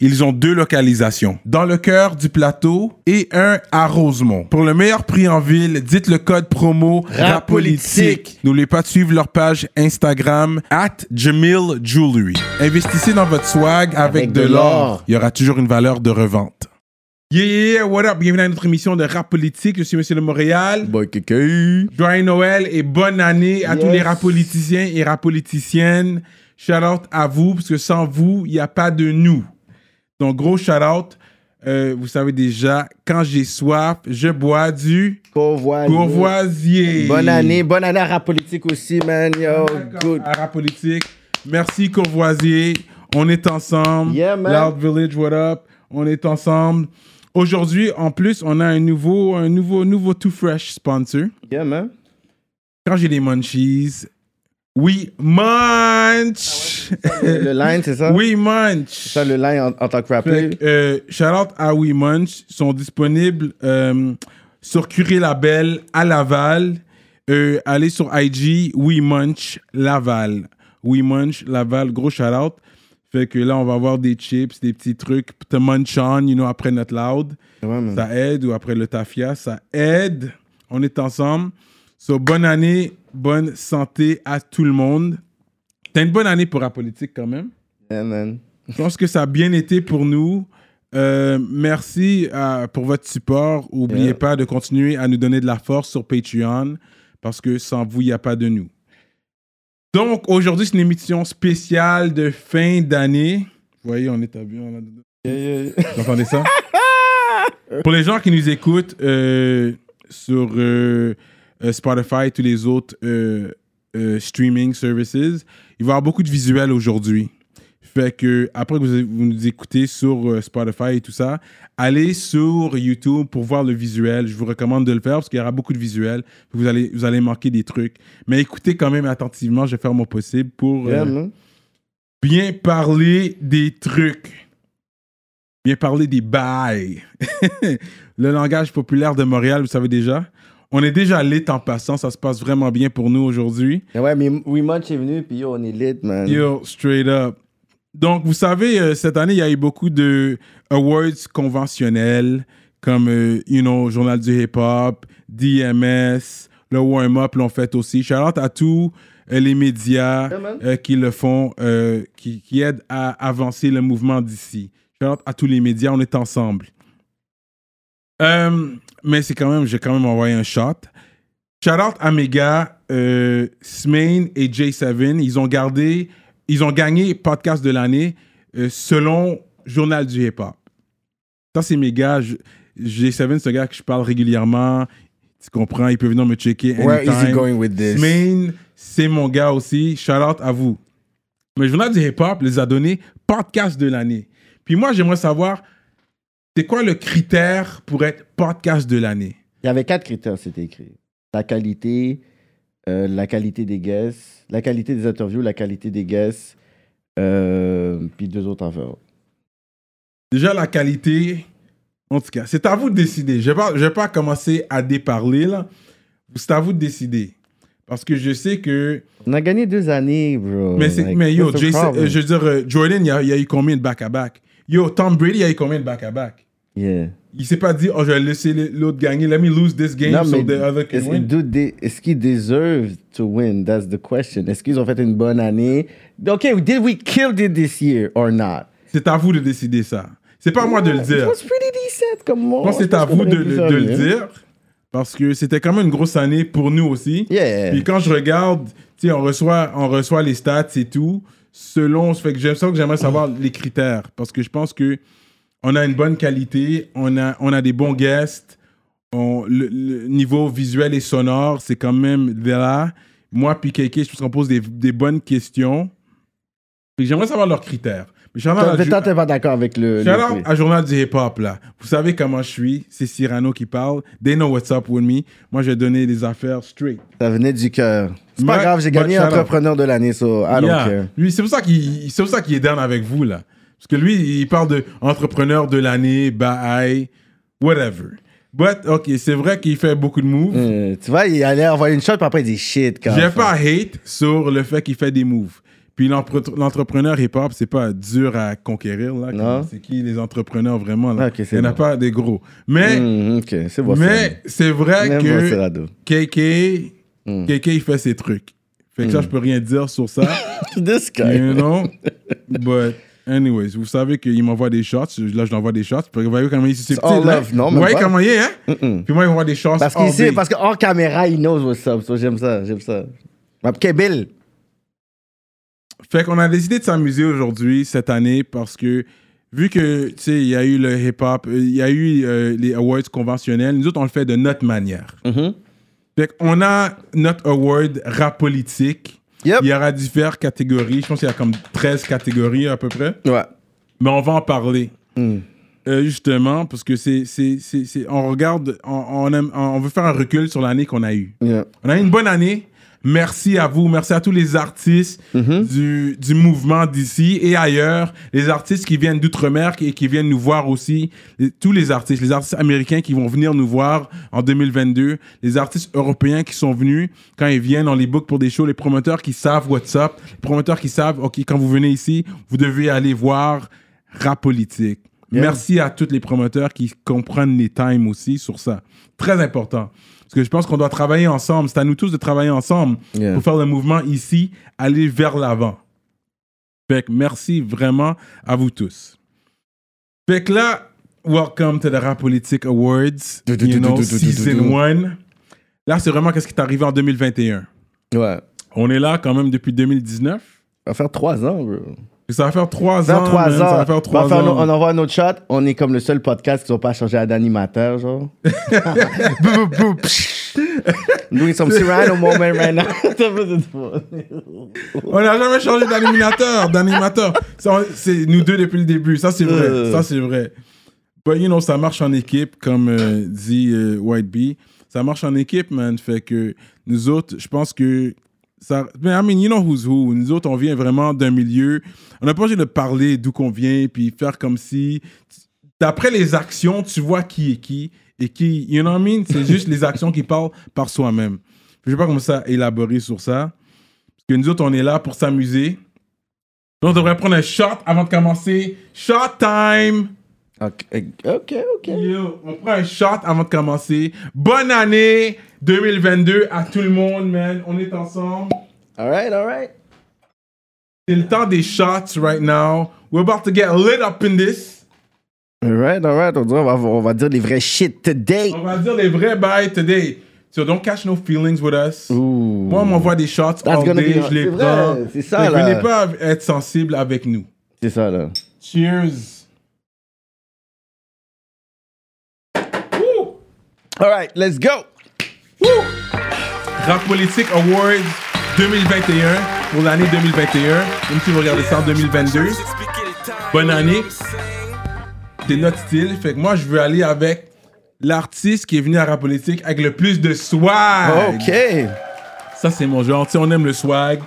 ils ont deux localisations. Dans le cœur du plateau et un à Rosemont. Pour le meilleur prix en ville, dites le code promo RAPOLITIQUE. N'oubliez pas de suivre leur page Instagram at Jamil Jewelry. Investissez dans votre swag avec, Avec de l'or. Il y aura toujours une valeur de revente. Yeah, yeah, yeah, what up? Bienvenue à notre émission de rap politique. Je suis Monsieur de Montréal. Boy, kéké. Joyeux Noël et bonne année à tous les rap politiciens et rap politiciennes. Shout out à vous, parce que sans vous, il n'y a pas de nous. Donc, gros shout out. Euh, vous savez déjà, quand j'ai soif, je bois du Courvoisier. courvoisier. Bonne année. Bonne année à rap politique aussi, man. Yo, good. À rap politique. Merci Courvoisier. On est ensemble. Yeah, man. Loud Village, what up? On est ensemble. Aujourd'hui, en plus, on a un nouveau, un nouveau, nouveau Too Fresh sponsor. Yeah, man. Quand j'ai des munchies, we munch. Le line, c'est ça? we munch. Ça, le line en, en tant que rappeur. Euh, shout out à We Munch sont disponibles euh, sur Curé Label à Laval. Euh, allez sur IG We Munch Laval. We Munch Laval, gros shout out. Fait que là, on va avoir des chips, des petits trucs te munch on, you know, après notre loud. Ouais. Ça aide, ou après le tafia, ça aide. On est ensemble. So, bonne année, bonne santé à tout le monde. T'as une bonne année pour la politique quand même. Yeah, man. Je pense que ça a bien été pour nous. Euh, merci euh, pour votre support. N'oubliez Yeah. pas de continuer à nous donner de la force sur Patreon parce que sans vous, il n'y a pas de nous. Donc, aujourd'hui, c'est une émission spéciale de fin d'année. Vous voyez, on est à yeah, yeah. Vous entendez ça? Pour les gens qui nous écoutent euh, sur euh, euh, Spotify et tous les autres euh, euh, streaming services, il va y avoir beaucoup de visuels aujourd'hui. Fait que après que vous, vous nous écoutez sur euh, Spotify et tout ça, allez sur YouTube pour voir le visuel. Je vous recommande de le faire parce qu'il y aura beaucoup de visuels. Vous allez, vous allez manquer des trucs. Mais écoutez quand même attentivement, je vais faire mon possible pour man. bien parler des trucs. Bien parler des bails. le langage populaire de Montréal, vous savez déjà? On est déjà lit en passant, ça se passe vraiment bien pour nous aujourd'hui. Ouais, mais We Munch est venu, puis yo, on est lit, man. Yo, straight up. Donc, vous savez, euh, cette année, il y a eu beaucoup de awards conventionnels, comme, euh, you know, Journal du hip-hop, DMS, le warm-up l'ont fait aussi. Shout out à tous euh, les médias euh, qui le font, euh, qui, qui aident à avancer le mouvement d'ici. Shout out à tous les médias, on est ensemble. Euh, mais c'est quand même, j'ai quand même envoyé un shot. Shout out à mes gars, euh, Smain et J7. Ils ont gardé, ils ont gagné podcast de l'année euh, selon Journal du Hip Hop. Ça, c'est mes gars. Je- J7, c'est un gars que je parle régulièrement. Tu comprends? Il peut venir me checker. Where is he anytime. going with this? Smain, c'est mon gars aussi. Shout out à vous. Mais Journal du Hip Hop les a donné podcast de l'année. Puis moi, j'aimerais savoir, c'est quoi le critère pour être podcast de l'année? Il y avait quatre critères, c'était écrit. La qualité, euh, la qualité des guests, la qualité des interviews, la qualité des guests, euh, puis deux autres affaires. Déjà, la qualité, en tout cas, c'est à vous de décider. Je ne vais, pas- je vais pas commencer à déparler, là. C'est à vous de décider. Parce que je sais que. On a gagné deux années, bro. mais, c'est- Like, mais yo, Jason- euh, je veux dire, Jordan, il y a, il y a eu combien de back-à-back? Yo, Tom Brady, il y a eu combien de back-à-back? Yeah. Il s'est pas dit, oh, je vais laisser l'autre gagner. Let me lose this game Non, so the other can est-ce, win. est-ce qu'ils deserve to win? That's the question. Est-ce qu'ils ont fait une bonne année? OK, did we kill it this year or not? C'est à vous de décider ça. C'est pas à moi de le It dire. was pretty decent comme moi. C'est à vous de, de- de le dire. Parce que c'était quand même une grosse année pour nous aussi. Yeah. Puis quand je regarde, tu sais, on reçoit, on reçoit les stats et tout, selon, fait que j'aime ça que j'aimerais savoir les critères. Parce que je pense que on a une bonne qualité, on a, on a des bons guests, on- le, le niveau visuel et sonore, c'est quand même de là. Moi, puis je pense qu'on pose des, des bonnes questions. J'aimerais savoir leurs critères. Mais Toi, t'es pas d'accord avec le. out à Journal du Hip Hop, là. Vous savez comment je suis. C'est Cyrano qui parle. They know what's up with me. Moi, je vais donner des affaires straight. Ça venait du cœur. C'est pas grave, j'ai gagné entrepreneur de l'année, so I don't Yeah. care. Lui, c'est pour ça qu'il c'est pour ça qu'il est down avec vous, là. Parce que lui, il parle de entrepreneur de l'année, bye, whatever. But, OK, c'est vrai qu'il fait beaucoup de moves. Euh, tu vois, il allait envoyer une shot, puis après il dit shit. Quand J'ai pas hate sur le fait qu'il fait des moves. Puis l'entrepreneur hip-hop, c'est pas dur à conquérir. Là. C'est qui les entrepreneurs vraiment là? Il n'y en a bon. pas des gros. Mais, Hmm, ok, c'est bon. mais c'est vrai Même que. KK, Hmm. KK, il fait ses trucs. Fait que ça, je peux rien dire sur ça. This guy. you know? But, anyways, vous savez qu'il m'envoie des shots. Là, je l'envoie des shots. Puis vous voyez comment il est susceptible. hein? love. Non, Vous voyez comment il est, hein? Puis moi, il m'envoie des shots. Parce qu'il sait, parce qu'en caméra, il knows what's up. So j'aime ça, j'aime ça. Ma Bill. Fait qu'on a décidé de s'amuser aujourd'hui, cette année, parce que vu que, tu sais, il y a eu le hip-hop, euh, il y a eu euh, les awards conventionnels, nous autres, on le fait de notre manière. Mhm. Fait qu'on a notre award rap politique. Yep. Il y aura différentes catégories. Je pense qu'il y a comme 13 catégories à peu près. Ouais. Mais on va en parler. Mm. Euh, justement, parce que c'est, c'est, c'est, c'est- on regarde, on, on, aime- on veut faire un recul sur l'année qu'on a eue. Yeah. On a eu une bonne année. Merci à vous, merci à tous les artistes du, du mouvement d'ici et ailleurs, les artistes qui viennent d'outre-mer et qui viennent nous voir aussi, Les- tous les artistes, les artistes américains qui vont venir nous voir en 2022, les artistes européens qui sont venus, quand ils viennent, on les book pour des shows, les promoteurs qui savent what's up, les promoteurs qui savent, ok, quand vous venez ici, vous devez aller voir Rap Politique. Yeah. Merci à tous les promoteurs qui comprennent les times aussi sur ça. Très important. Parce que je pense qu'on doit travailler ensemble. C'est à nous tous de travailler ensemble Yeah. pour faire le mouvement ici, aller vers l'avant. Fait que merci vraiment à vous tous. Fait que là, welcome to the Rap Politic Awards, Du- du- you du- know, season du- 1. Là, c'est vraiment qu'est-ce qui est arrivé en 2021. Ouais. On est là quand même depuis 2019. Ça va faire trois ans, bro. Ça va faire trois ans. trois man, ans. Ça va faire On trois ans. on envoie un autre shot. On est comme le seul podcast qui n'ont pas changé d'animateur, genre. Doing some Cyrano moment right now. On n'a jamais changé d'animateur, d'animateur. C'est nous deux depuis le début. Ça, c'est vrai. Euh. Ça, c'est vrai. But, you know, ça marche en équipe, comme euh, dit euh, White Bee. Ça marche en équipe, man. Fait que nous autres, je pense que ça. Mais I mean, you know who's who. Nous autres, on vient vraiment d'un milieu. On n'a pas besoin de parler d'où qu'on vient, puis faire comme si. D'après les actions, tu vois qui est qui et qui. You know what I mean? C'est juste les actions qui parlent par soi-même. Je vais pas commencer à élaborer sur ça. Parce que nous autres, on est là pour s'amuser. Donc, on devrait prendre un shot avant de commencer. Shot time! Ok, ok, ok. Yo, on prend un shot avant de commencer. Bonne année 2022 à tout le monde, man. On est ensemble. All right, all right. C'est le temps des shots right now. We're about to get lit up in this. All right, all right. On, on, va, on va dire les vrais shit today. On va dire les vrais bails today. So don't catch no feelings with us. Moi, on m'envoie des shots That's all day, be- je les prends. c'est ça, là. Venez pas être sensible avec nous. C'est ça, là. Cheers. All right, let's go. Rap Politique Awards 2021 pour l'année 2021. Même si vous regardez ça en 2022. Bonne année. C'est notre style. Fait que moi, je veux aller avec l'artiste qui est venu à Rap Politique avec le plus de swag. OK. Ça, c'est mon genre. Tu sais, on aime le swag.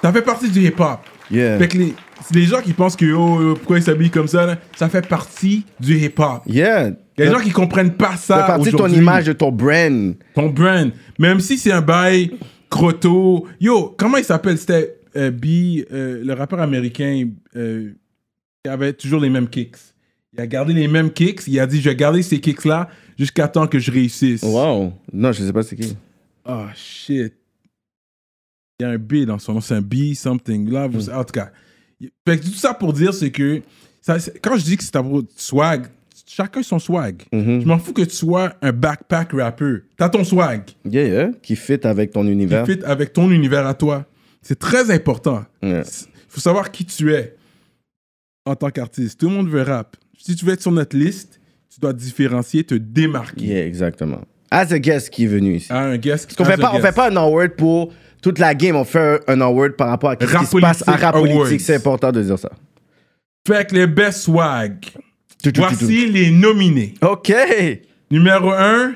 Ça fait partie du hip-hop. Yeah. Fait que les, les gens qui pensent que oh, euh, pourquoi ils s'habillent comme ça, là, ça fait partie du hip-hop. Yeah. Il y a des gens qui comprennent pas ça. Fait partie de ton image, de ton brand. ton brand. Même si c'est un bail croto. Yo, comment il s'appelle? C'était euh, B, euh, le rappeur américain euh, qui avait toujours les mêmes kicks. Il a gardé les mêmes kicks. Il a dit Je vais garder ces kicks-là jusqu'à temps que je réussisse. Wow. Non, je sais pas c'est qui. Oh shit. Il y a un B dans son nom. C'est un B something. Là, vous- En tout cas. Fait que tout ça pour dire, c'est que ça- c'est- quand je dis que c'est à propos de swag, chacun son swag. Mhm. Je m'en fous que tu sois un backpack rapper. T'as ton swag. Yeah, yeah. Qui fit avec ton univers. qui fit avec ton univers à toi. C'est très important. Yeah. Il faut savoir qui tu es en tant qu'artiste. Tout le monde veut rap. Si tu veux être sur notre liste, tu dois te différencier, te démarquer. Yeah, exactement. As a guest qui est venu ici. À un guest. Parce qu'on fait pas, on fait pas un award pour toute la game, on fait un award par rapport à ce qui se passe à rap politique. C'est important de dire ça. Fait que les best swag. Voici les nominés. Ok. Numéro 1,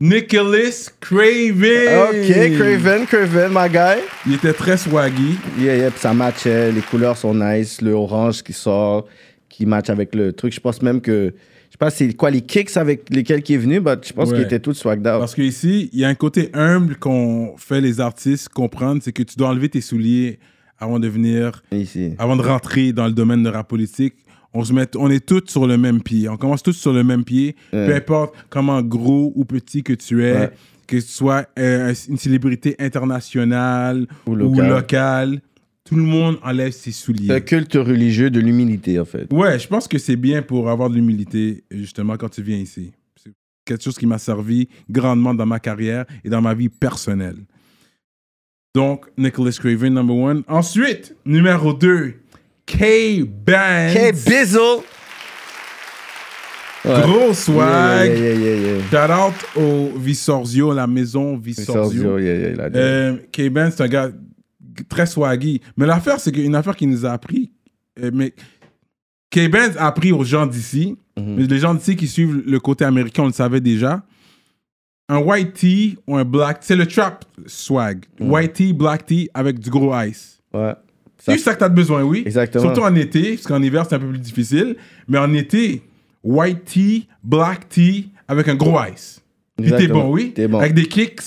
Nicholas Craven. Ok, Craven, Craven, my guy. Il était très swaggy. Yeah, yeah, puis ça matchait. Les couleurs sont nice. Le orange qui sort, qui match avec le truc. Je pense même que. Je sais pas c'est quoi les kicks avec lesquels qui est venu, mais je pense Ouais. qu'il était tout swagged out. Parce que ici, il y a un côté humble qu'on fait les artistes comprendre, c'est que tu dois enlever tes souliers avant de venir, Ici. avant de rentrer dans le domaine de rap politique. On, se met, on est tous sur le même pied. On commence tous sur le même pied. Ouais. Peu importe comment gros ou petit que tu es, Ouais. que tu sois euh, une célébrité internationale Ou ou local. locale, tout le monde enlève ses souliers. Le culte religieux de l'humilité, en fait. Ouais, je pense que c'est bien pour avoir de l'humilité, justement, quand tu viens ici. C'est quelque chose qui m'a servi grandement dans ma carrière et dans ma vie personnelle. Donc, Nicholas Craven, number one. Ensuite, numéro deux, K-Bands. Hey, Bizzle! Ouais. Gros swag. Yeah, yeah, yeah, yeah, yeah. Shout out au Visorzio, la maison Visorzio. Dit. Euh, K-Ben, c'est un gars très swaggy. Mais l'affaire, c'est qu'une affaire qui nous a appris. euh, mais K-Ben a appris aux gens d'ici. Mhm. Mais les gens d'ici qui suivent le côté américain, on le savait déjà. Un white tee ou un black c'est le trap swag. Mhm. White tee, black tee avec du gros ice. Ouais. C'est Ça- juste ça que tu as besoin, oui. Exactement. Surtout en été, parce qu'en hiver, c'est un peu plus difficile. Mais en été, white tee, black tee avec un gros ice. Puis t'es bon, oui? T'es bon. Avec des kicks,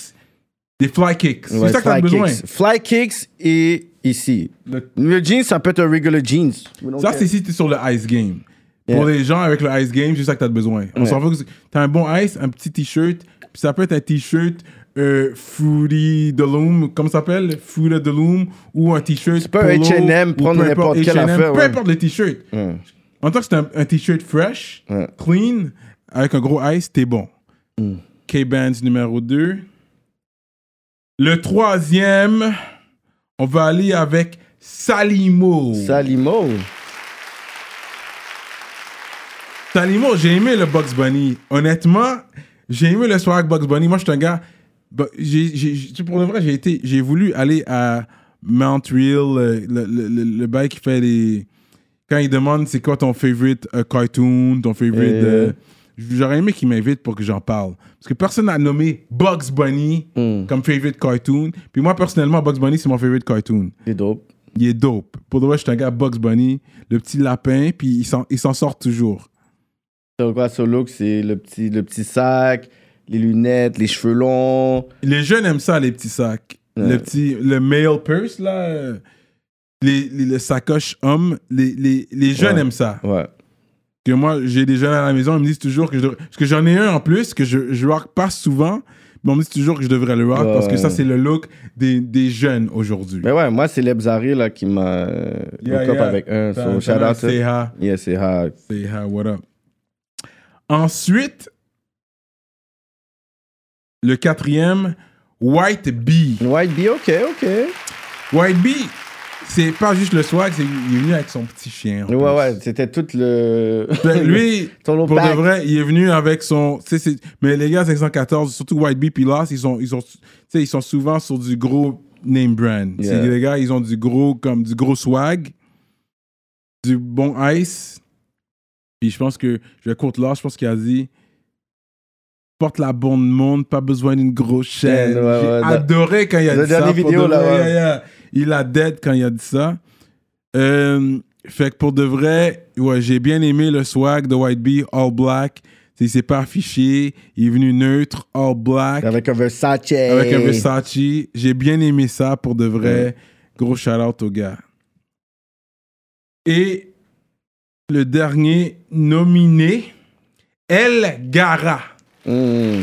des fly kicks. Ouais, c'est ça que t'as besoin. Fly kicks et ici. Le- Le jeans, ça peut être un regular jeans. Ça, c'est si t'es sur le ice game. Yeah. Pour les gens avec le ice game, c'est ça que t'as besoin. On Ouais. s'en fout t'as un bon ice, un petit t-shirt, puis ça peut être un t-shirt euh, Fruity de Loom, comment ça s'appelle? Fruity de Loom, ou un t-shirt. peux un polo, H&M, prendre n'importe importe quelle H&M, affaire, Peu ouais. importe le t-shirt. Ouais. En tant que c'est un, un t-shirt fresh, clean, avec un gros ice, t'es bon. Mm. K-Bands numéro 2. Le troisième, on va aller avec Salimo. Salimo. Salimo, j'ai aimé le Bugs Bunny. Honnêtement, j'ai aimé le swag Bugs Bunny. Moi, je suis un gars. Bah, j'ai- j'ai- pour le vrai, j'ai été, j'ai voulu aller à Mount Real, euh, le, le, le, le bail qui fait les. Quand il demande c'est quoi ton favorite euh, cartoon, ton favorite. Et- euh, J'aurais aimé qu'il m'invite pour que j'en parle. Parce que personne n'a nommé Bugs Bunny Mm. comme favorite cartoon. Puis moi, personnellement, Bugs Bunny, c'est mon favorite cartoon. C'est dope. Il est dope. Pour de vrai, je suis un gars Bugs Bunny, le petit lapin, puis il s'en il s'en sort toujours. Sur quoi, sur look, c'est le petit, le petit sac, les lunettes, les cheveux longs. Les jeunes aiment ça, les petits sacs. Ouais. Le petit, le male purse, là. euh, Les, les, les sacoches hommes, les, les, les jeunes Ouais. aiment ça. Ouais. Que moi, j'ai des jeunes à la maison, ils me disent toujours que je devrais. Parce que j'en ai un en plus, que je, je rock pas souvent, mais on me dit toujours que je devrais le rock parce que ça, c'est le look des, des jeunes aujourd'hui. Mais ouais, moi, c'est Lebzari là, qui m'a euh, Yeah, yeah. avec un. So, shout out. hi, Yeah, say hi, what up? Ensuite, le quatrième, White Bee. White Bee, ok, ok. White Bee, c'est pas juste le swag, c'est il est venu avec son petit chien. en Ouais, ouais, c'était tout le. Ben, lui, pour de vrai, il est venu avec son. c'est- Mais les gars 514, surtout White Bee puis Lost, ils sont, ils, sont, ils sont souvent sur du gros name brand. Yeah. Les gars, ils ont du gros, comme du gros swag, du bon ice. Puis je pense que, je vais courte Lost, je pense qu'il a dit porte la bonne monde, pas besoin d'une grosse chaîne. Ouais, ouais, J'ai dans- adoré quand il a dit ça. dernière pour vidéo, de là, vrai, ouais. yeah, yeah. Il a dead quand il a dit ça. Euh, fait que pour de vrai, ouais, j'ai bien aimé le swag de White Bee, all black. Il s'est pas affiché, il est venu neutre, all black, Avec un Versace. avec un Versace. J'ai bien aimé ça pour de vrai. Gros shout out au gars. Et le dernier nominé, El Gara. Mm,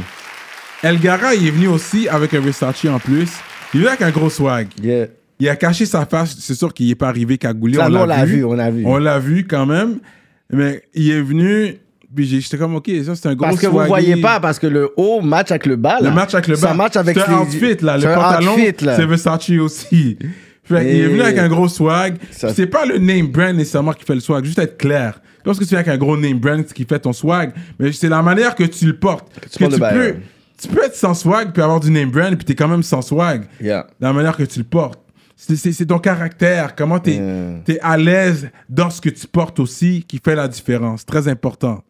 El Gara, il est venu aussi avec un Versace en plus. Il est venu avec un gros swag. Yeah. Il a caché sa face. C'est sûr qu'il n'est pas arrivé cagoulé. Ça, on l'a vu. vu, on l'a vu. On l'a vu quand même. Mais il est venu. Puis j'étais comme, OK, ça c'est un gros Parce que vous swaggy. voyez pas, parce que le haut match avec le bas. Là. Le match avec le bas. Ça match avec C'est un les- outfit, là. Le pantalon, outfit, là. c'est Versace aussi. Fait Et- est venu avec un gros swag. Ça- C'est pas le name brand nécessairement qui fait le swag. Juste être clair. Lorsque tu viens avec un gros name brand qui fait ton swag, mais c'est la manière que tu le portes. Parce que tu peux, tu peux être sans swag puis avoir du name brand puis t'es quand même sans swag. Yeah. La manière que tu le portes. C'est- ton caractère, comment Yeah. es à l'aise dans ce que tu portes aussi qui fait la différence. Très important.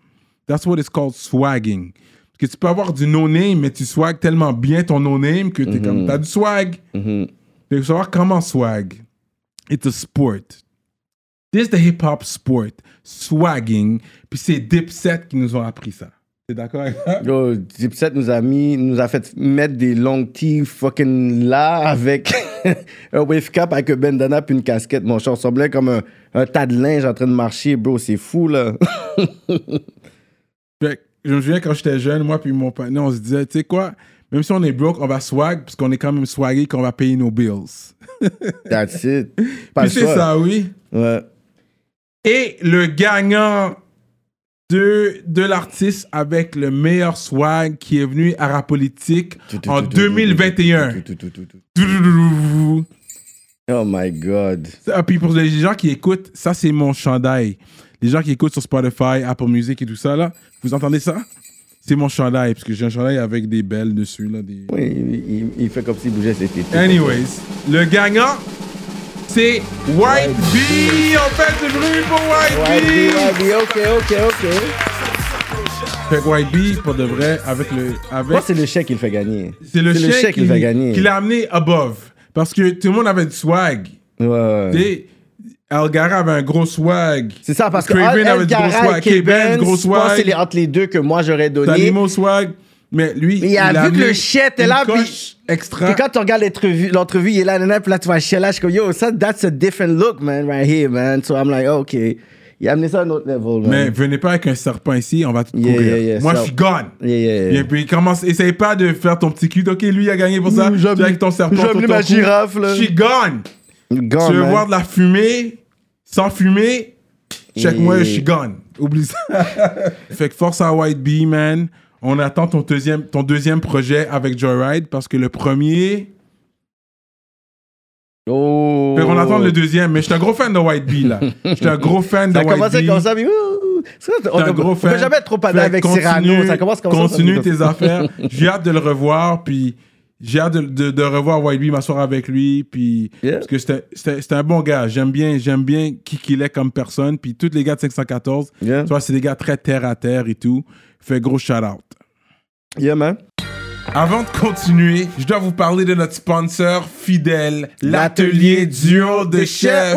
That's what it's called swagging. Parce que tu peux avoir du no-name, mais tu swag tellement bien ton no-name que t'es comme, t'as du swag. Mhm. Il faut savoir comment swag. It's a sport. This is the hip-hop sport. Swagging. Puis c'est Dipset qui nous ont appris ça. T'es d'accord avec ça? Yo, Dipset nous a mis, nous a fait mettre des longs tees fucking là avec un wave cap avec un bandana puis une casquette. Mon chat ressemblait comme un, un tas de linge en train de marcher, bro. C'est fou, là. Fait je me souviens quand j'étais jeune, moi puis mon père, on se disait, tu sais quoi, même si on est broke, on va swag, parce qu'on est quand même swagué qu'on va payer nos bills. That's it. Pas Puis c'est ça, oui. Ouais. Et le gagnant de, de l'artiste avec le meilleur swag qui est venu à Rap Politique en 2021. Oh my God. Ah, puis pour les gens qui écoutent, ça c'est mon chandail. Les gens qui écoutent sur Spotify, Apple Music et tout ça, là, vous entendez ça? C'est mon chandail, parce que j'ai un chandail avec des belles dessus. Là, des... Oui, il, il- il fait comme s'il bougeait cet été. Anyways, le gagnant, c'est White Bee. On fait du bruit pour White Ouais, Bee. ouais, ouais, ok, ok, ok. Fait que White Bee, pour de vrai, avec le. Moi, c'est le chèque qu'il fait gagner. c'est le c'est le chèque qu'il qui va gagner. Qu'il a amené above. Parce que tout le monde avait du swag. Ouais, ouais. Algara avait un gros swag. C'est ça, parce que Craven avait du gros swag. K-Benz, gros je pense que c'est swag. les- entre les deux que moi j'aurais donné. Tanimo swag. Mais lui, Mais il a vu que amené le est une là, puis- extra. Puis quand tu regardes l'entrevue, l'entrevue, il est là, nanana, puis là, tu vois Shella, je suis comme, yo, ça, that's a different look, man, right here, man. So I'm like, OK. Il a amené ça à un autre level, man. Mais venez pas avec un serpent ici, on va tout Yeah, courir. yeah, yeah, Moi, je suis gone. Et puis, commence, essaye pas de faire ton petit cul. Ok, lui, il a gagné pour ça. Mmh, Tu avec ton serpent. les ton ma cou. girafe, là. Je suis gone. Gone, tu veux man. voir de la fumée? Sans fumée? Check-moi, je suis gone. Oublie ça. fait que force à White Bee, man. On attend ton deuxième, ton deuxième projet avec Joyride parce que le premier. Oh. Fait qu'on attend le deuxième. Mais je suis un gros fan de White Bee, là. Je suis un gros fan de Ça a White commencé Bee. comme ça, mais ça, on fan. peut jamais être trop padé avec continue- Cyrano. Ça commence comme ça. Continue ça. tes affaires. J'ai hâte de le revoir, puis j'ai hâte de, de, de revoir White Bee, m'asseoir avec lui, puis Yeah. parce que c'était- un bon gars. J'aime bien, j'aime bien qui qu'il est comme personne, puis tous les gars de 514, Yeah. tu vois, c'est des gars très terre à terre et tout. Fait gros shout out. Yeah, man. Avant de continuer, je dois vous parler de notre sponsor fidèle, l'atelier duo de chef.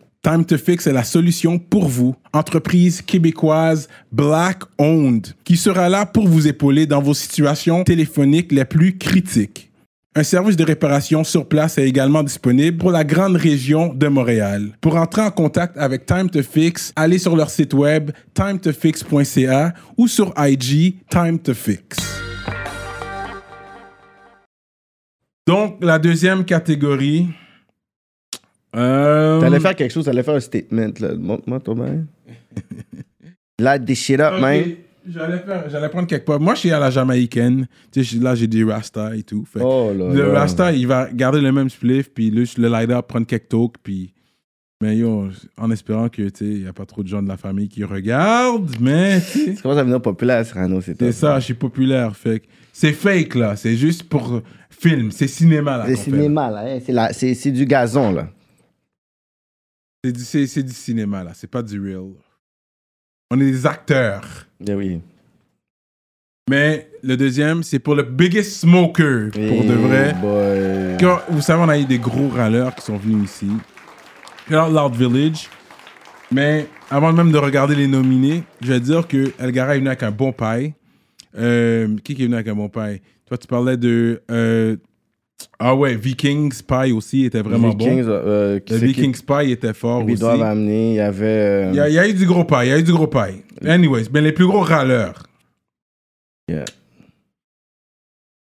Time to Fix est la solution pour vous, entreprise québécoise Black Owned, qui sera là pour vous épauler dans vos situations téléphoniques les plus critiques. Un service de réparation sur place est également disponible pour la grande région de Montréal. Pour entrer en contact avec Time to Fix, allez sur leur site web timetofix.ca ou sur IG Time to Fix. Donc, la deuxième catégorie. Euh, T'allais faire quelque chose, t'allais faire un statement, là. Montre-moi ton main. Là, this shit up, Ok, man. J'allais, prendre quelque part. Moi, je suis à la jamaïcaine. Tu sais, là, j'ai des Rasta et tout. Fait Oh là le là. Rasta, il va garder le même spliff, puis le, le light up, prendre quelques talks, puis. Mais yo, en espérant que, tu sais, il n'y a pas trop de gens de la famille qui regardent, mais, tu sais, Ça venir populaire, Cyrano, c'est c'est ça, je suis populaire. Fait c'est fake, là. C'est juste pour film, c'est cinéma, là. C'est qu'on fait, là. cinéma, là. hein. C'est C'est c'est du gazon, là. C'est du, c'est, c'est du cinéma, là. C'est pas du real. On est des acteurs. Yeah, oui. Mais le deuxième, c'est pour le biggest smoker, pour de vrai. Boy. Quand- vous savez, on a eu des gros râleurs qui sont venus ici. Loud Village. Mais avant même de regarder les nominés, je vais dire que Elgara est venu avec un bon paille. Euh, qui qui est venu avec un bon paille Toi, tu parlais de. euh, ah ouais, Vikings Pie aussi était vraiment Vikings, bon. euh, qui Le c'est qui- Vikings Pie était fort aussi. doivent amener, il y avait... euh, Il y, a, il y a eu du gros paille, il y a eu du gros paille. Anyways, mais les plus gros râleurs. Yeah.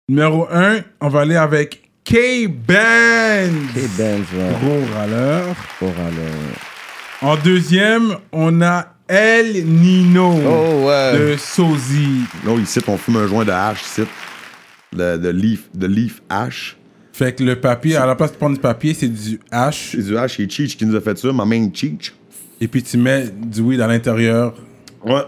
Numéro 1, on va aller avec K-Benz. Et Benz, ouais. Gros râleur. Pour aller- En deuxième, on a El Nino Oh, ouais. de Sozy. Non, ici, on fume un joint de hache, ici. De, de leaf, de leaf hash. Fait que le papier, à la place de prendre du papier, c'est du hache. C'est du hash, c'est Cheech qui nous a fait ça, ma main Cheech. Et puis tu mets du weed à l'intérieur. Ouais.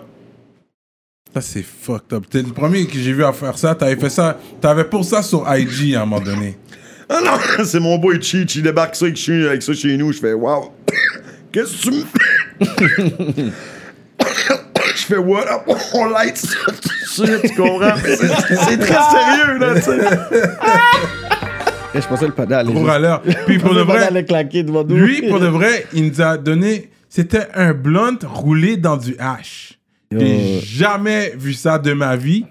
Ça, c'est fucked up. T'es le premier que j'ai vu à faire ça. T'avais fait ça. T'avais pour ça sur IG à un moment donné. Ah non, c'est mon boy Cheech, il débarque ça avec, ça chez nous. Je fais, wow, qu'est-ce que tu me Je fais, what up, on light ça tout de suite, tu comprends? C'est très sérieux, là, tu sais. Je pensais le padal Gros râleur. Puis pour de vrai, allait claquer devant nous. lui, pour de vrai, il nous a donné. C'était un blunt roulé dans du hash. J'ai jamais vu ça de ma vie.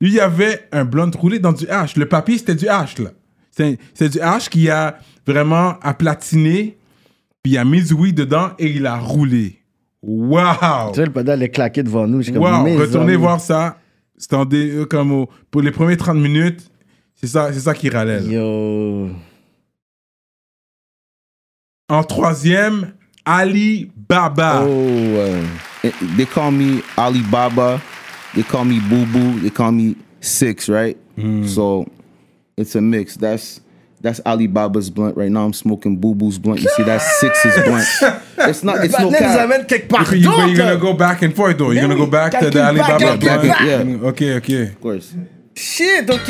Lui, il y avait un blunt roulé dans du hash. Le papier, c'était du hash, là. C'est du hash qui a vraiment aplatiné, puis il a mis du weed dedans et il a roulé. Wow! Tu sais, le padal allait claquer devant nous. Wow! Retournez voir ça. C'était euh, comme au- pour les premiers 30 minutes. C'est ça, c'est ça qui râlait. là. Yo. En troisième, Ali Baba. Oh. Eh, they call me Alibaba, they call me Boo Boo, they call me Six, right? So it's a mix. That's that's Alibaba's blunt right now. I'm smoking Boo Boo's blunt. You see, that's Six's blunt. It's not. It's no nous cap. amène quelque part Puis you, but you're gonna d'autre. go back and forth though. You're gonna go back to the calcule Ali back, Baba. calcule blunt. back. Ok, ok. Of course. Shit, ok.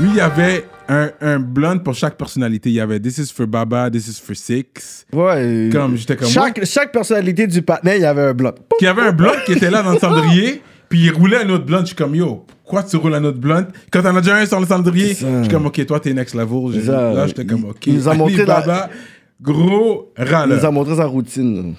Lui, il y avait un, un blunt pour chaque personnalité. Il y avait This is for Baba, This is for Six. Ouais. Comme, j'étais comme chaque, chaque personnalité du partenaire, il y avait un il y avait un blunt qui était là dans le cendrier, puis il roulait un autre blunt. Je suis comme, yo, pourquoi tu roules un autre blunt? Quand t'en as déjà un sur le cendrier, je suis comme, ok, toi, t'es next level. Là, j'étais comme, ok. Il nous a montré la- Baba, gros Il nous a râleur. montré sa routine.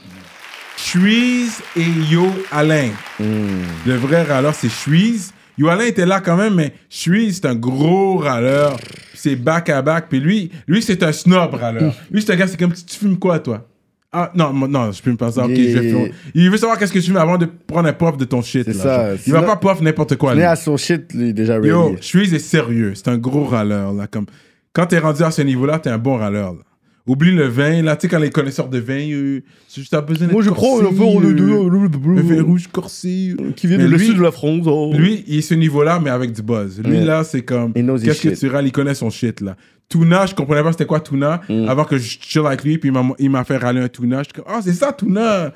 Shreeze et Yo Alain. Le vrai râleur, c'est Shreeze. Yo Alain était là quand même, mais Shreeze, c'est un gros râleur. C'est back à back. Puis lui, lui c'est un snob râleur. Lui, c'est un gars, c'est comme, tu fumes quoi, toi? Ah, non, non, je fume pas ça. Ok, je vais fumer. Il veut savoir qu'est-ce que tu fumes avant de prendre un puff de ton shit. C'est ça. Il va pas puff n'importe quoi. Il est à son shit, lui, déjà. Yo, Shreeze est sérieux. C'est un gros râleur, là. Comme, quand t'es rendu à ce niveau-là, t'es un bon râleur, là. Oublie le vin, là. Tu sais, quand les connaisseurs de vin, euh, c'est juste, t'as besoin Moi, je prends le de euh, un vin rouge corsé. Qui vient de lui- l'est de la France. oh. Lui, il est ce niveau-là, mais avec du buzz. Lui, Yeah. là, c'est comme. Qu'est-ce que tu râles Il connaît son shit, là. Tuna, je comprenais pas c'était quoi Tuna Mm. avant que je chill avec lui, puis il m'a- fait râler un Tuna. Je suis comme, ah, c'est ça, Tuna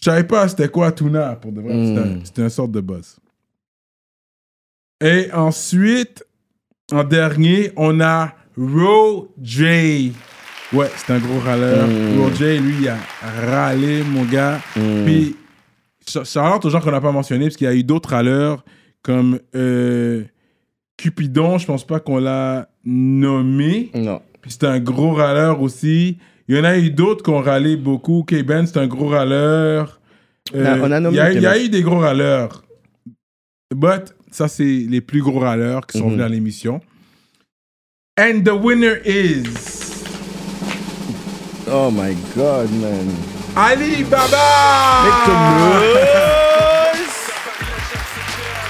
Je savais pas c'était quoi Tuna, pour de vrai. Mm. C'était un- C'était un sorte de buzz. Et ensuite, en dernier, on a Ro J. Ouais, c'est un gros râleur. Mm. Ro J, lui, il a râlé, mon gars. Puis, ça ça aux gens qu'on n'a pas mentionné, parce qu'il y a eu d'autres râleurs, comme euh, Cupidon, je pense pas qu'on l'a nommé. Non. Puis c'est un gros râleur aussi. Il y en a eu d'autres qui ont râlé beaucoup. K-Ben, c'est un gros râleur. Euh, On a nommé il y a, il y a K-Ben. eu des gros râleurs. But, ça, c'est les plus gros râleurs qui sont Mhm. venus à l'émission. And the winner is... Oh my god, man. Ali Baba!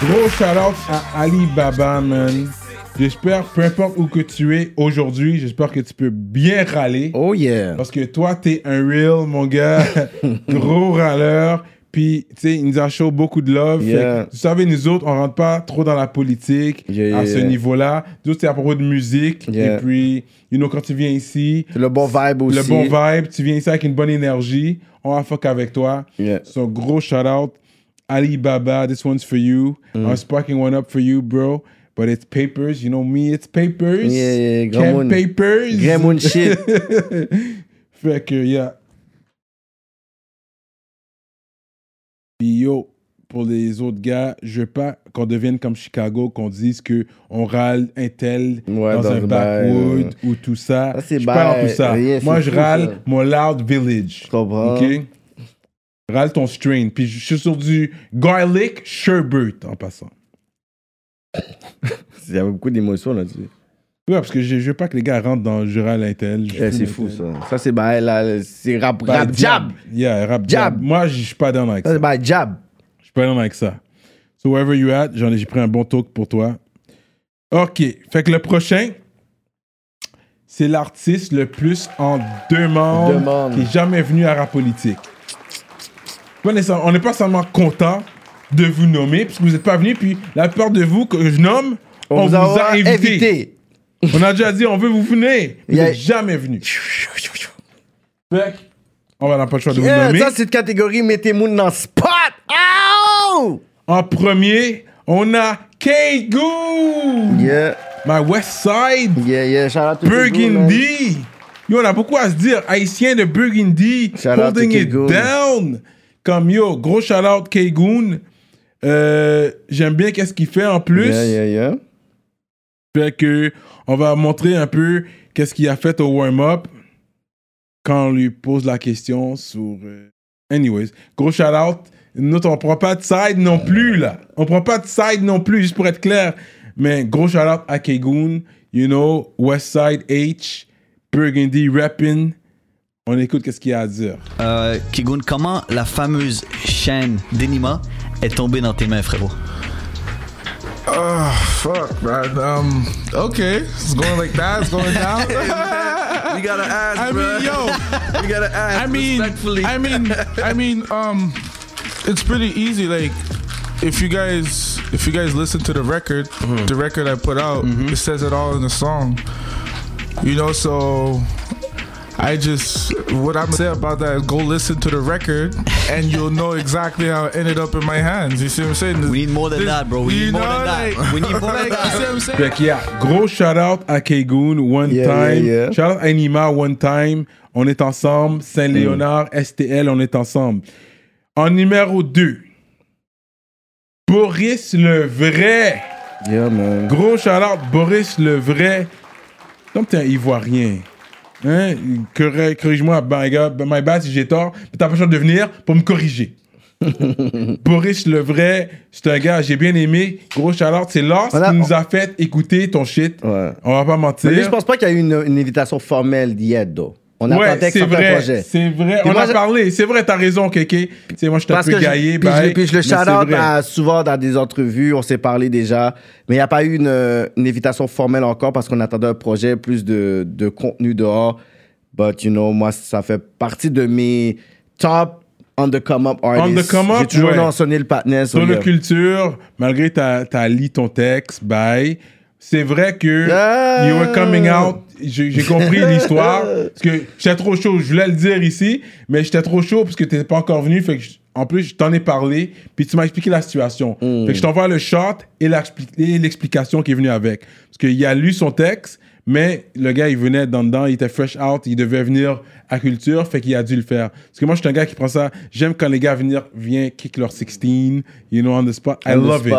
Gros shout-out à Ali Baba, man. J'espère, peu importe où que tu es aujourd'hui, j'espère que tu peux bien râler. Oh yeah. Parce que toi, t'es un real, mon gars. Gros râleur. Puis, tu sais, il nous a show beaucoup de love. Fait Yeah. que, vous savez, nous autres, on rentre pas trop dans la politique Yeah, à yeah, ce yeah. niveau-là. Nous autres, c'est à propos de musique. Yeah. Et puis, you know, quand tu viens ici, le bon vibe aussi. le bon vibe, tu viens ici avec une bonne énergie, on va fuck avec toi. Yeah. So, gros shout out. Ali Baba, this one's for you. Mm. I'm sparking one up for you, bro. But it's papers. You know me, it's papers. Yeah, yeah, monde. papers. Grand shit. fait que, yeah. Puis yo, pour les autres gars, je veux pas qu'on devienne comme Chicago, qu'on dise que on râle un tel Ouais, dans, dans un backwood ou tout ça. Ça, c'est je bail, tout ça. Moi, je râle ça. mon Loud Village. Je comprends. OK? Râle ton strain. Puis je suis sur du garlic sherbet en passant. Il y avait beaucoup d'émotions là-dessus. Ouais, parce que je, je veux pas que les gars rentrent dans je râle un tel. je Eh, c'est fou ça. Ça c'est bail là. C'est rap, Bah, rap jab. Yeah, rap Jab. jab. Moi, je suis pas dans avec Ça ça. c'est bail jab. Je suis pas dans avec ça. So, wherever you at, j'en ai, j'ai pris un bon talk pour toi. OK. Fait que le prochain, c'est l'artiste le plus en demande, Demande. qui est jamais venu à Rap Politique. Pas On n'est pas seulement content de vous nommer, parce que vous n'êtes pas venu, puis la plupart de vous que je nomme, on, vous, a invité. On a déjà dit, on veut vous venir. Vous Yeah. n'êtes jamais venu. Fait on n'a pas le choix de vous nommer. ça, c'est une catégorie mettez-moi dans le spot. Ow! En premier, on a K-Goo, Yeah, my West Side, yeah, yeah. Shout out to. Burgundy. Yo, on a beaucoup à se dire. Haïtien de Burgundy, Shout out holding it down. Comme yo, gros shout out K-Goon. Euh, J'aime bien qu'est-ce qu'il fait en plus. Yeah, yeah, yeah. Fait que on va montrer un peu qu'est-ce qu'il a fait au warm-up quand on lui pose la question sur. euh, Anyways, gros shout out. Nous, on prend pas de side non plus là. On prend pas de side non plus, juste pour être clair. Mais gros shout out à Kegoon, you know, Westside H, Burgundy rapping. On écoute qu'est-ce qu'il a à dire. Euh, Kigun, comment la fameuse chaîne d'Enima est tombée dans tes mains, frérot? Oh, fuck, man. Um, okay. It's going like that. It's going down. You gotta ask, I bruh. mean, yo. You gotta ask I mean, respectfully. I mean, I mean, um, it's pretty easy. Like, if you guys, if you guys listen to the record, the record I put out, it says it all in the song. You know, so I just what I'm say about that is go listen to the record, and you'll know exactly how it ended up in my hands. You see what I'm saying? We need more than This- that, bro. We you need more know, than that. like- We need more than like, You see what that. I'm saying? Fait qu'il y a gros shout out à Kegoon, one Yeah, time. yeah, yeah. Shout out à Anima, one time. On est ensemble. Saint-Léonard, STL, on est ensemble. En numéro 2, Boris le vrai. Yeah, man. Gros shout out, Boris le vrai. Comme t'es un Ivoirien. Hein? Corrige-moi, my, God, my bad si j'ai tort. Mais t'as pas le choix de venir pour me corriger. Boris le vrai, c'est un gars, j'ai bien aimé. Gros out, c'est a- qui nous a fait écouter ton shit. Ouais. On va pas mentir. Mais je pense pas qu'il y a eu une, une invitation formelle d'hier, On ouais, attendait que c'est vrai. C'est vrai. Puis On moi, a parlé. C'est vrai, t'as raison, Kéké. C'est moi, je t'ai un peu que gaillé. puis, je, puis je le à- souvent dans des entrevues, on s'est parlé déjà, mais il n'y a pas eu une, une invitation formelle encore parce qu'on attendait un projet, plus de, de contenu dehors. But, you know, moi, ça fait partie de mes top on the come-up artists. On the come up, J'ai toujours ouais. mentionné le partenaire. Sur le culture, malgré ta, ta lit ton texte, bye. C'est vrai que Yeah. you were coming out. J'ai compris l'histoire. Parce que j'étais trop chaud. Je voulais le dire ici, mais j'étais trop chaud parce que t'étais pas encore venu. Fait que je- en plus, je t'en ai parlé. Puis tu m'as expliqué la situation. Mm. Fait que je t'envoie le shot et l'expli- et l'explication qui est venue avec. Parce qu'il a lu son texte, mais le gars, il venait dans dedans, il était fresh out, il devait venir à culture, fait qu'il a dû le faire. Parce que moi, je suis un gars qui prend ça. J'aime quand les gars viennent, viennent kick leur 16, you know, on the spot. I love it.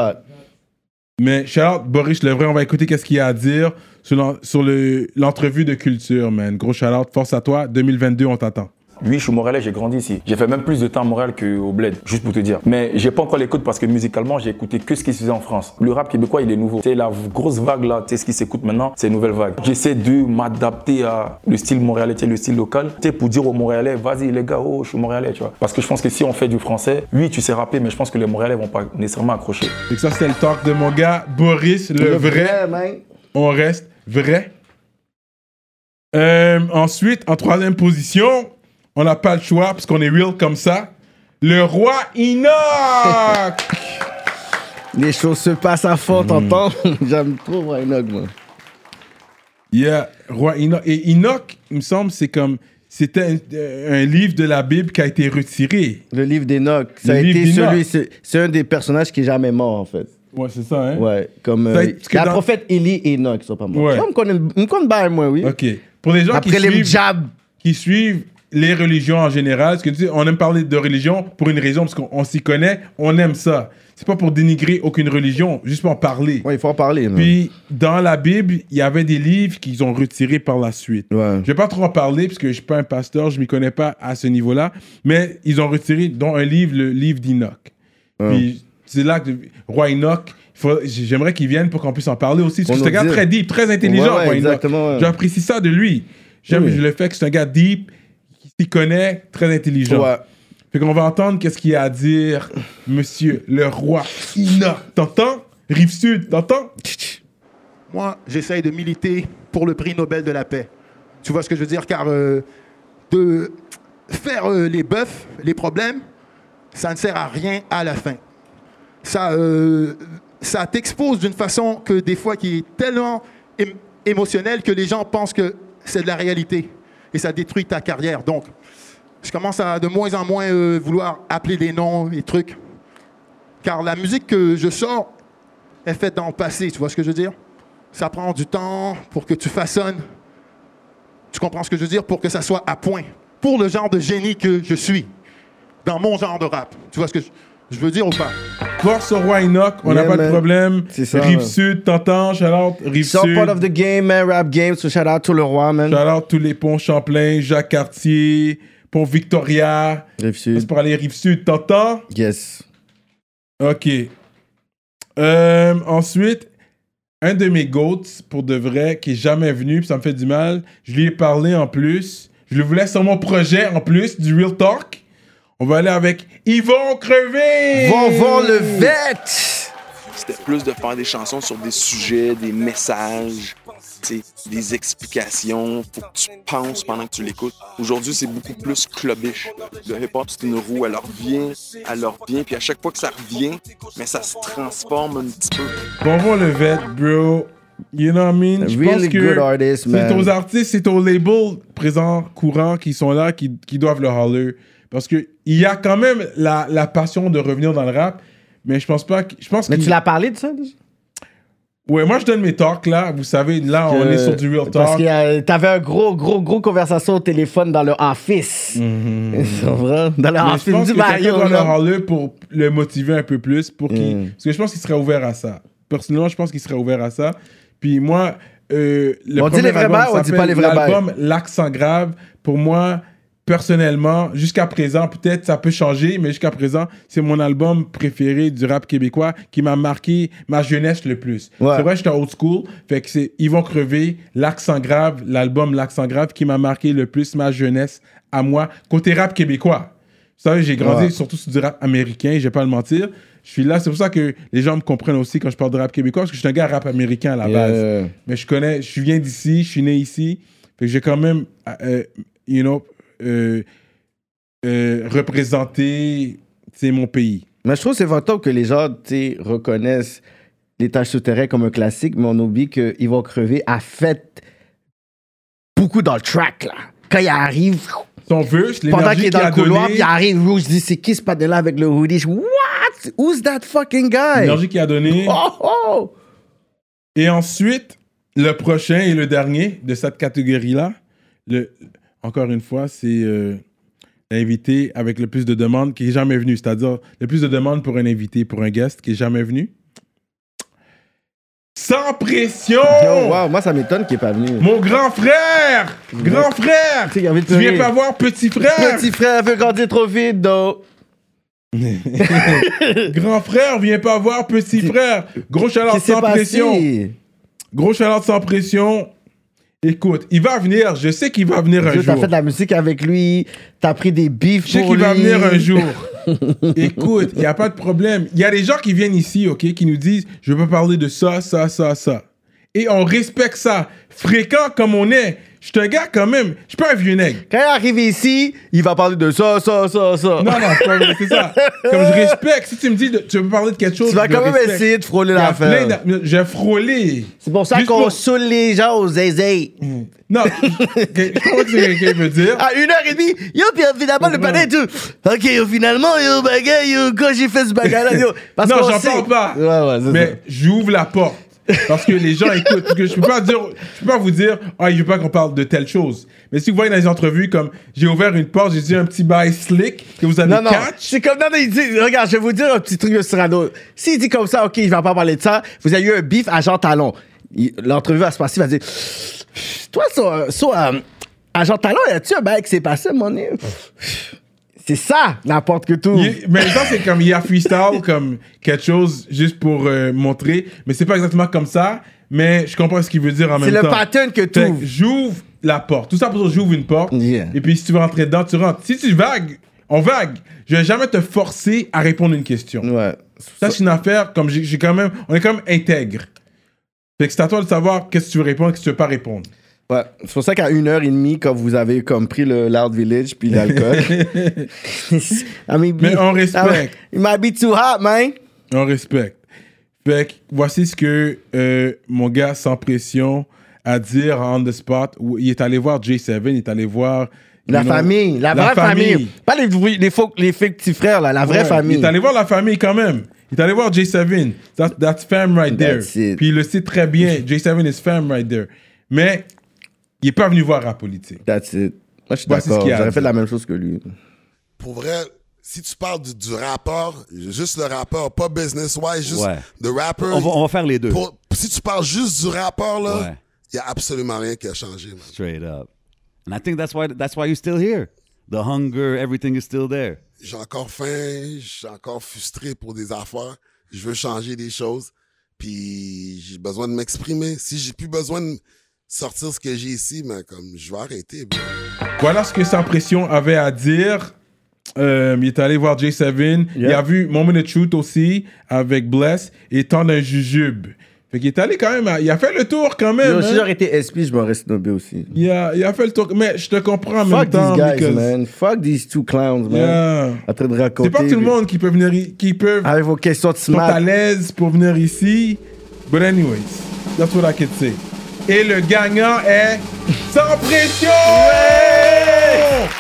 Mais shout out Boris Levray, on va écouter qu'est-ce qu'il a à dire sur l'en- sur le- l'entrevue de culture, man. Gros shout out, force à toi. 2022, on t'attend. Oui, je suis montréalais, j'ai grandi ici. J'ai fait même plus de temps à Montréal qu'au Bled, juste pour te dire. Mais j'ai pas encore l'écoute parce que musicalement, j'ai écouté que ce qui se faisait en France. Le rap québécois, il est nouveau. C'est la grosse vague là, tu sais, ce qui s'écoute maintenant, c'est une nouvelle vague. J'essaie de m'adapter à le style montréalais, tu sais, le style local. Tu sais, pour dire aux Montréalais, vas-y les gars, oh, je suis montréalais, tu vois. Parce que je pense que si on fait du français, oui, tu sais rapper, mais je pense que les Montréalais vont pas nécessairement accrocher. Que ça, c'était le talk de mon gars Boris le, vrai. man. On reste vrai. Euh, ensuite, en troisième position, on n'a pas le choix parce qu'on est real comme ça. Le roi Enoch! Les choses se passent à fond, t'entends? J'aime trop voir Enoch, moi. Yeah, roi Enoch. Et Enoch, il me semble, c'est comme. C'était un, un livre de la Bible qui a été retiré. Le livre d'Enoch, ça Le a été celui, c'est un des personnages qui est jamais mort, en fait. Ouais, c'est ça, hein? Ouais, comme euh, été- la dans- prophète Élie et Enoch sont pas morts. Ouais. On me bien, moi, oui. Ok. Pour les gens Après qui les suivent, qui suivent les religions en général, parce que tu sais, on aime parler de religion pour une raison, parce qu'on on s'y connaît, on aime ça. C'est pas pour dénigrer aucune religion, juste pour en parler. Ouais, il faut en parler. Puis, dans la Bible, il y avait des livres qu'ils ont retirés par la suite. Ouais. Je vais pas trop en parler, parce que je suis pas un pasteur, je m'y connais pas à ce niveau-là, mais ils ont retiré, dont un livre, le livre d'Enoch. Puis, c'est là que Roi Enoch, j'aimerais qu'il vienne pour qu'on puisse en parler aussi, parce que c'est un gars très deep, très intelligent. J'apprécie ça de lui. J'aime Oui. le fait que c'est un gars deep, qui s'y connaît, très intelligent. Ouais. Fait qu'on va entendre qu'est-ce qu'il y a à dire, monsieur le roi Enoch. T'entends? Rive Sud, t'entends? Moi, j'essaye de militer pour le prix Nobel de la paix. Tu vois ce que je veux dire? Car euh, de faire euh, les bœufs, les problèmes, ça ne sert à rien à la fin. Ça, euh, ça t'expose d'une façon que des fois qui est tellement ém- émotionnelle que les gens pensent que c'est de la réalité et ça détruit ta carrière. Donc, je commence à de moins en moins euh, vouloir appeler des noms et trucs. Car la musique que je sors est faite dans le passé, tu vois ce que je veux dire? Ça prend du temps pour que tu façonnes. Tu comprends ce que je veux dire? Pour que ça soit à point. Pour le genre de génie que je suis. Dans mon genre de rap. Tu vois ce que je, je veux dire ou pas? Force au roi Enoch, on n'a Yeah, pas de problème. C'est ça, Rive man. Sud, t'entends, shout out, Rive So Sud. part of the game, man, rap game. So shout out to le roi, man. Shout out tous les ponts Champlain, Jacques Cartier, pont Victoria. Rive C'est Sud. pour aller Rive Sud, t'entends? Yes. Ok. Euh, ensuite, un de mes goats, pour de vrai, qui est jamais venu, puis ça me fait du mal, je lui ai parlé en plus. Je le voulais sur mon projet en plus, du Real Talk. On va aller avec Yvon Crevé! Vont voir le vet! C'était plus de faire des chansons sur des sujets, des messages, tu sais, des explications. Faut que tu penses pendant que tu l'écoutes. Aujourd'hui, c'est beaucoup plus clubbish. Le hip-hop, c'est une roue. Elle revient, elle revient. Puis à chaque fois que ça revient, mais ça se transforme un petit peu. Bon, voir le vet, bro. You know what I mean? Je Really pense que good artist, c'est aux artistes, c'est aux labels présents, courants, qui sont là, qui, qui doivent le holler. Parce que il y a quand même la, la passion de revenir dans le rap, mais je pense pas que... Je pense Mais qu'il- tu l'as parlé de ça déjà? Ouais, moi je donne mes talks là, vous savez, là on est sur du real Parce talk. que euh, t'avais un gros, gros, gros conversation au téléphone dans le office. C'est vrai? Dans le. Mais je office pense du Mario. doit le pour le motiver un peu plus, pour qu'il... Mm. Parce que je pense qu'il serait ouvert à ça. Personnellement, je pense qu'il serait ouvert à ça. Puis moi, euh, le On dit premier les vrais album bails, on dit pas les vrais L'accent grave, pour moi, personnellement, jusqu'à présent, peut-être ça peut changer, mais jusqu'à présent, c'est mon album préféré du rap québécois qui m'a marqué ma jeunesse le plus. Ouais. C'est vrai, j'étais old school, fait que c'est Ils vont crever, L'accent grave, l'album L'accent grave qui m'a marqué le plus ma jeunesse à moi, côté rap québécois. Vous savez, j'ai grandi Ouais. surtout sur du rap américain, je vais pas le mentir. Je suis là, c'est pour ça que les gens me comprennent aussi quand je parle de rap québécois, parce que je suis un gars rap américain à la base. Mais je connais, je viens d'ici, je suis né ici. Fait que j'ai quand même, euh, you know, euh, euh, sais, mon pays. Mais je trouve que c'est fantastique que les gens reconnaissent les tâches souterraines comme un classique, mais on oublie qu'ils vont crever a fait beaucoup dans le track. Là. Quand il arrive, Son verse, pendant qu'il est dans a le couloir, puis donné, il arrive, je dis c'est qui ce padre-là avec le hoodie? Je dis, What? Who's that fucking guy? l'énergie qu'il a donné. Oh, oh! Et ensuite, le prochain et le dernier de cette catégorie-là, le, encore une fois, c'est euh, l'invité avec le plus de demandes qui est jamais venu. C'est-à-dire le plus de demandes pour un invité, pour un guest qui est jamais venu. Sans pression! Yo, wow, moi ça m'étonne qu'il n'est pas venu. Mon grand frère! Grand frère! Tu viens pas voir petit frère! Petit frère veut grandir trop vite, donc. Grand frère, viens pas voir petit frère! Gros chaleur sans pression! Gros chaleur sans pression! Écoute, il va venir, je sais qu'il va venir un Yo, T'as jour. fait de la musique avec lui, t'as pris des bifs Je sais qu'il va venir un jour. Écoute, il n'y a pas de problème. Il y a des gens qui viennent ici, OK, qui nous disent Je veux pas parler de ça, ça, ça, ça. Et on respecte ça. Fréquent comme on est. Je suis un gars quand même. Je suis pas un vieux nègre. Quand il arrive ici, il va parler de ça, ça, ça, ça. Non, non, c'est ça. Comme je respecte. Si tu me dis de- tu veux parler de quelque chose, Tu vas quand même respecte. essayer de frôler l'affaire. J'ai frôlé. C'est pour ça qu'on pour- saoule les gens aux zézés. Non, je comprends ce que quelqu'un veut dire. À une heure et demie, yo, puis finalement, le panel et tout. Ok, yo, finalement, yo, bagarre, yo, quand j'ai fait ce bagarre-là, yo. Parce non, j'en parle pas. Ouais, ouais, c'est Mais j'ouvre la porte. Parce que les gens écoutent. Parce que je peux pas dire, je peux pas vous dire, ah, il veut pas qu'on parle de telle chose. Mais si vous voyez dans les entrevues, comme j'ai ouvert une porte, j'ai dit un petit bail slick que vous avez Non, non, catch. c'est comme, non, non, il dit, regarde, je vais vous dire un petit truc de Cyrano. S'il dit comme ça, ok, je vais pas parler de ça, vous avez eu un bif à Jean Talon. L'entrevue va se passer, il va dire, toi, so, so, euh, à Jean Talon, y a-tu un bail qui s'est passé, mon nez? C'est ça, n'importe que tout. Il- mais ça, c'est comme il y a freestyle, comme quelque chose juste pour euh, montrer. Mais c'est pas exactement comme ça. Mais je comprends ce qu'il veut dire en C'est même le temps. pattern que Fait tout. que J'ouvre la porte. Tout ça pour dire j'ouvre une porte. Yeah. Et puis si tu veux rentrer dedans, tu rentres. Si tu vagues, on vague. Je vais jamais te forcer à répondre à une question. Ouais. Ça, c'est une affaire, comme j'ai j'ai quand même, on est quand même intègre. Fait que c'est à toi de savoir qu'est-ce que tu veux répondre, qu'est-ce que tu veux pas répondre. Ouais. C'est pour ça qu'à une heure et demie, quand vous avez comme pris le Loud Village puis l'alcool. I mean, Mais on respecte. It might be too hot, man. On respecte. Fait que voici ce que euh, mon gars sans pression a dire on the spot. Où Il est allé voir J7, il est allé voir. La know, famille, la vraie famille. Pas les, les, faux, les fake petits frères, là, la vraie Ouais, famille. Il est allé voir la famille quand même. Il est allé voir J7. That, that's fam right there. That's. Puis il le sait très bien. J7 is fam right there. Mais il n'est pas venu voir la politique. That's it. Moi, je suis d'accord. J'aurais fait la même chose que lui. Pour vrai, si tu parles du, du rapport, juste le rapport, pas business-wise, juste Ouais. de rapper. On va, on va faire les deux. pour- si tu parles juste du rapport, là, Ouais. il y a absolument rien qui a changé, man. Straight up. And I think that's why that's why you're still here. The hunger, everything is still there. J'ai encore faim, je suis encore frustré pour des affaires. Je veux changer des choses. Puis j'ai besoin de m'exprimer. Si j'ai plus besoin de sortir ce que j'ai ici, mais comme je vais arrêter. bro. Voilà ce que Sans Pression avait à dire. Euh, il est allé voir J7. Il a vu Moment of Truth aussi avec Bless et tant d'un jujube. Fait qu'il est allé quand même. à- il a fait le tour quand même. Yo, hein. si j'aurais été SP, je m'aurais snobé aussi. il, a, il a fait le tour. Mais je te comprends en même Fuck temps. these guys, because- man. Fuck these two clowns, man. Yeah. En train de raconter. C'est pas tout le monde qui peut venir. i- Qui peut Avec vos questions de sont à smart. l'aise pour venir ici. But anyways, that's what I can say. Et le gagnant est Sans Pression!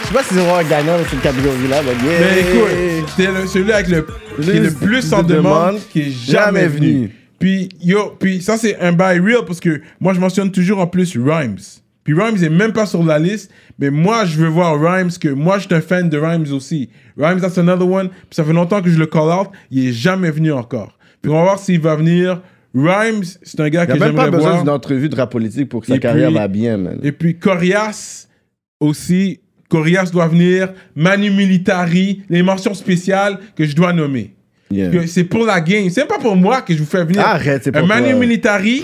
Je sais pas si c'est vraiment un gagnant dans cette catégorie-là, mais yeah. Mais écoute, c'est le- celui avec le, qui est le plus en de demande, demande, qui est jamais jamais venu. venu. Puis, yo, puis ça, c'est un bail real parce que moi, je mentionne toujours en plus Rhymes. Puis Rhymes est même pas sur la liste, mais moi, je veux voir Rhymes, que moi, je suis un fan de Rhymes aussi. Rhymes, that's another one. Puis ça fait longtemps que je le call out, il est jamais venu encore. Puis on va voir s'il va venir. Rhymes, c'est un gars Il que n'y a même pas j'aimerais besoin voir. d'une entrevue de rap politique pour que sa Et carrière puis- va bien, man. Et puis Corias aussi. Corias doit venir. Manu Militari, les mentions spéciales que je dois nommer. Yeah. C'est pour la game. C'est pas pour moi que je vous fais venir. Arrête, c'est Un pour Manu toi. Militari,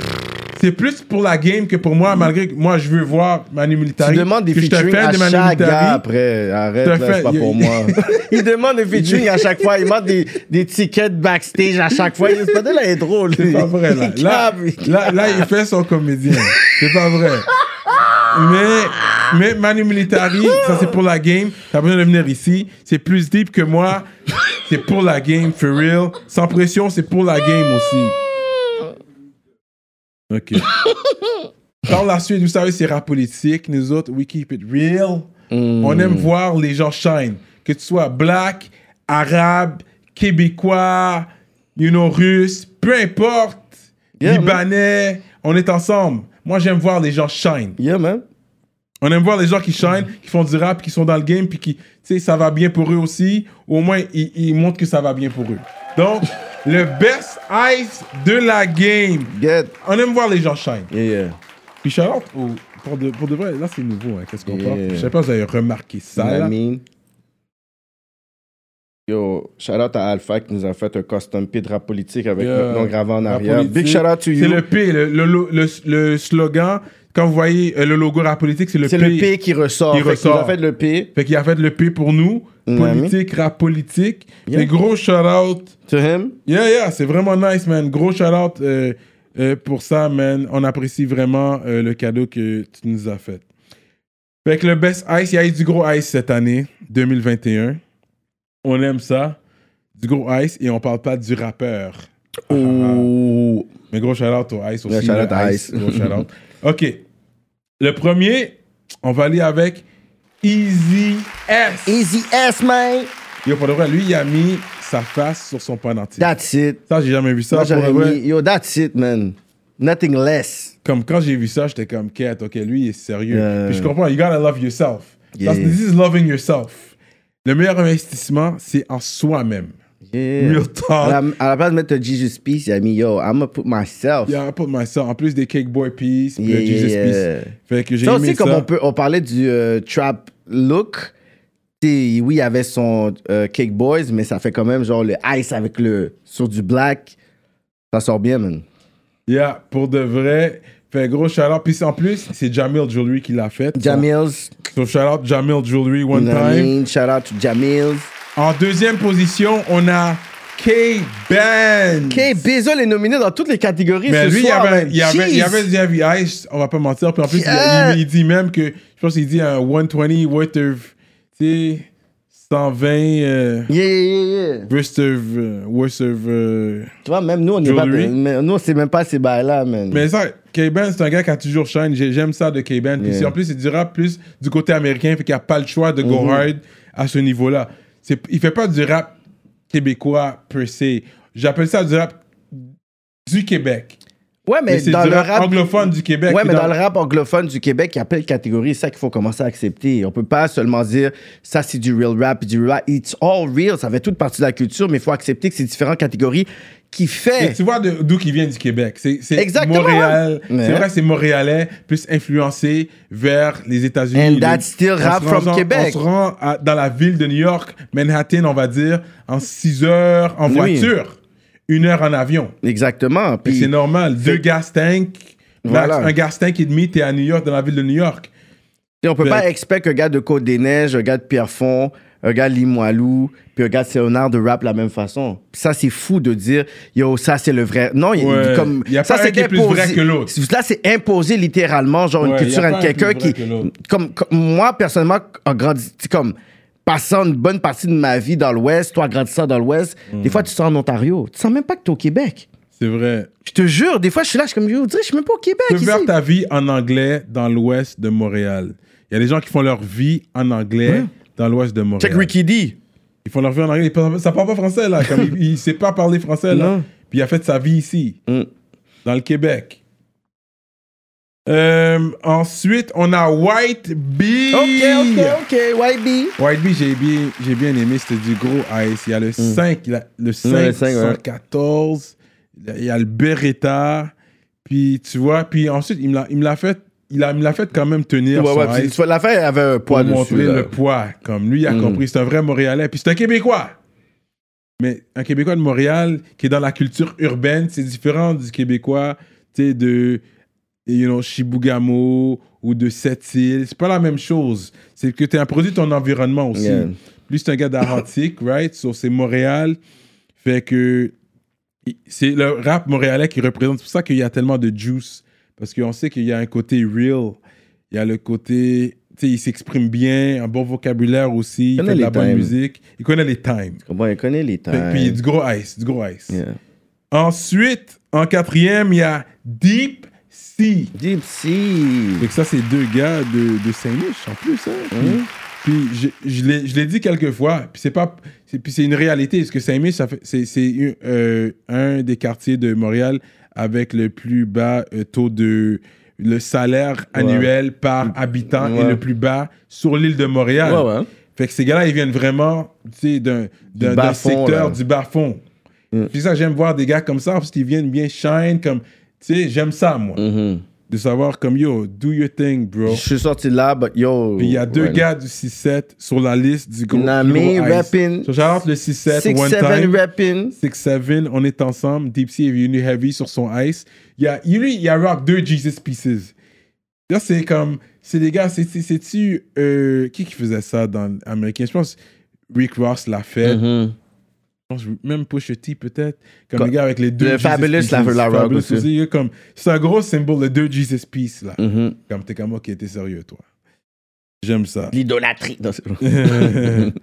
c'est plus pour la game que pour moi, malgré que moi je veux voir Manu Militari. Tu demandes des que je featuring à de Manu chaque gars après. Arrête, là, c'est pas il- pour il- moi. il demande des featuring à chaque fois. Il demande des, des tickets backstage à chaque fois. Ce là est drôle. C'est pas vrai, là. Là, là, là, il fait son comédien. C'est pas vrai. Mais, mais Manu Militari, ça c'est pour la game. T'as besoin de venir ici. C'est plus deep que moi. C'est pour la game, for real. Sans pression, c'est pour la game aussi. Ok. Par la suite, vous savez, c'est rap politique. Nous autres, we keep it real. On aime voir les gens shine. Que tu sois black, arabe, québécois, you know, russe, peu importe, Yeah, libanais, on est ensemble. Moi, j'aime voir les gens shine. Yeah, man. On aime voir les gens qui shine, qui font du rap, qui sont dans le game, puis qui, tu sais, ça va bien pour eux aussi. Au moins, ils, ils montrent que ça va bien pour eux. Donc, le best ice de la game. Get. On aime voir les gens shine. Yeah, yeah. Puis shout out au- pour, de, pour de vrai, là c'est nouveau, hein, qu'est-ce qu'on Yeah. parle. Je sais pas si vous avez remarqué ça. You know. I mean? Yo, shout out à Alpha qui nous a fait un custom P de rap politique avec notre nom gravé en arrière. Big shout out to you. C'est le P, le, le, le, le slogan. Quand vous voyez euh, le logo rap politique, c'est le P. C'est le P qui ressort. Qui Fait ressort. a fait le P. Fait qu'il a fait le P pour nous. Politique, rap politique. Yeah. Et gros shout out. To him? Yeah, yeah, c'est vraiment nice, man. Gros shout out euh, euh, pour ça, man. On apprécie vraiment euh, le cadeau que tu nous as fait. Fait que le Best Ice, il y a eu du gros Ice cette année, 2021. On aime ça. Du gros Ice et on parle pas du rappeur. Oh. Mais gros shout out au Ice aussi. Shout out à Ice. Gros shout out. OK. Le premier, on va aller avec Easy S. Easy S, man. Yo, pour de vrai, lui, il a mis sa face sur son pendentif. That's it. Ça, j'ai jamais vu ça. Moi, pour j'aurais de vrai. mis, yo, that's it, man. Nothing less. Comme quand j'ai vu ça, j'étais comme, Cat, ok, lui, il est sérieux. Yeah. Puis je comprends, you gotta love yourself. Yeah. That's, this is loving yourself. Le meilleur investissement, c'est en soi-même. Yeah. Real À talk. la, à la place de mettre Jesus Peace, il a mis, yo, I'm gonna put myself. Yeah, I put myself. En plus des Cake Boy Peace, puis Yeah, Jesus Peace. Fait que j'ai Ça aimé aussi, comme on, peut, on parlait du euh, trap look, oui, il avait son euh, Cake Boys, mais ça fait quand même genre le ice avec le sur du black. Ça sort bien, man. Yeah, pour de vrai. Fait gros shout out. Puis en plus, c'est Jamil Jewelry qui l'a fait. Jamils, So shout out Jamil Jewelry one you know what I time. mean? shout out to Jamils. En deuxième position, on a K-Ben. K-Bezol est nominé dans toutes les catégories Mais ce lui, il soir, avait, il avait, il avait vu Ice, on va pas mentir. Puis en plus, il- Yeah. il, il dit même que, je pense qu'il dit un 120 worth of, tu sais, 120 euh, Yeah, yeah, yeah. worth of, euh, worth of, euh, Tu vois, même nous, on n'est pas. Nous, c'est même pas ces bails-là, man. Mais ça, K-Ben, c'est un gars qui a toujours shine. J'ai- J'aime ça de K-Ben. Puis en plus, c'est du rap plus du côté américain, fait qu'il n'y a pas le choix de go hard à ce niveau-là. Il fait pas du rap québécois per se. J'appelle ça du rap du Québec. Ouais, mais, dans du le rap rap anglophone du Québec. Ouais, mais dans... le rap anglophone du Québec, il y a plein de catégories. C'est ça qu'il faut commencer à accepter. On peut pas seulement dire ça, c'est du real rap, du rap. It's all real. Ça fait toute partie de la culture, mais il faut accepter que c'est différentes catégories qui Et fait. tu vois d'où qui vient du Québec. C'est Montréal. ouais. C'est vrai, c'est montréalais, plus influencé vers les États-Unis. And that's still on rap from Québec. On se rend à- dans la ville de New York, Manhattan, on va dire, en 6 heures en Oui. voiture, une heure en avion. Exactement. Puis C'est normal. Deux gas tanks. Voilà. Un gas tank et demi, t'es à New York, dans la ville de New York. Et on peut pas expecter qu'un gars de Côte-des-Neiges, un gars de Pierrefonds, un gars de Limoilou, puis un gars de rap de la même façon. Puis ça, c'est fou de dire, yo, ça, c'est le vrai. Non, il Ouais. comme. Y a ça, c'est qui est plus imposé. vrai que l'autre. Là, c'est imposé littéralement, genre, Ouais, une culture à quelqu'un qui. Comme, comme moi, personnellement, en grandi, tu comme. Passant une bonne partie de ma vie dans l'Ouest, toi grandissant dans l'Ouest, Mm. des fois tu sors en Ontario. Tu sens même pas que t'es au Québec. C'est vrai. Je te jure, des fois je suis là, je suis comme, yo, dirais, je suis même pas au Québec. Tu faire ta vie en anglais dans l'ouest de Montréal. Il y a des gens qui font leur vie en anglais. Dans l'ouest de Montréal. Check Ricky D. Ils font leur vie en anglais. Ça parle pas français, là. Comme il, il sait pas parler français, là. Non. Puis il a fait sa vie ici, Mm. dans le Québec. Euh, ensuite, on a White Bee. Ok, ok, ok, YB. White Bee, j'ai bien, j'ai bien aimé. C'était du gros ice. Il y a le 5, il y a le 5, Mm. le 5, ouais. 114. Il y a le Beretta. Puis, tu vois, puis ensuite, il me l'a fait, il, a, il l'a fait quand même tenir Ouais, son ouais, puis l'affaire avait un pour poids dessus. montrer là. le poids. Comme lui, il a Mm. compris. C'est un vrai Montréalais. Puis c'est un Québécois. Mais un Québécois de Montréal qui est dans la culture urbaine, c'est différent du Québécois, tu sais, de you know, Chibougamau ou de Sept-Îles. C'est pas la même chose. C'est que tu as produit ton environnement aussi. Yeah. Lui, c'est un gars d'Arrentique, right? So, c'est Montréal. Fait que c'est le rap montréalais qui représente. C'est pour ça qu'il y a tellement de juice. Parce qu'on sait qu'il y a un côté real. Il y a le côté. Tu sais, il s'exprime bien, un bon vocabulaire aussi. Il connaît fait de la bonne times. musique. Il connaît les times. Comment il connaît les Fait temps. que- puis du gros ice, du gros ice. Yeah. Ensuite, en quatrième, il y a Deep Sea. Deep Sea. Fait que ça, c'est deux gars de, de Saint-Mich en plus. Hein? Puis, Mhm. puis je, je l'ai- dit quelques fois, puis c'est pas, puis c'est une réalité, parce que Saint-Mich, fait- c'est euh, un des quartiers de Montréal avec le plus bas euh, taux de le salaire annuel par habitant est Ouais. le plus bas sur l'île de Montréal. Ouais. Fait que ces gars-là, ils viennent vraiment d'un secteur là. du bas-fond. Mm. C'est ça, j'aime voir des gars comme ça parce qu'ils viennent bien shine. Comme, tu sais, j'aime ça, moi. Mhm. De savoir, comme, yo, do your thing, bro. Je suis sorti là, but yo. Puis il y a deux ouais. gars du 6-7 sur la liste du plus gros ice. rapping. So, le 6-7, 6 one 7 time. rapping. 6-7, on est ensemble. Deep Sea est venu heavy sur son ice. Il y a, lui, il y a rock deux Jesus Pieces. Là, c'est comme, c'est des gars, c'est- c'est- c'est-tu, euh, qui qui faisait ça dans l'américain? Je pense Rick Ross l'a fait. Mhm. Je pense même Pusha T peut-être. Comme Comme- les gars avec les deux le Jesus Fabulous, Pieces. la- la Fabulous aussi. aussi, comme, c'est un gros symbole, les deux Jesus Pieces, là. Mhm. Comme, t'es comme, ok, t'es sérieux, toi. J'aime ça. L'idolâtrie.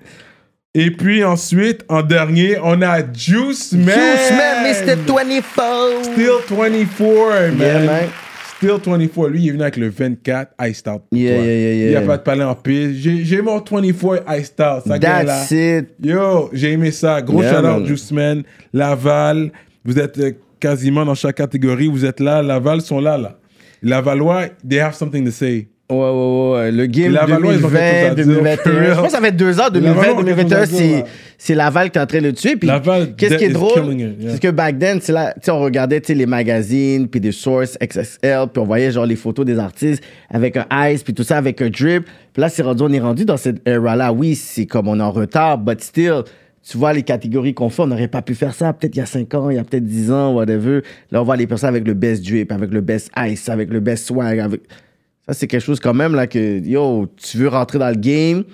Et puis ensuite, en dernier, on a Juice Man. Juice Man, Mr. 24. Still 24, man. Yeah, man. Still 24. Lui, il est venu avec le 24 Iced Out. pour Yeah, toi. yeah, yeah, Il yeah. a pas de palais en piste. J'ai j'ai mon 24 Iced Out. Ça gagne là. That's it. Yo, j'ai aimé ça. Gros Yeah, shout out man. Juice Man. Laval. Vous êtes euh, quasiment dans chaque catégorie. Vous êtes là. Laval sont là, là. Lavalois, they have something to say. Ouais, ouais, ouais, ouais. Le game Lavallois, ils ont quelque chose 2020, à dire, 2021. for real. Je pense que ça fait deux ans, Les Lavallois 2020, ont quelque 2021, chose à dire, c'est, là. C'est Laval qui est en train de le tuer. Puis, Laval qu'est-ce qui est drôle? yeah. C'est que back then, c'est là, tu sais, on regardait, les magazines, puis des sources XXL, puis on voyait, genre, les photos des artistes avec un ice, puis tout ça, avec un drip. Puis là, c'est rendu, on est rendu dans cette era-là. Oui, c'est comme on est en retard, but still, tu vois les catégories qu'on fait, on n'aurait pas pu faire ça peut-être il y a 5 ans, il y a peut-être 10 ans, whatever. Là, on voit les personnes avec le best drip, avec le best ice, avec le best swag, avec... Ça, c'est quelque chose quand même, là, que, yo, tu veux rentrer dans le game,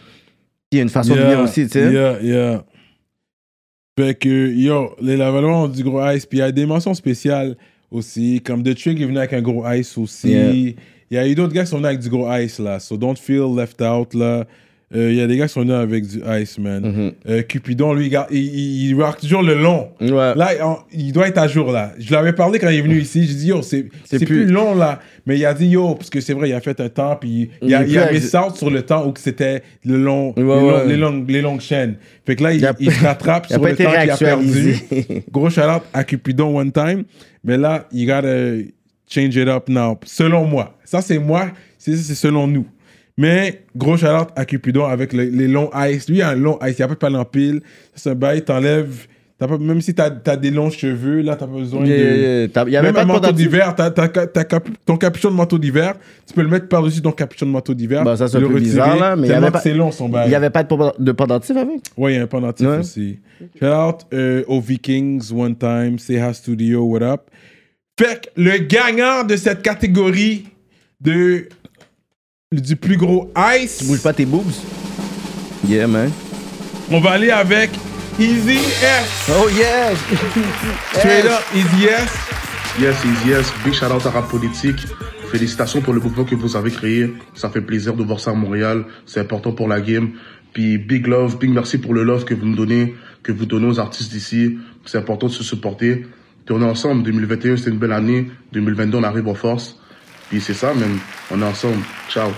il y a une façon de venir aussi, tu sais. Yeah, yeah. Fait que, yo, les Lavalois ont du gros ice. Puis il y a des mentions spéciales aussi. Comme The Trick est venu avec un gros ice aussi. Yeah. Il y a eu d'autres gars qui sont venus avec du gros ice là. So don't feel left out là. Euh, Il y a des gars qui sont venus avec du ice, man. Mm-hmm. Euh, Cupidon, lui, il, il, il, il rock toujours le long. Ouais. Là, il doit être à jour, là. Je l'avais parlé quand il est venu ici. J'ai dit, yo, c'est c'est plus... plus- long, là. Mais il a dit, yo, parce que c'est vrai, il a fait un temps, puis il, Il a, est il a mis ça sur le temps où c'était le long, Ouais, les, longs- ouais. les longues, les longues chaînes. Fait que là, il, Il il se rattrape il sur le temps qu'il a perdu. Gros shout-out à Cupidon one time. Mais là, il gotta change it up now. Selon moi. Ça, c'est moi. C'est selon nous. Mais gros shout-out à Cupidon avec le- les longs ice. Lui, il a un long ice. Il a pas de parler en pile. Ça, C'est un bail. T'enlèves. t'as pas- Même si t'as as des longs cheveux, là, t'as pas besoin Yeah, de. yeah, y avait Même pas un manteau d'hiver, t'as- t'as- t'as cap- ton capuchon de manteau d'hiver, tu peux le mettre par-dessus ton capuchon de manteau d'hiver. Bah, ça, c'est un le peu retirer, bizarre, là, mais il y tellement avait que pas- c'est long son bail. Il n'y avait pas de, pend- de pendentif avec? Ouais, il y a un pendentif Ouais. aussi. Shout out euh, aux Vikings one time, Seha Studio, what up. Fait que le gagnant de cette catégorie de du plus gros ice. Tu bouges pas tes boobs? Yeah, man. On va aller avec Easy S. Oh yes! Straight up, Easy S. Yes, yes, yes. Big shout out à Rap Politique. Félicitations pour le mouvement que vous avez créé. Ça fait plaisir de voir ça à Montréal. C'est important pour la game. Puis big love, big merci pour le love que vous me donnez, que vous donnez aux artistes d'ici. C'est important de se supporter. Puis on est ensemble. 2021, c'est une belle année. 2022, on arrive en force. Puis c'est ça, même. On est ensemble. Ciao.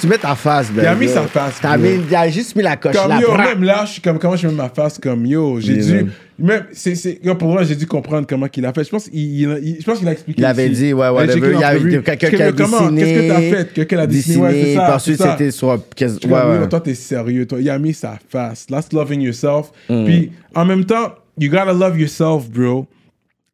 Tu mets ta face, ben. Il a mis là. sa face, T'as mis- Il a juste mis la coche Comme là. yo, même là, je suis comme comment je mets ma face comme yo? J'ai dû man. même c'est c'est yo, pour moi j'ai dû comprendre comment qu'il a fait. Je pense qu'il il- il- je pense qu'il a expliqué. Il avait dit, ouais, écrit Il y avait quelqu'un Qu'est-ce qui a dessiné. Qu'est-ce que t'as fait Quelqu'un a dessiné, ouais, c'est ça. ensuite, c'était sur. ouais, yo, ouais. toi t'es sérieux, toi. Il a mis sa face. That's loving yourself. Mm. Puis en même temps, you gotta love yourself, bro.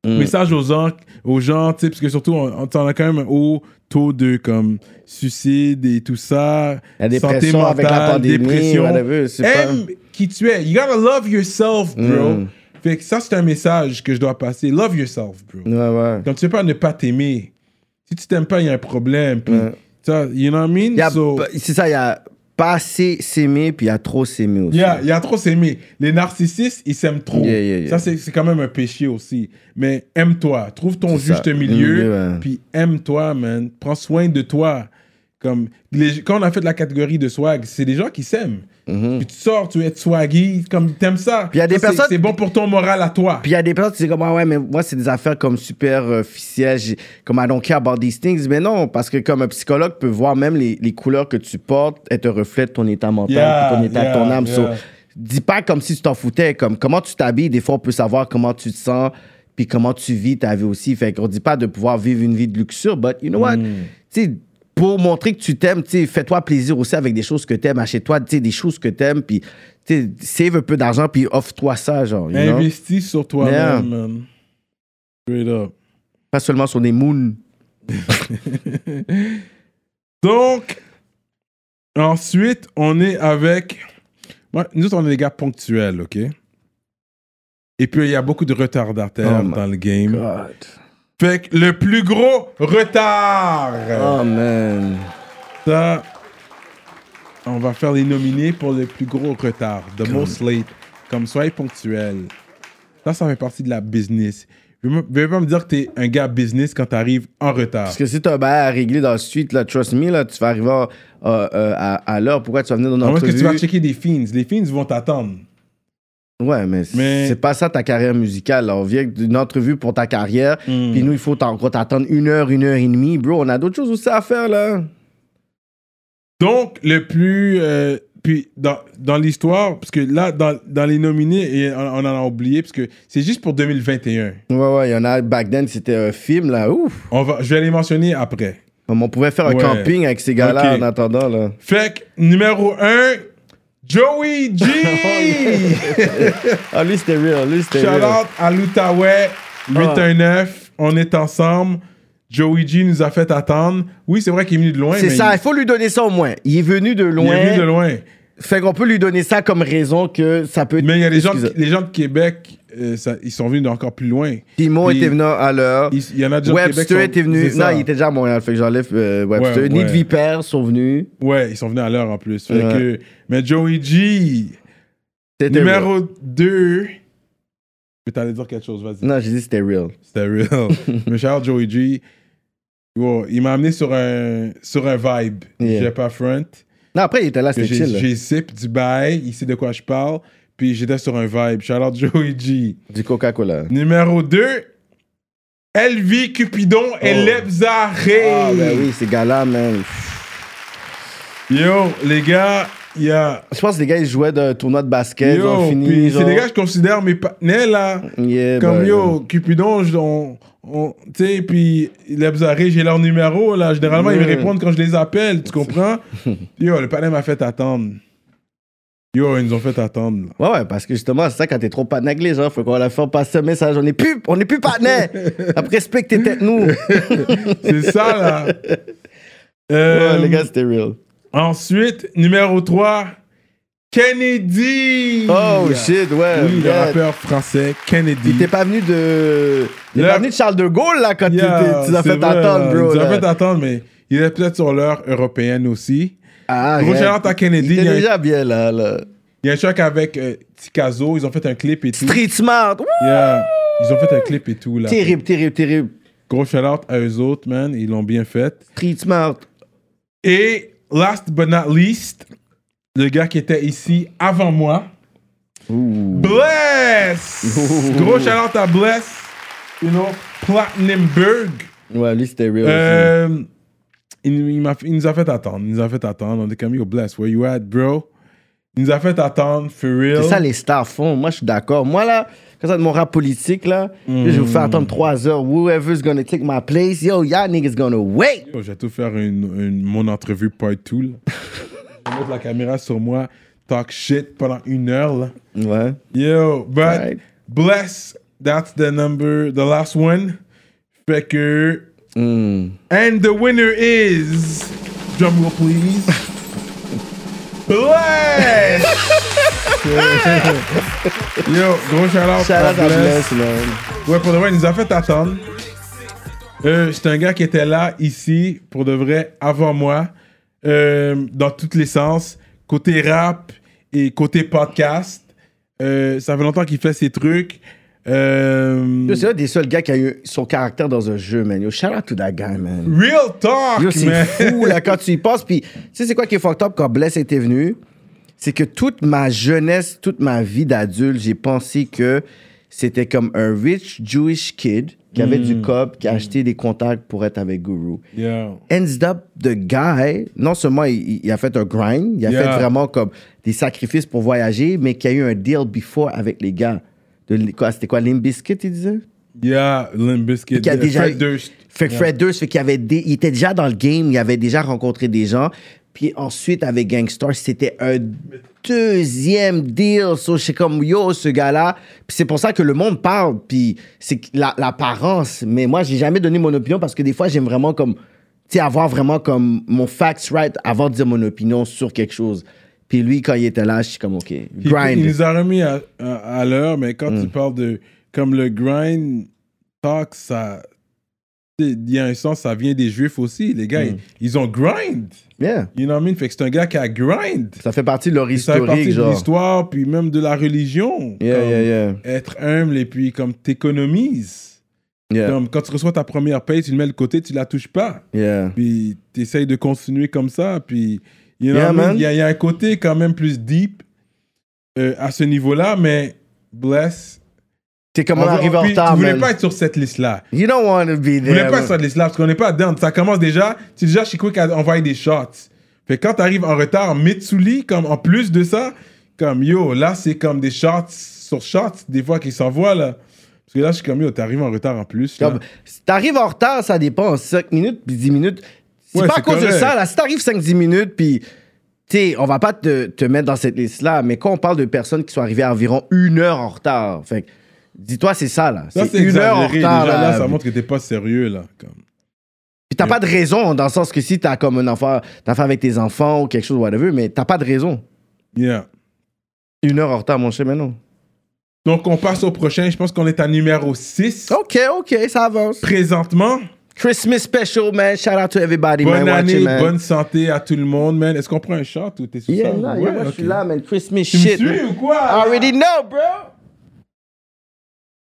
Mm. Message aux gens, aux gens, tu sais, parce que surtout, on, on a quand même un haut taux de comme suicide et tout ça. La santé mentale, avec la pandémie, dépression. whatever, c'est pas- Aime qui tu es. You gotta love yourself, bro. Mm. Fait que ça, c'est un message que je dois passer. Love yourself, bro. Ouais, ouais. Comme tu peux pas ne pas t'aimer. Si tu t'aimes pas, il y a un problème. Puis, ça, you know what I mean? So- C'est ça, il y a pas assez s'aimer, puis il y a trop s'aimer aussi. il y a, il y a trop s'aimer. Les narcissistes, ils s'aiment trop. Yeah, yeah, yeah. Ça, c'est c'est quand même un péché aussi. Mais aime-toi. Trouve ton juste ça. milieu. Ouais. Puis aime-toi, man. Prends soin de toi. Comme les- quand on a fait la catégorie de swag, c'est des gens qui s'aiment. Puis tu sors, tu es swaggy, comme t'aimes ça. Puis y a des Ça, personnes- C'est bon pour ton moral à toi. Puis il y a des personnes qui disent comme, ah ouais, mais moi, c'est des affaires comme super euh, officielles, j'ai- comme I don't care about these things. Mais non, parce que comme un psychologue peut voir même les, les couleurs que tu portes, elles te reflètent ton état mental, Yeah, ton état yeah, de ton âme. So, yeah. dis pas comme si tu t'en foutais, comme comment tu t'habilles, des fois, on peut savoir comment tu te sens, puis comment tu vis ta vie aussi. Fait qu'on dit pas de pouvoir vivre une vie de luxure, but you know what? Mm. Tu sais, pour montrer que tu t'aimes, fais-toi plaisir aussi avec des choses que t'aimes, achète-toi, des choses que t'aimes, puis save un peu d'argent, puis offre-toi ça, genre, you know? Investis sur toi-même, Yeah. man. Straight up. Pas seulement sur des moons. Donc, ensuite, on est avec. Nous autres, on est des gars ponctuels, OK? Et puis, il y a beaucoup de retardataires Oh dans le game. Fait que le plus gros retard. Oh, man. Ça, on va faire les nominés pour le plus gros retard. The most late. Comme soyez ponctuel. Ça, ça fait partie de la business. Ne vais pas me dire que t'es un gars business quand t'arrives en retard. Parce que si t'as un bail à régler dans le suite, là, trust me, là, tu vas arriver à, euh, euh, à, à l'heure. Pourquoi tu vas venir dans notre moins que entrevue? tu vas checker des fins. Les fins vont t'attendre. Ouais, mais, Mais- c'est pas ça ta carrière musicale. Là. On vient d'une entrevue pour ta carrière, Hmm. puis nous, il faut encore t'attendre une heure, une heure et demie. Bro, on a d'autres choses aussi à faire, là. Donc, le plus. euh, puis, dans, dans l'histoire, parce que là, dans, dans les nominés, et on, on en a oublié, parce que c'est juste pour 2021. Ouais, ouais, il y en a, back then, c'était un film, là. Ouf. On va, je vais les mentionner après. On pouvait faire un Ouais. camping avec ces gars-là en attendant, là. Fait que, numéro 1, Joey G! ah, lui, c'était real. Lui, c'était Shout out à l'Outaouais, 819, on est ensemble. Joey G nous a fait attendre. Oui, c'est vrai qu'il est venu de loin. C'est mais ça, il faut lui donner ça au moins. Il est venu de loin. Il est venu de loin. Fait qu'on peut lui donner ça comme raison que ça peut être. Mais il y a des gens, les gens de Québec, euh, ça- ils sont venus d'encore plus loin. Timo était venu à l'heure. Il y en a déjà Québec Webster était venu. Non, il était déjà à Montréal. Fait que j'enlève euh, Webster. Ouais, Nid ouais. Vipère sont venus. Ouais, ils sont venus à l'heure en plus. Fait Ouais. que, mais Joey G, numéro 2, Mais t'allais dire quelque chose, vas-y. Non, j'ai dit c'était real. C'était real. Mais shout Joey G. Wow, il m'a amené sur un, sur un vibe. Yeah. J'ai pas front. Non, après, il était là, c'était J'ai chill. j'ai sip du bail, il sait de quoi je parle. Puis j'étais sur un vibe. Shout out Joey G. Du Coca-Cola. Numéro 2, Elvi Cupidon et Oh. Lebzaré. Ah, ben oui, ces gars-là, man. Yo, les gars, il y a. Je pense que les gars, ils jouaient d'un tournoi de basket. ils ont fini. c'est des gars que je considère mes partenaires là. Yeah, Comme ben, yo, Cupidon, je- on, on- tu sais, puis Lebzaré, j'ai leur numéro là. Généralement, ils me répondent quand je les appelle, tu comprends? yo, le panel m'a fait attendre. Yo, ils nous ont fait attendre. là. Ouais, ouais, parce que justement, c'est ça, quand t'es trop avec les gens, faut qu'on leur fasse passer un message. On n'est plus, on est plus partenaire. Après, respectez peut-être nous. C'est ça là. Ouais, Euh, les gars, c'était real. Ensuite, numéro 3, Kennedy. Oh shit, ouais. Oui, le yeah. rappeur français Kennedy. Il t'es pas venu de. Il est Le- pas venu de Charles de Gaulle, là, quand tu Yeah, tu l'as fait vrai, attendre, bro. A là. fait attendre, mais il est peut-être sur l'heure européenne aussi. Ah, Gros shout-out à Kennedy. Il était a- déjà bien, là. là. Il y a un track avec euh, Tikazo, ils ont fait un clip et tout. Street Smart. Yeah. Ils ont fait un clip et tout là. Terrible, terrible, terrible. Gros shout out à eux autres, man. Ils l'ont bien fait. Street Smart. Et last but not least, le gars qui était ici avant moi, Bless! Gros shout out à Bless. You know, Platinumberg. Ouais, lui, c'était real. Euh, il, il m'a- il nous a fait attendre. Il nous a fait attendre. On était comme, yo, Bless, where you at, bro? Il nous a fait attendre, for real. C'est ça, les stars font. Moi, je suis d'accord. Moi, là, quand ça de mon rap politique, là, je vais vous faire attendre trois heures. Whoever's gonna take my place, yo, y'all niggas gonna wait. Yo, je vais tout faire une, une- mon entrevue part 2. là. je vais mettre la caméra sur moi, talk shit pendant une heure. Là. Ouais. Yo, but Right. bless, that's the number, the last one. Fait que. Hmm. And the winner is. Drum roll, please. Bless! Yo, gros shout out Shout out à Bless, man. Ouais, pour de vrai, il nous a fait attendre. Euh, c'est un gars qui était là, ici, pour de vrai, avant moi, euh, dans tous les sens, côté rap et côté podcast. Euh, ça fait longtemps qu'il fait ses trucs. Euh, C'est un des seuls gars qui a eu son caractère dans un jeu, man. Yo, shout out to that guy, man. real talk, Yo, c'est fou, là, quand tu y penses. Puis, tu sais, c'est quoi qui est fucked up quand Bless était venu? C'est que toute ma jeunesse, toute ma vie d'adulte, j'ai pensé que c'était comme un rich Jewish kid qui avait Mm. du cop, qui a acheté des contacts pour être avec Guru. Yeah. Ends up, the guy, non seulement il, il a fait un grind, il a Yeah. fait vraiment comme des sacrifices pour voyager, mais qu'il y a eu un deal before avec les gars. Quoi, c'était quoi, Limbiskit, il disait? Yeah, Limp Bizkit. Qui a déjà- Fred Durst. Fait que Yeah. Fred Durst, fait qu'il avait dé- il était déjà dans le game, il avait déjà rencontré des gens. Puis ensuite, avec Gangstar, c'était un deuxième deal. So, je suis comme, yo, ce gars-là. Puis c'est pour ça que le monde parle. Puis c'est l'apparence. Mais moi, j'ai jamais donné mon opinion parce que des fois, j'aime vraiment comme, tu sais, avoir vraiment comme mon facts right avant de dire mon opinion sur quelque chose. Puis lui, quand il était là, je suis comme, OK, grind. il nous a remis à, à- à l'heure, mais quand Mm. tu parles de. Comme le grind talk, ça. Il y a un sens, ça vient des juifs aussi. Les gars, Mm. ils, ils ont grind. Yeah. You know what I mean? Fait que c'est un gars qui a grind. Ça fait partie de leur Ça fait partie historique, de l'histoire, puis même de la religion. Yeah, Comme yeah, yeah. Être humble et puis comme t'économises. Yeah. Comme quand tu reçois ta première paye, tu le mets de côté, tu la touches pas. Yeah. Puis tu essayes de continuer comme ça. Puis you know Yeah, what I mean? man. il y, a- il y a un côté quand même plus deep euh, à ce niveau-là, mais bless. T'es comme on arrive en retard, Tu voulais man. pas être sur cette liste-là. You don't want to be Tu voulais pas être sur cette liste-là parce qu'on n'est pas dedans. Ça commence déjà. Tu déjà chez Quick a envoyé des shots. Fait quand t'arrives en retard, Mitsuli, comme en plus de ça, comme yo, là c'est comme des shots sur shots, des fois qui s'envoient là. Parce que là, je suis comme yo, t'arrives en retard en plus. t'arrives en retard, ça dépend. 5 minutes puis 10 minutes. C'est Ouais, pas à cause de ça. Là. Si t'arrives 5-10 minutes, puis. Tu sais, on va pas te, te mettre dans cette liste-là, mais quand on parle de personnes qui sont arrivées à environ une heure en retard, fait dis-toi, c'est ça, là. Ça, C'est une heure en retard, déjà, là. là, ça montre que t'es pas sérieux là. Comme. Puis t'as pas de raison, dans le sens que si t'as comme un enfant, t'as fait avec tes enfants ou quelque chose, whatever, mais t'as pas de raison. Yeah. Une heure en retard, mon cher, mais non. Donc on passe au prochain. Je pense qu'on est à numéro 6. OK, OK, ça avance. Présentement. Christmas special, man. Shout out to everybody, Bonne man. année, watching, man. bonne santé à tout le monde, man. Est-ce qu'on prend un shot ou t'es sous Yeah, ça? Ouais, yeah, je suis là, man. Christmas Tu me shit. suis man. ou quoi? I already know, bro.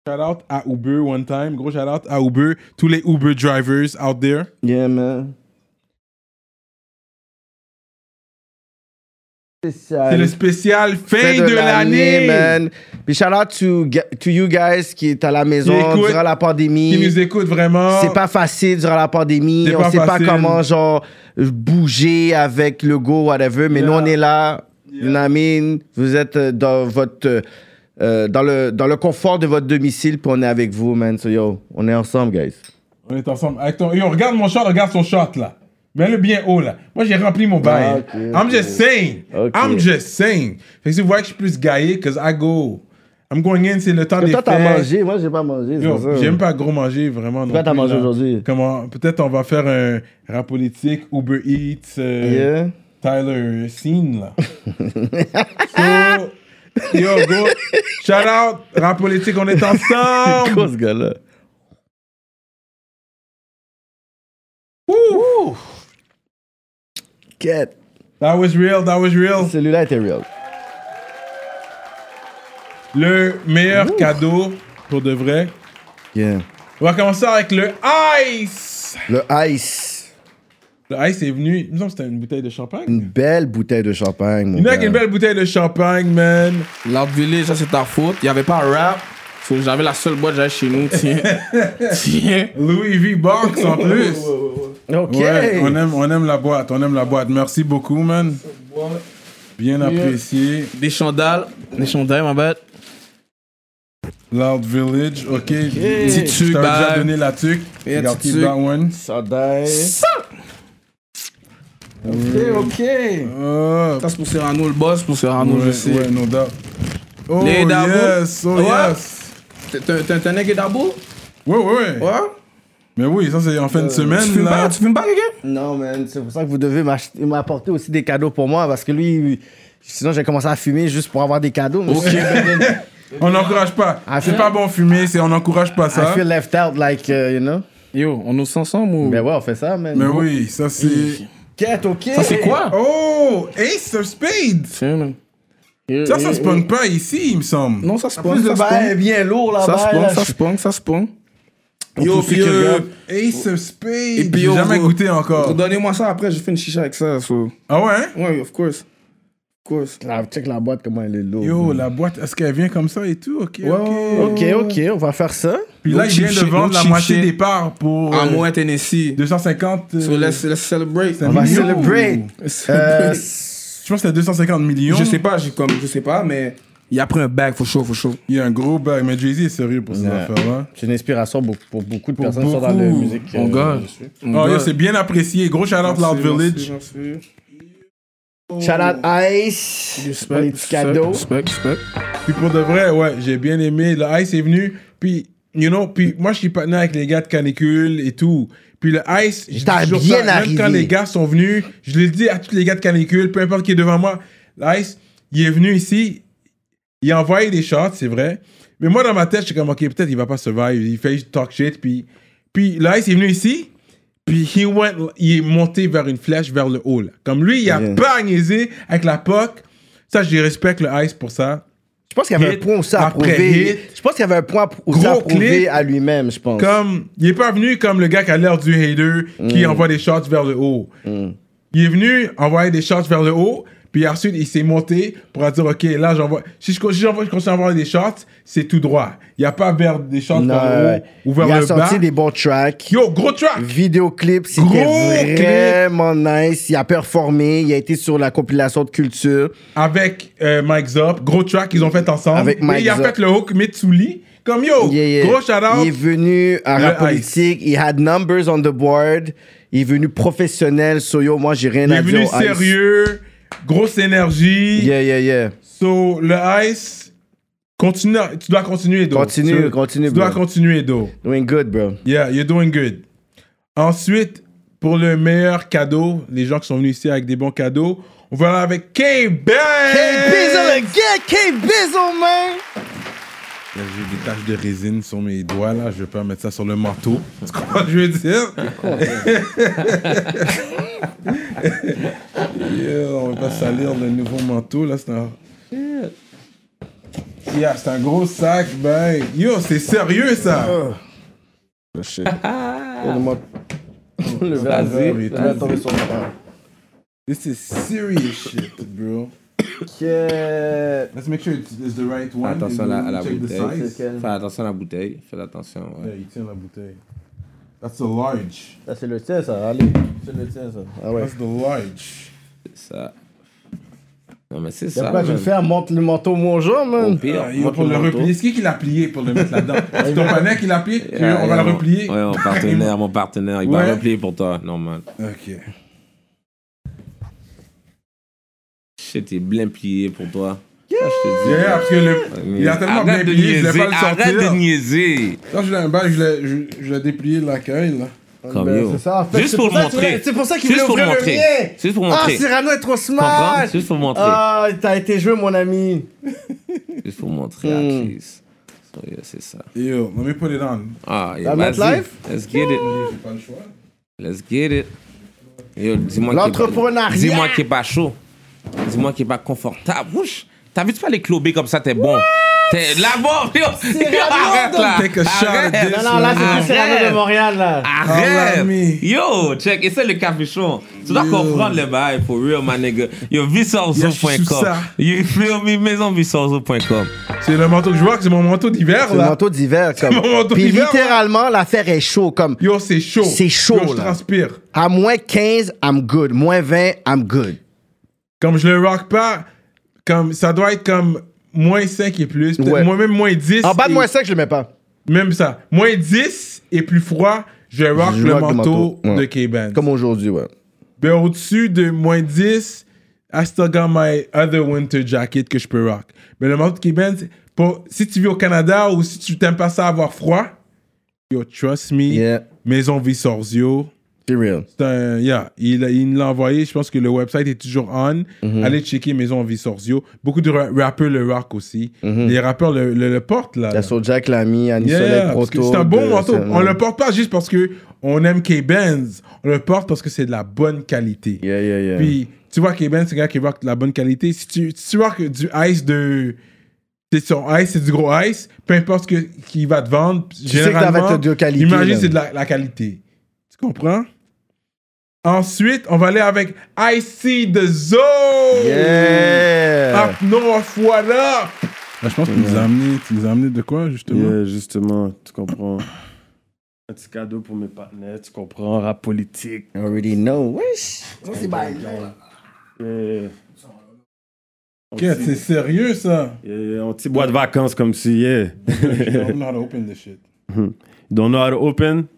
Shout out à Uber one time. Gros shout out à Uber. Tous les Uber drivers out there. Yeah, man. C'est le spécial fin, de, l'année. man. Puis shout out to, to you guys qui est à la maison écoute, durant la pandémie. Qui nous écoutent vraiment. C'est pas facile durant la pandémie. On sait pas comment, genre, bouger avec le go, whatever. Mais nous, on est là. You mean? Vous êtes euh, dans votre. euh, dans, le, dans le confort de votre domicile, puis on est avec vous, man. So, yo, on est ensemble, guys. On est ensemble. Avec ton... Yo, regarde mon shot, regarde son shot là. Mets-le bien haut là. Moi j'ai rempli mon bail. Ah, I'm just saying. I'm just saying. Fait que si vous voyez que je suis plus gaillé, cause I go. I'm going in, c'est le temps Que des toi, t'as fêtes. mangé? Moi, j'ai pas mangé. j'aime pas gros manger vraiment. non Quoi t'as mangé aujourd'hui? Comment Peut-être on va faire un rap politique, Uber Eats, euh, Yeah. Tyler Scene là. so, yo, go. Shout out, rap politique, on est Quoi, ensemble. ce gars-là? Woo. That was real, that was real. Celui-là était real. Le meilleur cadeau pour de vrai. Yeah. On va commencer avec le Ice. Le ice. Le Ice est venu, il me semble que c'était une bouteille de champagne. Une belle bouteille de champagne, mon Il y a une belle bouteille de champagne, man. L'Art Village, ça c'est ta faute. Il n'y avait pas rap. J'avais la seule boîte que j'avais chez nous. Tiens. Tiens. Louis V Box en plus. OK. Ouais, on aime, on aime la boîte, on aime la boîte. Merci beaucoup, man. Bien apprécié. Des chandales. Des chandelles, ma bête. Loud Village, ok. Petit Je tuc, t'avais déjà donné la tuque. Un Regarde, keep tuc. that one? Ça. Ok, ok. Oh, Ça c'est pour Serrano, le boss. Pour Serrano, je ouais, sais. ouais, no doubt. Oh, yes, oh, yes. T'es- un nègre d'abo? Ouais, ouais, ouais. Ouais? Mais oui, ça c'est en fin de Tu semaine, fumes là. pas? Tu fumes pas, quelqu'un? Non, man, c'est pour ça que vous devez m'acheter- m'apporter aussi des cadeaux pour moi parce que lui, sinon j'ai commencé à fumer juste pour avoir des cadeaux. Ok, ben, On n'encourage pas. I C'est pas bon fumer, c'est on n'encourage pas I ça. feel left out, like, uh, you know? Yo, on est ensemble ou? Ben ouais, on fait ça, man. Mais oui, ça c'est. Quête, ok. Ça c'est quoi? Oh, Ace of Spades. Ça, ça se pogne pas ici, il me semble. Non, ça se plus, le bail est bien lourd Ça se là-bas. là. ça se pogne, ça se pogne. Yo, puis, euh, Ace of Spades. Et puis, J'ai jamais goûté encore. Donnez-moi ça après, je fais une chicha avec ça. so. Ah ouais? Ouais, of course. Of course. Là, check la boîte, comment elle est lourde. Yo, la boîte, est-ce qu'elle vient comme ça et tout? Ok, ok. Ok, ok, on va faire ça. Puis là, No il vient de vendre no la moitié des parts pour À euh, moi, Tennessee. 250. euh, So let's, let's celebrate. On va celebrate. Je pense que c'était 250 millions. Je sais pas, j'ai comme, je sais pas, mais il a pris un bag, for sure, for sure. Il y a un gros bag, mais Jay-Z est sérieux pour ces Ouais. affaires-là. C'est une inspiration pour, pour beaucoup de Pour personnes qui sont dans beaucoup. la musique. Euh. On Oh, yo, God. c'est bien apprécié. Gros shout out Loud Village. Shout out Ice. pour Respect, les petits cadeaux. Respect, respect. Puis pour de vrai, ouais, j'ai bien aimé. Le Ice est venu. Puis, you know, puis moi, je suis partenaire avec les gars de Canicule et tout. Puis le Ice, toujours bien ça, Même arrivé. quand les gars sont venus, je l'ai dit à tous les gars de Canicule, peu importe qui est devant moi, le Ice, il est venu ici, il a envoyé des shots, c'est vrai. Mais moi, dans ma tête, je suis comme, ok, peut-être il va pas survivre. Il fait talk shit. Puis, puis le Ice est venu ici. Puis he went, il est monté vers une flèche vers le haut. là. Comme lui, il a Yeah. pas niaisé avec la POC. Ça, je respecte le Ice pour ça. Je pense qu'il y avait un point aussi à prouver. Je pense qu'il y avait un point aussi à prouver à lui-même, je pense. Comme, il est pas venu comme le gars qui a l'air du hater, qui envoie des shots vers le haut. Il est venu envoyer des shots vers le haut, puis ensuite il s'est monté pour dire, ok, là j'envoie. Si je, si je continue à envoyer des shots, c'est tout droit. Il n'y a pas vers des shots Non, vers haut ou vers il a le bas. sorti des bons tracks. Yo, gros track! Vidéoclip, c'était Gros clip. vraiment nice. Il a performé. Il a été sur la compilation de culture. Avec euh, Mike Zop, gros track qu'ils ont fait ensemble. Avec Mike Et il a Zop. fait le hook Mitsuli. Comme yo, Yeah, yeah. gros shout out. Il est venu à Ice. politique. Il had numbers on the board. Il est venu professionnel. So yo, moi, j'ai rien Il à est dire. venu au Ice. Grosse énergie. Yeah, yeah, yeah. So, le Ice, continue, tu dois continuer, Do. Continue, Tu- continue, Tu dois bro. continuer, Do. Doing good, bro. Yeah, you're doing good. Ensuite, pour le meilleur cadeau, les gens qui sont venus ici avec des bons cadeaux, on va aller avec K-Bang! K-Bizzle again! K-Bizzle, man! J'ai des taches de résine sur mes doigts, là. Je vais pas mettre ça sur le manteau. Tu comprends ce que je veux dire? Yeah, on va pas salir le nouveau manteau, là. C'est un... Yeah, c'est un gros sac, ben. Yo, c'est sérieux ça. Oh, shit. Donne-moi le verre. Vas-y, Il va tomber sur le. This is serious shit, bro. Let's make sure it's, the right Fais one. attention à la, à bouteille. size. Fais attention à la bouteille. Fais attention. Yeah, il tient la bouteille. That's a large. Ça, c'est le tien, ça. Allez, c'est le tien, ça. Ah ouais. That's the large. C'est ça. Non, mais c'est ça. quoi, je vais man. le faire, monte le manteau mon jour, man? Au pire, Ah, pour le replier, c'est qui qui l'a plié pour le mettre là-dedans? C'est ton panneau qui l'a plié? Yeah, On va le replier? Ouais, mon partenaire, mon partenaire. Il Ouais. va replier pour toi, normal. Ok. Shit, il est bien plié pour toi. Ah, je te dis. Yeah, parce que le- il a tellement arrête bien de plié, je pas le sortir. Arrête de niaiser. Quand je l'ai un bail, je l'ai- je je l'ai déplié de l'accueil, là. Comme Ben, yo. c'est ça, en fait, Juste c'est pour ça montrer. c'est pour ça qu'il voulait pour ouvrir le montrer. mien. Juste pour Ah, montrer. Cyrano est trop Comprends? smart. Juste pour montrer. Ah, t'as été joué, mon ami. Juste pour montrer à. Chris. So, yeah, c'est ça. Yo, let me put it on. Ah, La yeah, vas-y. live? Let's get it. J'ai pas le choix. Let's get it. Yo. Dis-moi qu'il est pas chaud. Dis-moi qu'il est pas confortable. Ouch. T'as vu, tu peux aller clober comme ça, t'es bon. T'es là-bas, yo. Yo, arrête là. Take a shot at Arrête. this, Non, non, là, c'est plus Arrête. Cyrano de Montréal, là. Arrête! Oh. Yo, check, essaie le capuchon. Tu dois Yo. comprendre le bail, for real, my nigga. Yo, je visorzo.com. ça. You feel me? Maisonvisorzo.com. C'est le manteau que je vois, c'est mon manteau d'hiver, C'est le là. manteau d'hiver, comme. mon manteau Puis d'hiver, littéralement, l'affaire est chaud, comme. Yo, c'est chaud. C'est chaud, Yo, je là. transpire. À moins 15, I'm good. Moins 20, I'm good. Comme je le rock pas, comme ça doit être comme moins 5 et plus. Peut-être Ouais. moi même moins 10. En bas de et- moins 5, je le mets pas. Même ça. Moins 10 et plus froid, je rock Je le rock le manteau, ouais. de K-Benz. Comme aujourd'hui, ouais. Mais au-dessus de moins 10, I still got my other winter jacket que je peux rock. Mais le manteau de K-Benz, pour- si tu vis au Canada ou si tu t'aimes pas ça avoir froid, yo, trust me, Yeah. Maison Visorzio, C'est real. un, yeah, il, il l'a envoyé. Je pense que le website est toujours on. Mhm. Allez checker Maison Visorzio. Beaucoup de ra- rappeurs le rock aussi. Mhm. Les rappeurs le, le- le portent là. La Soulja Lamy, Annie Yeah, que c'est un bon manteau. On le porte pas juste parce que on aime K-Benz. On le porte parce que c'est de la bonne qualité. Yeah, yeah, yeah. Puis, tu vois, K-Benz, c'est un gars qui rock de la bonne qualité. Si tu, si tu rock du ice de. C'est son ice, c'est du gros ice. Peu importe ce que- qu'il va te vendre. sais que ça va généralement, être de qualité, Imagine, c'est de la, la qualité. Tu comprends? Ensuite, on va aller avec Icy de Zo! Yeah! Up North, voilà! je pense que tu nous as amené, tu nous as amené de quoi, justement? Yeah, justement, tu comprends. Un petit cadeau pour mes partenaires, tu comprends, rap politique. I already know. Wesh! Ça, c'est bail. Yeah. Ok, c'est sérieux, ça? Yeah, un petit bois de vacances comme si, yeah. I don't know how to open this shit. Don't know how to open?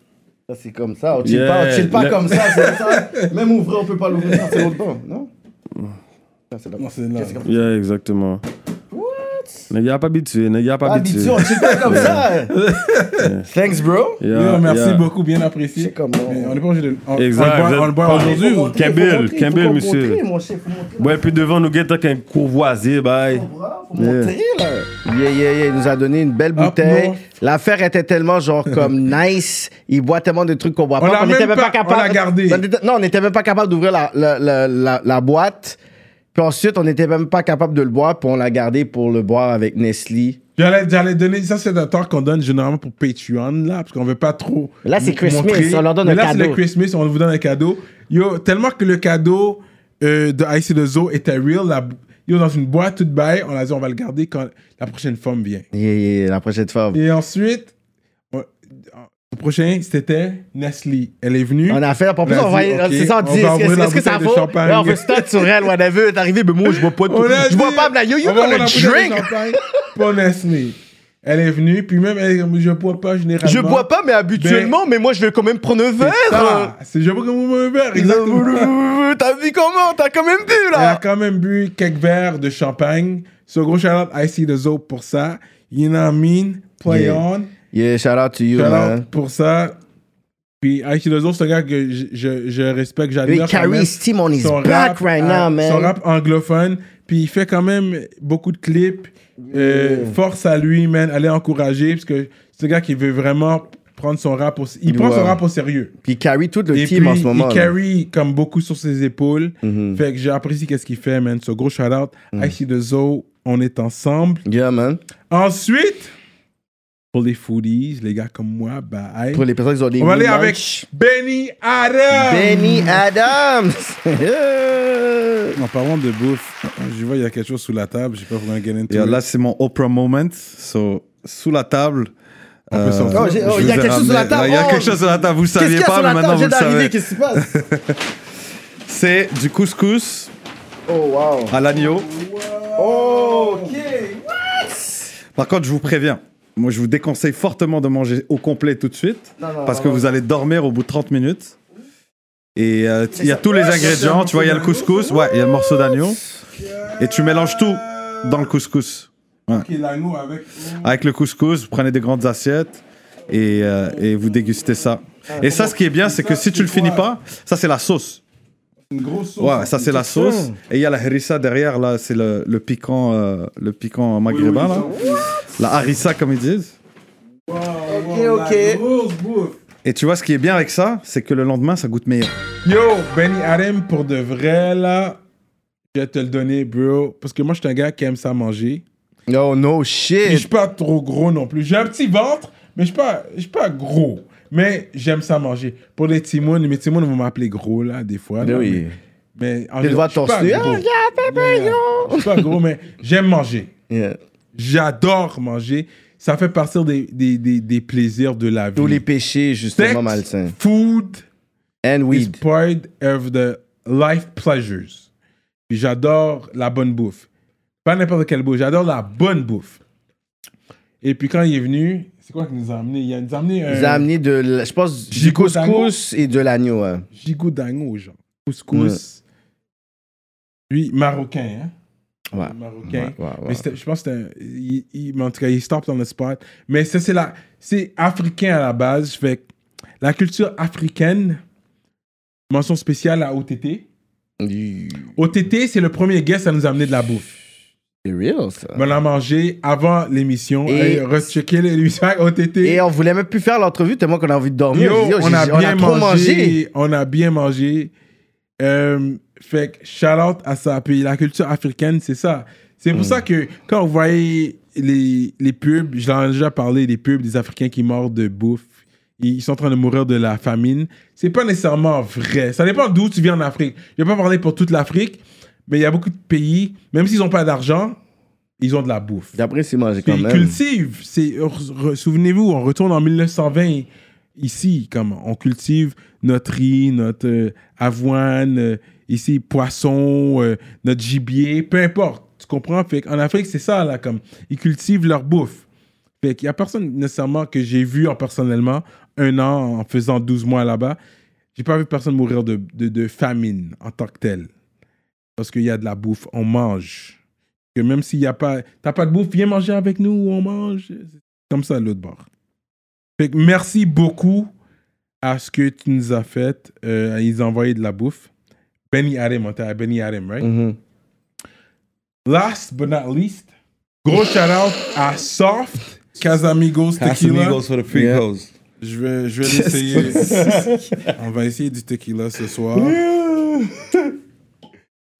Ça, c'est comme ça. On chill Yeah, pas, on chill pas le- comme ça, c'est ça. Même ouvrir, on peut pas l'ouvrir. L'autre bord, non? Ça, c'est là. Non, c'est là. Yeah, exactement. What? N'est pas habitué, n'est pas habitué. Habitué, on chill pas comme ça. Thanks, bro. Yeah, Yo, merci yeah. beaucoup, bien apprécié. Mais on n'est pas obligé de. On, Exact. on le boit, on le boit aujourd'hui ou? Kembel, Kembel, monsieur. Ouais, puis devant nous, guette qu'un courvoisier, bye. Faut montrer, là. Yeah, yeah, yeah. Il nous a donné une belle bouteille. L'affaire était tellement, genre, comme nice. Il boit tellement de trucs qu'on boit On pas. l'a n'était même pas- on l'a gardé. On était- non, on n'était même pas capable d'ouvrir la, la, la, la, la boîte. Puis ensuite, on n'était même pas capable de le boire. Puis on l'a gardé pour le boire avec Nestlé. J'allais, j'allais donner, ça c'est un talk qu'on donne généralement pour Patreon, là, parce qu'on veut pas trop. Là, c'est Christmas, montrer. on leur donne Mais un là, c'est cadeau. le Christmas, on vous donne un cadeau. Yo, tellement que le cadeau euh, de Icy de Zo était real, la, yo, dans une boîte toute baille, on a dit on va le garder quand la prochaine femme vient. Yeah, yeah, la prochaine fois. Et ensuite, le prochain, c'était Nestlé. Elle est venue. On a fait, en plus, on va, dit, ok, c'est ça, on dit, est-ce est-ce que ça vaut? Là, on veut stat sur elle, whatever, t'es arrivé, mais moi, je bois pas de Je bois dit, pas, là, yo, you gonna drink? pour Nestlé. Elle est venue, puis même, elle, je bois pas généralement. Je bois pas, mais habituellement, mais moi, je vais quand même prendre un verre. C'est je bois comme un verre, exactement. T'as vu comment? T'as quand même bu, Elle a là. quand même bu quelques verres de champagne. So, gros shout out Icy de Zo pour ça. You know what I mean? Play Yeah. on. Yeah, shout out to you, Shout man. out pour ça. Puis Icy de Zo, c'est un gars que je, je, je respecte, j'admire. il carry quand même. his team on his back rap, right euh, now, man. Son rap anglophone. Puis il fait quand même beaucoup de clips. Euh, force à lui, man. Allez encourager. Parce que c'est un gars qui veut vraiment prendre son rap au... Il prend son rap au sérieux. Puis il carry tout le Et team puis, en ce moment. il là. carry comme beaucoup sur ses épaules. Mhm. Fait que j'apprécie qu'est-ce qu'il fait, man. So, gros shout out. Mm. Icy de Zo, on est ensemble. Yeah, man. Ensuite, pour les foodies, les gars comme moi, bah, hey, Pour les personnes qui ont des on va aller avec Benny Adams. Benny Adams. En parlant de bouffe, je vois il y a quelque chose sous la table. Je sais pas comment get into it. là, c'est mon Oprah moment. So, sous la table. Euh. Oh, oh, il y a vous ai quelque chose sur la ramené- table. Il y a Oh. quelque chose sur la table. Vous ne saviez pas, mais maintenant vous le savez. qu'est-ce qui se passe? C'est du couscous Oh, wow. à l'agneau. Oh, ok. Par contre, je vous préviens. Moi, je vous déconseille fortement de manger au complet tout de suite. Non, non, parce non, que non. vous allez dormir au bout de 30 minutes. Et euh, il y a tous les ingrédients. Tu vois, il y a le couscous. Ouais, il y a le morceau d'agneau. Et tu mélanges tout dans le couscous. Ouais. Ok, l'agneau avec. Avec le couscous, vous prenez des grandes assiettes et, euh, et vous dégustez ça. Et ça, ce qui est bien, c'est que si tu le finis pas, ça c'est la sauce. Une grosse sauce. Ouais, ça c'est la sauce. Et il y a la harissa derrière, là, c'est le, le piquant, euh, le piquant maghrébin, là. La harissa, comme ils disent. Ok, ok. Grosse bouffe. Et tu vois, ce qui est bien avec ça, c'est que le lendemain, ça goûte meilleur. Yo, Benny Adam, pour de vrai, là, je vais te le donner, bro. Parce que moi, je suis un gars qui aime ça manger. No, no Et je suis shit. pas trop gros non plus. J'ai un petit ventre, mais je suis pas, je suis pas gros. Mais j'aime ça manger. Pour les Timounes, mes Timounes vont m'appeler gros, là, des fois. là, Oui. Mais, mais en Tu le vois je suis pas gros. yo. Je suis pas gros, mais j'aime manger. Yeah. J'adore manger. Ça fait partie des, des, des, des plaisirs de la vie. Tous les péchés, justement, Sex, malsains. Food And is weed. part of the life pleasures. Puis j'adore la bonne bouffe. Pas n'importe quelle bouffe, j'adore la bonne bouffe. Et puis quand il est venu, c'est quoi qu'il nous a amené? Il a- il nous a amené Ils ont amené de, la- je pense, du Gigot couscous et de l'agneau. gigot d'agneau, genre. Couscous. Lui, marocain, hein? Ouais. Marocain. Ouais, ouais, ouais. Mais c'était- je pense que c'était un- il, il- mais en tout cas, il stopped on the spot. Mais ça, c'est la, c'est africain à la base. Fait que la culture africaine, mention spéciale à OTT. OTT, c'est le premier guest à nous amener de la bouffe. C'est real, ça. On a mangé avant l'émission. Et- Et rechecker l'émission avec OTT. Et on voulait même plus faire l'entrevue tellement qu'on a envie de dormir. Yo, on, a bien trop mangé, On a bien mangé. Euh, fait que shout out à ça. Puis la culture africaine, c'est ça. C'est Mm. pour ça que quand vous voyez les, les pubs, j'en ai déjà parlé, des pubs des Africains qui meurent de bouffe, ils sont en train de mourir de la famine. C'est pas nécessairement vrai. Ça dépend d'où tu viens en Afrique. Je vais pas parler pour toute l'Afrique, mais il y a beaucoup de pays, même s'ils ont pas d'argent, ils ont de la bouffe. J'apprécie manger quand Ils même. cultivent. C'est, re- re- souvenez-vous, on retourne en 1920 ici, comme on cultive notre riz, notre euh, avoine, euh, ici poisson, euh, notre gibier, peu importe. Tu comprends? Fait en Afrique, c'est ça là, comme ils cultivent leur bouffe. Fait qu'il y a personne nécessairement que j'ai vu en personnellement un an en faisant 12 mois là-bas. J'ai pas vu personne mourir de, de, de famine en tant que tel. Parce qu'il y a de la bouffe, on mange. Que même s'il n'y a pas, t'as pas de bouffe, viens manger avec nous, on mange. Comme ça l'autre bord. Fait que merci beaucoup à ce que tu nous as fait. Euh, ils ont envoyé de la bouffe. Benny Adam, on à Benny Adam, right? Mm-hmm. Last but not least, gros shout out à Soft, Casamigos Tequila. Casamigos for the frigos. Je vais, je vais l'essayer. on va essayer du tequila ce soir. Yeah.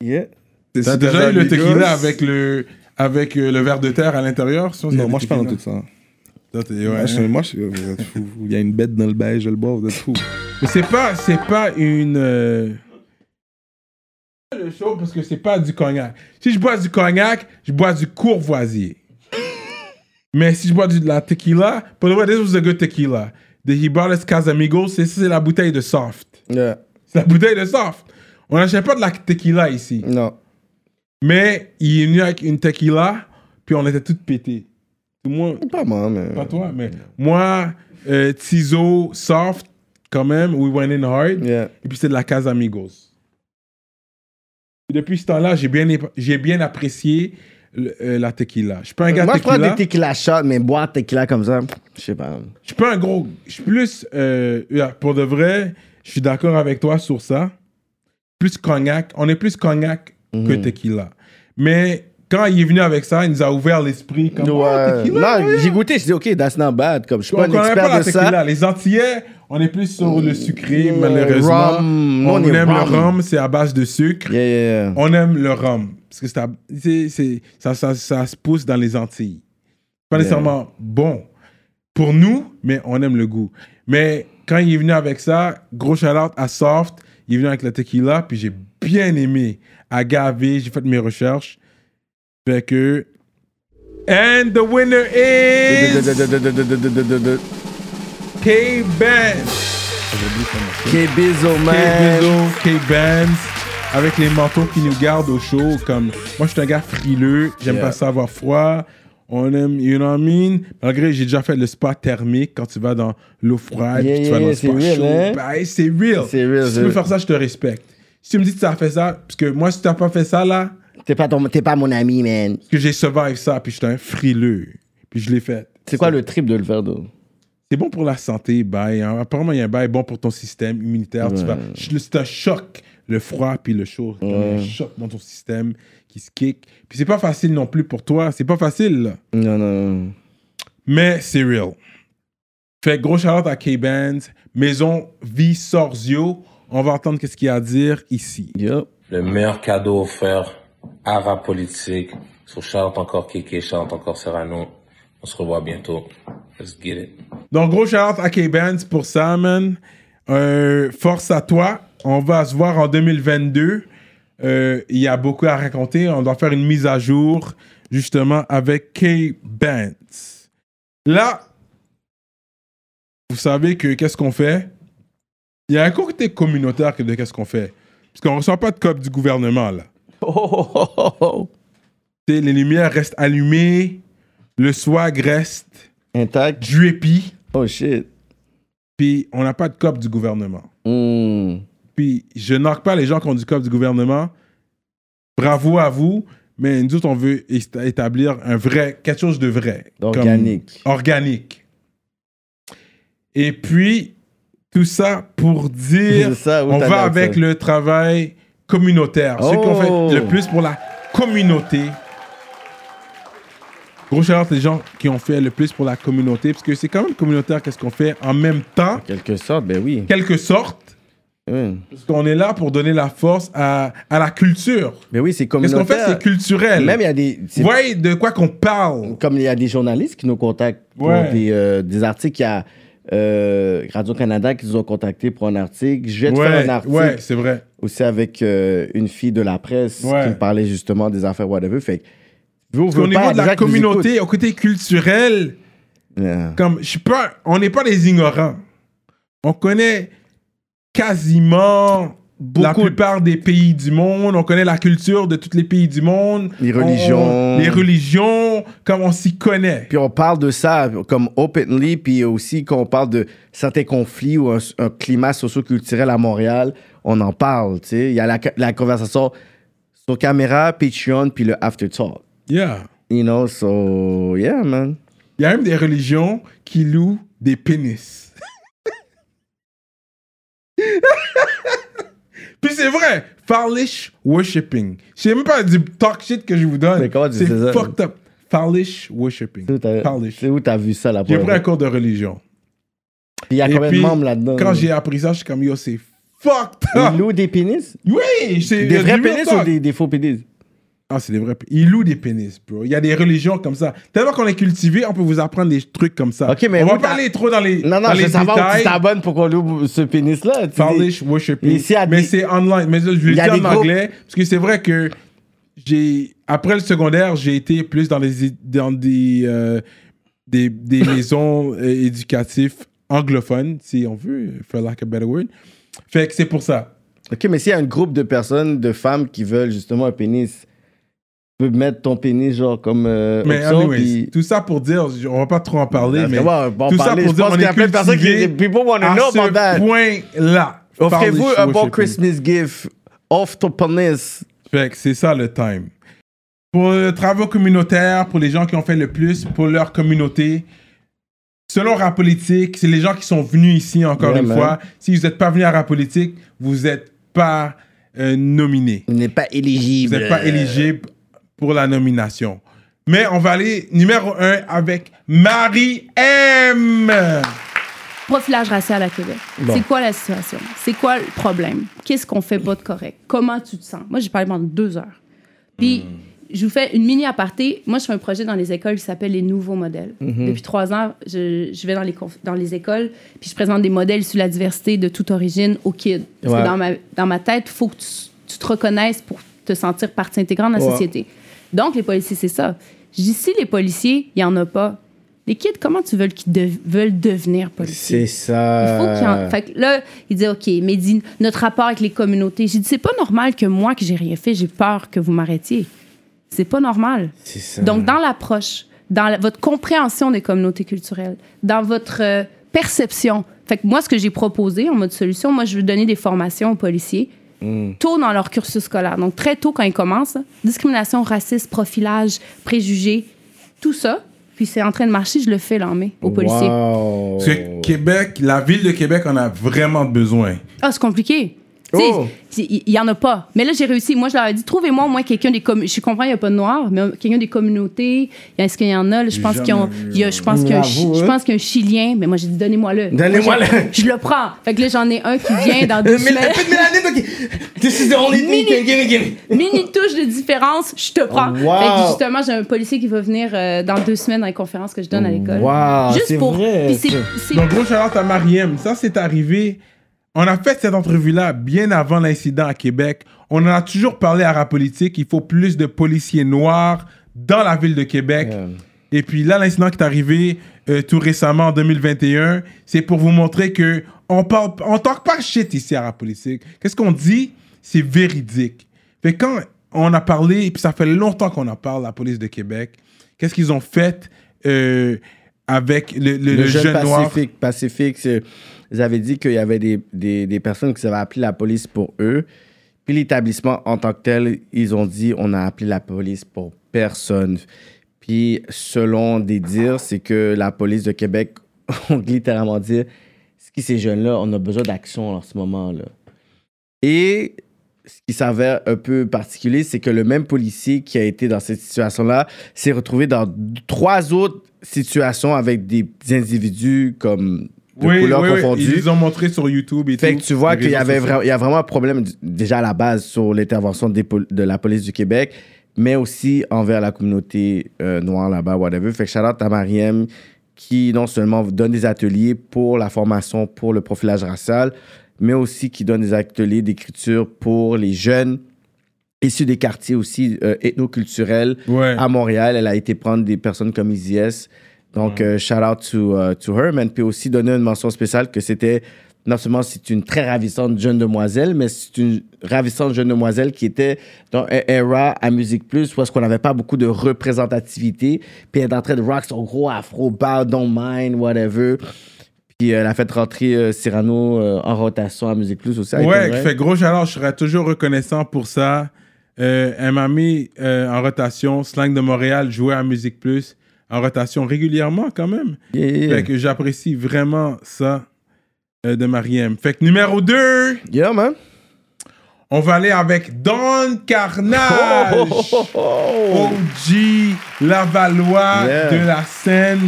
T'as déjà eu le tequila avec le, avec euh, le verre de terre à l'intérieur? Non, moi je parle de tout ça. Toi, t'es- ouais, Moi, je, moi, je- vous êtes fous. Il y a une bête dans le beige, je le bois, vous êtes fous. Mais c'est pas, c'est pas une. euh, Le show parce que c'est pas du cognac. Si je bois du cognac, je bois du courvoisier. Mais si je bois du, de la tequila, pour the way, this was a good tequila. The Hibales Casamigos, c'est c'est la bouteille de soft. Yeah. C'est la bouteille de soft. On n'achète pas de la tequila ici. Non. Mais il est venu avec une tequila, puis on était tous pétés. Tout le monde. Pas moi, mais. Pas toi, mais moi, euh, Tizo, soft, quand même, we went in hard. Yeah. Et puis c'est de la Casamigos. Et depuis ce temps-là, j'ai bien, j'ai bien apprécié le- euh, la tequila. Je suis pas un gars Moi, je prends tequila. des tequila shots, mais boire tequila comme ça, je sais pas. Je suis pas un gros. Je suis plus. euh, pour de vrai, je suis d'accord avec toi sur ça. Plus cognac. On est plus cognac que Mhm. tequila. Mais quand il est venu avec ça, il nous a ouvert l'esprit. Comme, oh, Ouais. tequila, non, ouais. j'ai goûté, j'ai dit, OK, that's not bad. Comme je suis On pas un expert pas de tequila. ça. Les Antillais, on est plus sur le sucré, malheureusement. Nous, On, on aime le rhum, c'est à base de sucre. Yeah, yeah, yeah. On aime le rhum. Parce que c'est- c'est- ça, ça, ça se pousse dans les Antilles. Pas nécessairement bon pour nous, mais on aime le goût. Mais quand il est venu avec ça, gros shout-out à Soft, il est venu avec la tequila, puis j'ai bien aimé. Agave, j'ai fait mes recherches. Fait que... And the winner is... K-Benz. K-Bizo, man. K-Bizo, K-Benz. Avec les manteaux qui nous gardent au chaud. Comme, moi, je suis un gars frileux. J'aime Yeah. pas ça avoir froid. On aime, you know what I mean? Malgré, j'ai déjà fait le spa thermique quand tu vas dans l'eau froide. Yeah, puis tu vas dans le spa real, chaud. hein? Ben, c'est real. C'est real, Si tu real. faire ça, je te respecte. Si tu me dis que tu as fait ça, parce que moi, si tu n'as pas fait ça, là, T'es pas, ton- t'es pas mon ami, man. parce que j'ai survive ça, puis j'étais un frileux. Puis je l'ai fait. C'est quoi le trip de le faire, d'eau? C'est bon pour la santé, bail. hein. Apparemment, il y a un bail bon pour ton système immunitaire. Tu Ouais. vas- C'est un choc, le froid puis le chaud. Comme un Ouais. choc dans ton système qui se kick. Puis c'est pas facile non plus pour toi. C'est pas facile, là. Non, non. Mais c'est real. Fait gros shout à K-Bands. Maison Vie Sorzio. On va entendre qu'est-ce qu'il y a à dire ici. Le meilleur cadeau offert à rap politique. Sur Chante encore Kéké, Chante encore Serrano. On se revoit bientôt. Let's get it. Donc, gros shout à K-Bands pour ça, man. Euh, force à toi. On va se voir en 2022. Euh, Il y a beaucoup à raconter. On doit faire une mise à jour, justement, avec K-Bands. Là, vous savez que qu'est-ce qu'on fait? Il y a un côté communautaire de qu'est-ce qu'on fait. Parce qu'on ne reçoit pas de cop du gouvernement, là. T'sais, Les lumières restent allumées. Le swag reste intact. Drippy. Oh shit. Puis on n'a pas de cop du gouvernement. Hmm. Puis je knock pas les gens qui ont du cop du gouvernement. Bravo à vous. Mais nous autres, on veut établir un vrai, quelque chose de vrai. D'organique. Comme- organique. Et puis, tout ça pour dire, ça, on va avec le travail communautaire. Ceux qui ont Oh. fait le plus pour la communauté. Gros shout les gens qui ont fait le plus pour la communauté, parce que c'est quand même communautaire qu'est-ce qu'on fait en même temps. quelque sorte, ben oui. Quelque sorte. Parce qu'on est là pour donner la force à, à la culture. Mais oui, c'est Qu'est-ce qu'on communautaire. fait, c'est culturel. Même il y a des. Vous voyez de quoi qu'on parle. Comme il y a des journalistes qui nous contactent pour Ouais. des, euh, des articles. Il y a euh, Radio-Canada qui nous ont contactés pour un article. Je vais te Ouais, faire un article. ouais, c'est vrai. Aussi avec euh, une fille de la presse Ouais. qui me parlait justement des affaires whatever. Fait Parce veux qu'au pas, niveau de la communauté, au côté culturel, Yeah. comme je suis pas, on n'est pas des ignorants. On connaît quasiment la plupart des pays du monde. On connaît la culture de tous les pays du monde. Les On- religions. les religions, comme on s'y connaît. Puis on parle de ça comme openly, puis aussi quand on parle de certains conflits ou un, un climat socioculturel à Montréal, on en parle, tu sais. Il y a la, la conversation sur caméra, Patreon, puis le after talk. Yeah. You know, so, yeah, man. Il y a même des religions qui louent des pénis. Puis c'est vrai, Farlish worshipping. C'est même pas du talk shit que je vous donne. Mais comment tu C'est sais ça? fucked up. Farlish worshipping. Farlish. C'est où t'as vu ça, la J'ai pris un fois? cours de religion. Puis il y a combien puis, de membres là-dedans? Quand j'ai appris ça, je suis comme yo, c'est fucked up. Ils louent des pénis? Oui, c'est Des vrais pénis ou des, des faux pénis? Ah, c'est des vrais. Ils louent des pénis, bro. Il y a des religions comme ça. Tellement qu'on est cultivé, on peut vous apprendre des trucs comme ça. Ok, mais on va pas aller trop dans les Non, non, dans je veux savoir où tu t'abonnes pour qu'on loue ce pénis-là. Ici, à mais c'est online. Mais je le dis en anglais parce que c'est vrai que j'ai après le secondaire, j'ai été plus dans les dans des euh, des, des maisons euh, éducatives anglophones, si on veut, for lack of a better word. Fait que c'est pour ça. Ok, mais s'il y a un groupe de personnes, de femmes qui veulent justement un pénis, peux mettre ton pénis genre comme euh, Mais option, anyways, puis- tout ça pour dire, on va pas trop en parler, mais moi, on va en tout parler. ça pour dire qu'il y a plein de personnes qui- people wanna à know about that. point-là. Offrez-vous un bon. Christmas gift off ton pénis. Fait que c'est ça le time. Pour le travail communautaire, pour les gens qui ont fait le plus pour leur communauté, selon Rap Politique, c'est les gens qui sont venus ici, encore Yeah, une man. fois. Si vous n'êtes pas venu à Rap Politique, vous n'êtes pas euh, nominé. Vous n'êtes pas éligible. Vous n'êtes pas éligible pour la nomination. Mais on va aller numéro un avec Marie M. Profilage racial à Québec. Bon. C'est quoi la situation? C'est quoi le problème? Qu'est-ce qu'on fait pas de correct? Comment tu te sens? Moi, j'ai parlé pendant deux heures. Puis, je vous fais une mini aparté. Moi, je fais un projet dans les écoles qui s'appelle les nouveaux modèles. Mhm. Depuis trois ans, je, je vais dans les, dans les écoles, puis je présente des modèles sur la diversité de toute origine aux kids. Parce Ouais. que dans ma, dans ma tête, il faut que tu, tu te reconnaisses pour te sentir partie intégrante de la Ouais. société. Donc, les policiers, c'est ça. Je dis, si les policiers, il n'y en a pas, les kids, comment tu veux qu'ils de- veulent devenir policiers? C'est ça. Il faut qu'il y en... Fait que là, il dit, OK, mais dit, notre rapport avec les communautés. J'ai dit, c'est pas normal que moi, que j'ai rien fait, j'ai peur que vous m'arrêtiez. C'est pas normal. C'est ça. Donc, dans l'approche, dans la- votre compréhension des communautés culturelles, dans votre euh, perception. Fait que moi, ce que j'ai proposé en mode solution, moi, je veux donner des formations aux policiers Mm. tôt dans leur cursus scolaire. Donc, très tôt quand ils commencent, discrimination, racisme, profilage, préjugés, tout ça. Puis c'est en train de marcher, je le fais là en mai aux policiers. Wow. Parce que Québec, la ville de Québec en a vraiment besoin. Ah, c'est compliqué. Oh. Il y, en a pas. Mais là, j'ai réussi. Moi, je leur ai dit, trouvez-moi au moins quelqu'un des communautés. Je comprends, il n'y a pas de noirs, mais quelqu'un des communautés. Est-ce qu'il y en a? là? Je pense qu'il y a, il y a- je pense qu'il y a je hein. pense qu'il y a un Chilien. Mais moi, j'ai dit, donnez-moi-le. Donnez-moi Moi, le. Je, le prends. Fait que là, j'en ai un qui vient dans deux Mais semaines. This is the only thing. Mini- touche de différence, je te prends. Wow. Fait que justement, j'ai un policier qui va venir euh, dans deux semaines dans les conférences que je donne à l'école. Wow, Juste c'est pour. vrai, puis c'est- c'est- Donc, gros shout-out à Mariem. Ça, c'est arrivé. On a fait cette entrevue-là bien avant l'incident à Québec. On en a toujours parlé à Rap Politique. Il faut plus de policiers noirs dans la ville de Québec. Et puis là, l'incident qui est arrivé euh, tout récemment en 2021, c'est pour vous montrer que on parle, on talk pas shit ici à Rap Politique. Qu'est-ce qu'on dit? C'est véridique. Fait quand on a parlé, et puis ça fait longtemps qu'on en parle, la police de Québec, qu'est-ce qu'ils ont fait euh, avec le, le- le jeune, noir? Pacifique, Pacifique, c'est- ils avaient dit qu'il y avait des, des, personnes qui avaient appelé la police pour eux. Puis l'établissement en tant que tel, ils ont dit on a appelé la police pour personne. Puis selon des dires, c'est que la police de Québec ont littéralement dit ce qui ces jeunes-là, on a besoin d'action en ce moment-là. Et ce qui s'avère un peu particulier, c'est que le même policier qui a été dans cette situation-là s'est retrouvé dans trois autres situations avec des individus comme de Oui, couleurs oui, oui. confondues. Ils les ont montré sur YouTube et Fait tout. que tu vois qu'il y avait vra- il y a vraiment un problème déjà à la base sur l'intervention de la police du Québec, mais aussi envers la communauté euh, noire là-bas, whatever. Fait que shout out à Mariem qui non seulement donne des ateliers pour la formation, pour le profilage racial, mais aussi qui donne des ateliers d'écriture pour les jeunes issus des quartiers aussi euh, ethnoculturels à Montréal. Elle a été prendre des personnes comme Easy S. Donc, euh, shout out to, euh, to her, man. Puis aussi donner une mention spéciale que c'était, non seulement c'est une très ravissante jeune demoiselle, mais c'est une ravissante jeune demoiselle qui était dans un era à Musique Plus où est-ce qu'on n'avait pas beaucoup de représentativité. Puis elle est en train de rock son gros afro, bow, don't mind, whatever. Puis euh, elle a fait rentrer euh, Cyrano euh, en rotation à Musique Plus aussi. Ouais, qui fait gros shout Je serais toujours reconnaissant pour ça. Euh, elle m'a mis en rotation. Slang de Montréal, jouer à Musique Plus. En rotation régulièrement, quand même. Yeah, yeah. Fait que j'apprécie vraiment ça euh, de Mariem. Fait que numéro 2. Yeah, man. On va aller avec Don Carnage. OG Lavalois Yeah. de la scène.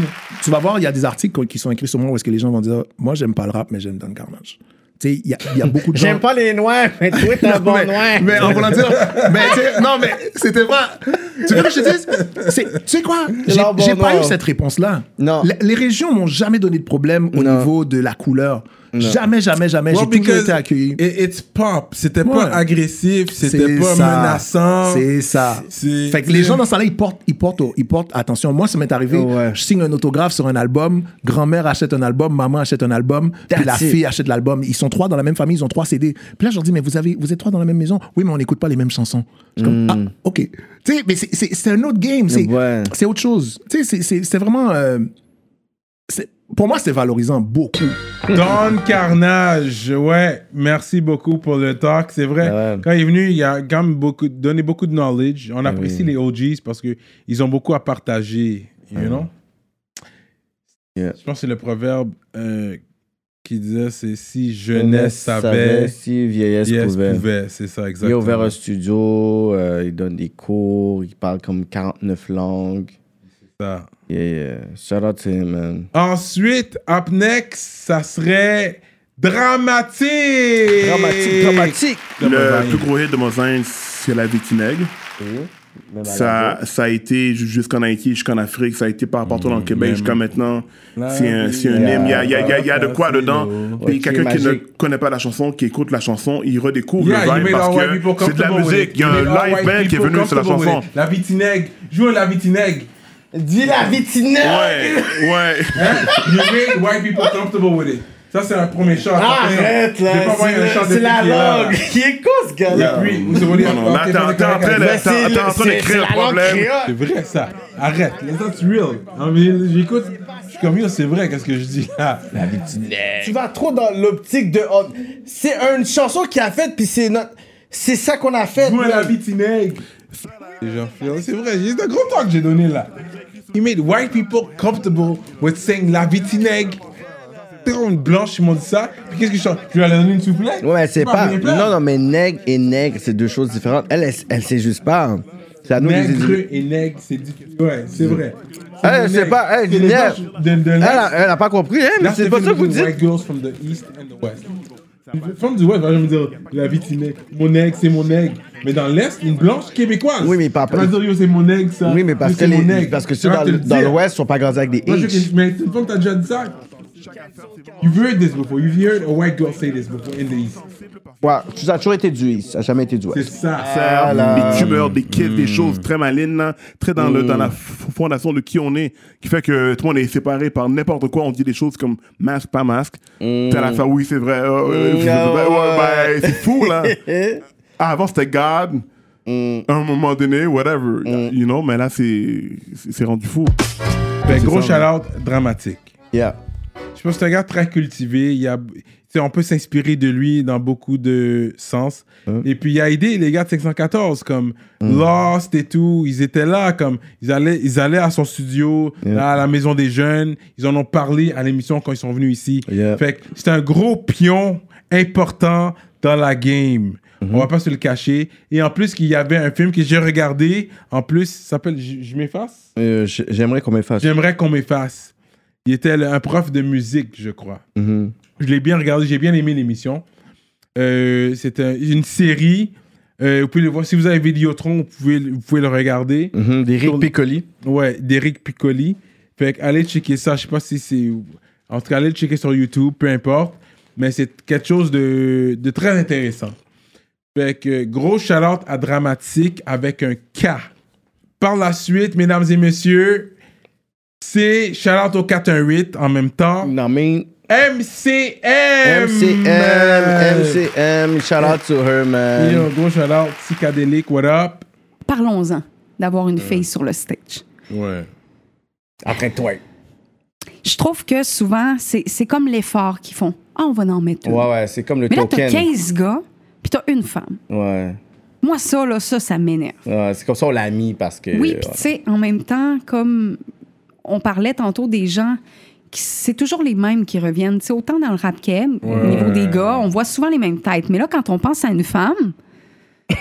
Tu vas voir, il y a des articles qui sont écrits sur moi où est-ce que les gens vont dire Moi, j'aime pas le rap, mais j'aime Don Carnage. Tu sais, il y, a- il y a beaucoup de gens. J'aime pas les noirs, mais toi, t'es un bon mais, noir. mais en voulant dire. mais, non, mais c'était pas. Tu veux que je te dise? Tu sais quoi? J'ai bon pas noir. eu cette réponse-là. Non. Les, les régions m'ont jamais donné de problème au niveau de la couleur. Jamais, jamais, jamais. Well, J'ai toujours été accueilli. it- it's pop. C'était pas Ouais. agressif, c'était pas ça. menaçant. C'est ça. Fait que les gens dans ce temps-là, ils portent, ils portent, ils portent attention. Moi, ça m'est arrivé. Je signe un autographe sur un album. Grand-mère achète un album, maman achète un album, puis la fille achète l'album. Ils sont trois dans la même famille, ils ont trois CD. Puis là, je leur dis, mais vous avez, vous êtes trois dans la même maison? Oui, mais on n'écoute pas les mêmes chansons. Je suis comme, Mm. ah, ok. Tu sais, mais c'est- un autre game. C'est c'est autre chose. Tu sais, c'est- vraiment. euh, pour moi, c'est valorisant beaucoup. Don Carnage, ouais, merci beaucoup pour le talk. C'est vrai, quand il est venu, il a quand même beaucoup, donné beaucoup de knowledge. On apprécie les OGs parce qu'ils ont beaucoup à partager, you know? Je pense que c'est le proverbe euh, qui disait c'est si jeunesse savait, si vieillesse pouvait. C'est ça, Il a exactement. ouvert un studio, euh, il donne des cours, il parle comme 49 langues. C'est ça. Yeah, yeah. Shout out to him, man. Ensuite, up next, ça serait dramatique. Dramatique, dramatique. Le plus gros hit de Mosin, c'est La Vie qui nègre. La Ça, ça a été ju- jusqu'en Haïti, jusqu'en Afrique, ça a été par partout dans le Québec jusqu'à maintenant. C'est un, c'est un hymne. Il y a, il y a- il y a- il y a de quoi dedans. Puis quelqu'un qui ne connaît pas la chanson, qui écoute la chanson, il redécouvre Yeah, le vibe parce que c'est de la musique. Il y a un live band qui est venu sur la chanson. La vitinègre. Joue la vitinègre. Dis la vitinègre! Ouais, ouais. You made white people comfortable with it. Ça, c'est un premier shot. Arrête là, un c'est- la langue. Il est con ce gars-là. puis, vous avez dit, Non, non, t'es en train de-. Mais la langue problème. C'est vrai ça. Arrête. That's real. I mean, J'écoute. Je suis comme, yo, c'est vrai, qu'est-ce que je dis là? La vitinègre. Tu vas trop dans l'optique de. oh, c'est une chanson qu'il a faite, puis c'est notre. C'est ça qu'on a fait. Là. la font- C'est vrai, c'est un gros temps que j'ai donné là. He made white people comfortable with saying la. C'est comme une blanche qui m'ont dit ça. Puis qu'est-ce que je chante? Je lui ai donné une soufflette? Ouais, mais c'est pas. Non, non, mais nègre et nègre, c'est deux choses différentes. Elle, elle, elle sait juste pas. C'est à nous de les Nègre et nègre, c'est. Ouais, c'est vrai. Elle, des c'est nègres. pas. Elle, C'est de Elle, a- elle a pas compris, hein, mais c'est pas ça que vous dites. White girls from the east and the west. Une femme du West va me dire la vitinègre. Mon nègre, c'est mon nègre. Mais dans l'Est, une blanche québécoise. Oui, mais papa. Elle va dire yo, c'est mon nègre, ça. Oui, mais parce que, c'est mon les, nègre. parce que ceux dans, dans l'Ouest sont pas grandis avec des H. Mais c'est une femme, t'as déjà dit ça. You've heard this before. You've heard a white girl say this before in the East. Ouais, ça a toujours été du East, ça a jamais été du West. C'est ça. Ça, Voilà. des tumeurs, des kids, des choses très malines, très dans, le, Mm. dans la f- fondation de qui on est, qui fait que tout le monde est séparé par n'importe quoi. On dit des choses comme masque, pas masque. Mm. T'as la fin, oui, c'est vrai. euh, Mm, ouais, ouais. ben, c'est fou, là. Ah, avant, c'était God. Mm. À un moment donné, whatever. You know, mais là, c'est rendu fou. Ben, gros shout-out dramatique. Yeah. Je pense que c'est un gars très cultivé. Il a, on peut s'inspirer de lui dans beaucoup de sens. Et puis, il a aidé les gars de 514, comme Lost et tout. Ils étaient là, comme ils allaient, ils allaient à son studio, là, à la Maison des Jeunes. Ils en ont parlé à l'émission quand ils sont venus ici. Fait que c'est un gros pion important dans la game. On va pas se le cacher. Et en plus, qu'il y avait un film que j'ai regardé. En plus, s'appelle Je m'efface Euh, J'aimerais qu'on m'efface. J'aimerais qu'on m'efface. Il était un prof de musique, je crois. Mhm. Je l'ai bien regardé, j'ai bien aimé l'émission. Euh, c'est un- une série. euh, vous pouvez le voir. Si vous avez Vidéotron, vous pouvez, vous pouvez le regarder. Mhm, D'Éric Piccoli. Ouais, d'Eric Piccoli. Fait que allez checker ça. Je sais pas si c'est. En tout cas, allez le checker sur YouTube, peu importe. Mais c'est quelque chose de, de très intéressant. Fait que gros shout à Dramatique avec un K. Par la suite, mesdames et messieurs, c'est shout au 418 en même temps. Non, mais. MCM! MCM, MCM, shout out to her, man. Yo, gros shout out, Psychedelic, what up? Parlons-en d'avoir une fille sur le stage. Ouais. Après toi. Je trouve que souvent, c'est c'est comme l'effort qu'ils font. Ah, on va en mettre une. Ouais, ouais, c'est comme le Mais là, t'as token. 15 gars, puis t'as une femme. Ouais. Moi, ça, là, ça, ça m'énerve. Ouais, c'est comme ça on l'a mis parce que. Oui, puis tu sais, en même temps, comme on parlait tantôt des gens, qui- c'est toujours les mêmes qui reviennent. Autant dans le rap game, au Ouais. niveau des gars, on voit souvent les mêmes têtes. Mais là, quand on pense à une femme,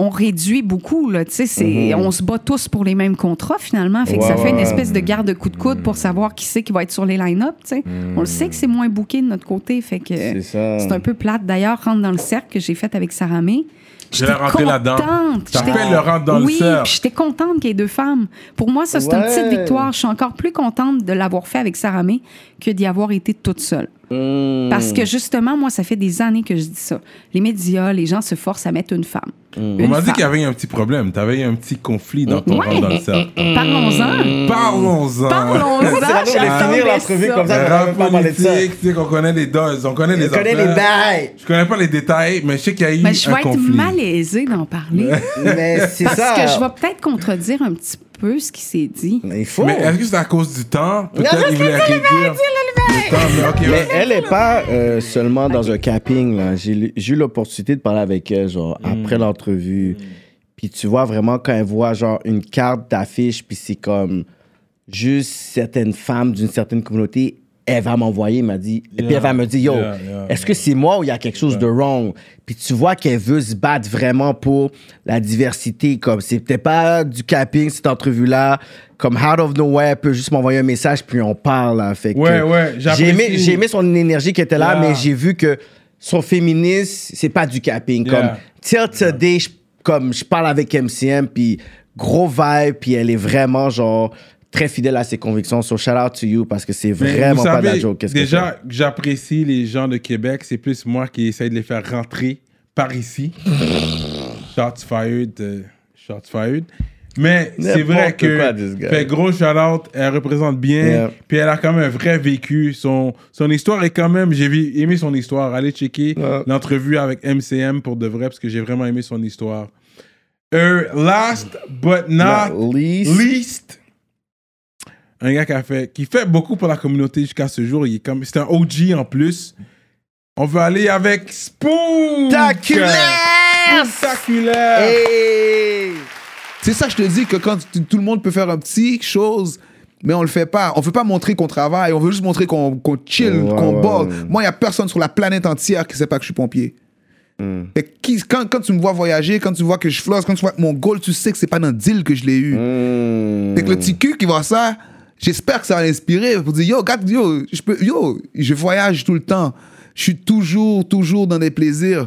on réduit beaucoup. Là, tu sais, c'est- Mhm. On se bat tous pour les mêmes contrats, finalement. Fait que Ouais, ça fait une espèce de garde coup de coude pour savoir qui c'est qui va être sur les line-up. tu sais. On le sait que c'est moins booké de notre côté. Fait que C'est ça. c'est un peu plate. D'ailleurs, rentre dans le cercle que j'ai fait avec Sarah May. Je l'ai rentré là-dedans. contente. Ça J'étais- fait le rentre dans le oui, cercle. puis j'étais contente qu'il y ait deux femmes. Pour moi, ça, c'est une Ouais. petite victoire. Je suis encore plus contente de l'avoir fait avec Sarah May que d'y avoir été toute seule. Hmm. Parce que justement, moi, ça fait des années que je dis ça. Les médias, les gens se forcent à mettre une femme. On Une m'a dit qu'il y avait un petit problème. T'avais un petit conflit dans ton Ouais. dans le cercle. Parlons-en. Parlons-en. Parlons-en. C'est finir l'entrevue comme ça, on rap politique, tu sais qu'on connaît les doses, on connaît les On connaît les bails. Je connais pas les détails, mais je sais qu'il y a eu Mais je un vais être conflit. malaisée d'en parler. Mais c'est Parce ça. que je vais peut-être contredire un petit peu ce qui s'est dit. Il faut. Mais est-ce que c'est à cause du temps? Peut-être Non, qu'il voulait réduire le temps. Mais ok, Mais ouais. elle est pas euh, seulement dans un capping. là. J'ai j'ai eu l'opportunité de parler avec elle, genre, après l'entrevue. Puis tu vois vraiment quand elle voit, genre, une carte d'affiche, puis c'est comme juste certaines femmes d'une certaine communauté, elle va m'envoyer, elle m'a dit. Et puis elle va me dire, yo, Yeah, yeah, est-ce que c'est moi ou il y a quelque chose de wrong? Puis tu vois qu'elle veut se battre vraiment pour la diversité. Comme c'est peut-être pas du capping, cette entrevue-là. Comme out of nowhere, elle peut juste m'envoyer un message, puis on parle. Fait que Ouais, ouais, j'ai aimé, j'apprécie. j'ai aimé son énergie qui était là, mais j'ai vu que son féminisme, c'est pas du capping. Comme, till today, je, comme je parle avec MCM, puis gros vibe, puis elle est vraiment, genre, très fidèle à ses convictions. So, shout out to you, parce que c'est vraiment vous pas de la savez, joke. Déjà, que j'apprécie les gens de Québec. C'est plus moi qui essaye de les faire rentrer par ici. shots fired. euh, shots fired. Mais c'est vrai que. quoi, fait gros shout out, elle représente bien. Yeah. Puis elle a quand même un vrai vécu. Son, son histoire est quand même. J'ai aimé son histoire. Allez checker l'entrevue avec MCM pour de vrai, parce que j'ai vraiment aimé son histoire. Last but not, least. Un gars qui, a fait, qui fait beaucoup pour la communauté jusqu'à ce jour. Il est comme, c'est un OG en plus. On va aller avec Spook. Spectaculaire. C'est ça, je te dis que quand tout le monde peut faire un petit chose, mais on le fait pas. On veut pas montrer qu'on travaille, on veut juste montrer qu'on qu'on chill, qu'on ouais. Moi, il y a personne sur la planète entière qui sait pas que je suis pompier. Que qui- quand, quand tu me vois voyager, quand tu vois que je flosse, quand tu vois que mon goal, tu sais que c'est pas dans le deal que je l'ai eu. Hmm. Fait que le petit cul qui voit ça, j'espère que ça va l'inspirer pour dire yo, gars, yo, je peux, yo, je voyage tout le temps. Je suis toujours, toujours dans des plaisirs.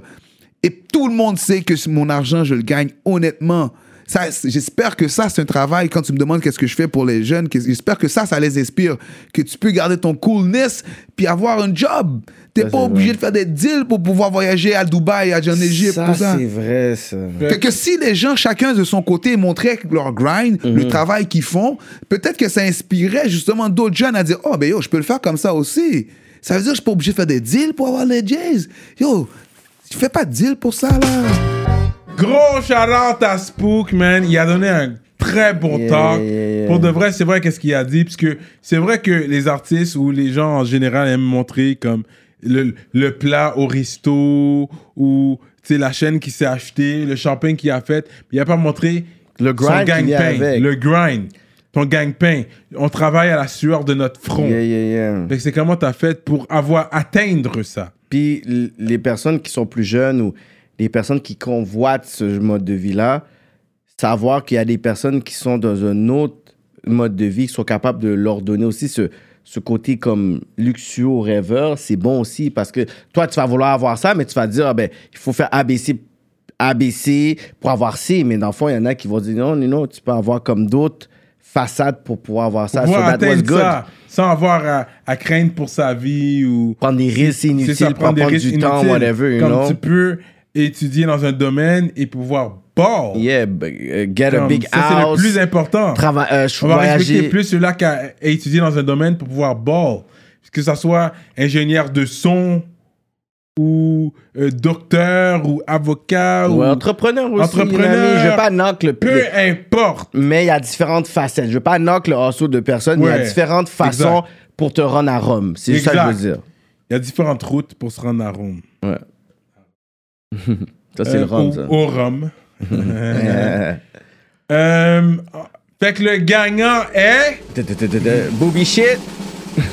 Et tout le monde sait que mon argent, je le gagne honnêtement. Ça, J'espère que ça, c'est un travail. Quand tu me demandes qu'est-ce que je fais pour les jeunes, j'espère que ça, ça les inspire. Que tu peux garder ton coolness puis avoir un job. T'es pas obligé de faire des deals pour pouvoir voyager à Dubaï, à en Égypte, Ça, tout ça. c'est vrai, ça. Fait que si les gens, chacun de son côté, montraient leur grind, le travail qu'ils font, peut-être que ça inspirait justement d'autres jeunes à dire Oh, ben yo, je peux le faire comme ça aussi. Ça veut dire que je suis pas obligé de faire des deals pour avoir les Jays. Yo, je fais pas de deal pour ça, là. Gros shout-out à Spook, man. Il a donné un très bon Yeah, talk. yeah, yeah. Pour de vrai, c'est vrai qu'est-ce qu'il a dit. Puisque c'est vrai que les artistes ou les gens en général aiment montrer comme le, le plat au resto ou tu la chaîne qui s'est achetée, le champagne qu'il a fait. Il a pas montré Le grind son avec. Le grind. Ton gagne-pain. On travaille à la sueur de notre front. Yeah, yeah, yeah. Fait que c'est comment t'as fait pour avoir atteindre ça? Puis les personnes qui sont plus jeunes ou les personnes qui convoitent ce mode de vie-là, savoir qu'il y a des personnes qui sont dans un autre mode de vie, qui sont capables de leur donner aussi ce, ce côté comme luxueux, rêveur, c'est bon aussi parce que toi, tu vas vouloir avoir ça, mais tu vas dire, ah ben, il faut faire ABC, ABC pour avoir C. Mais dans le fond, il y en a qui vont dire, non, non, non, tu peux avoir comme d'autres façades pour pouvoir avoir ça. Pour So atteindre good. ça sans avoir à, à craindre pour sa vie ou prendre des risques inutiles, ça, prendre du temps, whatever, you Comme know. tu peux étudier dans un domaine et pouvoir ball. Yeah, but, uh, get a Comme big ça, c'est le house. plus important. Trava- euh, On va respecter plus ceux-là qui a étudié dans un domaine pour pouvoir ball. Que ça soit ingénieur de son ou euh, docteur ou avocat Ouais, ou entrepreneur aussi. entrepreneur. Je veux pas knock le Peu importe. Mais il y a différentes facettes. Je veux pas knock le hustle de personne, mais il y a différentes façons exact. pour te rendre à Rome. C'est ça que je veux dire. Il y a différentes routes pour se rendre à Rome. Ouais. Ça, c'est le rhum, au, ça. Au Rome. Euh, fait que le gagnant est. Booby shit.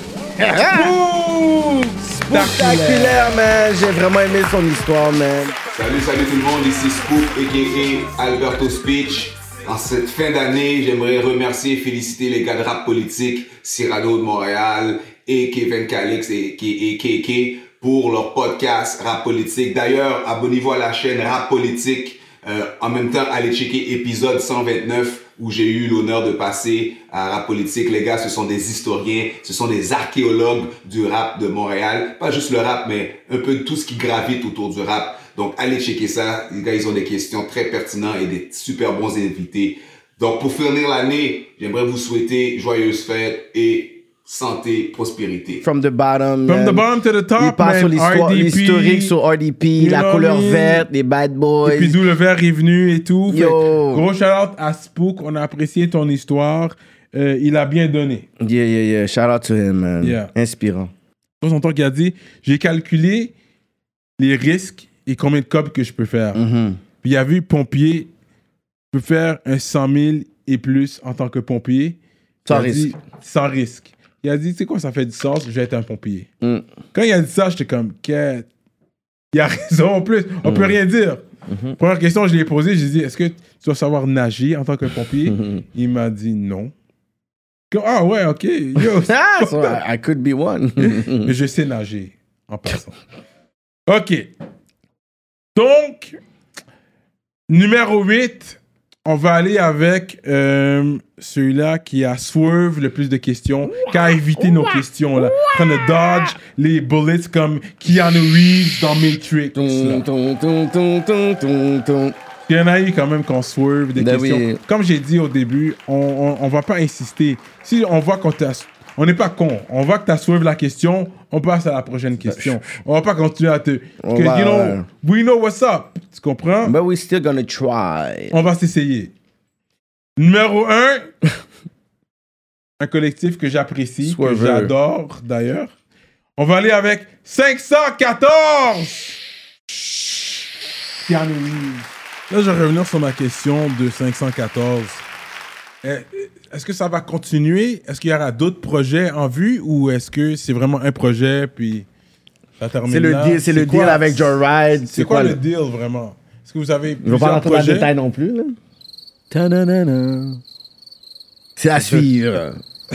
Spectaculaire, man. J'ai vraiment aimé son histoire, man. Salut, salut tout le monde, ici Scoop, a.k.a. Alberto Speech. En cette fin d'année, j'aimerais remercier et féliciter les gars de rap politique, Cyrano de Montréal et Kevin Calix et KK pour leur podcast Rap Politique. D'ailleurs, abonnez-vous à la chaîne Rap Politique. Euh, en même temps, allez checker épisode 129 où j'ai eu l'honneur de passer à Rap Politique. Les gars, ce sont des historiens, ce sont des archéologues du rap de Montréal. Pas juste le rap, mais un peu tout ce qui gravite autour du rap. Donc, allez checker ça. Les gars, ils ont des questions très pertinentes et des super bons invités. Donc, pour finir l'année, j'aimerais vous souhaiter joyeuses fêtes et santé, prospérité. From the bottom. From man. the bottom to the top, Il sur l'historique sur RDP, You la couleur verte, les bad boys. Et puis d'où le verre est venu et tout. Fait, Yo. gros shout out à Spook. On a apprécié ton histoire. Euh, il a bien donné. Yeah, yeah, yeah. Shout out to him, man. Yeah. Inspirant. Dans son temps qu'il a dit, j'ai calculé les risques et combien de copes que je peux faire. Mm-hmm. Puis il a vu pompier, je peux faire un 100 000 et plus en tant que pompier. Sans risque. dit, sans risque. Il a dit, tu sais quoi, ça fait du sens, je vais être un pompier. Mm. Quand il a dit ça, j'étais comme, quête. Il a raison en plus, on peut Mm. rien dire. Mm-hmm. Première question, je lui ai posée, j'ai dit, est-ce que tu dois savoir nager en tant que pompier? Il m'a dit non. Ah ouais, ok. Yo, Ah, so I, I could be one. Mais je sais nager, en passant. OK. Donc, numéro 8, on va aller avec euh, celui-là qui a swerve le plus de questions, qui a évité nos questions. Là. En train de dodge les bullets comme Keanu Reeves dans Matrix. là. Il y en a eu quand même qu'on swerve des Ben questions. oui. Comme j'ai dit au début, on, on, on va pas insister. Si on voit qu'on t'a... On n'est pas con. On voit que tu as swerve la question, on passe à la prochaine question. On va pas continuer à te... On que, va- you know, we know what's up. Tu comprends? But we still gonna try. On va s'essayer. Numéro 1, un collectif que j'apprécie, que j'adore d'ailleurs. On va aller avec 514! Keanu Reeves. Là, je vais revenir sur ma question de 514. Est-ce que ça va continuer? Est-ce qu'il y aura d'autres projets en vue ou est-ce que c'est vraiment un projet puis ça termine C'est le là? deal, c'est le quoi- deal avec Joyride? C'est quoi, le deal vraiment? Est-ce que vous avez Je vais pas rentrer dans le détail non plus. C'est à suivre.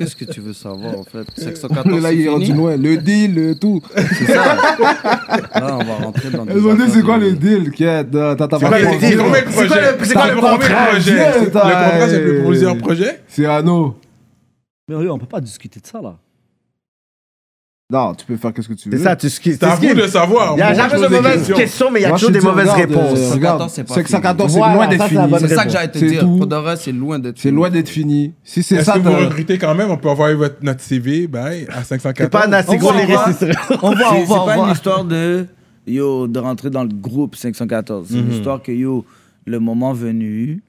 Qu'est-ce que tu veux savoir en fait? 614 Là, il est rendu fini? loin. Le deal, le tout. C'est ça. Là, on va rentrer dans Ils ont dit, c'est quoi le deal? Euh, t'as C'est pas quoi le deal? C'est quoi le- c'est quoi T'as le contrat? c'est plusieurs projets? C'est Anno. Mais oui, on peut pas discuter de ça là. Non, tu peux faire qu'est-ce que tu veux. C'est ça, tu skis. C'est à vous de savoir. Il n'y a Moi, jamais de mauvaises questions. mais il y a toujours des mauvaises réponses. regarde, 614, c'est pas 614, c'est Voilà, loin d'être fini. C'est ça que j'allais te dire. Pour de vrai, c'est loin d'être. C'est loin d'être fini. Si c'est Est-ce ça, que vous recrutez quand même? On peut envoyer votre, notre CV bye, à 514. C'est pas un assez On gros les on va. récits. On va, C'est- pas une histoire de yo de rentrer dans le groupe 514. C'est une Mhm. histoire que yo le moment venu,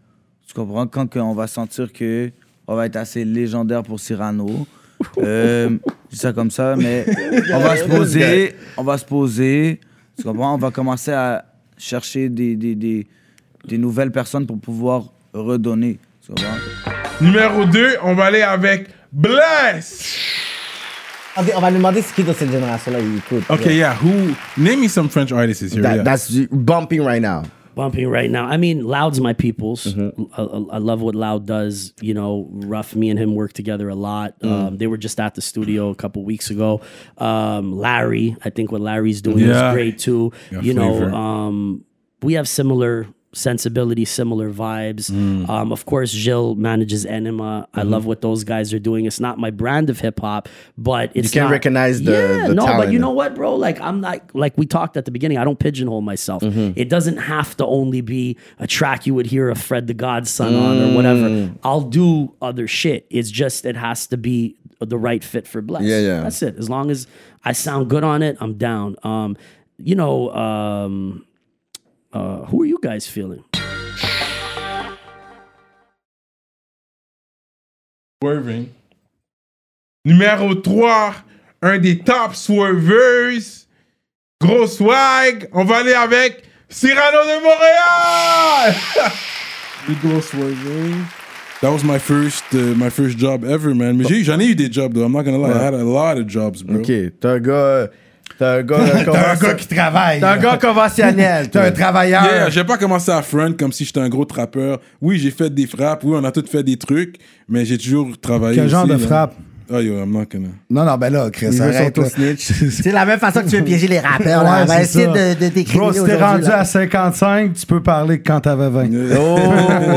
tu comprends quand on va sentir que on va être assez légendaire pour Cyrano. Euh, je dis ça comme ça, mais on va se poser, on va se poser. Tu comprends? On va commencer à chercher des, des, des, des nouvelles personnes pour pouvoir redonner. Tu comprends? Numéro 2, on va aller avec Bless. Ok, on va lui demander ce qui est de cette génération-là, il écoute. Ok, yeah. Who? Name me some French artists here. That- yeah. that's bumping right now. Bumping right now. I mean, Loud's my people's. Mm-hmm. I, I- love what Loud does. You know, Rough, me and him work together a lot. Mm. Um, they were just at the studio a couple weeks ago. Um, Larry, I think what Larry's doing Yeah. is great too. You know, um, we have similar sensibility, similar vibes. Mm. Um, of course, Jill manages Enema. I Mhm. love what those guys are doing. It's not my brand of hip hop, but it's you can not- recognize the- yeah, the no, but you know what, bro? Like I'm not like we talked at the beginning. I don't pigeonhole myself. Mm-hmm. It doesn't have to only be a track you would hear a Fred the Godson on or whatever. Mm. I'll do other shit. It's just it has to be the right fit for Bless. Yeah, yeah. That's it. As long as I sound good on it, I'm down. Um, you know, um, uh, who are you guys feeling? Swerving. Numéro 3, un des top swervers. Gros swag. On va aller avec Cyrano de Montréal. Big Ghost Swerving. That was my first, uh, my first job ever, man. Mais j'ai- j'en ai eu des jobs, though. I'm not gonna lie. I had a lot of jobs, bro. Ok, t'as un gars. T'as un gars. Un gars qui travaille. T'as un gars conventionnel. T'es un travailleur. Yeah, j'ai pas commencé à front comme si j'étais un gros trappeur. Oui, j'ai fait des frappes. Oui, on a tous fait des trucs. Mais j'ai toujours travaillé. Quel genre aussi, de là. frappe? Oh, yo, I'm not gonna. Non, non, ben là, Chris, arrête. là. s'auto-snitch. C'est la même façon que tu veux piéger les rappeurs. là. Ouais, On va c'est essayer ça. de, de Bro, si t'es rendu là. à 55, tu peux parler quand t'avais 20.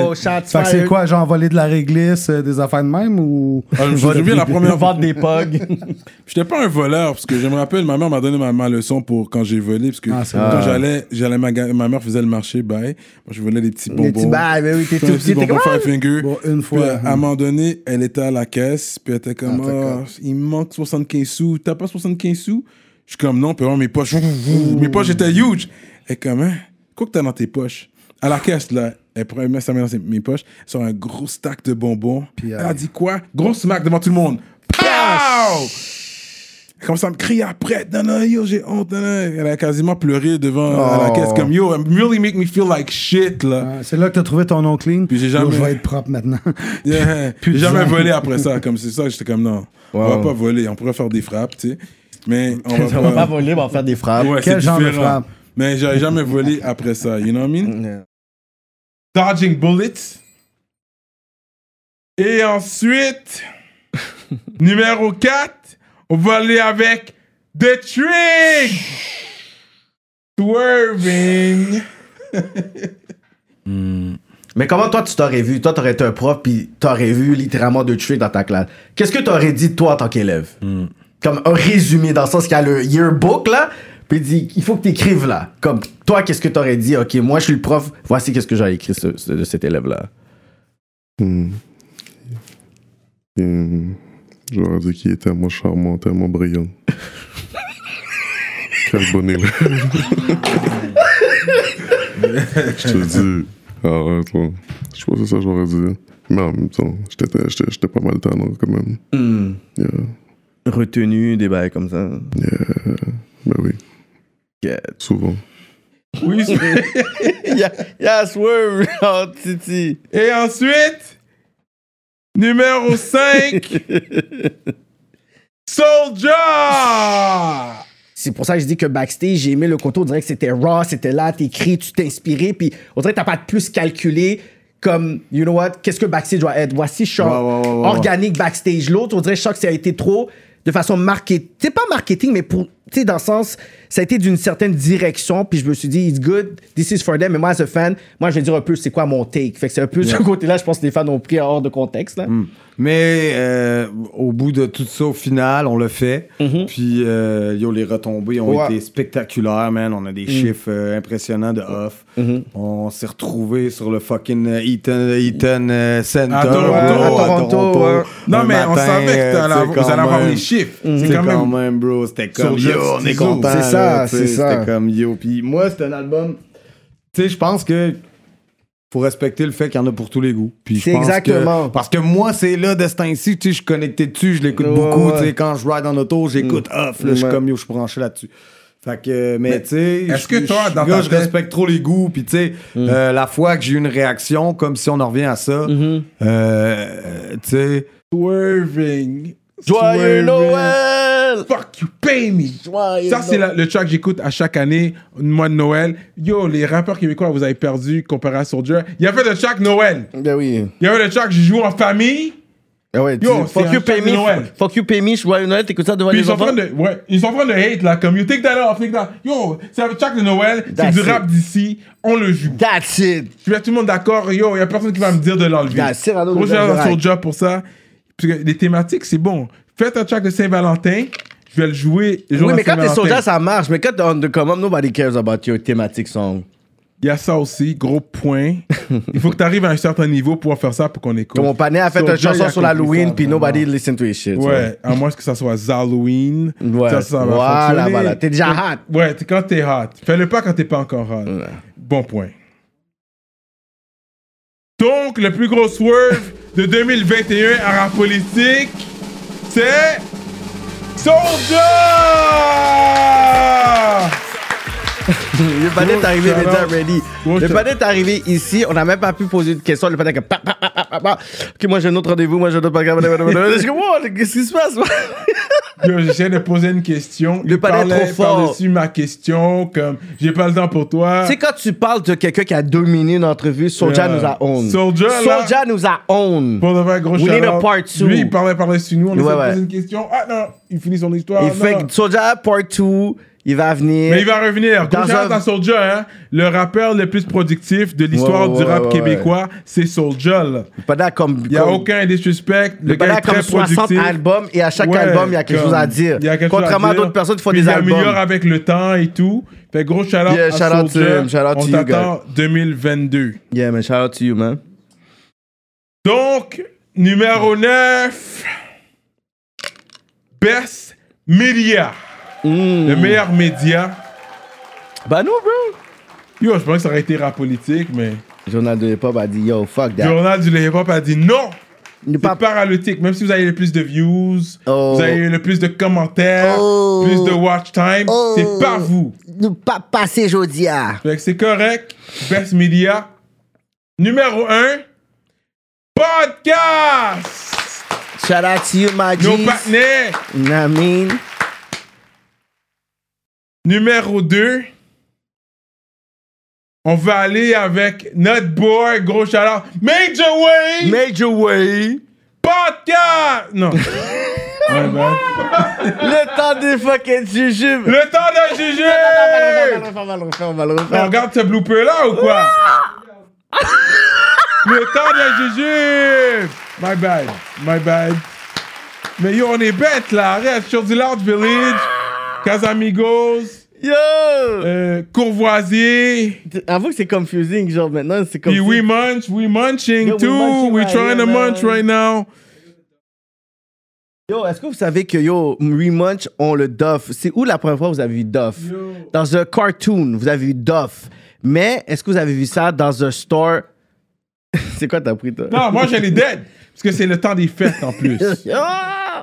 Oh, shots Fait que c'est fired. quoi, genre voler de la réglisse, euh, des affaires de même ou? Ah, je me souviens la première Vendre des pogs. J'étais pas un voleur parce que je me rappelle, ma mère m'a donné ma, ma leçon pour quand j'ai volé. Parce que Ah, c'est quand vrai. j'allais, j'allais maga- ma mère faisait le marché, bye. Moi, je volais des petits bonbons. Des petits bails, mais oui, t'es tout petit, t'es bonbons comme, Five Finger. Bon, une Puis, fois. à un moment donné, elle était à la caisse, puis elle était comme, Ah. Ah, il me manque 75 sous. T'as pas 75 sous? Je suis comme, non, puis vraiment, mes poches, mes poches étaient huge. Est comme, hein, quoi que t'as dans tes poches? À la caisse, là, elle pourrait mettre sa main dans ses- mes poches, sur un gros stack de bonbons. Puis, elle euh, a dit quoi? Gros smack devant tout le monde. Pow! Commence à me crier après. Non, non, yo, j'ai honte. non, non. Elle a quasiment pleuré devant à la Oh. caisse, comme, yo, it really make me feel like shit, là. Ah, C'est là que t'as trouvé ton nom clean? Puis j'ai Yo, jamais- Je vais être propre maintenant. Yeah. J'ai jamais volé après ça. Comme c'est ça, j'étais comme non. On va Wow. pas voler. On pourrait faire des frappes, tu sais. Mais on va On pas voler, on va faire des frappes. Ouais, Quel genre de frappe? Mais j'aurais jamais volé après ça. You know what I mean? Dodging Bullets. Et ensuite, numéro 4, on va aller avec The Trig. Swerving. Mais comment toi, tu t'aurais vu? Toi, t'aurais été un prof, puis t'aurais vu littéralement deux trucs dans ta classe. Qu'est-ce que t'aurais dit, toi, en tant qu'élève? Comme un résumé, dans le sens qu'il y a le yearbook, là, puis il dit, il faut que t'écrives, là. Comme, toi, qu'est-ce que t'aurais dit? OK, moi, je suis le prof, voici qu'est-ce que j'ai écrit ce- ce- de cet élève-là. Hmm. Hmm. J'aurais dit qu'il est tellement charmant, tellement brillant. Quel bon élève. Je te dis, arrête là. Je pense que c'est ça que j'aurais dit. Mais en même temps, j'étais j'étais- j'étais pas mal tannant quand même. Hmm. Yeah. Retenu, des bails comme ça. Yeah. Ben oui. Souvent. Oui, Il y a, il y a un swerve, oh, Titi. Et ensuite, numéro 5, Soldier! C'est pour ça que je dis que backstage, j'ai aimé le côté, on dirait que c'était raw, c'était là, t'écris, tu t'es inspiré, puis on dirait que t'as pas de plus calculé comme, you know what, qu'est-ce que backstage doit être? Voici ouais, organique backstage. L'autre, on dirait choc, ça a été trop de façon marketing. C'est pas marketing, mais pour, tu sais, dans le sens, ça a été d'une certaine direction, puis je me suis dit, it's good, this is for them, mais moi, as a fan, moi, je vais dire un peu c'est quoi mon take? Fait que c'est un peu Yeah. ce côté-là, je pense que les fans ont pris hors de contexte, là. Mais euh, au bout de tout ça, au final, on l'a fait. Puis, euh, yo, les retombées ont Ouais. été spectaculaires, man. On a des Mm. chiffres euh, impressionnants de off. On s'est retrouvés sur le fucking euh, Eaton, Eaton Center. À Toronto. bro, À Toronto, ouais. Non, mais on savait que vous allez avoir les chiffres. C'est C'est quand quand même- bro. C'était comme, yo, on est content. C'est ça, c'est ça. C'était comme, yo. Puis moi, c'est un album... Tu sais, je pense que faut respecter le fait qu'il y en a pour tous les goûts. Puis C'est exactement. que- parce que moi, c'est là, de ce temps-ci, tu sais, je suis connecté dessus, je l'écoute Ouais, beaucoup. ouais. Tu sais, quand je ride en auto, j'écoute Mm. off, là, je suis Ouais. comme, yo, je suis branché là-dessus. Fait que, mais, Mais tu sais, est-ce je- que toi, dans gars, ta je tête- respecte trop les goûts, puis tu sais, Mm. euh, la fois que j'ai eu une réaction, comme si on en revient à ça, Mm-hmm. euh, tu sais. Swerving. Joyeux. Noël! Fuck you, pay me! Joyeux Ça, c'est la- le track que j'écoute à chaque année, mois de Noël. Yo, les rappeurs québécois, vous avez perdu comparé à Soldier. Il y avait le track Noël. Ben oui. Il y avait le track Je joue en famille. Ah ouais, Yo, fuck you, pay de me. Noël. Fuck you, pay me, joyeux Noël, t'écoutes ça devant Puis les ils sont, en enfants? train de, ouais, ils sont en train de hate là, comme you take that off, take that. Yo, c'est un track de Noël, c'est That's du it. rap d'ici, on le joue. That's it. Je suis tout le monde d'accord, yo, y a personne qui va me dire de l'enlever. That's it, Arnaud, Gros à Bergerac. Soulja pour ça. Parce que les thématiques, c'est bon. Faites un track de Saint-Valentin, je vais le jouer. le jour Oui, mais quand t'es soldat, ça marche. Mais quand t'es on the come up, nobody cares about your thematic song. Il y a ça aussi, gros point. Il faut que tu arrives à un certain niveau pour faire ça pour qu'on écoute. Comme mon panais a fait une Soulja, il chanson sur l'Halloween, puis nobody listen to his shit. Ouais, à moins que ça soit Halloween. Ouais. Ça, ça va Voilà, fonctionner. voilà. T'es déjà hot. Ouais, quand t'es hot. Fais-le pas quand t'es pas encore hot. Bon point. Donc, le plus gros swerve de 2021 à rap politique, c'est. Soldier! Le panais est arrivé, out. ready. Le panais est arrivé ici, on n'a même pas pu poser de questions. Le panais est comme. pa, pa, pa, pa, pa, pa. Ok, moi j'ai un autre rendez-vous, moi j'ai un autre programme. Je suis comme, wow, qu'est-ce qui se passe? J'essaie de poser une question. Le palais est trop fort. par-dessus ma question, comme j'ai pas le temps pour toi. Tu sais, quand tu parles de quelqu'un qui a dominé une entrevue, Soulja nous a own. Soulja, Soulja nous a own. Pour de vrai, gros We need a part two. Lui, il parlait par-dessus nous, on de ouais. poser une question. Ah non, il finit son histoire. Il fait Soulja Part 2, il va venir. Mais il va revenir. Gros Dans un- à Soulja, hein. Le rappeur le plus productif de l'histoire Ouais, ouais, du rap ouais, québécois, c'est Soulja. là. Pendant comme. Il n'y a comme- aucun disrespect. Le Le gars est a comme très 60 productif. albums et à chaque album, il y a quelque comme- chose à dire. il Contrairement à d'autres personnes qui font Puis des il albums. améliore avec le temps et tout. Fait gros shout-out Yeah, à shout out to Soulja. him, shout out On to you, t'attend 2022. Yeah, man, shout out to you, man. Donc, numéro 9. Best Media. Le meilleur média. Bah non, bro. Yo, je pense que ça aurait été rap politique, mais... Journal de hip-hop a dit, yo, fuck that. Journal du hip-hop a dit non. C'est paralytique. Même si vous avez le plus de views, Oh. vous avez le plus de commentaires, Oh. plus de watch time, Oh. c'est pas vous. Ne pas passer Jodia. Que c'est correct. Best Media. Numéro 1. Podcast. Shout out to you, my Nos G's. partenaires. I mean? Numéro 2. On va aller avec notre boy, gros shout Major Way. Major Way. Podcast. Non. Ouais, ben. Le temps des fucking jujubes. Le temps d'un jugé. On va le refaire, on va le refaire. On regarde ce blooper là ou quoi? Le temps de jujube! My bad, my bad. Mais yo, on est bête là, arrête. Sur du Loud Village, Casamigos, Yo! euh, Courvoisier. Avoue que c'est confusing, genre maintenant, c'est comme. Puis we munch, we munching Yo, we too. munching We right trying to here, munch man. right now. Yo, est-ce que vous savez que yo, Remunch ont le Duff? C'est où la première fois que vous avez vu Duff? Dans un cartoon, vous avez vu Duff. Mais est-ce que vous avez vu ça dans un store? c'est quoi t'as pris, toi? Non, moi je les dead. Parce que c'est le temps des fêtes en plus.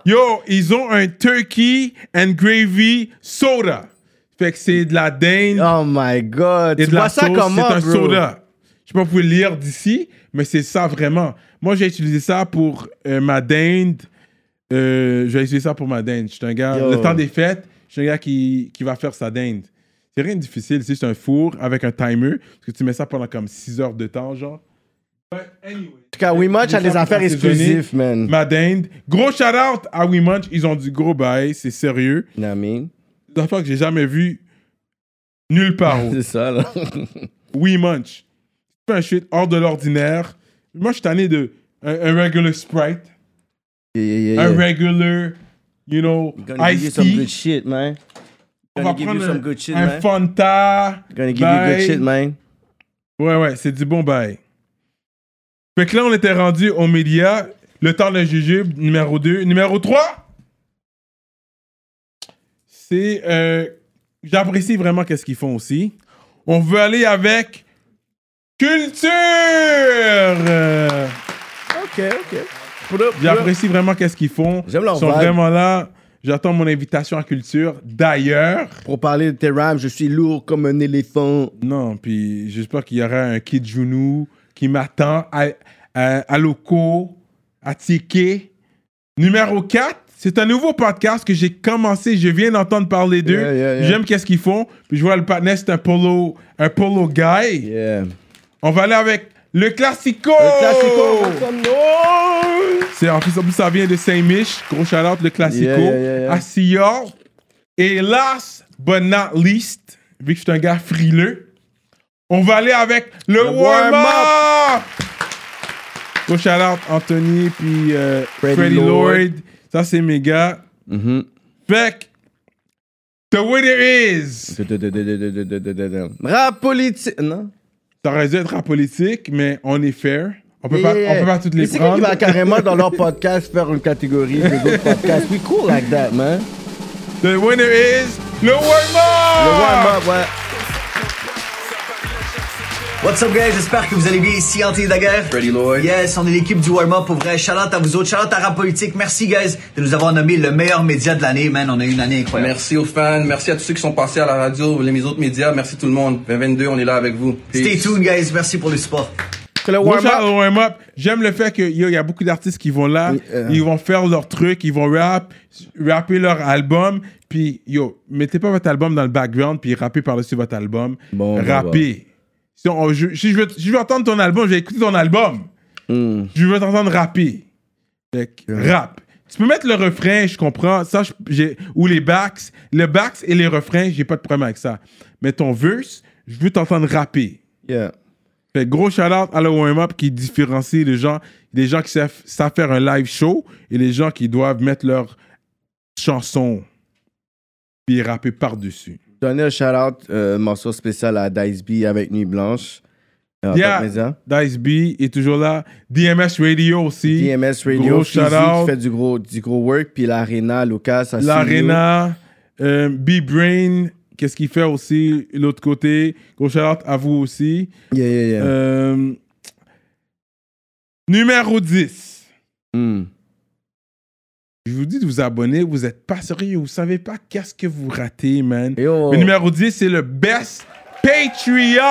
Yo, ils ont un turkey and gravy soda. Fait que c'est de la dinde. Oh my god. Et Tu de la vois ça sauce. comment, C'est un bro? soda. Je sais pas si vous pouvez le lire d'ici, mais c'est ça vraiment. Moi, j'ai utilisé ça pour euh, ma dinde. Euh, j'ai utilisé ça pour ma dinde. Je suis un gars, Yo. le temps des fêtes, je suis un gars qui, qui va faire sa dinde. C'est rien de difficile, c'est juste un four avec un timer, parce que tu mets ça pendant comme 6 heures de temps, genre. En tout cas, Remunch a des affaires exclusives, man. Ma dinde. Gros shout out à We Munch, ils ont du gros bail, c'est sérieux. Namin. Des affaires que j'ai jamais vu nulle part. c'est ça, là. We Munch. C'est un shit hors de l'ordinaire. Moi, je suis tanné de un, un regular Sprite, Yeah, yeah, yeah, un regular, you know, Gonna give you some good shit, man. On Gonna va give you some good shit, un man. Fanta. Gonna give you good shit, man. Ouais, ouais, c'est du bon bail. Fait que là, on était rendu aux médias. Le temps de jujube, numéro 2. Numéro 3, c'est... euh, J'apprécie vraiment qu'est-ce qu'ils font aussi. On veut aller avec culture. Euh, Ok, ok. J'apprécie vraiment qu'est-ce qu'ils font. J'aime leur Ils sont vibe. vraiment là. J'attends mon invitation à culture. D'ailleurs... Pour parler de tes je suis lourd comme un éléphant. Non, puis j'espère qu'il y aura un Kid Junou qui m'attend à, à, à Loco, à Tike. Numéro 4, c'est un nouveau podcast que j'ai commencé. Je viens d'entendre parler d'eux. Yeah, yeah, yeah. J'aime qu'est-ce qu'ils font. Puis je vois le partenaire, c'est un polo, un polo guy. On va aller avec le Classico. Le. C'est en plus, ça vient de Saint-Mich. Gros shout-out, le Classico. À Seattle. Et last but not least, vu que je suis un gars frileux, on va aller avec le, warm-up. warm-up. Gros shout-out, Anthony, puis euh, Freddie Lord. Lord. Ça, c'est mes gars. Fait que, the winner is... Rap politique. Non? Ça aurait dû être rap politique, mais on est fair. On peut, Yeah, pas, yeah, on peut pas toutes les Mais c'est prendre. qui va carrément dans leur podcast faire une catégorie de d'autres podcasts? We cool like that, man. The winner is le warm-up. Le warm-up, ouais. What's up, guys? J'espère que vous allez bien. Ici, Anthony Daguerre. Ready, Lord. Yes, on est l'équipe du warm-up pour vrai. Shout out à vous autres. Shout out à Rap Politique. Merci, guys, de nous avoir nommé le meilleur média de l'année, man. On a eu une année incroyable. Merci aux fans, merci à tous ceux qui sont passés à la radio, les autres médias, merci tout le monde. 2022, on est là avec vous. Peace. Stay tuned, guys. Merci pour le support. le au warm-up. J'aime le fait qu'il y a beaucoup d'artistes qui vont là, euh. ils vont faire leur truc, ils vont rap, rapper leur album, puis yo, mettez pas votre album dans le background, puis rappez par-dessus votre album. Bon, rappez. Si, on- je, si je veux, si je veux entendre ton album, je vais écouter ton album. Hmm. Je veux t'entendre rapper. Que, rap. Tu peux mettre le refrain, je comprends. Ça, j'ai, ou les backs. Le backs et les refrains, j'ai pas de problème avec ça. Mais ton verse, je veux t'entendre rapper. Yeah. Fait gros shout out à la warm-up qui différencie les gens, les gens qui savent, savent faire un live show et les gens qui doivent mettre leur chanson puis rapper par-dessus. Donner un shout-out, euh, morceau spécial à Dice B avec Nuit Blanche. Euh, Yeah, média. Dice B est toujours là. DMS Radio aussi. DMS Radio, Gros shout out. qui fait du gros, du gros work, puis l'Arena, Lucas, L'Arena, euh, B-Brain, qu'est-ce qu'il fait aussi, l'autre côté. Gros shout out à vous aussi. Yeah, yeah, yeah. Euh, numéro 10. Hmm. Je vous dis de vous abonner, vous êtes pas sérieux, vous savez pas qu'est-ce que vous ratez, man. Yo. Le numéro 10, c'est le best Patreon!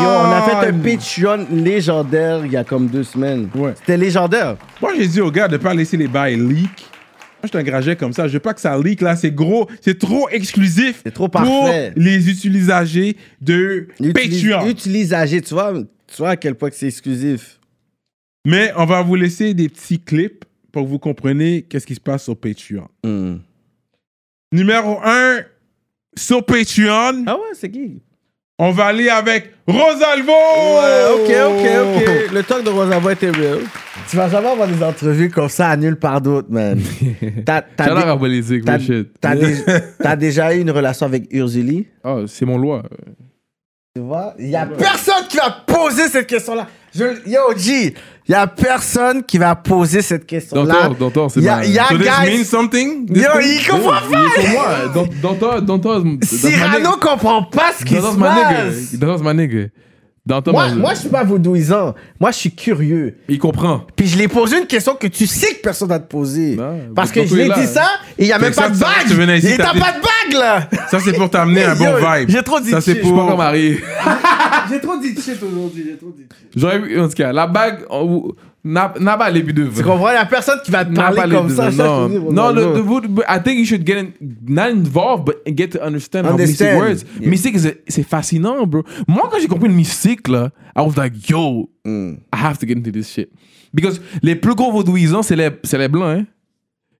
Yo, on a fait un Patreon légendaire il y a comme deux semaines. C'était légendaire. Moi, j'ai dit aux gars de pas laisser les bails leak. Moi, je suis un graget comme ça. Je veux pas que ça leak, là. C'est gros. C'est trop exclusif. C'est trop parfait. Pour les utilisagers de Patreon. utilisager, tu vois, tu vois à quel point que c'est exclusif. Mais on va vous laisser des petits clips pour que vous compreniez qu'est-ce qui se passe sur Patreon. Hmm. Numéro 1 sur Patreon. Ah ouais, c'est qui? On va aller avec Rosalvo! Ouais, ok, ok, ok. Le talk de Rosalvo était real. Tu vas jamais avoir des entrevues comme ça à nulle part d'autre, man. T'as dé- déjà eu une relation avec Ursuli? Oh, c'est mon loi. Tu vois? Il y a personne qui va poser cette question-là. Je- Yo, G, il y a personne qui va poser cette question-là. Dantor, Dantor, c'est Il y a, ma- il y a So this guys- means something? This Yo, means- il comprend Yo, pas. il moi. Dan- Dantor, Dantor, Cyrano nigga. comprend pas ce qui se nigga. passe. Dantor's my nigga. Dantor, Moi, moi, je suis pas vaudouisant. Moi, je suis curieux. Il comprend. Puis je l'ai posé une question que tu sais que personne va te poser. Parce que Dantor je l'ai là. dit ça et il n'y a même pas de bague. t'as t'as pas de bague, là. Ça, c'est pour t'amener un bon vibe. J'ai trop dit Ça, c'est pour- Je suis pas encore marié. J'ai trop dit de shit aujourd'hui. J'ai trop dit de shit. J'aurais vu, en tout cas, la bague, on- n'a n'a pas les buts de Tu comprends? Il n'y a personne qui va te N'a pas parler les comme buts ça. de- ça, Non, je te dis, non, the wood- but I think you should get in, not involved, but get to understand, how mystic. Yeah. Mystique, c'est- c'est fascinant, bro. Moi, quand j'ai compris le mystique, là, I was like, yo, Mm. I have to get into this shit. Because les plus gros vaudouisants, c'est les, c'est les blancs, hein.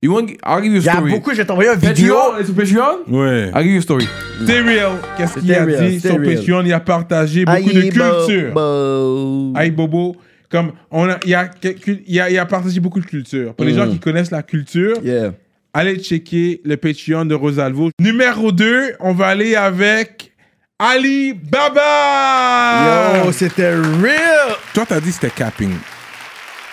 You want, I'll give you a Il y a story. beaucoup, je vais t'envoyer une vidéo. Patreon, que Patreon? Ouais. I'll give you a story. Stay real. Qu'est-ce qu'il a real, dit stay sur real. Patreon? Il a partagé beaucoup Aïe, de culture. bo-. Aïe Bobo. Comme on a, il, a, quelques- il, a, il a partagé beaucoup de culture. Pour les Mm. gens qui connaissent la culture, Yeah. allez checker le Patreon de Rosalvo. Numéro 2, on va aller avec Ali Baba. Yo, c'était real. Toi, t'as dit que c'était capping.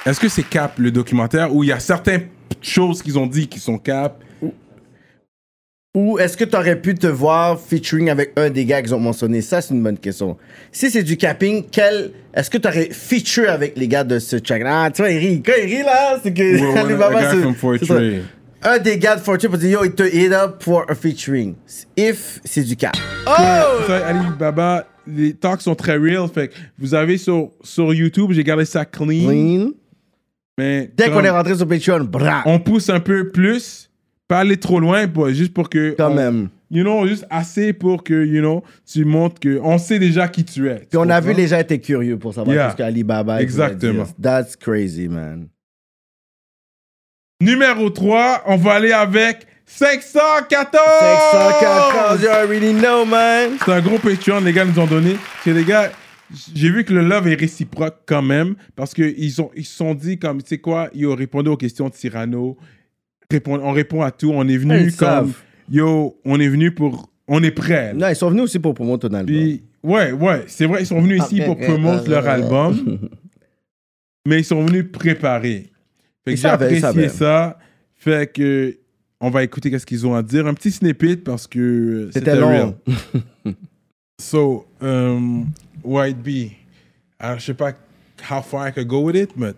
Est-ce que c'est cap le documentaire ou il y a certaines choses qu'ils ont dit qui sont cap? Ou est-ce que tu aurais pu te voir featuring avec un des gars qu'ils ont mentionné? Ça, c'est une bonne question. Si c'est du capping, quel... est-ce que tu aurais feature avec les gars de ce track? Ah, tu vois, il rit. Quand il rit, là, c'est que... Ouais, Alibaba. Un des gars de Fortune peut dire, yo, il te hit up for a featuring. If c'est du cap. Oh! Ça, Ali Baba, les talks sont très real. Fait que vous avez sur, sur YouTube, j'ai gardé ça clean. Clean. Mais Dès comme qu'on est rentré sur Patreon, bra. on pousse un peu plus, pas aller trop loin, pas, juste pour que. Quand on- même. You know, juste assez pour que, you know, tu montres que. On sait déjà qui tu es. Puis on a vu les gens étaient curieux pour savoir Yeah. ce qu'Alibaba Exactement. That's crazy, man. Numéro 3, on va aller avec 514! 514, you already know, man. C'est un gros Patreon, les gars nous ont donné. C'est les gars, j'ai vu que le love est réciproque quand même, parce qu'ils ont, ils se sont dit comme, tu sais quoi, ils ont répondu aux questions de Cyrano, Répond- on répond à tout, on est venu ils comme, savent. yo, on est venu pour, on est prêt. Non, ils sont venus aussi pour promouvoir ton album. Puis, ouais, ouais, c'est vrai, ils sont venus ici Ok, pour promouvoir leur album, mais ils sont venus préparer. Fait que j'ai apprécié ça. Fait que, on va écouter qu'est-ce qu'ils ont à dire. Un petit snippet parce que C'était c'était long. real. So, um, White Bee, alors, je sais pas how far I could go with it, mais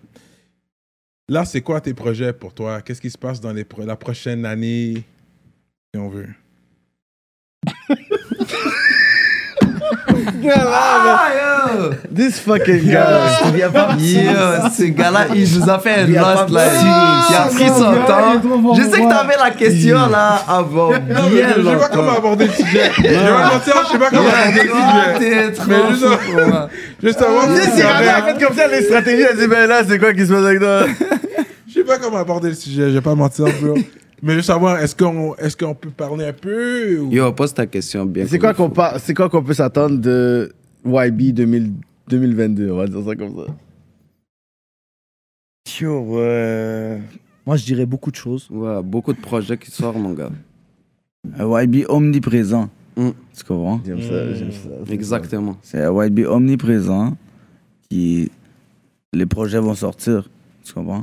là, c'est quoi tes projets pour toi? Qu'est-ce qui se passe dans les pro- la prochaine année, si on veut? Ah, yo! This fucking guy. Yo, ce gars-là, il nous a fait un lost là. Il a pris son temps. Je sais que t'avais la question là avant bien je sais pas comment aborder le sujet. Je vais mentir, je sais pas comment aborder le sujet. Mais juste, juste savoir Tu si sais, c'est Cyrano a correct. fait comme ça les stratégies. Elle dit, ben là, c'est quoi qui se passe avec toi? Je sais pas comment aborder le sujet, je vais pas mentir, bro. Mais juste savoir, est-ce qu'on est qu'on peut parler un peu ou... Yo, pose ta question bien. C'est quoi qu'on par- c'est quoi qu'on peut s'attendre de YB 2000 2022? On va dire ça comme ça. Yo, ouais. Moi, je dirais beaucoup de choses. Ouais, beaucoup de projets qui sortent, mon gars. Un YB omniprésent. Tu comprends? J'aime ça, j'aime ça. Exactement. C'est un YB omniprésent qui. Les projets vont sortir. Tu comprends?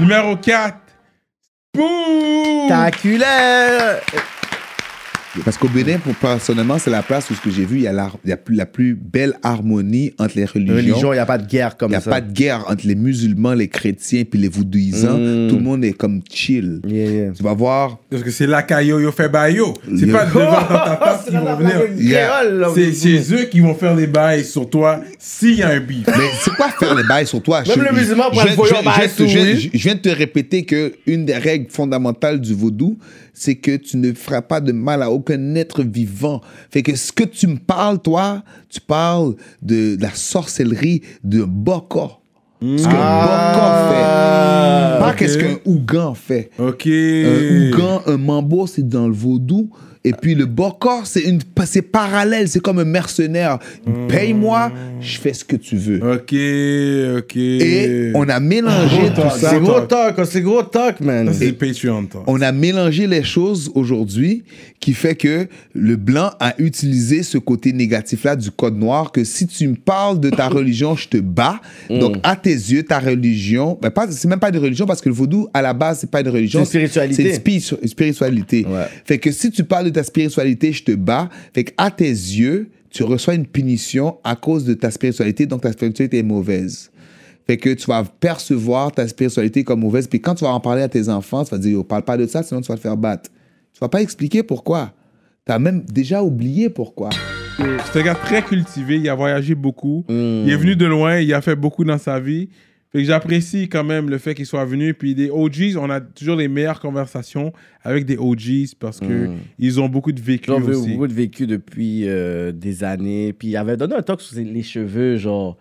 Numéro 4. Boum! Spectaculaire! Parce qu'au Bénin, pour, personnellement, c'est la place où ce que j'ai vu, il y a, la, il y a plus- la plus belle harmonie entre les religions. Religion, il n'y a pas de guerre comme Il n'y a ça. pas de guerre entre les musulmans, les chrétiens, puis les voudouisants. Mm. Tout le monde est comme chill. Tu vas voir. Parce que c'est là qu'Ayo yo fait bayo. C'est pas devant dans ta face qu'ils vont venir. Yeah. C'est eux qui vont faire les bails sur toi s'il y a un beef. Mais c'est quoi faire les bails sur toi? Même le musulman prend je- le voyant je- je- je- je- je viens de te répéter que une des règles fondamentales du vaudou, c'est que tu ne feras pas de mal à aucun être vivant. Fait que ce que tu me parles, toi, tu parles de, la sorcellerie de Boko. Ce qu'un Boko fait. Pas qu'est-ce qu'un Ougan fait. Ok. Un Ougan, un mambo, c'est dans le vaudou. Et puis le corps, c'est une, c'est parallèle, c'est comme un mercenaire. Paye-moi, je fais ce que tu veux. Ok, ok. Et on a mélangé tout ça. C'est gros talk, c'est gros talk, man. Ça, c'est Patreon, toi. On a mélangé les choses aujourd'hui qui fait que le blanc a utilisé ce côté négatif-là du code noir que si tu me parles de ta religion, je te bats. Mm. Donc, à tes yeux, ta religion, ben pas, c'est même pas une religion parce que le vaudou, à la base, c'est pas une religion. C'est une spiritualité. C'est une spiritu- une spiritualité. Fait que si tu parles de ta spiritualité, je te bats. Fait que à tes yeux, tu reçois une punition à cause de ta spiritualité, donc ta spiritualité est mauvaise. Fait que tu vas percevoir ta spiritualité comme mauvaise. Puis quand tu vas en parler à tes enfants, tu vas dire, oh, parle pas de ça, sinon tu vas te faire battre. Tu vas pas expliquer pourquoi. Tu as même déjà oublié pourquoi. C'est un gars très cultivé, il a voyagé beaucoup. Hmm. Il est venu de loin, il a fait beaucoup dans sa vie. Fait que j'apprécie quand même le fait qu'il soit venu. Puis des OGs, on a toujours les meilleures conversations avec des OGs parce que Mm. ils ont beaucoup de vécu veux aussi. beaucoup de vécu depuis euh, des années. Puis il avait donné un talk sur les cheveux, genre.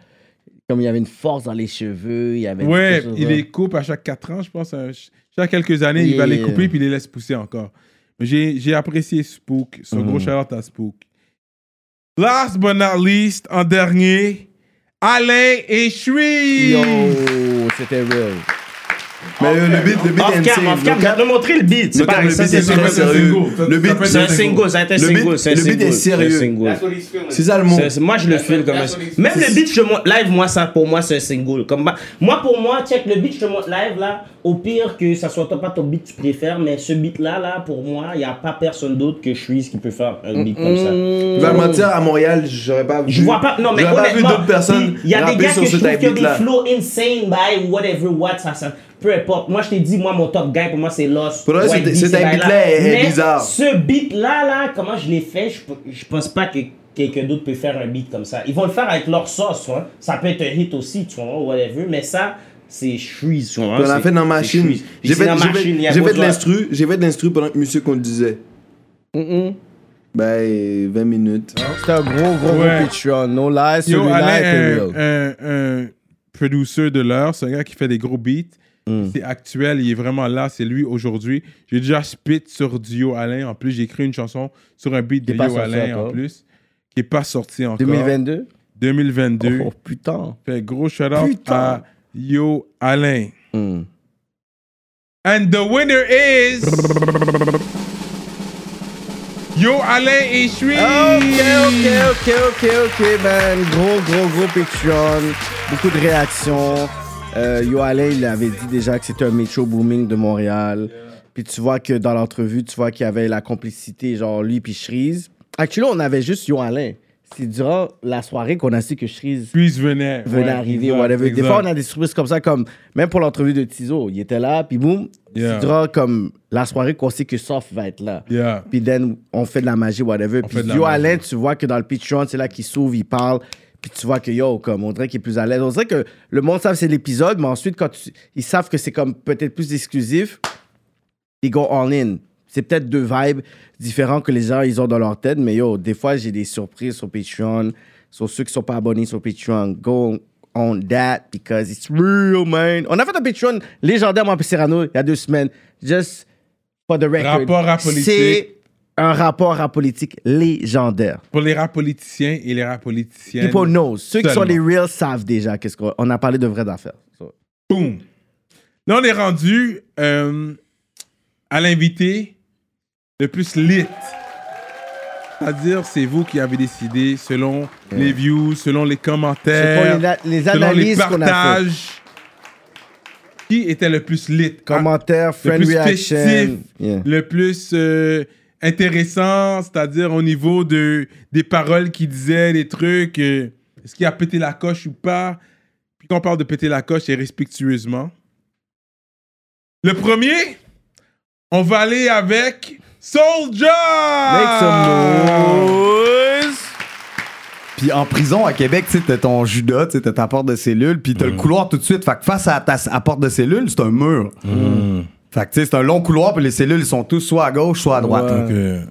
Comme il y avait une force dans les cheveux. Il y avait Ouais, il les coupe à chaque 4 ans, je pense. Chaque quelques années, il va les couper puis il les laisse pousser encore. J'ai apprécié Spook. Son Mhm. gros shout à Spook. Last but not least, en dernier, Alain et Chui. Yo, c'était. Mais le, le beat, le beat Off est cam, insane. off cam, Le cap- je vais te montrer le beat. C'est pas le ça, beat c'est est ça, très sérieux. un Le beat, C'est un single, ça a été un le beat- single, c'est un Le beat est single, sérieux. c'est un single. C'est ça le mot. Moi, je le file comme un. Même le beat, je te montre live, moi, ça, pour moi, c'est un single. Comme, ma- moi, pour moi, check le beat, je te montre live, là. Au pire, que ça soit pas ton beat que tu préfères, mais ce beat-là, là, pour moi, il n'y a pas personne d'autre que Shreeze qui peut faire un beat comme ça. Tu vas mentir, à Montréal, j'aurais pas vu. Je vois pas, non mais honnêtement, d'autres personnes il y a des gars sur que ce je trouve qui ont des flows insane, by whatever what, ça, ça, peu importe. Moi je t'ai dit, moi mon top guy pour moi c'est Lost. Pour le reste, White ce- beat-là est- bizarre. Ce beat là, là, comment je l'ai fait, je, je pense pas que quelqu'un d'autre peut faire un beat comme ça. Ils vont le faire avec leur sauce, vois. Ça peut être un hit aussi, tu vois, whatever, mais ça, c'est Shreeze, tu vois. On a c'est- fait dans c'est machine. J'ai C'est fait, de l'instru, j'ai fait de l'instru pendant que monsieur qu'on le disait. Ben, 20 minutes. C'était un gros, gros, Ouais. gros Patreon. No lie, Yo, celui-là était real. un, un, un producer de l'heure. C'est un gars qui fait des gros beats. Mm. C'est actuel, il est vraiment là. C'est lui aujourd'hui. J'ai déjà spit sur Dio Alain. En plus, j'ai écrit une chanson sur un beat de sorti Alain en plus. Qui n'est pas sorti encore. 2022? 2022. Oh, putain. Fait gros shout out Putain. à Yo Alain. Mm. And the winner is. Yo Alain et Chui. Ok, ok, ok, ok, ok, ben, gros, gros, gros Patreon. Beaucoup de réactions. Euh, Yo Alain, il avait dit déjà que c'était un métro booming de Montréal. Puis tu vois que dans l'entrevue, tu vois qu'il y avait la complicité, genre lui puis Shreeze. Actuellement, on avait juste Yo Alain. C'est durant la soirée qu'on a su que Shreeze venait. venait ouais, arriver. exact, whatever. Des fois, on a des surprises comme ça, comme même pour l'entrevue de Tizo. Il était là, puis boum, Yeah. c'est durant comme la soirée qu'on sait que Soft va être là. Yeah. Puis then, on fait de la magie, whatever. Puis Yo. Alain, tu vois que dans le Patreon, c'est là qu'il s'ouvre, il parle. Puis tu vois que yo, comme on dirait qu'il est plus à l'aise. On dirait que le monde savent c'est l'épisode, mais ensuite, quand tu- ils savent que c'est comme peut-être plus exclusif, ils go all in. C'est peut-être deux vibes différents que les gens ils ont dans leur tête, mais yo, des fois, j'ai des surprises sur Patreon. Sur ceux qui sont pas abonnés sur Patreon, go on that because it's real, man. On a fait un Patreon légendaire, moi, Serrano, il y a deux semaines. Just for the record. Rapport à politique. C'est un rapport à politique légendaire. Pour les rap politiciens et les rap politiciennes. People know. Ceux qui sont les reals savent déjà qu'est-ce qu'on on a parlé de vraies affaires. So. Boom. Là, on est rendu euh, à l'invité le plus lit. C'est-à-dire, c'est vous qui avez décidé selon les views, selon les commentaires, Selon les- les selon les analyses a partages. Qui était le plus lit? Commentaires, le friend plus reaction. Yeah. le plus euh, intéressant, c'est-à-dire au niveau de, des paroles qu'il disait, des trucs. euh, Est-ce qu'il a pété la coche ou pas? Puis quand on parle de péter la coche, c'est respectueusement. Le premier, on va aller avec Soulja! Make some noise! Puis en prison à Québec, tu sais, t'as ton Judas, tu t'as ta porte de cellule, puis t'as le couloir tout de suite. Fait que face à ta à porte de cellule, c'est un mur. Fait que tu sais, c'est un long couloir, puis les cellules sont tous soit à gauche, soit à droite. Ouais.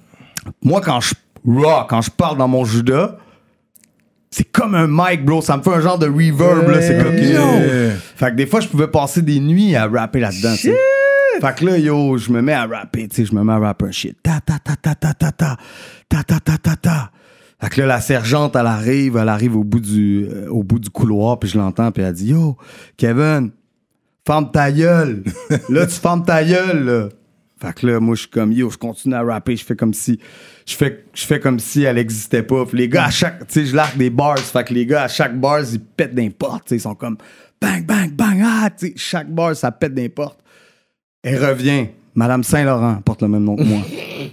Moi, quand je raw, quand je parle dans mon Judas, c'est comme un mic, bro. Ça me fait un genre de reverb, là. C'est comme Yeah. Fait que des fois, je pouvais passer des nuits à rapper là-dedans. Fait que là, yo, je me mets à rapper, tu sais, je me mets à rapper un shit. Ta ta ta ta ta ta ta ta ta ta ta ta ta. Fait que là, la sergente, elle arrive, elle arrive au bout du, euh, au bout du couloir, puis je l'entends, puis elle dit Yo, Kevin, ferme ta gueule. là, tu fermes ta gueule, là. Fait que là, moi, je suis comme Yo, je continue à rapper, je fais comme si. Je fais, je fais comme si elle existait pas. Puis les gars, à chaque. Tu sais, je largue des bars. Fait que les gars, à chaque bars, ils pètent des portes. tu sais, Ils sont comme bang, bang, bang, ah, tu sais, chaque bar, ça pète des portes. Elle revient. Madame Saint-Laurent porte le même nom que moi.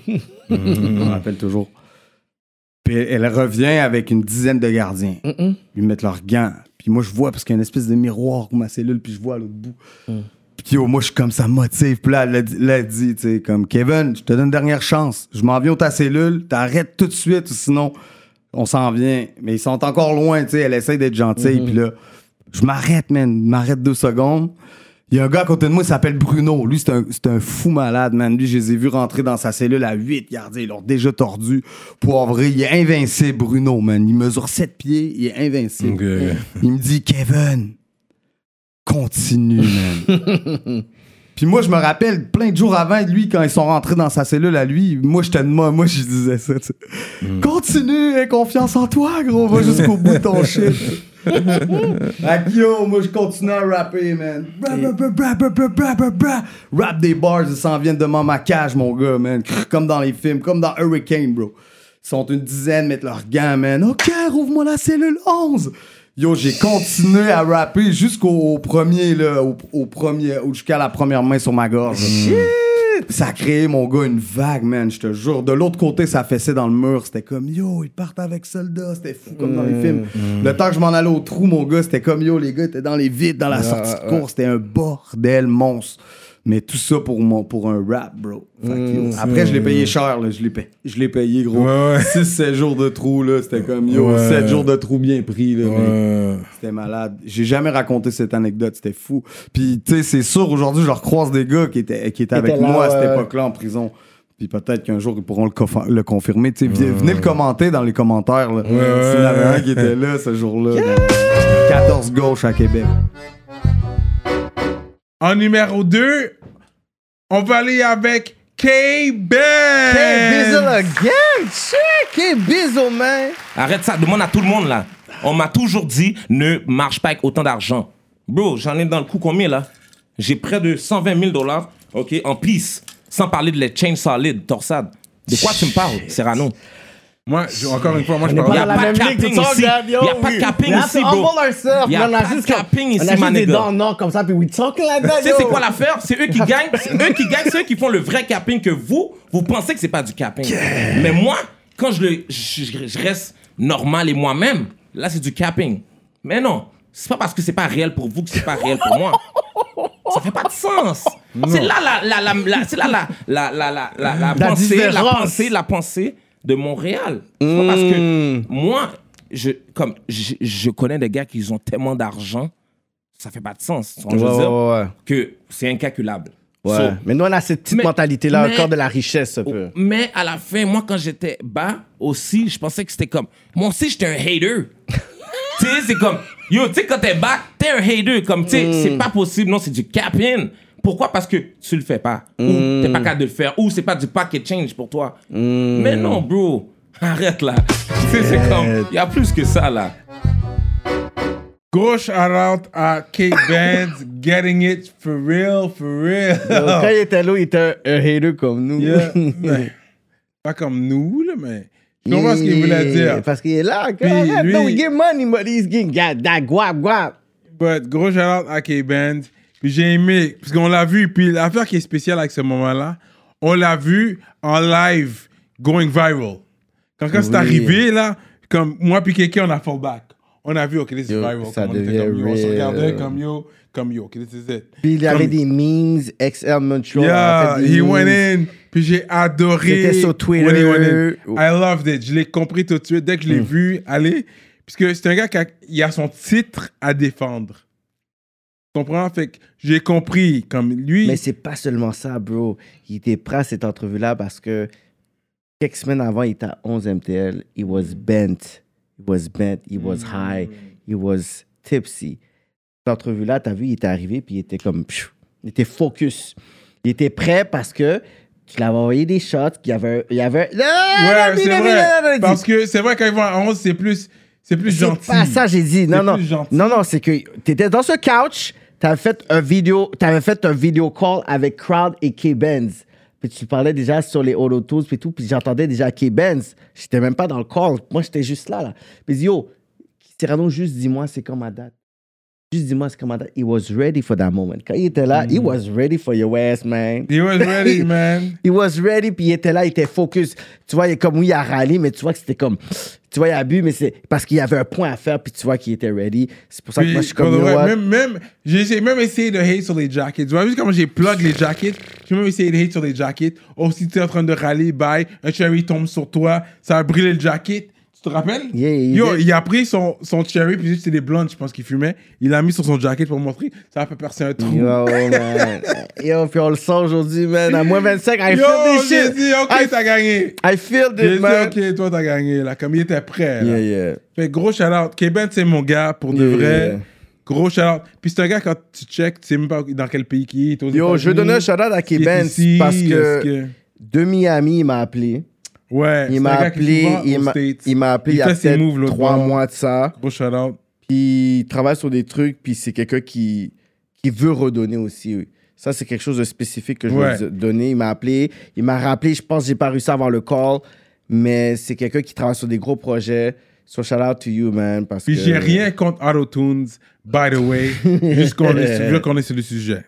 Je me rappelle toujours. Puis elle revient avec une dizaine de gardiens. Ils mettent leurs gants. Puis moi, je vois, parce qu'il y a une espèce de miroir pour ma cellule, puis je vois à l'autre bout. Puis yo, moi, je suis comme ça motive. Puis là, elle elle a dit, tu sais, comme Kevin, je te donne une dernière chance. Je m'en viens à ta cellule, t'arrêtes tout de suite, sinon, on s'en vient. Mais ils sont encore loin, tu sais. Elle essaie d'être gentille. Mhm. Puis là, je m'arrête, man. Je m'arrête deux secondes. Il y a un gars à côté de moi, il s'appelle Bruno. Lui, c'est un, un fou malade, man. Lui, je les ai vus rentrer dans sa cellule à 8 gardiens. Ils l'ont déjà tordu. Pour vrai, il est invincible, Bruno, man. Il mesure 7 pieds, il est invincible. Il me dit, Kevin, continue, man. Puis moi, je me rappelle, plein de jours avant, lui, quand ils sont rentrés dans sa cellule à lui, moi, j'étais de moi, moi, je disais ça, sais. Continue, aie confiance en toi, gros, va jusqu'au bout de ton shit. Akio, moi je continue à rapper, man. Rap des bars, ils s'en viennent devant ma cage, mon gars, man. Comme dans les films, comme dans Hurricane, bro. Ils sont une dizaine, mettent leurs gants, man. Ok, rouvre-moi la cellule 11. Yo, j'ai continué à rapper jusqu'au premier, là, au, au premier, jusqu'à la première main sur ma gorge. Ça a créé, mon gars, une vague, man, je te jure. De l'autre côté, ça fessait dans le mur. C'était comme, yo, ils partent avec soldats. C'était fou, comme dans les films. Le temps que je m'en allais au trou, mon gars, c'était comme, yo, les gars étaient dans les vides, dans la sortie de course. C'était un bordel monstre. Mais tout ça pour, mon, pour un rap, bro. Fait que, yo, Mm, après, je l'ai payé cher, là. Je l'ai payé, je l'ai payé gros. Ouais, ouais. 6-7 jours de trou, là. C'était comme, yo, Ouais. 7 jours de trou bien pris, là. mais. C'était malade. J'ai jamais raconté cette anecdote, c'était fou. Puis, tu sais, c'est sûr, aujourd'hui, je recroise des gars qui étaient, qui étaient avec étaient là, moi à cette ouais. époque-là en prison. Puis peut-être qu'un jour, ils pourront le, confirmer. Tu sais, venez le commenter dans les commentaires. là. S'il y en avait un qui était là ce jour-là. dans 14 gauche à Québec. En numéro 2, on va aller avec K-Ben. K-Bizzle again! Shit! K-Bizzle, man! Arrête ça, demande à tout le monde là. On m'a toujours dit ne marche pas avec autant d'argent. Bro, j'en ai dans le coup combien là? J'ai près de 120 000 dollars, ok, en pisse. Sans parler de les chains solides, torsade. De quoi tu me parles, Serrano Moi, je- encore une fois, moi je parle. pas la même ligue, tout ça, regarde, yo, Il y a pas de capping ici, bro. Y a on a pas de capping ici, on a juste des dents nord comme ça, puis we talking like that, Tu sais, c'est quoi l'affaire? C'est eux qui gagnent. C'est eux qui gagnent, c'est eux qui font le vrai capping que vous, vous pensez que c'est pas du capping. Mais moi, quand je, le, je, reste normal et moi-même, là, c'est du capping. Mais non, c'est pas parce que c'est pas réel pour vous que c'est pas réel pour moi. Ça fait pas de sens. C'est là la, la, la, la- c'est là la, la, la, la, la, la La pensée, la pensée, la pensée de Montréal. Parce que moi, je, comme, je, je connais des gars qui ont tellement d'argent, ça fait pas de sens. Que je veux Ouais, dire? ouais, ouais. que c'est incalculable. So, mais nous, on a cette petite mentalité-là encore de la richesse, un peu. mais à la fin, moi, quand j'étais bas aussi, je pensais que c'était comme. Moi aussi, j'étais un hater. tu sais, c'est comme. Yo, tu sais, quand t'es bas, t'es un hater. Comme, tu sais, c'est pas possible. Non, c'est du cap-in. Pourquoi? Parce que tu le fais pas. Ou Mm. t'es pas capable de le faire. Ou c'est pas du packet change pour toi. Mm. Mais non, bro. Arrête là. Tu sais, c'est comme. Il y a plus que ça là. Gros shout out à K-Ben, getting it for real, for real. Yo, Quand il était là, il était un, un hater comme nous. Yeah. Pas comme nous, là, mais je comprends ce qu'il voulait Yeah, dire. Parce qu'il est là. Puis lui- no, we get money, but he's getting that, that guap, guap. But gros shout out à K-Band. Puis j'ai aimé, parce qu'on l'a vu. Puis l'affaire qui est spéciale avec ce moment-là, on l'a vu en live, going viral. Quand, quand c'est Oui. arrivé, là, comme moi puis quelqu'un, on a fall back. On a vu, OK, this is Yo, viral. ça Comme on était comme, yo, on se regardait comme yo, comme yo, OK, this is it. Puis il y avait des memes, XL Montreal. Yeah, he memes. went in. Puis j'ai adoré. C'était sur Twitter. went in. I loved it. Je l'ai compris tout de suite dès que je l'ai Mm. vu aller. Puisque c'est un gars qui a, il a son titre à défendre. Comprends? Fait que j'ai compris. Comme lui. Mais c'est pas seulement ça, bro. Il était prêt à cette entrevue-là parce que quelques semaines avant, il était à 11 MTL. He was bent. He was bent. He was high. He was tipsy. Cette entrevue-là, t'as vu, il était arrivé puis il était comme... pfiou, Il était focus. Il était prêt parce que qu'il avait envoyé des shots, qu'il y avait. Il y avait Ouais, c'est vrai. Parce que c'est vrai, quand ils vont à 11, c'est plus, c'est plus C'est gentil. pas ça, j'ai dit. Non, C'est non. gentil. Non, non, c'est que t'étais dans ce couch, t'avais fait un vidéo, t'avais fait un vidéo call avec Crowd et K-Benz. Puis tu parlais déjà sur les auto puis tout, puis j'entendais déjà K-Benz. J'étais même pas dans le call. Moi, j'étais juste là, là. Puis yo, Cyrano, juste dis-moi c'est quand ma date? Juste dis-moi ma date. He was ready for that moment. Quand il était là, he was ready for your ass, man. Mm. He was ready, man. He was ready, puis il était là, il était focus. Tu vois, il est comme, oui, il a rallye, mais tu vois que c'était comme, tu vois, il a bu, mais c'est parce qu'il y avait un point à faire, puis tu vois qu'il était ready. C'est pour ça que moi, je suis comme, vrai, même, même, j'ai j'ai même essayé de hate sur les jackets. Tu vois, vu comment j'ai plug les jackets, j'ai même essayé de hate sur les jackets. Oh, si tu es en train de râler, bye, un cherry tombe sur toi, ça a brûlé le jacket. Tu te rappelles? Yo, did. il a pris son, son cherry, puis c'était des blondes, je pense qu'il fumait. Il l'a mis sur son jacket pour montrer. Ça a fait percer un trou. Yo, man. Yo, puis on le sent aujourd'hui, man. À moins 25, I Yo, feel this j'ai shit. dit, ok, I- t'as gagné. I feel J'ai this, dit, man. ok, toi, t'as gagné, là. Comme il était prêt, là. Yeah, yeah. Fait gros shout-out. K-Ben, c'est mon gars, pour de Yeah, vrai. yeah. Gros shout-out. Puis c'est un gars, quand tu check, tu sais même pas dans quel pays il est. Yo, je États-Unis. donner un shout-out à ici, parce est-ce que de Miami, il m'a appelé. Ouais, Il m'a appelé, il m'a- States. il m'a appelé il y a peut-être trois bord. mois de ça. Gros shout-out. Puis il travaille sur des trucs, puis c'est quelqu'un qui, qui veut redonner aussi. oui. Ça, c'est quelque chose de spécifique que je Ouais. veux donner. Il m'a appelé, il m'a rappelé, je pense que j'ai pas réussi à avoir le call, mais c'est quelqu'un qui travaille sur des gros projets. So shout out to you, man. Parce Puis que... j'ai rien contre AutoTunes, by the way, juste qu'on est, qu'on est sur le sujet.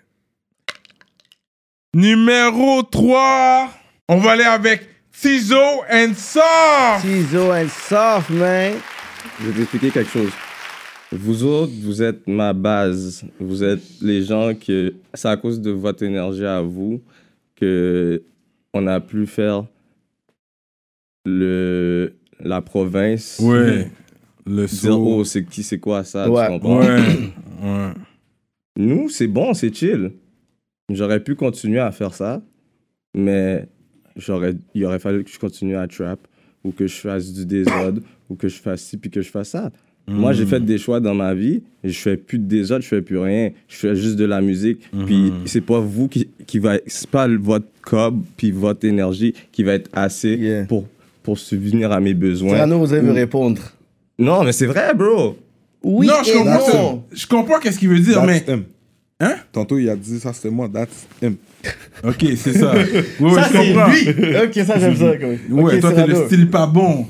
Numéro 3, on va aller avec Tizo and Soft. Tizo and Soft, man. Je vais t'expliquer quelque chose. Vous autres, vous êtes ma base. Vous êtes les gens que c'est à cause de votre énergie à vous que on a pu faire le la province. Ouais. Le Dire, oh, c'est qui, c'est quoi ça, Ouais. tu comprends? Ouais. Ouais. Nous, c'est bon, c'est chill. J'aurais pu continuer à faire ça, mais j'aurais, il aurait fallu que je continue à trap ou que je fasse du désordre ou que je fasse ci puis que je fasse ça. Moi, j'ai fait des choix dans ma vie et je fais plus de désordre, je fais plus rien. Je fais juste de la musique. Puis c'est pas vous qui, qui va, c'est pas votre cob puis votre énergie qui va être assez pour, pour subvenir à mes besoins. Cyrano, vous allez me répondre. Non, mais c'est vrai, bro. Oui non, je comprends, non. je comprends qu'est-ce qu'il veut dire, That's mais. him. Hein? Tantôt, il a dit ça, c'était moi. That's him. Ok, c'est ça. Oui, oui, Ça, c'est lui. Ok, ça, j'aime ça, quand même. Ouais, toi, t'es le style pas bon.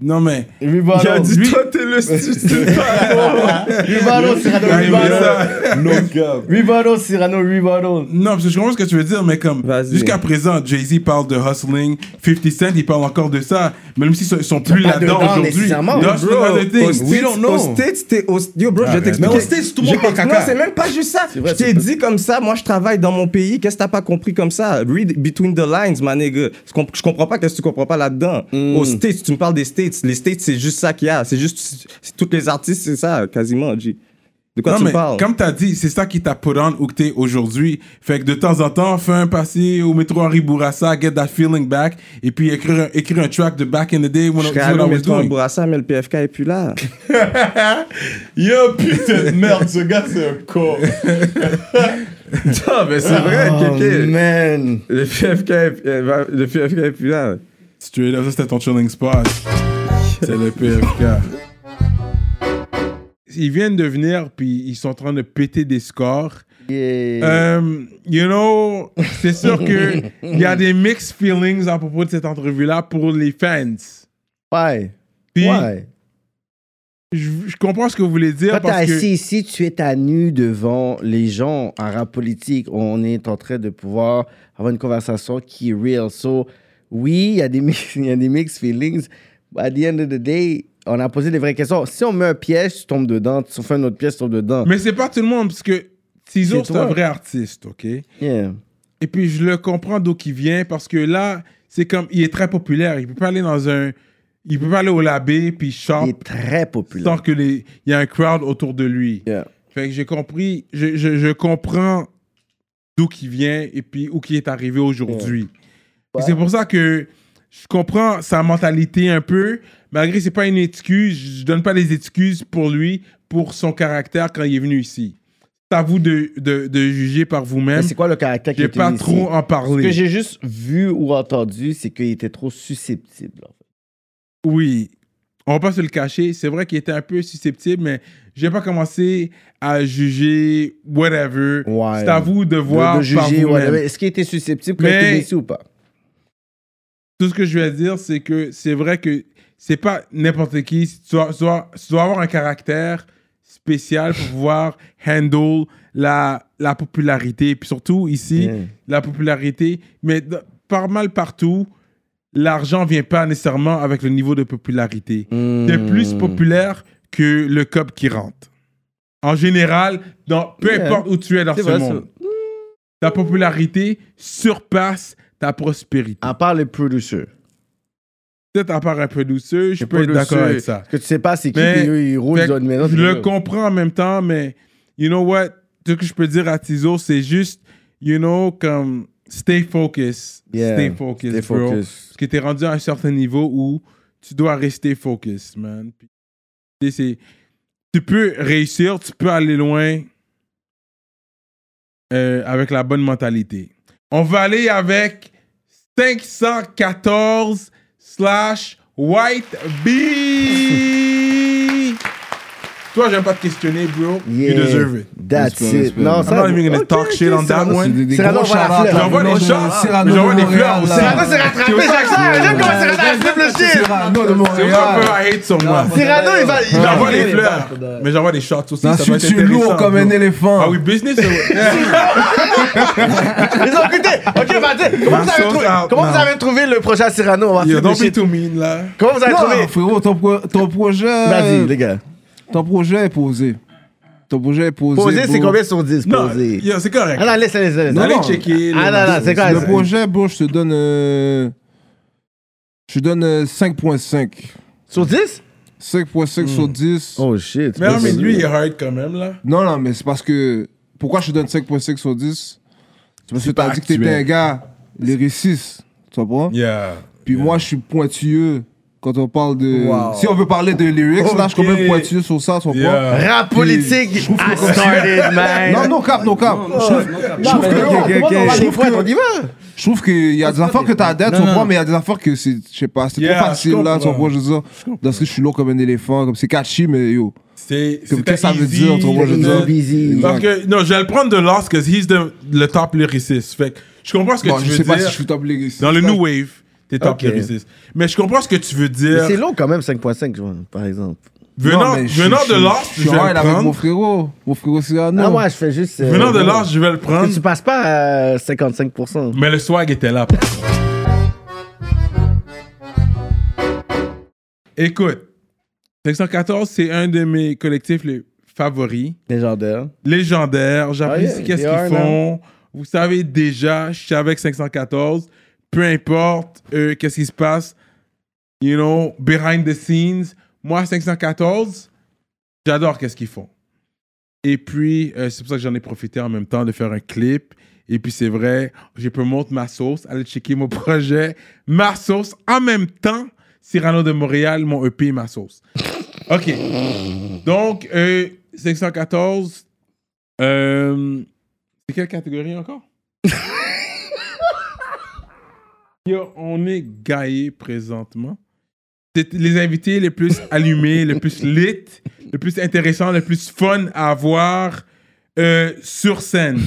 Non, mais. Ribalo. Il a dit, Lui- toi, t'es le. Ribalo, Cyrano, Ah, il met Ribalo. ça. No cap. Ribalo, Cyrano, Ribalo. Non, parce que je comprends ce que tu veux dire, mais comme jusqu'à présent, Jay-Z parle de hustling, 50 Cent, il parle encore de ça, même s'ils sont, ils sont plus là-dedans dedans aujourd'hui. Bro, another thing. Aux States, t'es au- Yo, bro, je vais Arrête. t'expliquer. Mais aux States, tout le monde Je- parle caca. Non, c'est même pas juste ça. Vrai, je t'ai dit comme ça, moi, je travaille dans mon pays. Qu'est-ce que t'as pas compris comme ça? Read between the lines, my nigga. Je comprends pas qu'est-ce que tu comprends pas là-dedans. Hmm. Aux States, tu me parles des States. Les States, c'est juste ça qu'il y a. C'est juste, c'est- tous les artistes, c'est ça, quasiment, G. De quoi non, tu mais parles? comme t'as dit, c'est ça qui t'a put on où que t'es aujourd'hui. Fait que de temps en temps, fais un passé au métro Henri Bourassa, get that feeling back, et puis écrire un, écrire un track de back in the day when Je I serais au I was métro en doing. Bourassa, mais le PFK est plus là. Yo, putain de merde, ce gars, c'est un con. non, mais c'est vrai, Oh, Kéké. man. Le PFK, est- le PFK est plus là. Straight up, ça c'était ton chilling spot. C'est le PFK. Ils viennent de venir, puis ils sont en train de péter des scores. Yeah. Um, you know, c'est sûr que il y a des mixed feelings à propos de cette entrevue-là pour les fans. Ouais. Puis, Ouais. je, je comprends ce que vous voulez dire Quand parce que assis ici, tu es à nu devant les gens en rap politique. On est en train de pouvoir avoir une conversation qui est real. So, oui, il y, a des mix- il y a des mixed feelings. At the end of the day, on a posé des vraies questions. Si on met un piège, tu tombes dedans. Si on fait une autre pièce, tu tombes dedans. Mais c'est pas tout le monde, parce que Tizo, C'est un vrai artiste, OK? Yeah. Et puis, je le comprends d'où il vient, parce que là, c'est comme, il est très populaire. Il peut pas aller dans un... Il peut pas aller au labé, puis shop. Il est très populaire. Sans que les... Il y a un crowd autour de lui. Fait que j'ai compris... Je, je, je comprends d'où il vient, et puis où il est arrivé aujourd'hui. C'est pour ça que je comprends sa mentalité un peu, malgré que c'est pas une excuse, je donne pas les excuses pour lui, pour son caractère quand il est venu ici. c'est à vous de, de, de juger par vous-même. Mais c'est quoi le caractère Je vais pas trop ici? en parler. Ce que j'ai juste vu ou entendu, c'est qu'il était trop susceptible. en fait. Oui, on va pas se le cacher. C'est vrai qu'il était un peu susceptible, mais je vais pas commencer à juger whatever. C'est à vous de voir de, juger. vous-même. Est-ce qu'il était susceptible quand il était ici ou pas? Tout ce que je vais dire, c'est que c'est vrai que c'est pas n'importe qui. Tu dois, tu dois- tu dois avoir un caractère spécial pour pouvoir handle la, la popularité. Puis surtout ici, la popularité, mais pas mal partout, l'argent vient pas nécessairement avec le niveau de popularité. T'es plus populaire que le cop qui rentre. En général, dans, peu Yeah. importe où tu es dans ce vrai, monde, ta popularité surpasse ta prospérité. À part les producers. Peut-être à part un peu douceur, je Les peux être d'accord avec ça. Que tu sais pas c'est qui, Mais, eux, ils roulent dans. Je le comprends en même temps, mais you know what? Ce que je peux dire à Tizo, c'est juste, you know, comme stay focused. Yeah, stay focused, stay bro. focused. Parce que t'es rendu à un certain niveau où tu dois rester focused, man. Puis, c'est- tu peux réussir, tu peux aller loin euh, avec la bonne mentalité. On va aller avec 514 slash White Bee. Toi, j'aime pas te questionner, bro. Yeah, you deserve it. that's it. Non, I'm ça- not even gonna talk shit on that one. Cyrano va la fleur. J'envoie des Cyrano shots. J'envoie de des fleurs aussi. Cyrano s'est rattrapé, C'est Jacques ça. Sarr. J'aime comment Cyrano a flip le shit. Cyrano de C'est Montréal. à hate sur moi. Cyrano, il va- il va J'envoie des fleurs. Mais j'envoie des shots aussi. Ça je va suis être lourd intéressant, comme bro. un éléphant. Ah oui, business. Ils ont écouté. Ok, bah, sais, comment, vous avez, trouvé, le projet à Cyrano? Don't be too mean, là. Comment vous avez trouvé? frérot, ton projet. Vas-y, les gars. Ton projet est posé. Ton projet est posé. Posé, c'est bro. combien sur 10? Non, Posé? yo, c'est correct. Ah non, laisse, laisse, laisse. Allez non. checker. Ah non, non, c'est? Le projet, bro, je te donne. euh, Je te donne euh, 5.5. Sur 10? 5.5 sur 10. Oh shit. Mais non, mais lui, il est hard quand même, là. Non, non, mais c'est parce que. Pourquoi je te donne 5.5 sur 10 C'est parce que C'est pas t'as dit que t'étais actuel. un gars lyriciste. Tu comprends? Yeah. Puis moi, je suis pointilleux quand on parle de. Wow. Si on veut parler de lyrics, là, je suis quand même pointilleux sur ça, comprends Yeah. Rap politique, Puis, je I started, man. Non, non, cap, non, cap. Je trouve- je trouve que- je trouve. Je qu'il y a des affaires que t'as à date, tu comprends, mais il y a des affaires que c'est, je sais pas, c'est trop facile je là, tu comprends. je veux dire. Dans ce que je suis long comme un éléphant, comme c'est catchy, mais yo. C'est que ça veut dire, tu comprends, je veux dire? Parce que, non, je vais le prendre de Lost parce qu'il est le top lyriciste. Fait que je comprends ce que tu je veux sais pas dire. si je suis top lyriciste. Dans le. New Wave, t'es top Ok. lyriciste. Mais je comprends ce que tu veux Mais dire. c'est long quand même, 5.5, je vois, par exemple. Venant, Non, mais je- venant je- de je- Lost, je je vais le avec mon prendre. frérot, mon frérot Cyrano. Ah, je fais juste. euh, Venant de. Lost, je vais le prendre. que tu passes pas à 55%. Mais le swag était là. Écoute, 514, c'est un de mes collectifs les favoris. Légendaire. Légendaire. J'apprécie yeah, qu'est-ce qu'ils font. Vous savez déjà, je suis avec 514. Peu importe euh, qu'est-ce qui se passe, you know, behind the scenes. Moi, 514, j'adore qu'est-ce qu'ils font. Et puis, euh, c'est pour ça que j'en ai profité en même temps de faire un clip. Et puis, c'est vrai, je peux monter ma sauce, aller checker mon projet, ma sauce, en même temps, Cyrano de Montréal, mon EP, ma sauce. OK. Donc, euh, 514, euh, c'est quelle catégorie encore? On est gaillé présentement. C'est les invités les plus allumés, les plus lit, les plus intéressants, les plus fun à voir euh, sur scène.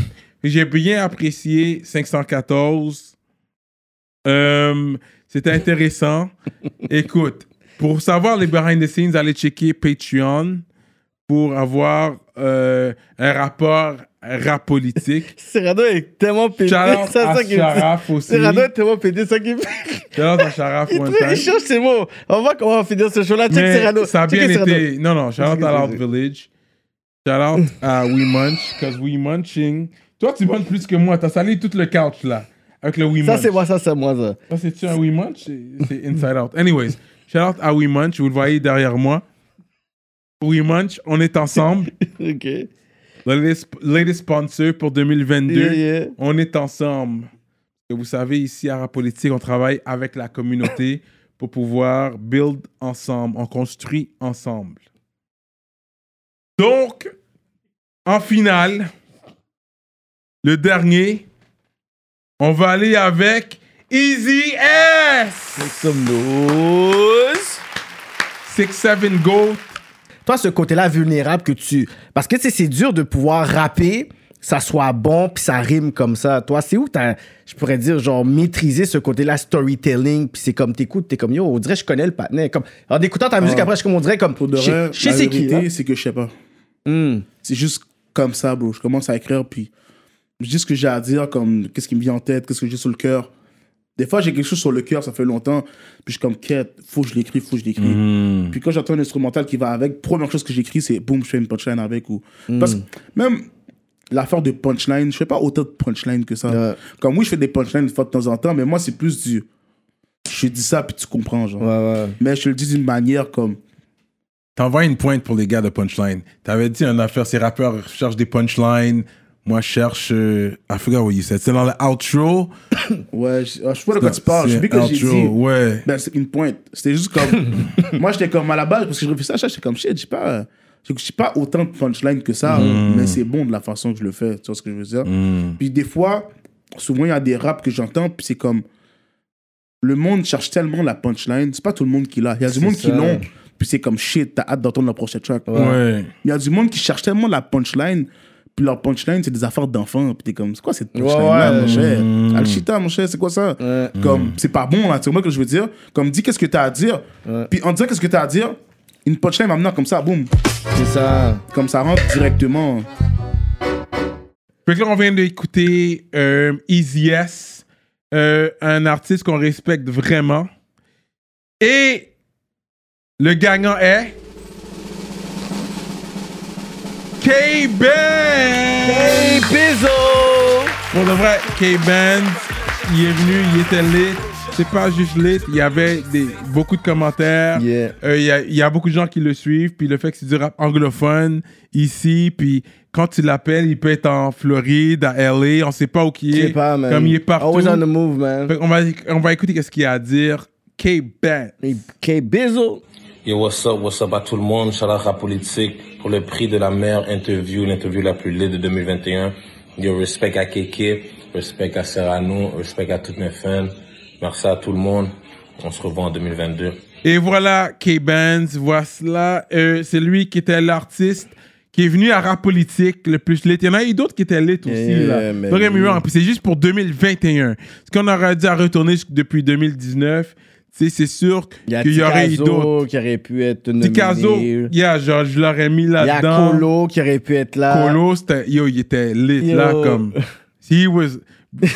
J'ai bien apprécié 514. Euh, C'était intéressant. Écoute, pour savoir les behind the scenes, allez checker Patreon pour avoir euh, un rapport rap politique. Cyrano est tellement C'est à ça me Sharaf aussi. Cyrano est tellement pété, c'est ça qui me Shout-out à Sharaf one time. il cherche ses mots. On va voir comment on va finir ce show-là. Check Cyrano. ça a bien été. Non, non, shout out à Loud Village. Shout out à We Munch, because We Munching. Toi, tu manges plus que moi. T'as salé tout le couch là, avec le We Ça, Munch. c'est moi, ça, c'est moi, ça. Ça, c'est-tu un We Munch? C'est c'est Inside Out. Anyways, shout out à We Munch. Vous le voyez derrière moi. We Munch, on est ensemble. OK. Latest, latest sponsor pour 2022. Yeah, yeah. On est ensemble. Et vous savez, ici à Rapolitique, on travaille avec la communauté pour pouvoir build ensemble. On construit ensemble. Donc, en finale, le dernier, on va aller avec Easy S. Make some noise. 6-7 Goat. Toi, ce côté-là vulnérable que tu. Parce que tu sais, c'est dur de pouvoir rapper, ça soit bon, puis ça rime comme ça. Toi, c'est où t'as, je pourrais dire, genre, maîtriser ce côté-là, storytelling, puis c'est comme t'écoutes, t'es comme yo, on dirait je connais le patinet. Comme, en écoutant ta musique, Ah. après, je, comme, on dirait comme. Pour de vrai, je sais qui. c'est que je sais pas. Hmm. C'est juste comme ça, bro. Je commence à écrire, puis je dis ce que j'ai à dire, comme qu'est-ce qui me vient en tête, qu'est-ce que j'ai sur le cœur. Des fois, j'ai quelque chose sur le cœur, ça fait longtemps, puis je suis comme, quête, faut que je l'écris, faut que je l'écris. Mm. Puis quand j'entends un instrumental qui va avec, première chose que j'écris, c'est boum, je fais une punchline avec. Ou... Mm. Parce que même l'affaire de punchline, je fais pas autant de punchline que ça. Comme oui, je fais des punchlines une fois de temps en temps, mais moi, c'est plus du. Je dis ça, puis tu comprends, genre. Mais je te le dis d'une manière comme. T'envoies une pointe pour les gars de punchline. T'avais dit une affaire, ces rappeurs cherchent des punchlines. Moi, je cherche. euh, I forgot what you said. C'est dans le outro. Ouais, je, ah, je sais pas de quoi tu parles. Je C'est sais que j'ai dit. ouais. Ben, c'est une pointe. C'était juste comme. moi, j'étais comme à la base, parce que je réfléchissais à ça, j'étais comme shit, j'ai pas. J'ai pas autant de punchline que ça, Mm. mais c'est bon de la façon que je le fais. Tu vois ce que je veux dire? Mm. Puis des fois, souvent, il y a des raps que j'entends, puis c'est comme. Le monde cherche tellement la punchline, c'est pas tout le monde qui l'a. Il y a du monde qui l'ont, puis c'est comme shit, t'as hâte d'entendre la prochaine track. Ouais. Il y a du monde qui cherche tellement la punchline, puis leur punchline, c'est des affaires d'enfants, puis t'es comme, c'est quoi cette punchline-là, ouais. mon cher? Mm. Alchita, mon cher, c'est quoi ça? Comme, c'est pas bon, là, tu vois que je veux dire? Comme, dis qu'est-ce que t'as à dire, puis en disant qu'est-ce que t'as à dire, une punchline m'amenant comme ça, boum. C'est ça. Comme ça rentre directement. Fait que là, on vient d'écouter euh, Easy S, euh, un artiste qu'on respecte vraiment. Et le gagnant est. K-Ben! K-Bizzo! Pour de vrai, K-Ben, il est venu, il était lit. C'est pas juste lit, il y avait des, beaucoup de commentaires. Euh, Il y, a, y beaucoup de gens qui le suivent. Puis le fait que c'est du rap anglophone ici, puis quand tu l'appelles, il peut être en Floride, à LA, on sait pas où il est. pas, man. Comme il est partout. Always on the move, man. Qu'on va, on va écouter ce qu'il a à dire. K-Ben. K-Bizzle. Yo, what's up, what's up à tout le monde? Rap Politique pour le prix de la meilleure interview, l'interview la plus laide de 2021. Yo, respect à Keke, respect à Serrano, respect à toutes mes fans. Merci à tout le monde. On se revoit en 2022. Et voilà, K-Benz, voilà, euh, c'est lui qui était l'artiste qui est venu à rap politique le plus lit. Il y en a eu d'autres qui étaient lit aussi. Yeah, là. wrong. Puis c'est juste pour 2021. Ce qu'on aurait dû à retourner depuis 2019, tu sais, c'est sûr qu'il y aurait eu d'autres. qui aurait pu être nominé. Ticazo, yeah, genre, je l'aurais mis Il y a là-dedans. Colo qui aurait pu être là. Colo, yo, il était lit Yo. là, comme. He was.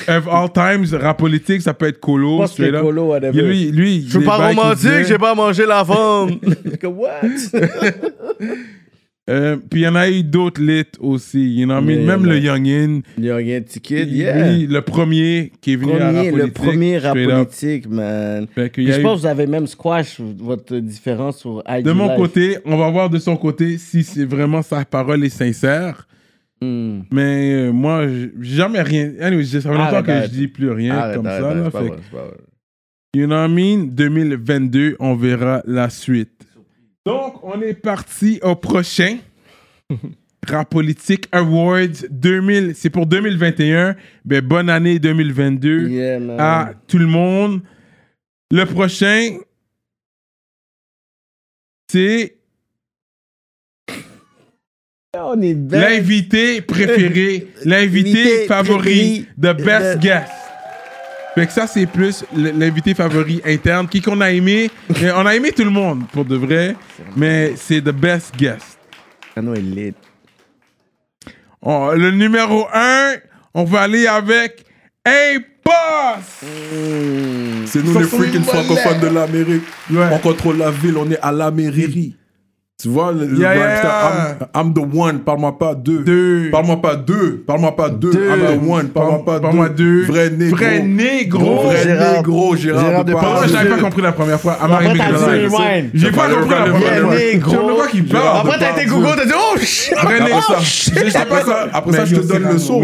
Of all times, rap politique, ça peut être Colo. que. Colo, whatever. Lui, lui, Je suis pas romantique, j'ai pas mangé la femme. Comme, what? Euh, puis il y en a eu d'autres lit aussi. You know what I mean? Yeah, Même le Youngin. Youngin Ticket, Lui, yeah. le premier qui est venu à Premier, rap le premier rap politique, man. Puis je eu- pense que vous avez même squash votre différence sur De mon côté, on va voir de son côté si c'est vraiment sa parole est sincère. Hmm. Mais euh, moi, jamais rien. Anyway, ça fait longtemps Arrête, que arrête. je dis plus rien Arrête, comme ça. là, fait vrai. You know what I mean? 2022, on verra la suite. Donc, on est parti au prochain. Rap Politique Awards 2000. C'est pour 2021. Ben, bonne année 2022 Yeah, man. à tout le monde. Le prochain, c'est l'invité préféré, l'invité Invité favori, the best guest. Fait que ça, c'est plus l'invité favori interne. Qui qu'on a aimé Mais On a aimé tout le monde, pour de vrai. Mais c'est the best guest. Cano est lit. On- le numéro 1, on va aller avec Hey Boss! C'est nous les freaking francophones de l'Amérique. Ouais. On contrôle la ville, on est à la mairie. Tu vois, le, le Yeah, vibe, yeah. c'est I'm, I'm the one, parle-moi pas deux. Parle-moi pas deux, parle-moi pas deux. Deux. I'm the one, parle-moi pas Parle-moi deux. deux. Vrai négro. Vrai négro. Vrai Gérard- négro, Gérard, Gérard de. Moi, j'avais pas compris la première fois. Après, Amari t'as dit Mignola. rewind. J'ai pas compris la première fois. Vrai négro. Je quoi qu'il parle. Après, t'as été Google, t'as dit, oh shit! Vrai Après négro. ça, Je te donne le son.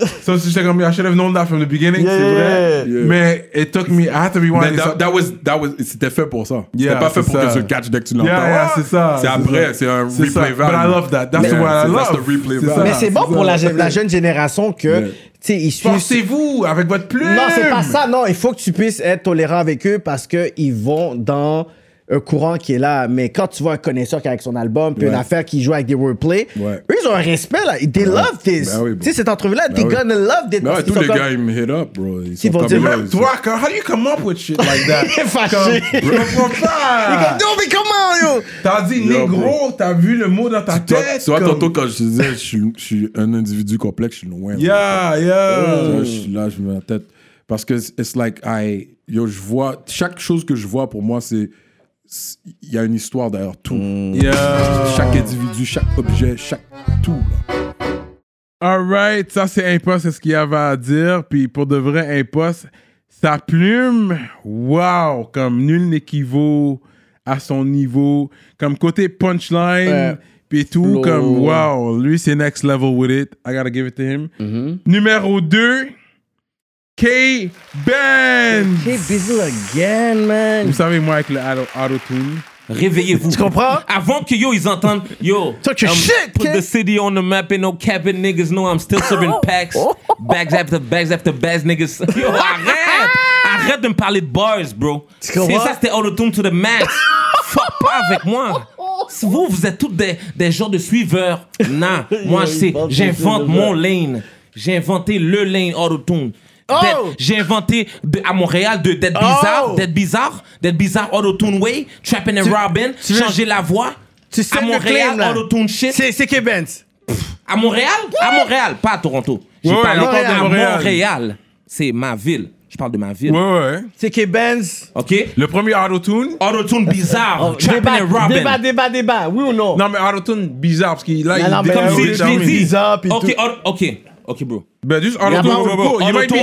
Oui, bro. So j'étais comme, I should have known that from the beginning. Yeah, c'est yeah, vrai. yeah. Mais it took me, I had to rewind. That, that was, that was, c'était fait pour ça. Yeah, c'était pas fait c'est pour ça. que tu le catches dès que tu l'entends. Yeah, yeah, c'est ça. C'est après, c'est un replay But I value. love that. That's Yeah, what I c'est- love. That's the replay value. Mais c'est bon pour la, jeune génération que, Yeah. tu sais, ils suivent. Forcez-vous avec votre plume. Non, c'est pas ça, non. Il faut que tu puisses être tolérant avec eux parce qu'ils vont dans un courant qui est là. Mais quand tu vois un connaisseur qui est avec son album, puis Ouais. une affaire qui joue avec des wordplay, Ouais. eux, ils ont un respect, là. They love this. Ben oui, bro. tu sais, cette entrevue-là, Ben they oui. gonna love this. Ben ouais, tous les comme- gars, ils me hit up, bro. Ils, Ils vont dire, Même toi, how do you come up with shit like that? Il est fâché. Comme, est pas. comme, non, mais comment, yo? T'as dit Yo, négro, t'as vu le mot dans ta Toi, tête. tu vois, comme- tantôt, quand je te disais, je suis, un individu complexe, je suis loin. Yeah, yeah. Tu Je suis là, je mets la tête. Parce que it's like, I, yo, je vois, chaque chose que je vois pour moi, c'est- il y a une histoire derrière tout. Yeah. Chaque individu, chaque objet, chaque tout. Là. Alright, ça c'est Impost, c'est ce qu'il y avait à dire. Puis pour de vrai, Impost, sa plume, wow, comme nul n'équivaut à son niveau. Comme côté punchline, Ouais. puis tout, comme wow, lui c'est next level with it. I gotta give it to him. Mm-hmm. Numéro 2, K Benz. Hey, bisous again, man. Vous savez, moi avec le auto- auto-tune. Réveillez-vous. Tu comprends? Avant que yo, ils entendent, yo, Talk your um, shit, put kid. the city on the map and no capping niggas know I'm still serving packs, bags after bags after bags, niggas. Yo, arrête! Arrête de me parler de bars, bro. C'est comprends? ça, c'était auto-tune to the max. Fuck pas avec moi. Vous, vous êtes tous des, des genres de suiveurs. Non, moi, pense que j'invente mon lane. J'ai inventé le lane auto-tune. Oh! J'ai inventé de- à Montréal de- d'être bizarre, Oh! d'être bizarre, d'être bizarre auto-tune way, trapping and Tu- Robin, tu veux- changer la voix. Tu sais à Montréal, auto-tune shit. C'est c'est. À Montréal? À Montréal, pas à Toronto. J'ai Ouais, parlé de à Montréal. Montréal. C'est ma ville. Je parle de ma ville. Ouais, ouais. C'est K-Benz. OK? Le premier auto-tune. Auto-tune bizarre, Oh, trapping débat, and Robin. débat, débat, débat. Oui ou non? Non, mais auto-tune bizarre, parce qu'il là, Non, il non, mais Comme si je l'ai détermine. dit. bizarre, puis OK, tout. OK. OK, bro. Ben, juste pas- auto-tune. bro, bro, You might be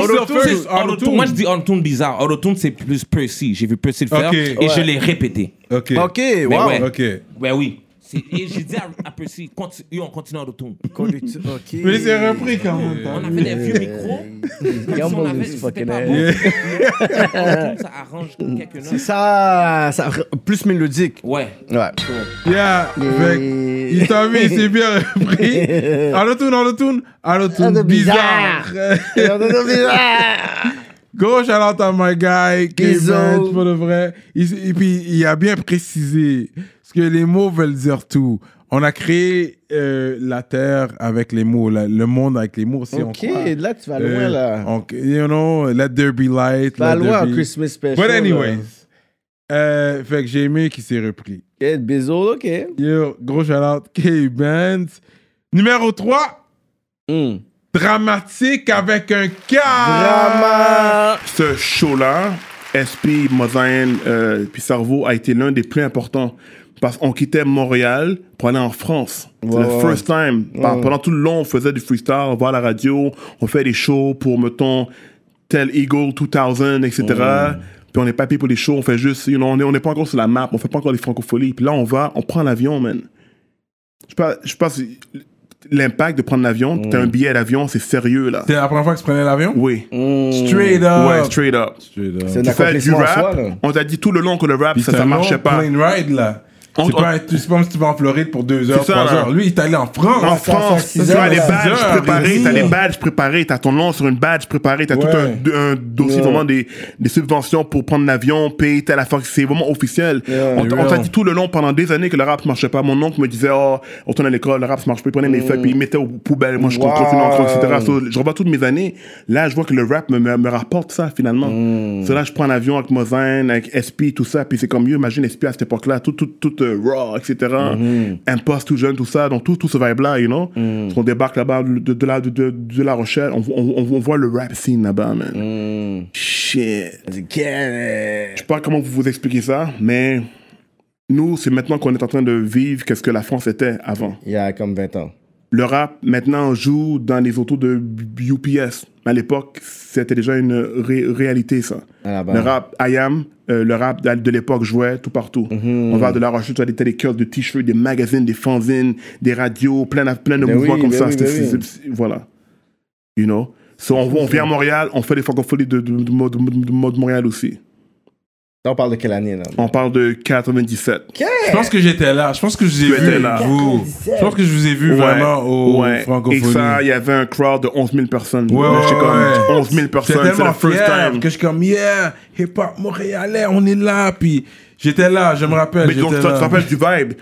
c'est- auto-tune. Moi, je dis auto-tune bizarre. Auto-tune, c'est plus Percy. J'ai vu Percy le faire et je l'ai répété. Ok. Ok, wow. ouais. Ok. Ouais, oui. C'est- Et j'ai dit à, à Percy, conti- yo, on continue auto-tune. Ok. Mais c'est repris quand même. On avait des vieux micros. Si on avait- c'était pas bon. Auto-tune, ça arrange quelques notes. C'est ça, ça, plus mélodique. Ouais. Ouais. Yeah. Fait il t'a vu, il s'est bien repris. Auto-tune, auto-tune, auto-tune bizarre. Gros shout out à my guy. K-Benz, pour de vrai. Et puis, il a bien précisé, que les mots veulent dire tout. On a créé euh, la Terre avec les mots, la- le monde avec les mots on Ok, là, tu vas loin, Euh, là. on- you know, let there be light. Tu vas loin en Christmas special. But anyways, euh, fait que j'ai aimé qu'il s'est repris. Ok, bisous, ok. Yo, gros shout out K-Benz. Numéro 3, Hmm. dramatique avec un K. Drama. Ce show-là, SP, Mozaïen, puis Cerveau, a été l'un des plus importants. Parce qu'on quittait Montréal pour aller en France. C'est Ouais, le first time. Pendant tout le long, on faisait du freestyle, on va à la radio, on fait des shows pour, mettons, tel Eagle 2000, etc. Puis on n'est pas payé pour les shows, on fait juste, you know, on n'est on n'est pas encore sur la map, on fait pas encore des francopholies. Puis là, on va, on prend l'avion, man. Je pense, je pense l'impact de prendre l'avion, t'as un billet d'avion, c'est sérieux, là. C'est la première fois que tu prenais l'avion? Oui. Straight up. Ouais, straight up. Straight up. C'est un Tu fais du rap, soi, là. on t'a dit tout le long que le rap, Puis ça, c'est ça marchait pas. plane ride, là. On- C'est pas, c'est pas tu vas en Floride pour deux heures, ça, trois là. heures. Lui, il est allé en France. En France, tu as les badges heures, préparés, t'as les badges préparés, t'as ton nom sur une badge préparée, t'as tout Ouais. un, un dossier vraiment des, des subventions pour prendre l'avion, payer telle affaire, c'est vraiment officiel. Yeah. On, t'a dit tout le long pendant des années que le rap marchait pas. Mon oncle me disait, oh, on tourne à l'école, le rap ça marche pas, il prenait mes feuilles, puis il mettait aux poubelles, moi je Wow. continue encore, etc. So, je revois toutes mes années, là je vois que le rap me, me, me rapporte ça finalement. So, là je prends l'avion avec Mozaine, avec SP, tout ça, puis c'est comme mieux, imagine SP à cette époque-là, tout, tout, tout euh, raw, etc. Impost tout jeune, tout ça, donc tout, tout ce vibe-là, you know. On débarque là-bas de, de, la, de, La Rochelle, on, on, on, on voit le rap scene là-bas, man. Shit. Je sais pas comment vous vous expliquer ça, mais nous, c'est maintenant qu'on est en train de vivre qu'est-ce que la France était avant. Il y a comme 20 ans. Le rap, maintenant, joue dans les autos de UPS. À l'époque, c'était déjà une ré- réalité, ça. La Le rap IAM, euh, le rap de l'époque jouait tout partout. Mhm. On va de la Rochelle, tu as des télécurls, des t-shirts, des magazines, des fanzines, des radios, plein de, plein de Ben mouvements oui, comme ben ça. oui, ben voilà. You know? So, on, on vient à Montréal, on fait des francophonies de, de, de, Montréal aussi. Là, on parle de quelle année, là? On parle de 97. Je pense que j'étais là. Je pense que je vous ai Tu vu. étais là. vous. Je pense que je vous ai vu Ouais, vraiment au ouais. francophonie. Et ça, il y avait un crowd de 11 000 personnes. Ouais, ouais, comme ouais. 11 000 personnes. C'est la first time. que je suis comme, yeah, hip-hop montréalais, on est là. Puis j'étais là, je me rappelle. Mais donc, là. te rappelle du vibe?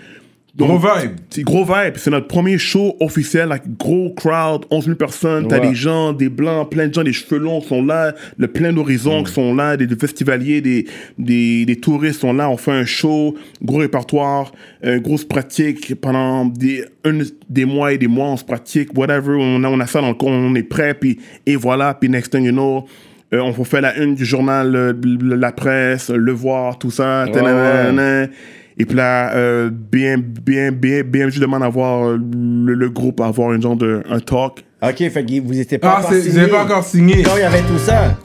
Gros vibe. C'est gros vibe. C'est notre premier show officiel, avec gros crowd, 11 000 personnes. T'as Ouais. des gens, des blancs, plein de gens, des cheveux longs qui sont là, le plein d'horizons qui sont là, des, des festivaliers, des, des, des touristes sont là. On fait un show, gros répertoire, euh, grosse pratique pendant des, un- des mois et des mois. On se pratique, whatever. On a, on a ça dans le coin, on est prêt. Puis, et voilà. Puis next thing you know, euh, on fait la une du journal, euh, la presse, le voir, tout ça. Ouais. Et puis là, euh, bien, bien, bien, bien, je demande à voir le, le groupe, à avoir un genre de un talk. Ok, fait que vous étiez pas Ah, encore signé. pas encore signé. Quand il y avait tout ça.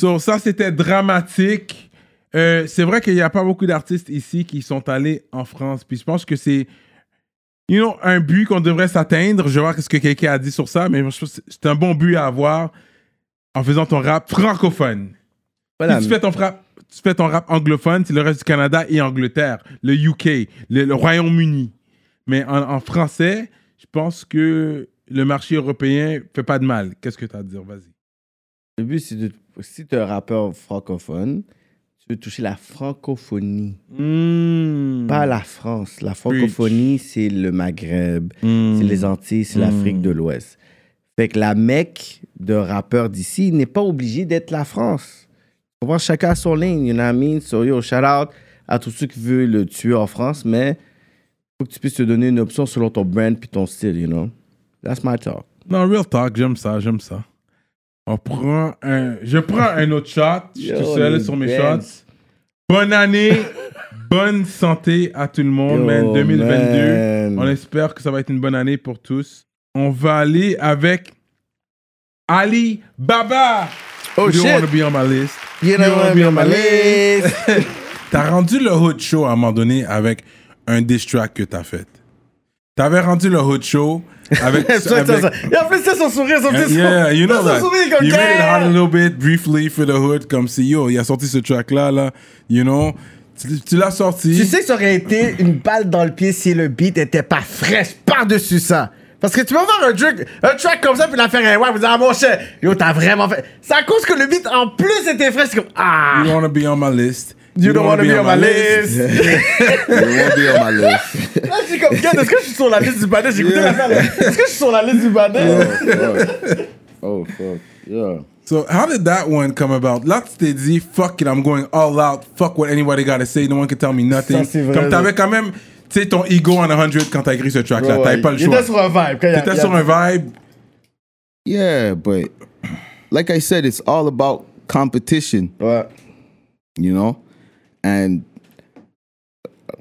So, ça, c'était dramatique. Euh, c'est vrai qu'il n'y a pas beaucoup d'artistes ici qui sont allés en France. Puis je pense que c'est you know, un but qu'on devrait s'atteindre. Je vais voir ce que quelqu'un a dit sur ça, mais je pense que c'est- c'est un bon but à avoir en faisant ton rap francophone. Voilà. Si tu fais ton rap, tu fais ton rap anglophone, c'est le reste du Canada et Angleterre, le UK, le, le Royaume-Uni. Mais en, en français, je pense que le marché européen fait pas de mal. Qu'est-ce que tu as à dire? Vas-y. Le but, c'est de. Si tu es un rappeur francophone, tu veux toucher la francophonie. Hmm. Pas la France. La francophonie, c'est le Maghreb, Hmm. c'est les Antilles, c'est l'Afrique de l'Ouest. Fait que la mecque de rappeurs d'ici n'est pas obligée d'être la France. On voit chacun à son ligne, you know what I mean? So, yo, shout out à tous ceux qui veulent le tuer en France, mais faut que tu puisses te donner une option selon ton brand puis ton style, you know? That's my talk. Non, real talk, j'aime ça, j'aime ça. On prend un... Je prends un autre shot. Je seul les sur mes bands. shots. Bonne année, bonne santé à tout le monde, Yo, man. 2022. man. On espère que ça va être une bonne année pour tous. On va aller avec Ali Baba. Oh, you don't shit. wanna be on my list. You wanna be on my list. t'as rendu le Hood Show à un moment donné avec un diss track que t'as fait? T'avais rendu le Hood Show avec... Ça, ça, avec- ça. Son sourire, son petit Yeah, you know that. sourire comme You made it hot a little bit briefly for the hood, comme si yo, il a sorti ce track là, là, you know. Tu, tu l'as sorti. Tu sais que ça aurait été une balle dans le pied si le beat était pas fraîche par-dessus ça. Parce que tu peux faire un track, un track comme ça puis la faire un ouais, vous dire ah mon cher, yo t'as vraiment fait. C'est à cause que le beat en plus était frais, c'est comme ah. You wanna be on my list. You don't wanna be on my list. You won't be on my list. Là, je suis comme, gars, est-ce que je suis sur la liste du badin? J'ai écouté l'affaire, là. Est-ce que je suis sur la liste du badin? Oh, fuck. Yeah. So how did that one come about? Là, tu t'es dit, fuck it, I'm going all out. Fuck what anybody gotta say. No one can tell me nothing. Ça, c'est vrai, Comme t'avais quand même, tu sais, ton ego on 100 quand t'as écrit ce track là. Ouais, T'avais ouais. pas le Il choix. était sur un vibe. quand il y a- T'étais il y a- sur un vibe. Yeah, but like I said, it's all about competition. You know? And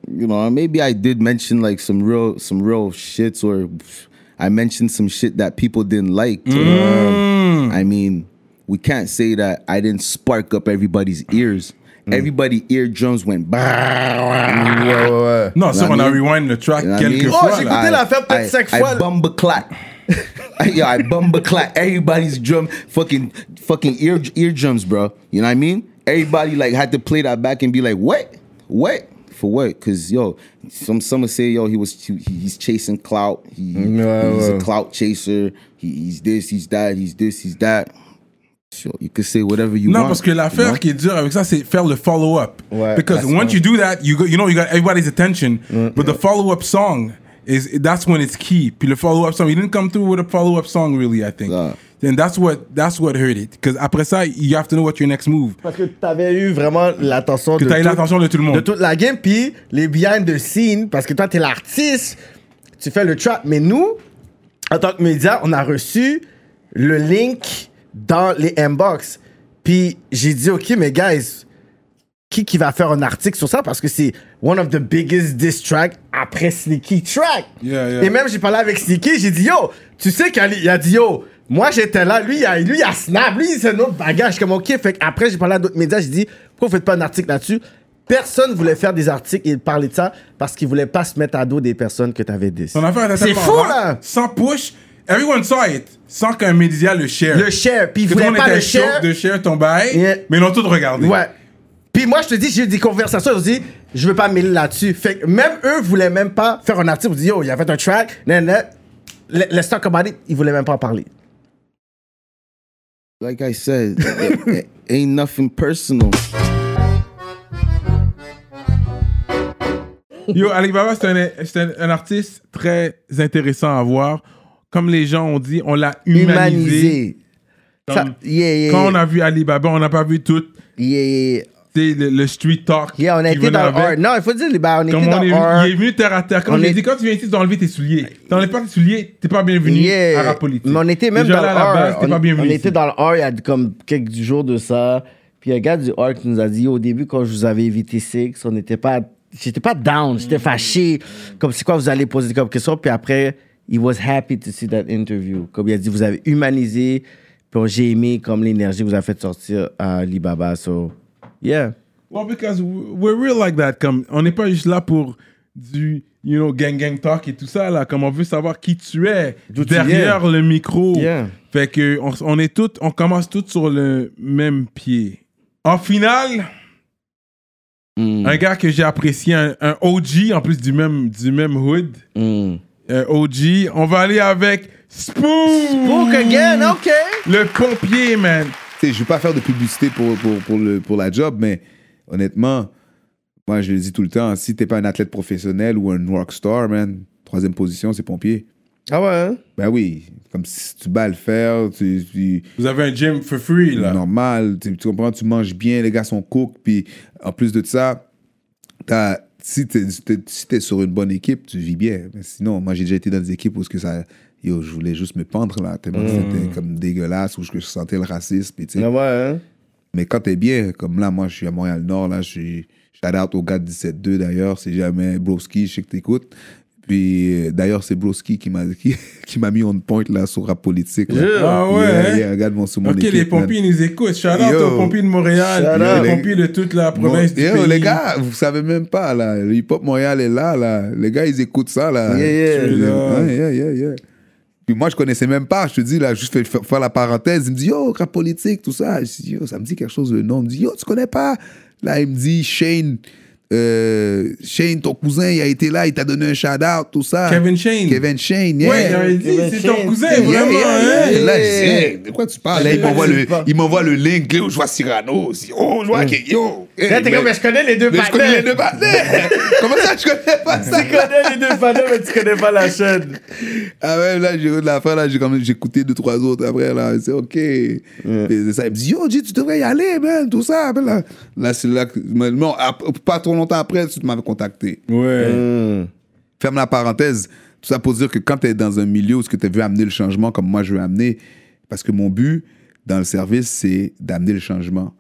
you know, maybe I did mention like some real some real shits or I mentioned some shit that people didn't like. Mm. I mean, we can't say that I didn't spark up everybody's ears. Mm. Everybody eardrums went bah. Non, ça, on a rewind le track quelques fois. Oh, j'ai là. écouté l'affaire peut-être I- cinq I fois. bumba clap. yeah, I bumba clap. Everybody's drum, fucking, fucking ear eardrums, bro. You know what I mean? Everybody like had to play that back and be like, what, what, for what? Cause yo, some some say yo he was he, he's chasing clout. He, he's a clout chaser. He, he's this, he's that, he's this, he's that. Sure, you could say whatever you Non, want. parce que l'affaire you know? qui est dure avec ça, c'est faire le follow-up. Ouais, Because once right. you do that, you go, you know you got everybody's attention. But the follow-up song is that's when it's key. Puis le follow-up song, you didn't come through with a follow-up song really, I think. Then that's what that's what hurt it. Because après ça, you have to know what your next move. Parce que t'avais eu vraiment l'attention Que de l'attention de tout le monde. De toute la game, puis les behind the scene, parce que toi, t'es l'artiste, tu fais le trap. Mais nous, en tant que média, on a reçu le link dans les inbox. Puis j'ai dit, OK, mais guys, qui qui va faire un article sur ça? Parce que c'est one of the biggest diss tracks après Sneaky Track. Yeah, yeah. Et même, j'ai parlé avec Sneaky, j'ai dit, yo, tu sais qu'il a dit, yo, moi j'étais là, lui, il a, lui, il a snap, lui, c'est un autre bagage. Comme, ok, fait après, j'ai parlé à d'autres médias, j'ai dit, pourquoi vous faites pas un article là-dessus? personne voulait faire des articles et parler de ça parce qu'ils voulaient pas se mettre à dos des personnes que dit. Son affaire était C'est fou, là! Sans push, everyone saw it. Sans qu'un média le share. Le share, puis ils voulaient pas était le chaud share. de share ton bail, Yeah. mais ils l'ont tout regardé. Ouais. Puis moi, je te dis, j'ai eu des conversations, je dis, je veux pas mêler là-dessus. Fait que même eux voulaient même pas faire un article, ils dit, yo, il y avait un track, nan, nan. Le- Let's talk about it. Ils voulaient même pas en parler. Like I said, it- it ain't nothing personal. Yo, Alibaba, c'est un, c'est un, un artiste très intéressant à voir. Comme les gens ont dit, on l'a humanisé. Humanisé. Comme- Ça- yeah, yeah, quand on a vu Alibaba, on n'a pas vu tout Yeah, le, le street talk. Yeah, on a été dans art. Non, il faut dire, bah, on était dans on est, art. il est venu terre à terre. Comme On j'ai est- dit, quand tu viens ici, tu dois enlever tes souliers. T'enlèves pas tes souliers, t'es pas bienvenu Yeah. à rap politique. Mais on était même Déjà dans là, le à la base, art. t'es pas On, bienvenu on était dans le art il y a comme quelques jours de ça. Puis il y a un gars du art qui nous a dit au début, quand je vous avais invité Six, on n'était pas. J'étais pas down, j'étais fâché. Comme c'est quoi vous allez poser comme question? Puis après, he was happy to see that interview. Comme il a dit, vous avez humanisé. Puis j'ai aimé comme l'énergie que vous avez fait sortir à Alibaba. So, yeah. Well, because we're real like that. Comme, on n'est pas juste là pour du, you know, gang gang talk et tout ça, là. Comme on veut savoir qui tu es tu derrière le micro. Yeah. Fait que on, on est tous, on commence tous sur le même pied. En finale, Mm. un gars que j'ai apprécié, un, un OG, en plus du même, du même hood. Mm. Un OG. On va aller avec Spook. Spook again, ok. Le pompier, man. Tu sais, je veux pas faire de publicité pour, pour, pour, le, pour la job, mais honnêtement, moi, je le dis tout le temps, si t'es pas un athlète professionnel ou un rockstar, man, troisième position, c'est pompier. Ah ouais, hein? Ben oui, comme si tu bats le fer, tu, tu- Vous avez un gym for free, là. normal, tu, tu comprends, tu manges bien, les gars sont cook, puis en plus de ça, t'as- si t'es t'es- si sur une bonne équipe, tu vis bien. Mais sinon, moi, j'ai déjà été dans des équipes où ce que ça, yo, je voulais juste me pendre, là, tellement c'était comme dégueulasse, où je, je sentais le racisme, tu sais. Ah ouais, hein? Mais quand t'es bien, comme là, moi, je suis à Montréal-Nord, là, je suis shout out au gars de 17-2 d'ailleurs, c'est jamais Broski, je sais que t'écoutes. Puis euh, d'ailleurs, c'est Broski qui m'a qui, qui m'a mis on point là sur rap politique. là. Ah ouais, Yeah, hein? yeah, regarde mon sur mon Ok, équipe, les pompiers nous écoutent. Shout out Yo. aux pompiers de Montréal, les pompiers de toute la province Bon, du yo, pays. les gars, vous savez même pas, là. Le hip-hop Montréal est là, là. Les gars, ils écoutent ça, là. Yeah, yeah. Yeah, yeah, yeah. Puis moi, je connaissais même pas. Je te dis, là, juste fait- faire la parenthèse. Il me dit, yo, rap politique, tout ça. Je dis, yo, ça me dit quelque chose, le nom. Il me dit, yo, tu connais pas? Là, il me dit, Shane, euh, Shane, ton cousin, il a été là, il t'a donné un shout-out, tout ça. Kevin Shane. Kevin Shane, yeah. Ouais, il avait dit, c'est ton cousin, Yeah, vraiment, yeah, hein? yeah. Et Là, je dis, hey, de quoi tu parles? Là, il m'envoie le, il m'envoie le link. Là, je vois Cyrano. aussi. Oh, je vois que, yo. Hey, Là, t'es comme, mais je connais les deux mais je connais les deux partenaires. Comment ça, tu connais pas ça? Tu connais les deux partenaires, mais tu connais pas la chaîne. Ah ouais, là, j'ai la fin, là, j'ai quand même, j'ai écouté deux, trois autres après, là, c'est ok. Ça, il me dit, yo, G, tu devrais y aller, man, tout ça. Là, là c'est là que, non, pas trop longtemps après, tu m'avais contacté. Ouais. Ferme la parenthèse. Tout ça pour dire que quand tu es dans un milieu où tu veux amener le changement comme moi je veux amener, parce que mon but dans le service, c'est d'amener le changement.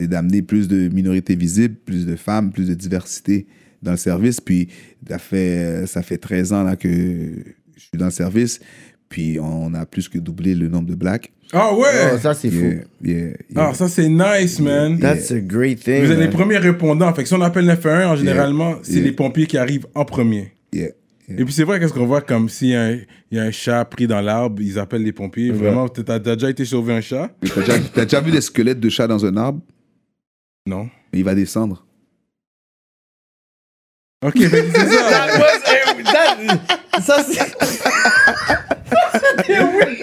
C'est d'amener plus de minorités visibles, plus de femmes, plus de diversité dans le service. Puis ça fait, ça fait 13 ans là, que je suis dans le service. Puis on a plus que doublé le nombre de blacks. Ah ouais? Oh, ça, c'est Yeah, fou. yeah, yeah. Ah, ça c'est nice, man. That's a great thing. Vous êtes les premiers répondants. Fait que si on appelle 911, en généralement, c'est Yeah. les pompiers qui arrivent en premier. Yeah, Et puis c'est vrai, qu'est-ce qu'on voit comme s'il y, a un- il y a un chat pris dans l'arbre, ils appellent les pompiers. Vraiment, t'as t'as déjà été sauver un chat? T'as déjà, t'as déjà vu des squelettes de chats dans un arbre? Non. Mais il va descendre. Ok, que c'est ça. That was a- that- Ça, c'est. C'était weird.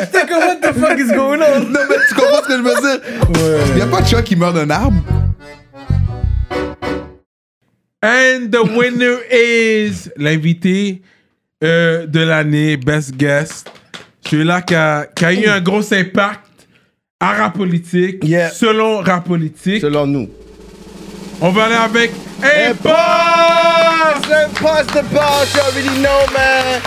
J'étais comme, what the fuck is going on? Non, mais tu comprends ce que je veux dire? Il n'y a pas de chat qui meurt d'un arbre? And the winner is l'invité euh, de l'année, Best Guest. Celui-là qui a, qui a eu un gros impact à rap politique, Yeah. selon rap politique. Selon nous. On va aller avec Impost! Impost the boss, you already know, man.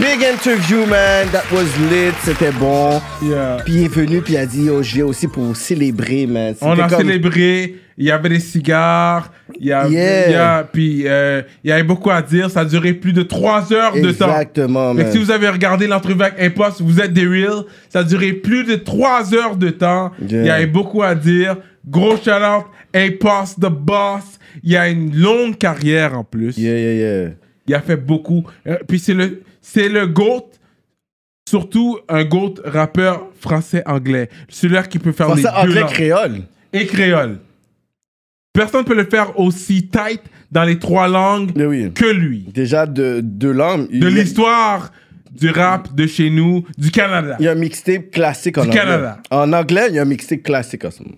Big interview, man. That was lit. C'était bon. Yeah. Puis il est venu, puis il a dit, oh, je viens aussi pour célébrer, man. On a comme- célébré, il y avait des cigares, il y a, Yeah. il y a- puis euh, il y avait beaucoup à dire, ça a duré plus de 3 heures de temps. Exactement, man. si vous avez regardé l'entrevue avec Impost, vous êtes des real, ça a duré plus de 3 heures de temps, Yeah. il y avait beaucoup à dire. Gros shout-out, the Boss. Il a une longue carrière en plus. Yeah, yeah, yeah. Il a fait beaucoup. Euh, Puis c'est le, c'est le GOAT, surtout un GOAT rappeur français-anglais. Celui-là qui peut faire Français, les deux anglais, langues. créole. Et créole. Personne ne peut le faire aussi tight dans les trois langues que lui. Déjà, de, de langue. De l'histoire du rap de chez nous, du Canada. Il y a un mixtape classique en Du anglais. Canada. En anglais, il y a un mixtape classique en ce moment.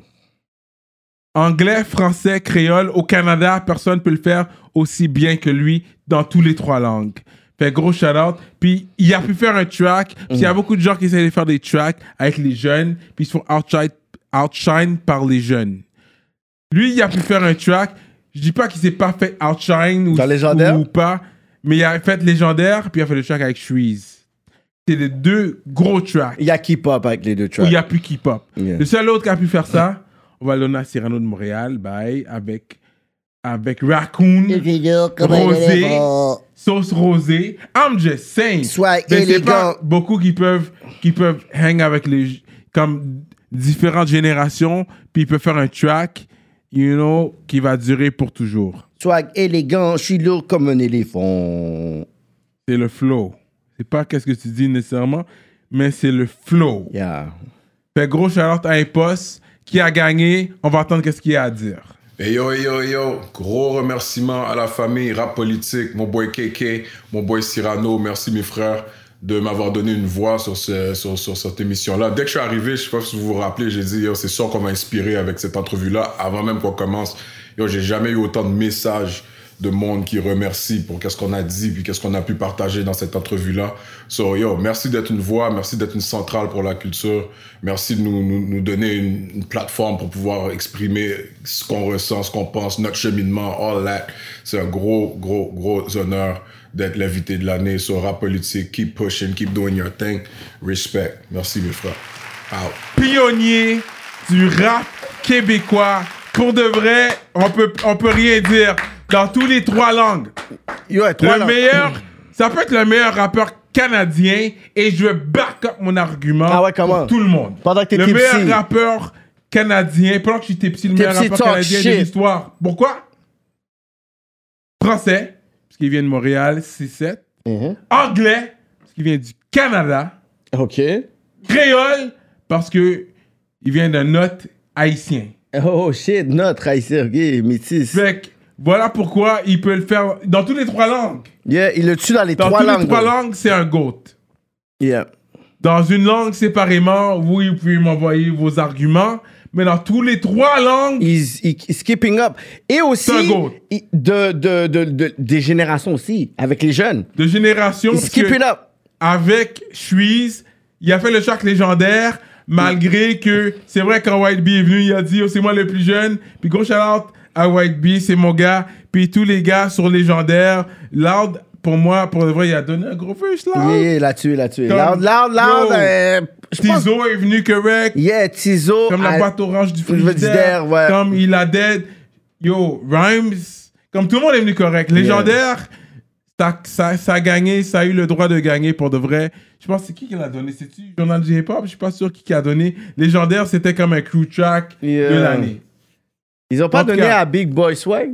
Anglais, français, créole, au Canada, personne ne peut le faire aussi bien que lui dans tous les trois langues. Fait gros shout out. Puis il a pu faire un track. Puis il y a beaucoup de gens qui essaient de faire des tracks avec les jeunes. Puis ils se font outshine, outshine par les jeunes. Lui, il a pu faire un track. Je dis pas qu'il s'est pas fait outshine ou, ou pas. Mais il a fait légendaire. Puis il a fait le track avec Shreeze. C'est les deux gros tracks. Il y a Keep Up avec les deux Où tracks. il n'y a plus Keep Up. Yeah. Le seul autre qui a pu faire ça, on va le donner à Cyrano de Montréal, bye, avec, avec Raccoon, Rosé, sauce rosée. I'm just saying. Swag Mais c'est pas beaucoup qui peuvent, qui peuvent hang avec les, comme différentes générations, puis ils peuvent faire un track, you know, qui va durer pour toujours. Swag élégant, je suis lourd comme un éléphant. C'est le flow. C'est pas qu'est-ce que tu dis nécessairement, mais c'est le flow. Yeah. Fait gros shout out à Impost qui a gagné. On va entendre qu'est-ce qu'il a à dire. Hey yo, yo, yo, gros remerciement à la famille Rap Politique, mon boy KK, mon boy Cyrano. Merci mes frères de m'avoir donné une voix sur, ce- sur, sur cette émission-là. Dès que je suis arrivé, je sais pas si vous vous rappelez, j'ai dit, c'est sûr qu'on m'a inspiré avec cette entrevue-là avant même qu'on commence. J'ai jamais eu autant de messages de monde qui remercie pour qu'est-ce qu'on a dit puis qu'est-ce qu'on a pu partager dans cette entrevue-là. So, yo, merci d'être une voix, merci d'être une centrale pour la culture. Merci de nous donner une, une plateforme pour pouvoir exprimer ce qu'on ressent, ce qu'on pense, notre cheminement, all that. C'est un gros, gros, gros honneur d'être l'invité de l'année sur Rap Politique. Keep pushing, keep doing your thing. Respect. Merci, mes frères. Out. Pionnier du rap québécois. Pour de vrai, on peut, on peut rien dire. Dans tous les trois langues. trois le langues. meilleur, ça peut être le meilleur rappeur canadien et je vais back up mon argument pour tout le monde. Pendant que le t'étais meilleur rappeur canadien, pendant que j'étais petit, le T'es meilleur rappeur canadien shit. de l'histoire. Pourquoi? Français, parce qu'il vient de Montréal, 6-7. Anglais, parce qu'il vient du Canada. OK. Créole, parce que il vient d'un note haïtien. Oh shit, notre haïtien, ok, métis. Fait que voilà pourquoi il peut le faire dans toutes les trois langues. Yeah, il le tue dans les Dans trois toutes langues. les trois langues, c'est un GOAT. Yeah. Dans une langue séparément, vous pouvez m'envoyer vos arguments, mais dans tous les trois langues, He's, he- he's keeping up. Et aussi, de, de, de, de- des générations aussi, avec les jeunes. de génération, He's keeping up. avec Suisse, il a fait le choc légendaire, malgré que c'est vrai quand White Bee est venu, il a dit oh, c'est moi le plus jeune. Puis gros shout out à White Bee, c'est mon gars. Puis tous les gars sur légendaire, Loud, pour moi, pour de vrai, il a donné un gros first Loud. Yeah, yeah, il l'a tué, il l'a tué. Comme- Loud, loud, loud. Euh, Tizo est venu correct. Yeah, Tizo. Comme la boîte orange du frigidaire, ouais. Comme il a dead. Yo, Rhymes. Comme tout le monde est venu correct. Légendaire, ça, ça, ça a gagné, ça a eu le droit de gagner pour de vrai. Je pense c'est qui qui l'a donné? C'est-tu Journal du Hip Hop Je suis pas sûr qui qui a donné. Légendaire, c'était comme un crew track Yeah. de l'année. Ils ont pas En donné cas- à Big Boy Swag?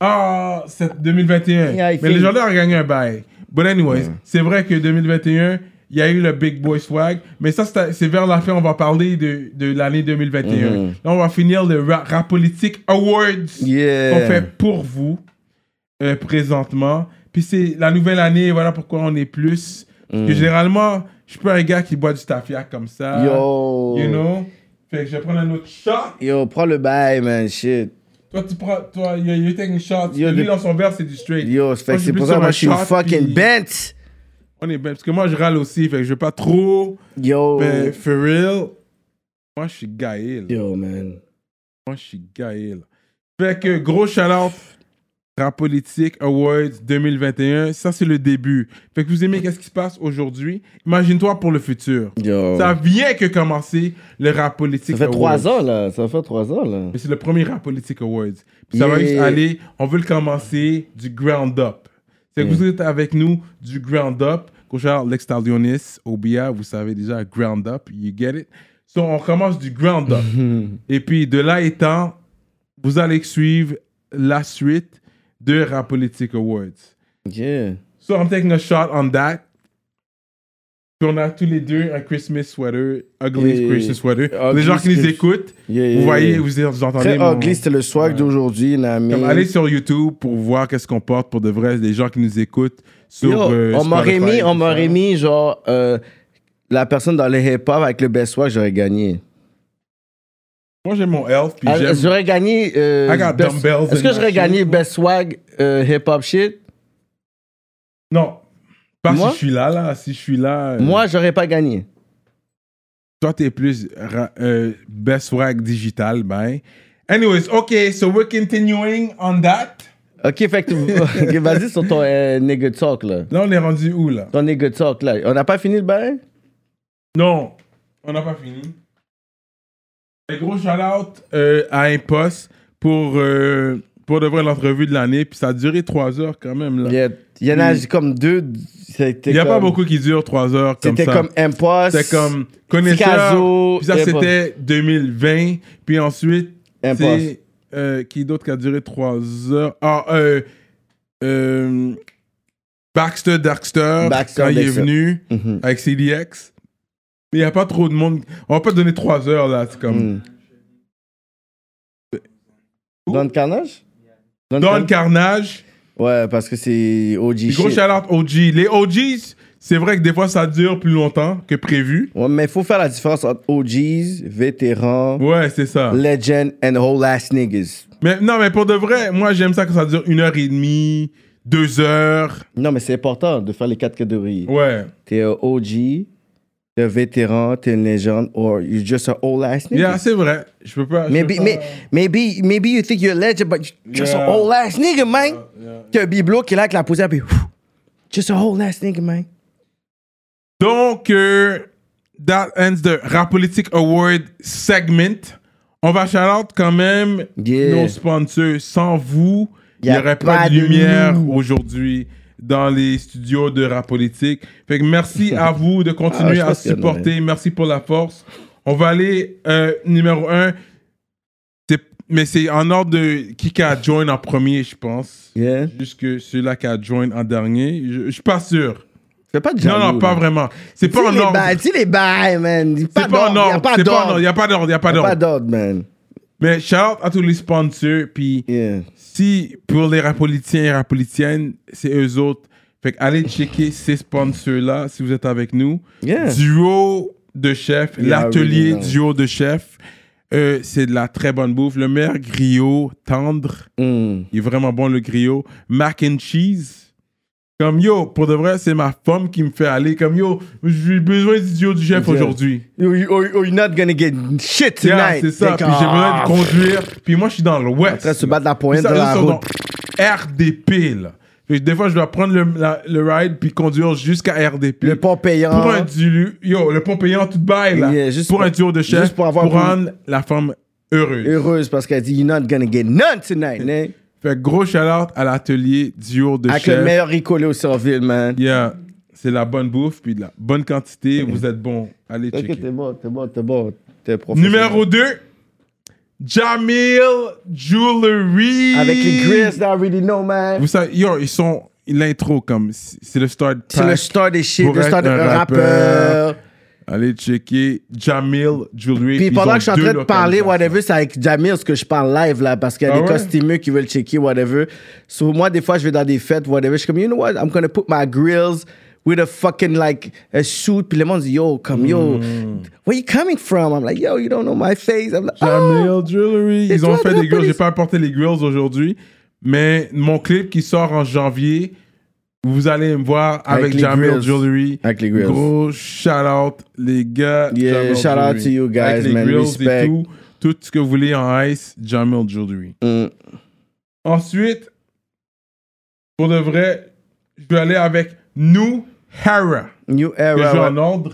Ah, c'est 2021. Yeah, Mais think- Légendaire a gagné un bail. But anyways, c'est vrai que 2021, il y a eu le Big Boy Swag. Mais ça, c'est vers la fin, on va parler de, de l'année 2021. Mhm. Là, on va finir le Rap, Rap Politique Awards Yeah. qu'on fait pour vous euh, présentement. Puis c'est la nouvelle année, voilà pourquoi on est plus. Parce que Mm. généralement, je suis pas un gars qui boit du tafia comme ça. Yo. You know? Fait que je vais prendre un autre shot. Yo, prends le bail, man, shit. Toi, tu prends. Toi, you, you taking shots. Yo, Lui, le- dans son verre, c'est du straight. Yo, c'est pour ça que moi, je suis fucking puis- bent. On est bent. Parce que moi, je râle aussi. Fait que je veux pas trop. Yo. Mais for real, moi, je suis Gaël. Yo, man. Moi, je suis Gaël. Fait que gros shout-out. Rap Politique Awards 2021, ça c'est le début. Fait que vous aimez qu'est-ce qui se passe aujourd'hui? Imagine-toi pour le futur. Yo. Ça vient que commencer le Rap Politique Ça fait Awards. trois ans, là. Ça fait trois ans, là. Mais c'est le premier Rap Politique Awards. Puis ça va juste aller, on veut le commencer du ground up. C'est que Yeah. vous êtes avec nous du ground up. Coach L'ex Stallionis, Obia, vous savez déjà, ground up, you get it? So, on commence du ground up. Et puis, de là étant, vous allez suivre la suite de Rap Politic Awards. Yeah. So, I'm taking a shot on that. Puis on a tous les deux un Christmas sweater, ugly Yeah. Christmas sweater. Les gens qui nous écoutent, Yeah, vous voyez, vous, entendez Très mon- ugly, c'était le swag d'aujourd'hui, Nami. Comme, allez sur YouTube pour voir qu'est-ce qu'on porte pour de vrai, des gens qui nous écoutent sur Yo, euh, on m'aurait mis, on m'aurait mis genre euh, la personne dans le hip-hop avec le best swag, j'aurais gagné. Moi, j'aime mon puis Ah, j'aime... J'aurais gagné. euh, I got best- dumbbells Est-ce que j'aurais gagné best swag euh, hip-hop shit? Non. Pas Moi? si je suis là, là. Si je suis là... euh, Moi, j'aurais pas gagné. Toi, t'es plus euh, best swag digital, ben. Anyways, okay, so we're continuing on that. Ok, fait que ok, vas-y sur ton euh, nigga talk là. Là, on est rendu où là? Ton nigga talk là. On n'a pas fini le bain? Non, on n'a pas fini. Un gros shout-out euh, à Impost pour, euh, pour de vrai l'entrevue de l'année. Puis ça a duré trois heures quand même. Là. Il y, a- il y en a Puis- comme deux. Il n'y a pas beaucoup qui durent trois heures comme ça. C'était comme Impost. C'était comme connaisseur. Puis ça, c'était 2020. Puis ensuite, c'est euh, qui d'autre qui a duré trois heures? Ah, euh, Baxter Darkster, Baxter quand il est venu Mhm. avec CDX. Il n'y a pas trop de monde. On va pas donner trois heures là. C'est comme. Mm. Don Carnage? Don Car- Carnage? Ouais, parce que c'est OG Puis Gros shit. OG. Les OGs, c'est vrai que des fois ça dure plus longtemps que prévu. Ouais, mais il faut faire la différence entre OGs, vétérans, Ouais, c'est ça. legend and whole ass niggas. Mais non, mais pour de vrai, moi j'aime ça que ça dure une heure et demie, deux heures. Non, mais c'est important de faire les quatre catégories. Ouais. T'es OG, vétéran, t'es une légende, or you're just a old ass nigga. Yeah, c'est vrai. Je peux pas. je Maybe, peux pas- may- maybe, maybe you think you're a legend, but you're just Yeah. a old ass nigga, man. T'as un bibelot qui est là avec la poussière, puis just a old ass nigga, man. Donc, euh, that ends the Rap Politique Award segment. On va shout-out quand même Yeah. nos sponsors. Sans vous, il n'y aurait pas, de lumière aujourd'hui dans les studios de Rap Politique. Fait que merci à vous de Ah, continuer je à non, supporter. Merci pour la force. On va aller euh, numéro un. Mais c'est en ordre de qui qui a join en premier, je pense. Yeah. Jusque celui-là qui a join en dernier. Je, je suis pas sûr. Fais pas de Non, non, jaloux, pas vraiment. C'est pas en ordre. dis les bails, man. C'est pas en d'ordre, ordre. pas C'est pas en d'ordre. ordre. Il n'y a pas d'ordre. Il n'y a pas Y a pas d'ordre. d'ordre, man. Mais shout out à tous les sponsors. Puis si pour les rapolitiens et rapolitiennes, c'est eux autres. Fait que allez checker ces sponsors-là si vous êtes avec nous. Yeah. Duo de chef, Yeah, l'atelier really duo de chef. Euh, c'est de la très bonne bouffe. Le meilleur griot tendre. Mm. Il est vraiment bon le griot. Mac and cheese. Comme yo, pour de vrai, c'est ma femme qui me fait aller. Comme yo, j'ai besoin du duo du chef Yeah. aujourd'hui. You, you, oh, you're not gonna get shit Yeah, tonight. c'est ça. T'es Puis j'ai besoin de conduire. Puis moi, je suis dans l'ouest. En train de se battre la pointe Puis ça, eux la route. RDP, là. Que des fois, je dois prendre le, la- le ride puis conduire jusqu'à RDP. Le pont payant. Pour un duo, yo, le pont payant tout bail, là. Yeah, juste pour pour- un duo de chef. juste pour avoir plus- rendre la femme heureuse. Heureuse parce qu'elle dit, you're not gonna get none tonight. Fait que gros shout-out à l'atelier duo de Avec chef. le meilleur ricolé au Surville, man. Yeah. C'est la bonne bouffe puis de la bonne quantité. Vous êtes bon. Allez Ok, checker. t'es bon, t'es bon, t'es bon. T'es professionnel. Numéro 2. Jamil Jewelry. Avec les grills, I already know, man. Vous savez, yo, ils sont. L'intro, comme. C'est le start. C'est le pack start des shit, pour le être start un d'un rappeur. Allez checker Jamil Jewelry. Puis pendant que je suis en train de parler, whatever, c'est avec Jamil ce que je parle live là, parce qu'il y a Ah des ouais? costumeux qui veulent checker, whatever. So, moi, des fois, je vais dans des fêtes, whatever. Je suis comme, you know what, I'm gonna put my grills with a fucking like a suit. Puis le monde dit, yo, comme, yo, Hmm. where you coming from? I'm like, yo, you don't know my face. I'm like, Jamil oh. Jewelry. Ils ont fait des grills. J'ai pas apporté les grills aujourd'hui. Mais mon clip qui sort en janvier, vous allez me voir avec, Avec Jamil. Jewelry. Avec les grills. Gros shout out, les gars. Yeah, Jamil shout out to you guys, avec les man. grills Respect. et tout. Tout ce que vous voulez en ice, Jamil Jewelry. Mm. Ensuite, pour de vrai, je vais aller avec New Hera. New Que Era. je vais en ordre.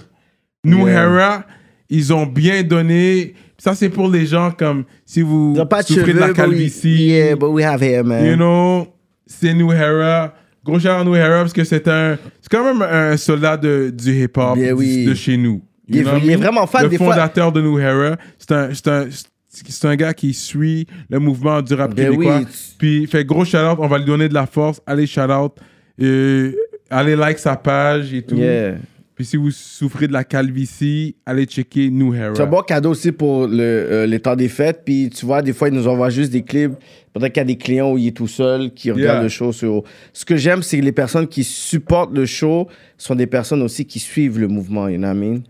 New Yeah. Hera, ils ont bien donné. Ça, c'est pour les gens comme si vous pas de souffrez de la cheveux, but we- calvitie. Yeah, but we have hair, man. You know, c'est New Hera. Gros shout à New Hera parce que c'est un. C'est quand même un soldat de, du hip-hop oui. de chez nous. Il know il est vraiment fan, Le des fois- fondateur de New Era. C'est un, c'est un, c'est un gars qui suit le mouvement du rap Ben québécois. oui. Puis il fait gros shout-out, on va lui donner de la force. Allez shout-out. Euh, allez like sa page et tout. Yeah. Puis si vous souffrez de la calvitie, allez checker New Era. C'est un bon cadeau aussi pour le, euh, les temps des fêtes. Puis tu vois, des fois, ils nous envoient juste des clips. Peut-être qu'il y a des clients où il est tout seul, qui regardent Yeah. le show. sur- Ce que j'aime, c'est que les personnes qui supportent le show sont des personnes aussi qui suivent le mouvement, you know what I mean?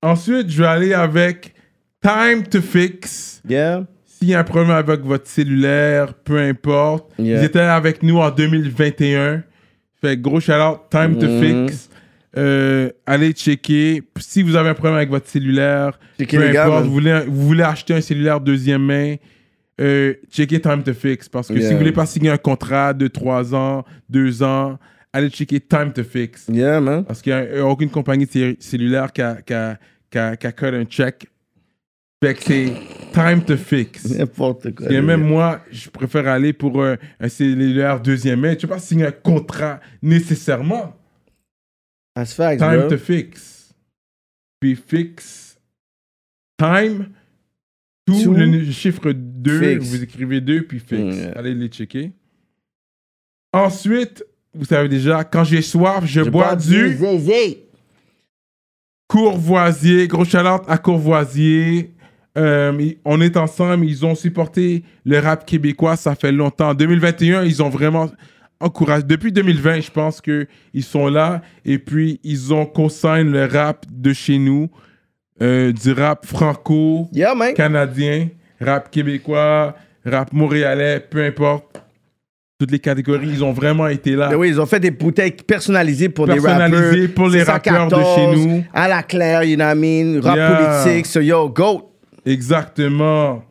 Ensuite, je vais aller avec Time to Fix. Yeah. S'il y a un problème avec votre cellulaire, peu importe. Yeah. Ils étaient avec nous en 2021. Fait gros shout-out, Time to Mhm. Fix. Euh, allez checker. Si vous avez un problème avec votre cellulaire, Checker peu les importe, vous voulez, vous voulez acheter un cellulaire deuxième main, euh, checkez Time to Fix. Parce que si vous voulez pas signer un contrat de 3 ans, 2 ans, allez checker Time to Fix. Yeah, man. Parce qu'il n'y a aucune compagnie cellulaire qui a, qui a, qui a- qui a cut un check. Fait que c'est time to fix. N'importe quoi. Et même moi, je préfère aller pour un, un cellulaire deuxième main. Tu ne pas signer un contrat nécessairement. That's facts, Time bro. to fix. Puis fix. Time. Tout To le chiffre 2. fix. Vous écrivez 2 puis fixe. Mm, Allez les checker. Ensuite, vous savez déjà, quand j'ai soif, je, bois du. Courvoisier, gros shout à Courvoisier. Euh, on est ensemble, ils ont supporté le rap québécois, ça fait longtemps. En 2021, ils ont vraiment encouragé. Depuis 2020, je pense qu'ils sont là et puis ils ont co-sign le rap de chez nous, euh, du rap franco-canadien, rap québécois, rap montréalais, peu importe. Toutes les catégories, ils ont vraiment été là. Ben oui, ils ont fait des bouteilles personnalisées pour des rappeurs. Personnalisées pour les rappeurs de 614, chez nous. À la claire, you know what I mean? Rap Yeah. politique, so yo, go! Exactement.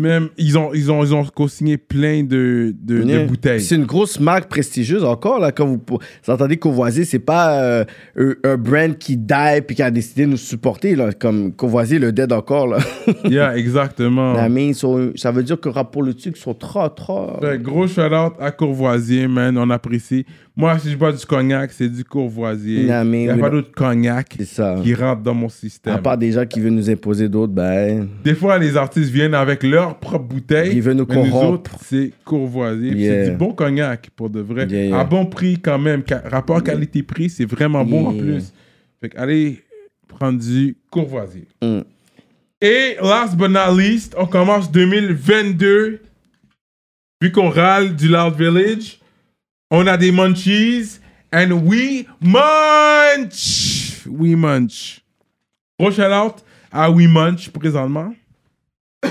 Même, ils ont, ils ont, ils ont co-signé plein de, de, bouteilles. C'est une grosse marque prestigieuse encore, là, quand vous, vous entendez Courvoisier, c'est pas euh, un, brand qui die puis qui a décidé de nous supporter, là, comme Courvoisier le dead encore, là. Yeah, exactement. I mean, so, ça veut dire que rap politique sont trop, trop... Fait, gros shout-out à Courvoisier, man. On apprécie. Moi, si je bois du cognac, c'est du Courvoisier. Il n'y a pas d'autre cognac qui rentre dans mon système. À part des gens qui veulent nous imposer d'autres, ben... Des fois, les artistes viennent avec leur propre bouteille. Ils veulent nous mais corrompre. autres, c'est Courvoisier. Puis Yeah. C'est du bon cognac, pour de vrai. Yeah, yeah. À bon prix, quand même. Ca- rapport qualité-prix, c'est vraiment bon en Yeah. plus. Fait que allez prendre du Courvoisier. Mm. Et last but not least, on commence 2022. Vu qu'on râle du Loud Village, on a des munchies. And we munch! We munch. Gros shout-out à We Munch présentement.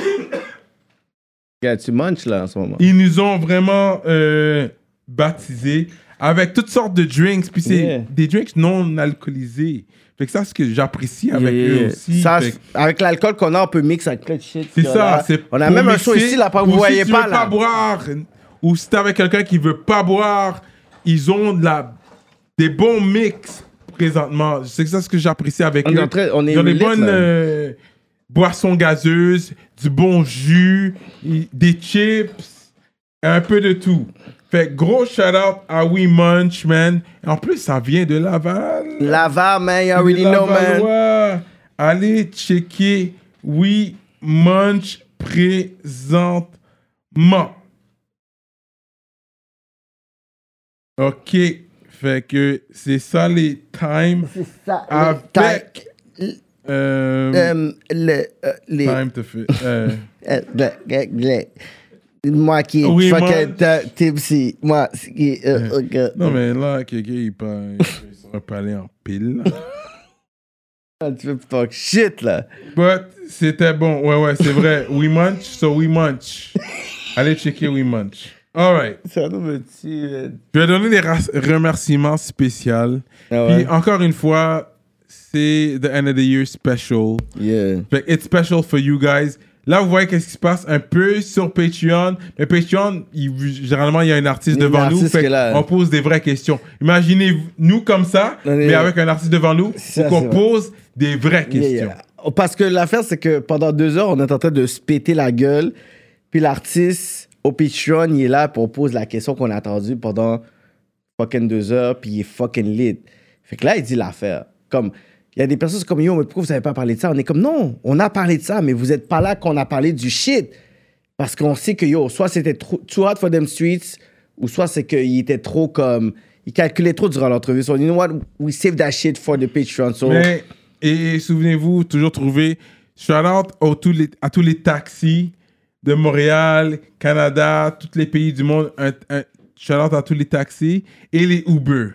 Yeah, tu munches, là, en ce moment. Ils nous ont vraiment euh, baptisés avec toutes sortes de drinks. Puis c'est Yeah. des drinks non alcoolisés. Fait que ça, c'est ce que j'apprécie avec Yeah, eux aussi. Ça, que- avec l'alcool qu'on a, on peut mixer avec plein de shit. C'est a ça. On a même un show ici, là, pas, Ou vous si voyez tu pas, veux là. pas boire, ou si t'es avec quelqu'un qui veut pas boire, ils ont de la, des bons mix présentement. C'est ça ce que j'apprécie avec On est eux. en train- on est Ils ont des bonnes euh, boissons gazeuses, du bon jus, des chips, un peu de tout. Fait gros shout out à We Munch, man. En plus, ça vient de Laval. Laval, man, you already know, man. Allez checker We Munch présentement. Ok. Fait que c'est ça les times. ça, les avec. euh, Euh, le, euh, les... Time to fit. euh, Euh, Moi qui Oui, fucking moi- tipsy. Moi qui. euh. Non, mais là, quelqu'un, il peut il peut aller en pile. Tu veux talk shit, là. But c'était bon. Ouais, ouais, c'est vrai. We munch, so we munch. Allez checker We munch. All right. Ça nous me tue. Je vais donner des remerciements spéciaux. Ah ouais? Puis encore une fois, c'est the end of the year special. Yeah. Fait it's special for you guys. Là, vous voyez qu'est-ce qui se passe un peu sur Patreon. Mais Patreon, il- généralement, il y a un artiste devant nous. Fait là. on pose des vraies questions. Imaginez nous comme ça, Non, mais- avec un artiste devant nous, qu'on pose des vraies Yeah, questions. yeah. Parce que l'affaire, c'est que pendant deux heures, on est en train de se péter la gueule. Puis l'artiste, au Patreon, il est là, puis on pose la question qu'on a attendue pendant fucking deux heures, puis il est fucking lit. Fait que là, il dit l'affaire. Comme, il y a des personnes comme yo, mais pourquoi vous n'avez pas parlé de ça? On est comme non, on a parlé de ça, mais vous n'êtes pas là qu'on a parlé du shit. Parce qu'on sait que yo, soit c'était trop- too hot for them streets, ou soit c'est qu'il était trop comme. Il calculait trop durant l'entrevue. So, you know what? We save that shit for the Patreon. So, et souvenez-vous, toujours trouver shout out à tous les taxis de Montréal, Canada, tous les pays du monde. Un, un à tous les taxis et les Uber.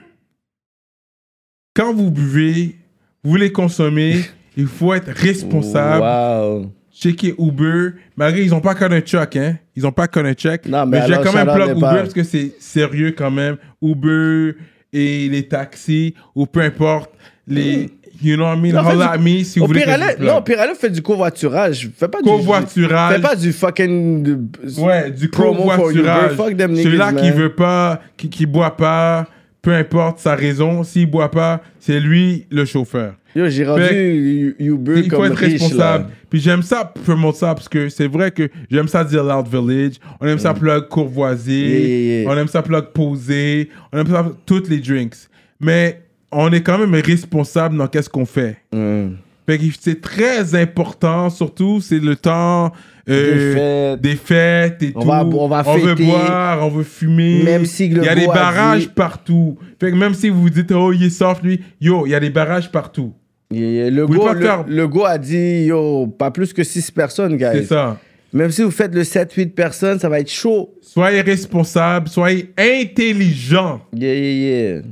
Quand vous buvez, vous les consommez, il faut être responsable. Wow. Checker Uber. Malgré ils n'ont pas qu'un check, hein. Ils n'ont pas qu'un check. mais mais j'ai quand même plug Uber pas- parce que c'est sérieux quand même. Uber et les taxis ou peu importe. Les, you know what I mean? Non, at me si vous voulez. non, au pire, allez, faites du covoiturage. Fais pas du Covoiturage. Fais pas du fucking. Ouais, du covoiturage. Celui-là qui veut pas, qui, qui boit pas, peu importe sa raison, s'il boit pas, c'est lui le chauffeur. Yo, j'ai Fait- rendu Uber il faut être riche, responsable. là. Puis j'aime ça, promote ça, parce que c'est vrai que j'aime ça dire Loud Village. On aime ça plug Courvoisier. Mm. Yeah, yeah, yeah. On aime ça plug Posé. On aime ça toutes les drinks. Mais on est quand même responsable dans qu'est-ce qu'on fait. Mm. Fait que c'est très important, surtout, c'est le temps euh, Des des fêtes et On tout. va- on va veut boire, on veut fumer. Même si Il y a des barrages dit- partout. Fait que même si vous vous dites, oh, il est soft, lui, yo, il y a des barrages partout. Yeah, yeah. Le, go, le, faire- le go a dit, yo, pas plus que 6 personnes, guys. C'est ça. Même si vous faites le 7-8 personnes, ça va être chaud. Soyez responsables, soyez intelligents. Yeah, yeah, yeah.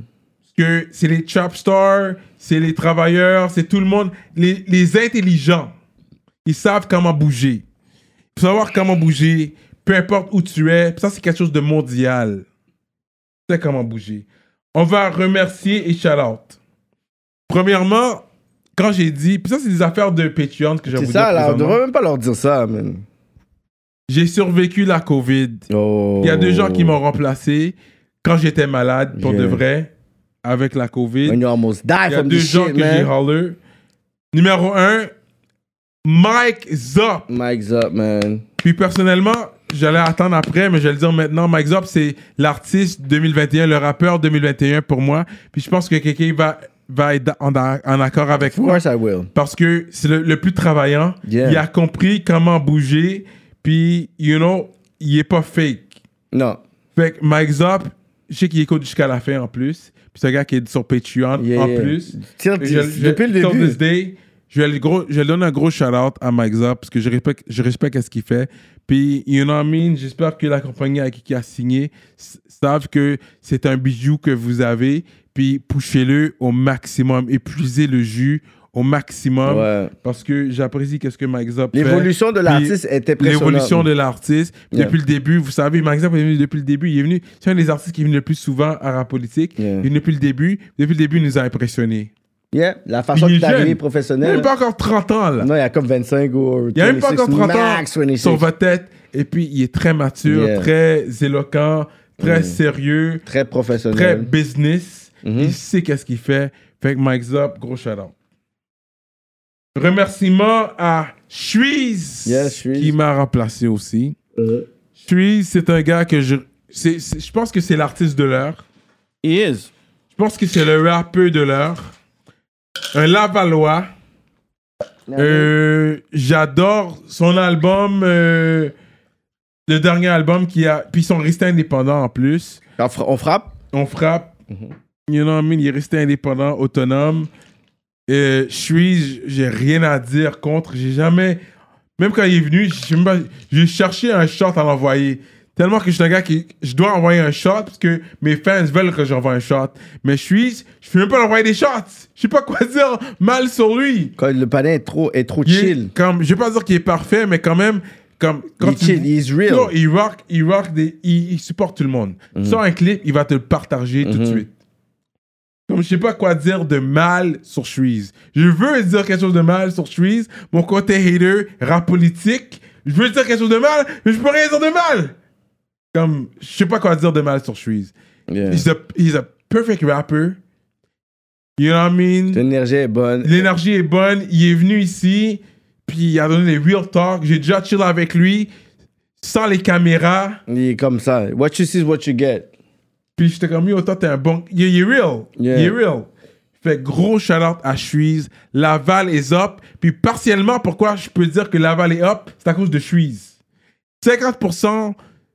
Que c'est les trap stars, c'est les travailleurs, c'est tout le monde. Les, les intelligents, ils savent comment bouger. Il faut savoir comment bouger, peu importe où tu es. Ça, c'est quelque chose de mondial. Tu sais comment bouger. On va remercier et shout out. Premièrement, quand j'ai dit, puis ça, c'est des affaires de Patreon que j'ai C'est ça, là. On devrait même pas leur dire ça, man. J'ai survécu la COVID. Oh. Il y a deux gens qui m'ont remplacé quand j'étais malade, pour Yeah. de vrai, avec la COVID. When you almost die Il y a from deux this gens que j'ai holler. Numéro un, Mike Zop. Mike Zop, man. Puis personnellement, j'allais attendre après, mais je vais le dire maintenant. Mike Zop, c'est l'artiste 2021, le rappeur 2021 pour moi. Puis je pense que quelqu'un va, va être en, en accord avec moi. Of course I will. Parce que c'est le, le plus travaillant. Yeah. Il a compris comment bouger. Puis, you know, il est pas fake. Non. Fait que Mike Zop, je sais qu'il écoute jusqu'à la fin en plus. Puis c'est un gars qui est sur Patreon Yeah, en yeah. plus. Et je- je- depuis le till début. this day, je vais, le gros, je vais donner un gros shout-out à Mike Zop parce que je respecte, je respecte ce qu'il fait. Puis, you know what I mean? J'espère que la compagnie avec qui il a signé s- savent que c'est un bijou que vous avez. Puis, poussez-le au maximum. Épuisez le jus au maximum. Ouais. Parce que j'apprécie qu'est-ce que Mike Zop fait. L'évolution de l'artiste était impressionnante. L'évolution de l'artiste. Yeah. Depuis le début, vous savez, Mike Zop est venu depuis le début. Il est venu, c'est un des artistes qui est venu le plus souvent à rap politique. Il est venu depuis le début. Depuis le début, il nous a impressionnés. Yeah, la façon Il qu'il est arrivé jeune. Il professionnel. n'a même pas encore 30 ans, là. Non, il y a comme 25 ou Il n'y a même pas 26, encore 30 max ans 26. sur votre tête. Et puis, il est très mature, Yeah. très éloquent, très Mm. sérieux, Très professionnel. très business. Mhm. Il sait qu'est-ce qu'il fait. Fait que Mike Zop, gros shout-out. Remerciement à Shreeze. qui m'a remplacé aussi. Shreeze, c'est un gars que je... c'est- c'est- je pense que c'est l'artiste de l'heure. He is. Je pense que c'est le rappeur de l'heure. Un Lavallois. Euh, J'adore son album, euh, le dernier album qui a. Puis ils sont restés indépendants en plus. On, frappe? On frappe. You know what I mean? Il est resté indépendant, autonome. Euh, je suis, j'ai rien à dire contre. J'ai jamais. Même quand il est venu, j'ai cherché un shot à l'envoyer. Tellement que je suis un gars qui. Je dois envoyer un shot parce que mes fans veulent que j'envoie un shot. Mais je suis. Je peux même pas l'envoyer des shots. Je sais pas quoi dire mal sur lui. Quand le panel est trop, est trop Il est chill. Comme, je vais pas dire qu'il est parfait, mais quand même. Comme, quand Il est chill, il real. Non, il rock, il rock des, il, il supporte tout le monde. Mhm. Sur un clip, il va te le partager tout de Mhm. suite. Comme je sais pas quoi dire de mal sur Shreeze. Je veux dire quelque chose de mal sur Shreeze. Mon côté hater, rap politique. Je veux dire quelque chose de mal, mais je peux rien dire de mal. Comme, je sais pas quoi dire de mal sur Shreeze. He's, a, he's a perfect rapper. You know what I mean? L'énergie est bonne. L'énergie est bonne. Il est venu ici, puis il a donné les real talk. J'ai déjà chill avec lui, sans les caméras. Il est comme ça. What you see is what you get. Puis j'étais comme, yo, toi, t'es un bon. Est real. Yeah. Real. Fait gros shout-out à Suisse. Laval est up. Puis partiellement, pourquoi je peux dire que Laval est up, c'est à cause de Suisse. 50%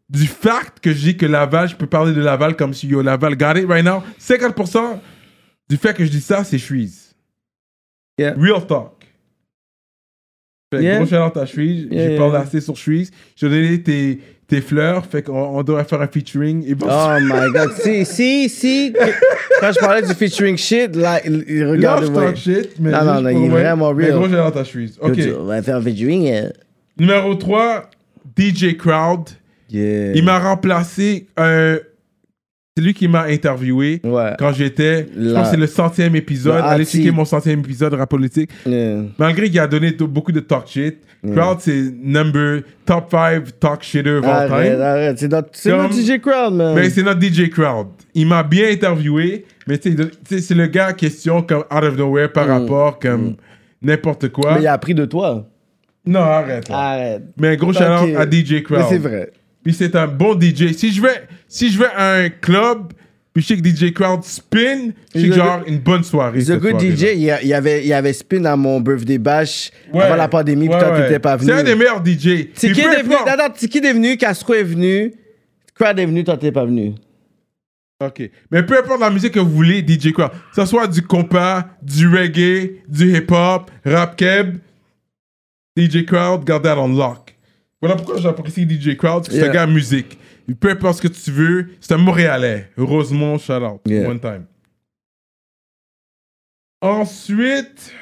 du fact que je dis que Laval, je peux parler de Laval comme si yo Laval got it right now. 50% du fait que je dis ça, c'est Suisse. Real talk. Fait Yeah. gros shout-out à. Yeah, J'ai yeah. parlé assez sur Suisse. J'ai donné tes, tes fleurs. Fait qu'on on devrait faire un featuring. Et bon, Oh my god. si, si, si. Quand je parlais du featuring shit, là, regarde. Là, je talk shit, mais non, non, non, il est vraiment Mais gros real. shout-out à Suisse. Ok. On va faire un featuring. euh. Numéro 3, DJ Crowd. Il m'a remplacé. euh, c'est lui qui m'a interviewé quand j'étais. Je La- pense que c'est le centième épisode. Le Allez checker mon centième épisode rap politique. Malgré qu'il a donné beaucoup de talk shit. Yeah. Crowd, c'est number top 5 talk shitter of all time. arrête. C'est notre, DJ Crowd, man. Mais c'est notre DJ Crowd. Il m'a bien interviewé, mais c'est le gars en question comme out of nowhere par rapport comme n'importe quoi. Mm. Mais il a appris de toi. Non, arrête. Arrête. Mais gros Ok. shout à DJ Crowd. Mais c'est vrai. Puis c'est un bon DJ. Si je vais, si je vais à un club, puis je sais que DJ Crowd spin, je sais que The genre une bonne soirée. The Good. DJ, il y, avait, il y avait spin à mon birthday bash Ouais. avant la pandémie, puis Ouais, toi, ouais. t'étais pas venu. C'est un des meilleurs DJ. Puis peu est venu, attends, Tiki est venu, Castro est venu, Crowd est venu, toi, t'es pas venu. Ok. Mais peu importe la musique que vous voulez, DJ Crowd. Que ce soit du compas, du reggae, du hip-hop, rap keb, DJ Crowd, garde that on lock. Voilà pourquoi j'apprécie DJ Crowd, c'est Yeah. un gars de musique. Il Peu importe ce que tu veux, c'est un Montréalais. Rosemont, shout out. Yeah. One time. Ensuite,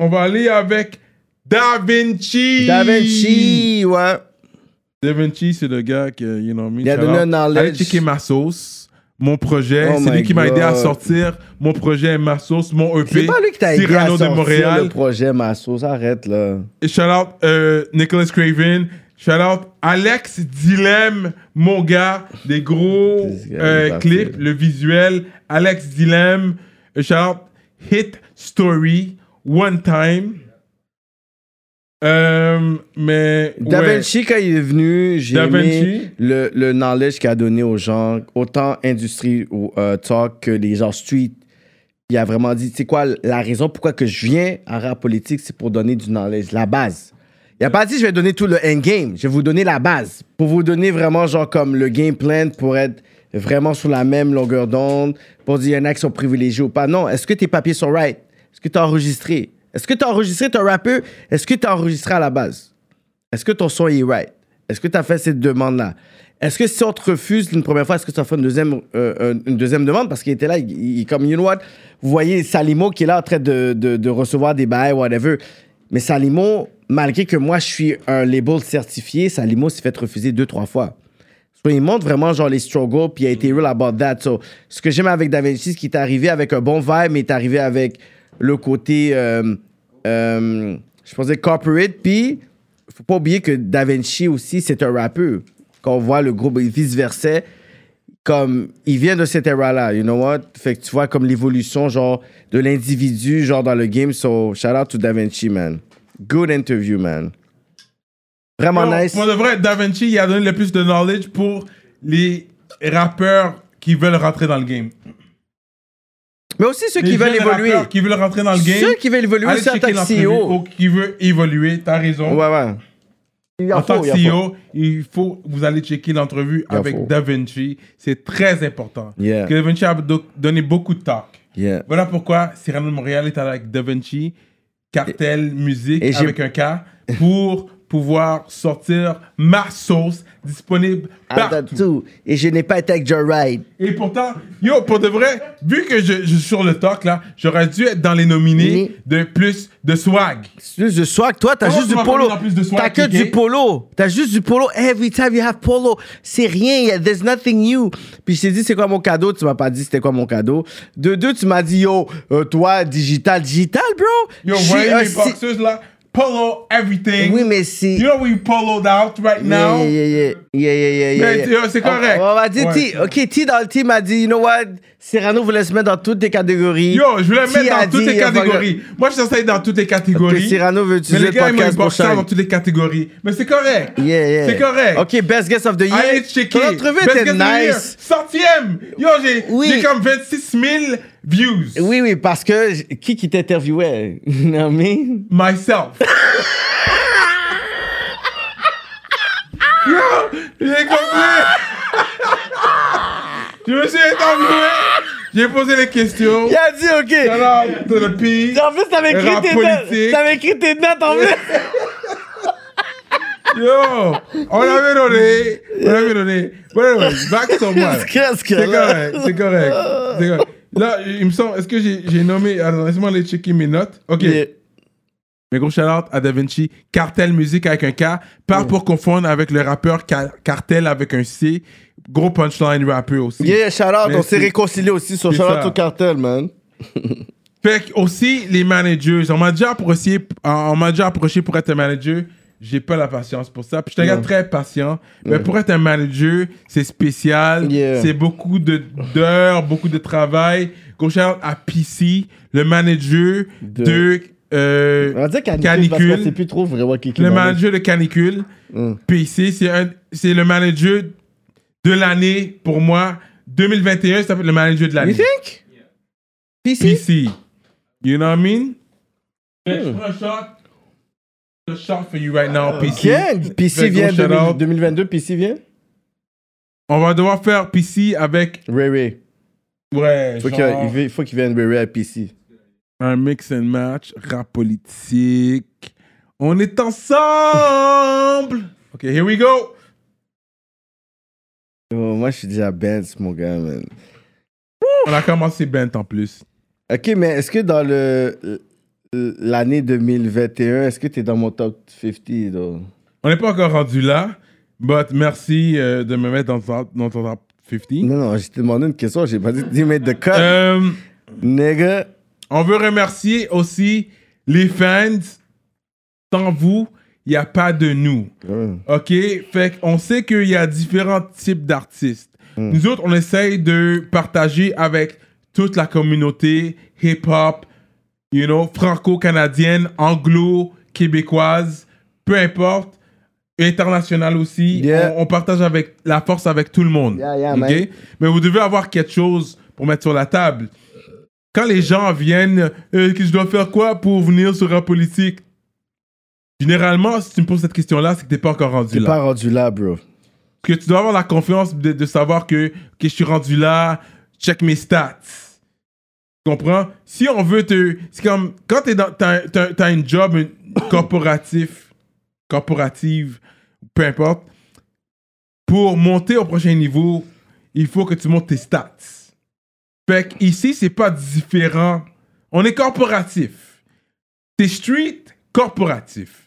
on va aller avec Da Vinci. Da Vinci, ouais. Da Vinci, c'est le gars qui, you know, me, Il a shout donné out. un knowledge. Allez checker ma sauce, mon projet. Oh c'est lui qui m'a aidé à God. sortir mon projet Ma sauce, mon EP. C'est pas lui qui t'a aidé à Cyrano sortir le projet Massos, arrête, là. Et shout out euh, Nicholas Craven. Shout out Alex Dilem, mon gars, des gros euh, clips, le visuel. Alex Dilem. Euh, Shout out Hit Story, One Time. Euh, mais. Da ouais. Vinci, quand il est venu, j'ai aimé le, le knowledge qu'il a donné aux gens, autant industrie ou euh, talk que les gens street. Il a vraiment dit, c'est quoi la raison pourquoi que je viens à rap politique, c'est pour donner du knowledge, la base. Il a pas dit je vais donner tout le endgame, je vais vous donner la base. Pour vous donner vraiment genre comme le game plan pour être vraiment sur la même longueur d'onde, pour dire il y en a qui sont privilégiés ou pas. Non, est-ce que tes papiers sont right? Est-ce que tu as enregistré? Est-ce que tu as enregistré ton rappeur? Est-ce que tu as enregistré à la base? Est-ce que ton son est right? Est-ce que tu as fait cette demande-là? Est-ce que si on te refuse une première fois, est-ce que tu as fait une deuxième, euh, une deuxième demande? Parce qu'il était là, il, il comme, you know? Vous voyez Salimo qui est là en train de, de, de recevoir des bails, whatever. Mais Salimo, malgré que moi, je suis un label certifié, Salimo s'est fait refuser deux, trois fois. So, il montre vraiment genre les struggles, puis il a été real about that. So, ce que j'aime avec Da Vinci, c'est qu'il est arrivé avec un bon vibe, mais il est arrivé avec le côté, euh, euh, je pensais corporate, puis faut pas oublier que Da Vinci aussi, c'est un rappeur. Quand on voit le groupe vice-versa, comme il vient de cette era-là, you know what? Fait que tu vois comme l'évolution, genre, de l'individu, genre, dans le game. So, shout out to Da Vinci, man. Good interview, man. Vraiment Yo, nice. Pour de vrai, Da Vinci, il a donné le plus de knowledge pour les rappeurs qui veulent rentrer dans le game. Mais aussi ceux Les qui veulent évoluer. Qui veulent rentrer dans le game. Ceux qui veulent évoluer aussi en checker tant que l'entrevue. CEO. Ou Qui veut évoluer, t'as raison. Ouais, ouais. Il en en tant que CEO, il faut vous allez checker l'entrevue avec faut. Da Vinci. C'est très important. Yeah. Que Da Vinci a do- donné beaucoup de talk. Yeah. Voilà pourquoi Cyrano de Montréal est avec Da Vinci, cartel musique et avec un K, pour pouvoir sortir ma sauce disponible partout. Tout. Et je n'ai pas été avec Joe Ride. Et pourtant, yo, pour de vrai, vu que je, je suis sur le talk là, j'aurais dû être dans les nominés de plus de swag. Plus de swag, toi, t'as juste tu du polo. T'as que du polo. T'as juste du polo. Every time you have polo. C'est rien. There's nothing new. Puis je t'ai dit, c'est quoi mon cadeau? Tu m'as pas dit c'était quoi mon cadeau. De deux, tu m'as dit, yo, euh, toi, digital, digital, bro. Yo, voyez si- boxers là, polo everything. Oui, mais c'est. You know we poloed out right now? Yeah, yeah, yeah. Yeah, yeah, yeah, yeah, Mais, c'est correct. On, on va dire, Ouais, T, OK, T dans le team a dit, you know what? Cyrano voulait se mettre dans toutes les catégories. Yo, je voulais mettre a dans toutes les catégories. Moi, je suis dans toutes les catégories. Ok, Cyrano veut Mais utiliser les le gars, ils m'ont podcast pour boxé shine. dans toutes les catégories. Mais c'est correct. Yeah, yeah. C'est correct. OK, best guest of the year. Allez checker. Ton entrevue Best était Guest of the Year. nice. Centième. Yo, j'ai comme 26 000 views. Oui, oui, parce que j- qui qui t'interviewait? You know what I mean? Myself. Yo, j'ai compris. Je me suis interviewé. J'ai posé les questions. Il a dit, OK. Alors, de le pays. En plus, t'avais écrit rap tes notes. politique. T'avais écrit tes notes en plus. Yo, on avait donné. On avait donné. But anyway, back to moi. Qu'est-ce que C'est là? correct, c'est correct. c'est correct. Là, il me semble, est-ce que j'ai nommé. Attends, laisse-moi aller checker mes notes. Ok. Yeah. Mais gros shout-out à Da Vinci. Cartel Musique avec un K. Pas pour confondre avec le rappeur Ca- Cartel avec un C. Gros punchline rappeur aussi. Yeah, shout out. Mais On s'est réconciliés aussi sur shout out au cartel, man. Fait que aussi, les managers, on m'a déjà approché, on m'a déjà approché pour être un manager. J'ai pas la patience pour ça. Puis je suis un gars Non. très patient. Mais pour être un manager, c'est spécial. Yeah. C'est beaucoup de- d'heures, beaucoup de travail. Gros à PC, le manager de, De- euh, On va dire canicule, Canicule. sait plus trop vraiment qui qui Le manage. manager de Canicule. Mm. PC, c'est un- c'est le manager de l'année pour moi. 2021, ça peut être le manager de l'année. You think? PC? PC. You know what I mean? Fait que Je Hmm. prends un shot. A shot for you right now, PC. Ok, PC vient gros shout 2000 out. 2022, PC vient? On va devoir faire PC avec. Ray Ray. Ouais, Faut genre, il veut- il faut qu'il vienne Ray Ray à PC. un mix and match, rap politique. On est ensemble! Ok, here we go! Oh, moi, je suis déjà Benz, mon gars, man. On a commencé Bent en plus. Ok, mais est-ce que dans le l'année 2021, est-ce que tu es dans mon top 50? though? On n'est pas encore rendu là, but merci euh, de me mettre dans ton, dans ton top 50. Non, non, je t'ai demandé une question, j'ai pas dit de mettre de cut. Euh, Nigga. On veut remercier aussi les fans. Sans vous, il n'y a pas de nous. OK? Fait qu'on sait qu'il y a différents types d'artistes. Nous autres, on essaye de partager avec toute la communauté hip-hop, you know, franco-canadienne, anglo-québécoise, peu importe, internationale aussi. On, on partage avec la force avec tout le monde. Yeah. Mais vous devez avoir quelque chose pour mettre sur la table. Quand les gens viennent, euh, je dois faire quoi pour venir sur la politique? Généralement, si tu me poses cette question-là, c'est que t'es pas encore rendu T'es là. pas rendu là, bro. Que tu dois avoir la confiance de, de savoir que, que je suis rendu là, check mes stats. Tu comprends? Si on veut te. C'est comme. Quand t'es dans. T'as, t'as, t'as une job un- corporatif, corporative, peu importe, pour monter au prochain niveau, il faut que tu montes tes stats. Fait que ici, c'est pas différent. On est corporatif. T'es street, corporatif.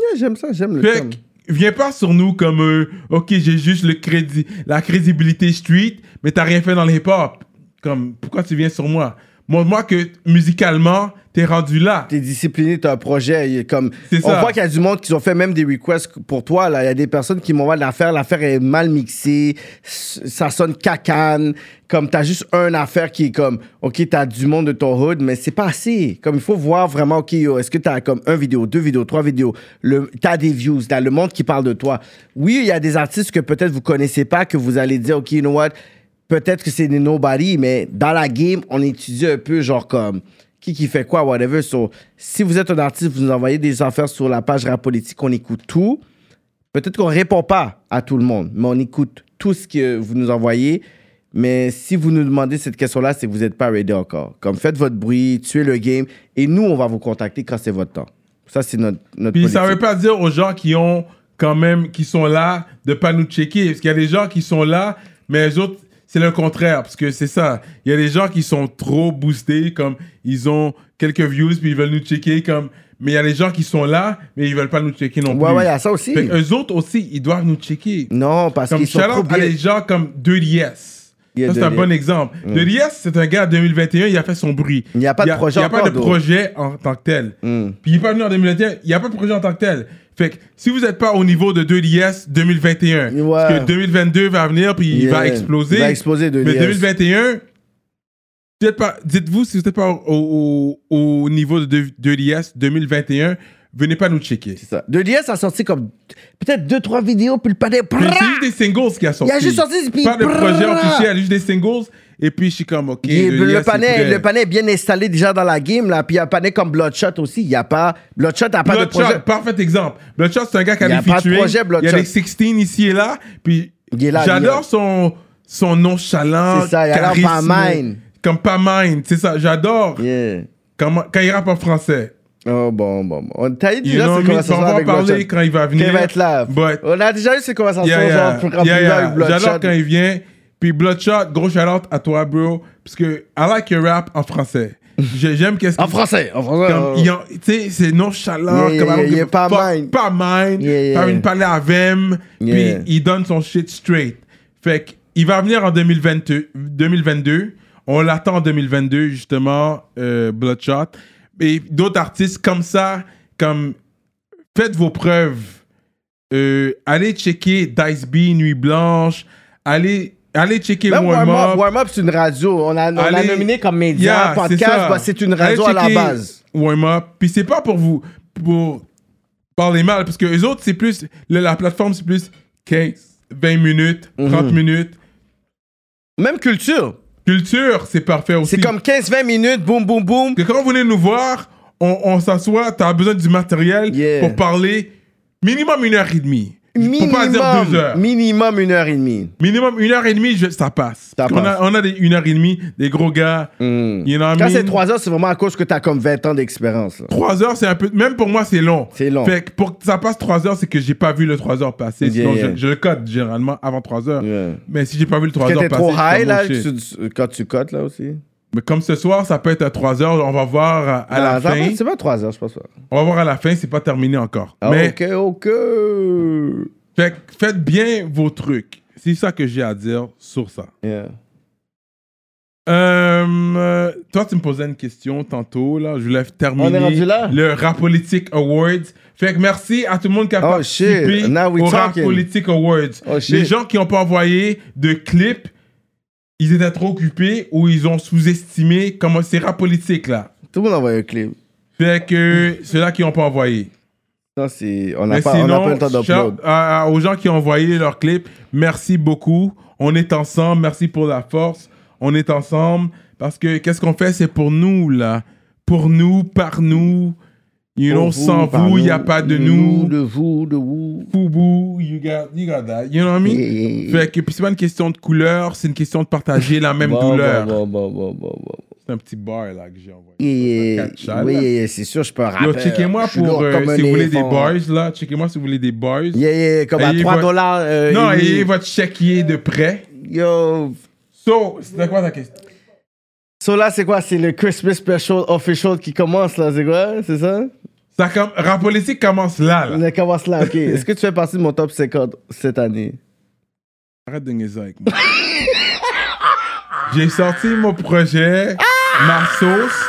Yeah, j'aime ça, j'aime le Fait terme. que, viens pas sur nous comme euh, ok j'ai juste le crédit la crédibilité street mais t'as rien fait dans le hip hop comme pourquoi tu viens sur moi? Montre-moi que musicalement t'es rendu là T'es discipliné, t'as un projet. il est Comme, C'est on ça. voit qu'il y a du monde qui ont fait même des requests pour toi. Là. Il y a des personnes qui m'envoient de l'affaire. L'affaire est mal mixée. s- Ça sonne cacane. Comme t'as juste une affaire qui est comme, OK, t'as du monde de ton hood, mais c'est pas assez. Comme il faut voir vraiment, OK, yo, est-ce que t'as comme un vidéo, deux vidéos, trois vidéos? Le, t'as des views. T'as le monde qui parle de toi. Oui, il y a des artistes que peut-être vous connaissez pas, que vous allez dire, OK, you know what? Peut-être que c'est des nobody, mais dans la game, on étudie un peu, genre comme qui qui fait quoi, whatever. So, si vous êtes un artiste, vous nous envoyez des affaires sur la page Rap Politique, on écoute tout. Peut-être qu'on répond pas à tout le monde, mais on écoute tout ce que vous nous envoyez. Mais si vous nous demandez cette question-là, c'est que vous n'êtes pas ready encore. Comme faites votre bruit, tuez le game, et nous, on va vous contacter quand c'est votre temps. Ça, c'est notre, notre puis ça politique. veut pas dire aux gens qui ont quand même qui sont là de pas nous checker parce qu'il y a des gens qui sont là mais les autres c'est le contraire parce que c'est ça il y a des gens qui sont trop boostés comme ils ont quelques views puis ils veulent nous checker comme mais il y a des gens qui sont là mais ils veulent pas nous checker non Ouais, plus ouais, il y a ça aussi. Eux autres aussi ils doivent nous checker Non, parce qu'ils sont trop à bien. des gens comme 2DS Yeah, ça, c'est un 2DS. bon exemple. Mm. 2DS, c'est un gars 2021, il a fait son bruit. Il n'y a pas de projet Il n'y a pas de projet en tant que tel. Mm. Puis il est pas venu en 2021, il n'y a pas de projet en tant que tel. Fait que si vous n'êtes pas au niveau de 2DS 2021, parce que 2022 va venir puis il va exploser. Il va exploser, 2DS. Mais 2021, dites pas- dites-vous si vous n'êtes pas au, au- au niveau de 2- 2DS 2021, venez pas nous checker. C'est ça. 2DS a sorti comme peut-être deux, trois vidéos, puis le. Puis C'est juste des singles qui a sorti. Il a juste sorti, puis Pas de projet officiel, juste des singles. Et puis, je suis comme, OK. Il le, yes, panais, le panais est bien installé déjà dans la game, là. Puis il y a un panais comme Bloodshot aussi. Il y a pas. Bloodshot n'a pas de Bloodshot, projet. parfait exemple. Bloodshot, c'est un gars qui a Il y a des pas de featuring. projet, Il y a des 16 ici et là. Puis j'adore son, son nonchalant. C'est ça, il a pas mine. Comme pas mine, c'est ça, j'adore. Quand, quand il rappe en français. Oh bon, bon, bon. On t'a eu You déjà know ces conversations On va en parler Bloodshot. quand il va venir. Quand il va être là. But- On a déjà eu ces conversations, Yeah, yeah. genre, pour Yeah, yeah. J'adore quand il vient. Puis Bloodshot, gros shout-out à toi, bro. Parce que I like your rap en français. J'ai- J'aime qu'est-ce En français, en français, euh. Tu sais, c'est nonchalant. Yeah, comme yeah, yeah, pas fuck, mine. Pas mine. Yeah, yeah. Pas une parler à Vem. Yeah. Puis il donne son shit straight. Fait qu'il va venir en 2022. 2022. On l'attend en 2022, justement, euh, Bloodshot. Et d'autres artistes comme ça, comme faites vos preuves. Euh, allez checker Dice B, Nuit Blanche. Allez, allez checker Même Warm Up. Warm Up, c'est une radio. On a, on l'a Allez- nominé comme média, Yeah, podcast. ça. bah, c'est une radio Allez à la checker base. Warm Up. Puis c'est pas pour vous pour parler mal, parce que les autres, c'est plus. La, la plateforme, c'est plus 15, 20 minutes, 30 Mhm. minutes. Même culture. Culture, c'est parfait aussi. C'est comme 15-20 minutes, boum, boum, boum. Que quand vous venez nous voir, on, on s'assoit, t'as besoin du matériel pour parler minimum une heure et demie. Pour pas dire deux heures. Minimum une heure et demie. Minimum une heure et demie, je- ça passe. Ça on, passe. A, on a des une heure et demie, des gros gars. You know what I Quand mean? c'est 3 heures, c'est vraiment à cause que t'as comme 20 ans d'expérience. là. Trois heures, c'est un peu. Même pour moi, c'est long. C'est long. Fait que pour que ça passe trois heures, c'est que j'ai pas vu le trois heures passer. Yeah, Sinon, yeah. Je, je le code généralement avant trois heures. Mais si j'ai pas vu le trois Parce que heures t'es passer. trop je suis high, comme, là, oh, shit. tu- tu- quand tu cotes, là aussi. Mais comme ce soir, ça peut être à 3 heures. On va voir à, à Non, la fin. C'est pas 3 heures, je pense pas. On va voir à la fin, c'est pas terminé encore. Ah, Mais ok, ok. fait faites bien vos trucs. C'est ça que j'ai à dire sur ça. Yeah. Euh, euh, toi, tu me posais une question tantôt. Là. Je voulais terminer On est rendu là? le Rap Politique Awards. Fait que merci à tout le monde qui a Oh, participé shit. Now we au Rap. Politique Awards. Oh. Les gens qui n'ont pas envoyé de clips, ils étaient trop occupés ou ils ont sous-estimé comment c'est Rap Politique là. Tout le monde envoie un clip. Fait que ceux-là qui n'ont pas envoyé. Non, c'est... On n'a pas, on sinon, pas le temps d'upload. shout- à- à- aux gens qui ont envoyé leurs clips, merci beaucoup. On est ensemble. Merci pour la force. On est ensemble. Parce que qu'est-ce qu'on fait? C'est pour nous, là. Pour nous, par nous. You Pour know, vous, sans vous, il n'y a pas de nous. de vous, de vous. Foubou, you got, you got that. You know what I mean? Fait que, puis c'est pas une question de couleur, c'est une question de partager la même Bon, douleur. bon, bon. C'est un petit bar, là, que j'ai envoyé. Oui, là. yeah, yeah, c'est sûr, je peux rapper. Yo, checkez-moi pour, euh, si vous voulez des bars, là. Checkez-moi si vous voulez des bars. Yeah, yeah, comme à Ayez 3 votre- dollars. euh, non, et votre chéquier de prêt. Yo. So, c'était quoi ta question? So là, c'est quoi? C'est le Christmas Special Official qui commence, là, c'est quoi? C'est ça? Ça Rap politique commence là, là. Ça commence là, ok. Est-ce que tu fais partie de mon top 50 cette année? Arrête de niaiser avec moi. J'ai sorti mon projet, ma sauce.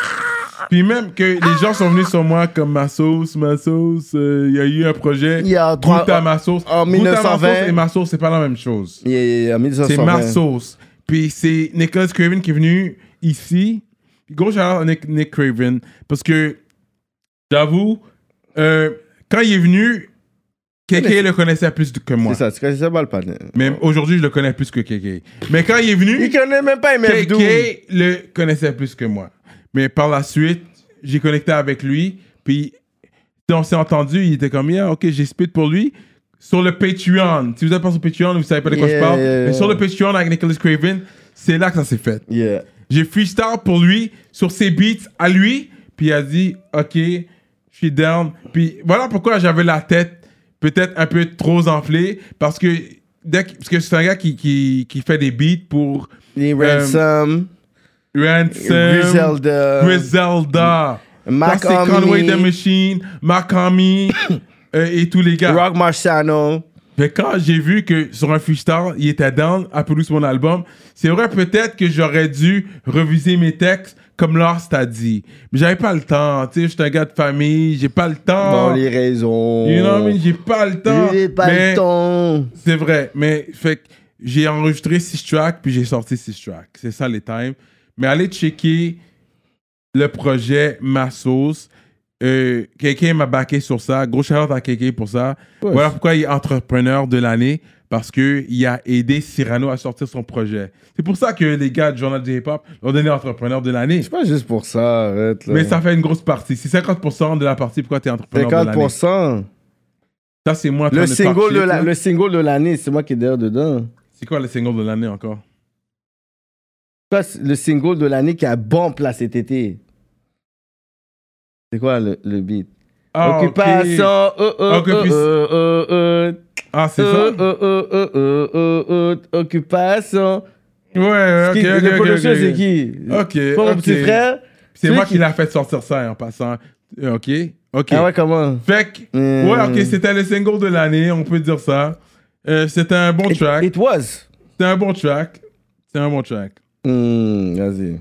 Puis même que les gens sont venus sur moi comme ma sauce, ma sauce. euh, Il y a eu un projet. Il y a Goûte trois- à ma sauce. en Goûte à ma 1920. sauce et ma sauce, c'est pas la même chose. Yeah, yeah, yeah, 1920. C'est ma sauce. Puis c'est Nicholas Craven qui est venu ici. Gros shout à Nick, Nick Craven. Parce que, j'avoue, euh, quand il est venu, KK le connaissait plus que moi. C'est ça, tu connaissais pas le panel. Même aujourd'hui, je le connais plus que KK. Mais quand il est venu, Il connaît même pas MF Doom. KK le connaissait plus que moi. Mais par la suite, j'ai connecté avec lui. Puis, on s'est entendu. Il était comme, yeah, ok, j'ai spit pour lui. Sur le Patreon. Si vous n'êtes pas sur Patreon, vous savez pas de quoi Yeah, je parle. yeah, Mais yeah. sur le Patreon avec Nicholas Craven, c'est là que ça s'est fait. J'ai freestyle pour lui sur ses beats à lui. Puis il a dit, ok, je suis down. Puis voilà pourquoi j'avais la tête peut-être un peu trop enflée. Parce que, dès que- parce que c'est un gars qui, qui, qui fait des beats pour. Les euh, Ransom. Ransom. Griselda. Griselda. Mac. Conway the Machine, Makami euh, et tous les gars. Rock Marciano. Mais quand j'ai vu que sur un freestyle, il était down à produire mon album, c'est vrai peut-être que j'aurais dû reviser mes textes comme Lost a dit. Mais j'avais pas le temps. Tu sais, je suis un gars de famille, j'ai pas le temps. Bon, les raisons. You know what I mean? J'ai pas le temps. J'ai pas Mais le temps. C'est vrai. Mais fait que j'ai enregistré 6 tracks puis j'ai sorti 6 tracks. C'est ça les times. Mais allez checker le projet Ma Sauce. Euh, Kéké m'a backé sur ça. Gros shout à Kéké pour ça. Voilà pourquoi il est entrepreneur de l'année. Parce qu'il a aidé Cyrano à sortir son projet. C'est pour ça que les gars du Journal du Hip-Hop l'ont donné entrepreneur de l'année. C'est pas juste pour ça, arrête. Là. Mais ça fait une grosse partie. C'est 50% de la partie pourquoi tu es entrepreneur de l'année. 50%. Ça, c'est moi Le de single, de la- le single de l'année, c'est moi qui est derrière dedans. C'est quoi le single de l'année encore? Le single de l'année qui a bombe là cet été. C'est quoi le, le beat? Ah. Occupation. euh, euh, Occupation. euh, euh, euh, Ah, c'est euh, ça? Euh, euh, euh, euh, euh, euh, Occupation. Ouais, ouais, ok, qui- ok, Le ok, producteur, ok. c'est qui? Ok, pas mon ok. petit frère C'est moi qui- qui l'a fait sortir ça en passant. Euh, Ok, ok. Ah ouais, comment? Fait que, Hmm. ouais, ok, c'était le single de l'année, on peut dire ça. Euh, c'était un bon track. It was. C'était un bon track. C'était un bon track. Hmm, Vas-y.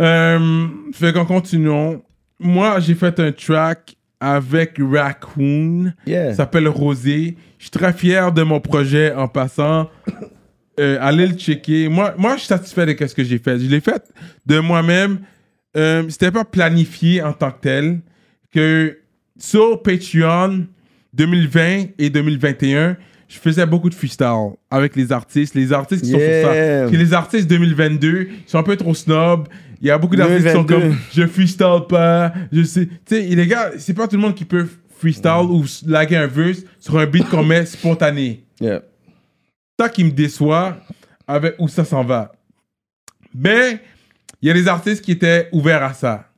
Euh, fait qu'en continuant, moi j'ai fait un track avec Raccoon. Yeah. S'appelle Rosé. Je suis très fier de mon projet en passant. Euh, allez le checker. Moi, moi, je suis satisfait de ce que j'ai fait. Je l'ai fait de moi-même. Euh, C'était pas planifié en tant que tel. Que sur Patreon 2020 et 2021, je faisais beaucoup de freestyle avec les artistes. Les artistes qui sont sur Yeah. ça. Puis les artistes 2022 ils sont un peu trop snob. Il y a beaucoup d'artistes qui sont 2022. comme je freestyle pas. Je sais. Tu sais, les gars, c'est pas tout le monde qui peut freestyle ou s- laguer un verse sur un beat qu'on met spontané. Yeah. Ça qui me déçoit avec où ça s'en va. Mais il y a des artistes qui étaient ouverts à ça.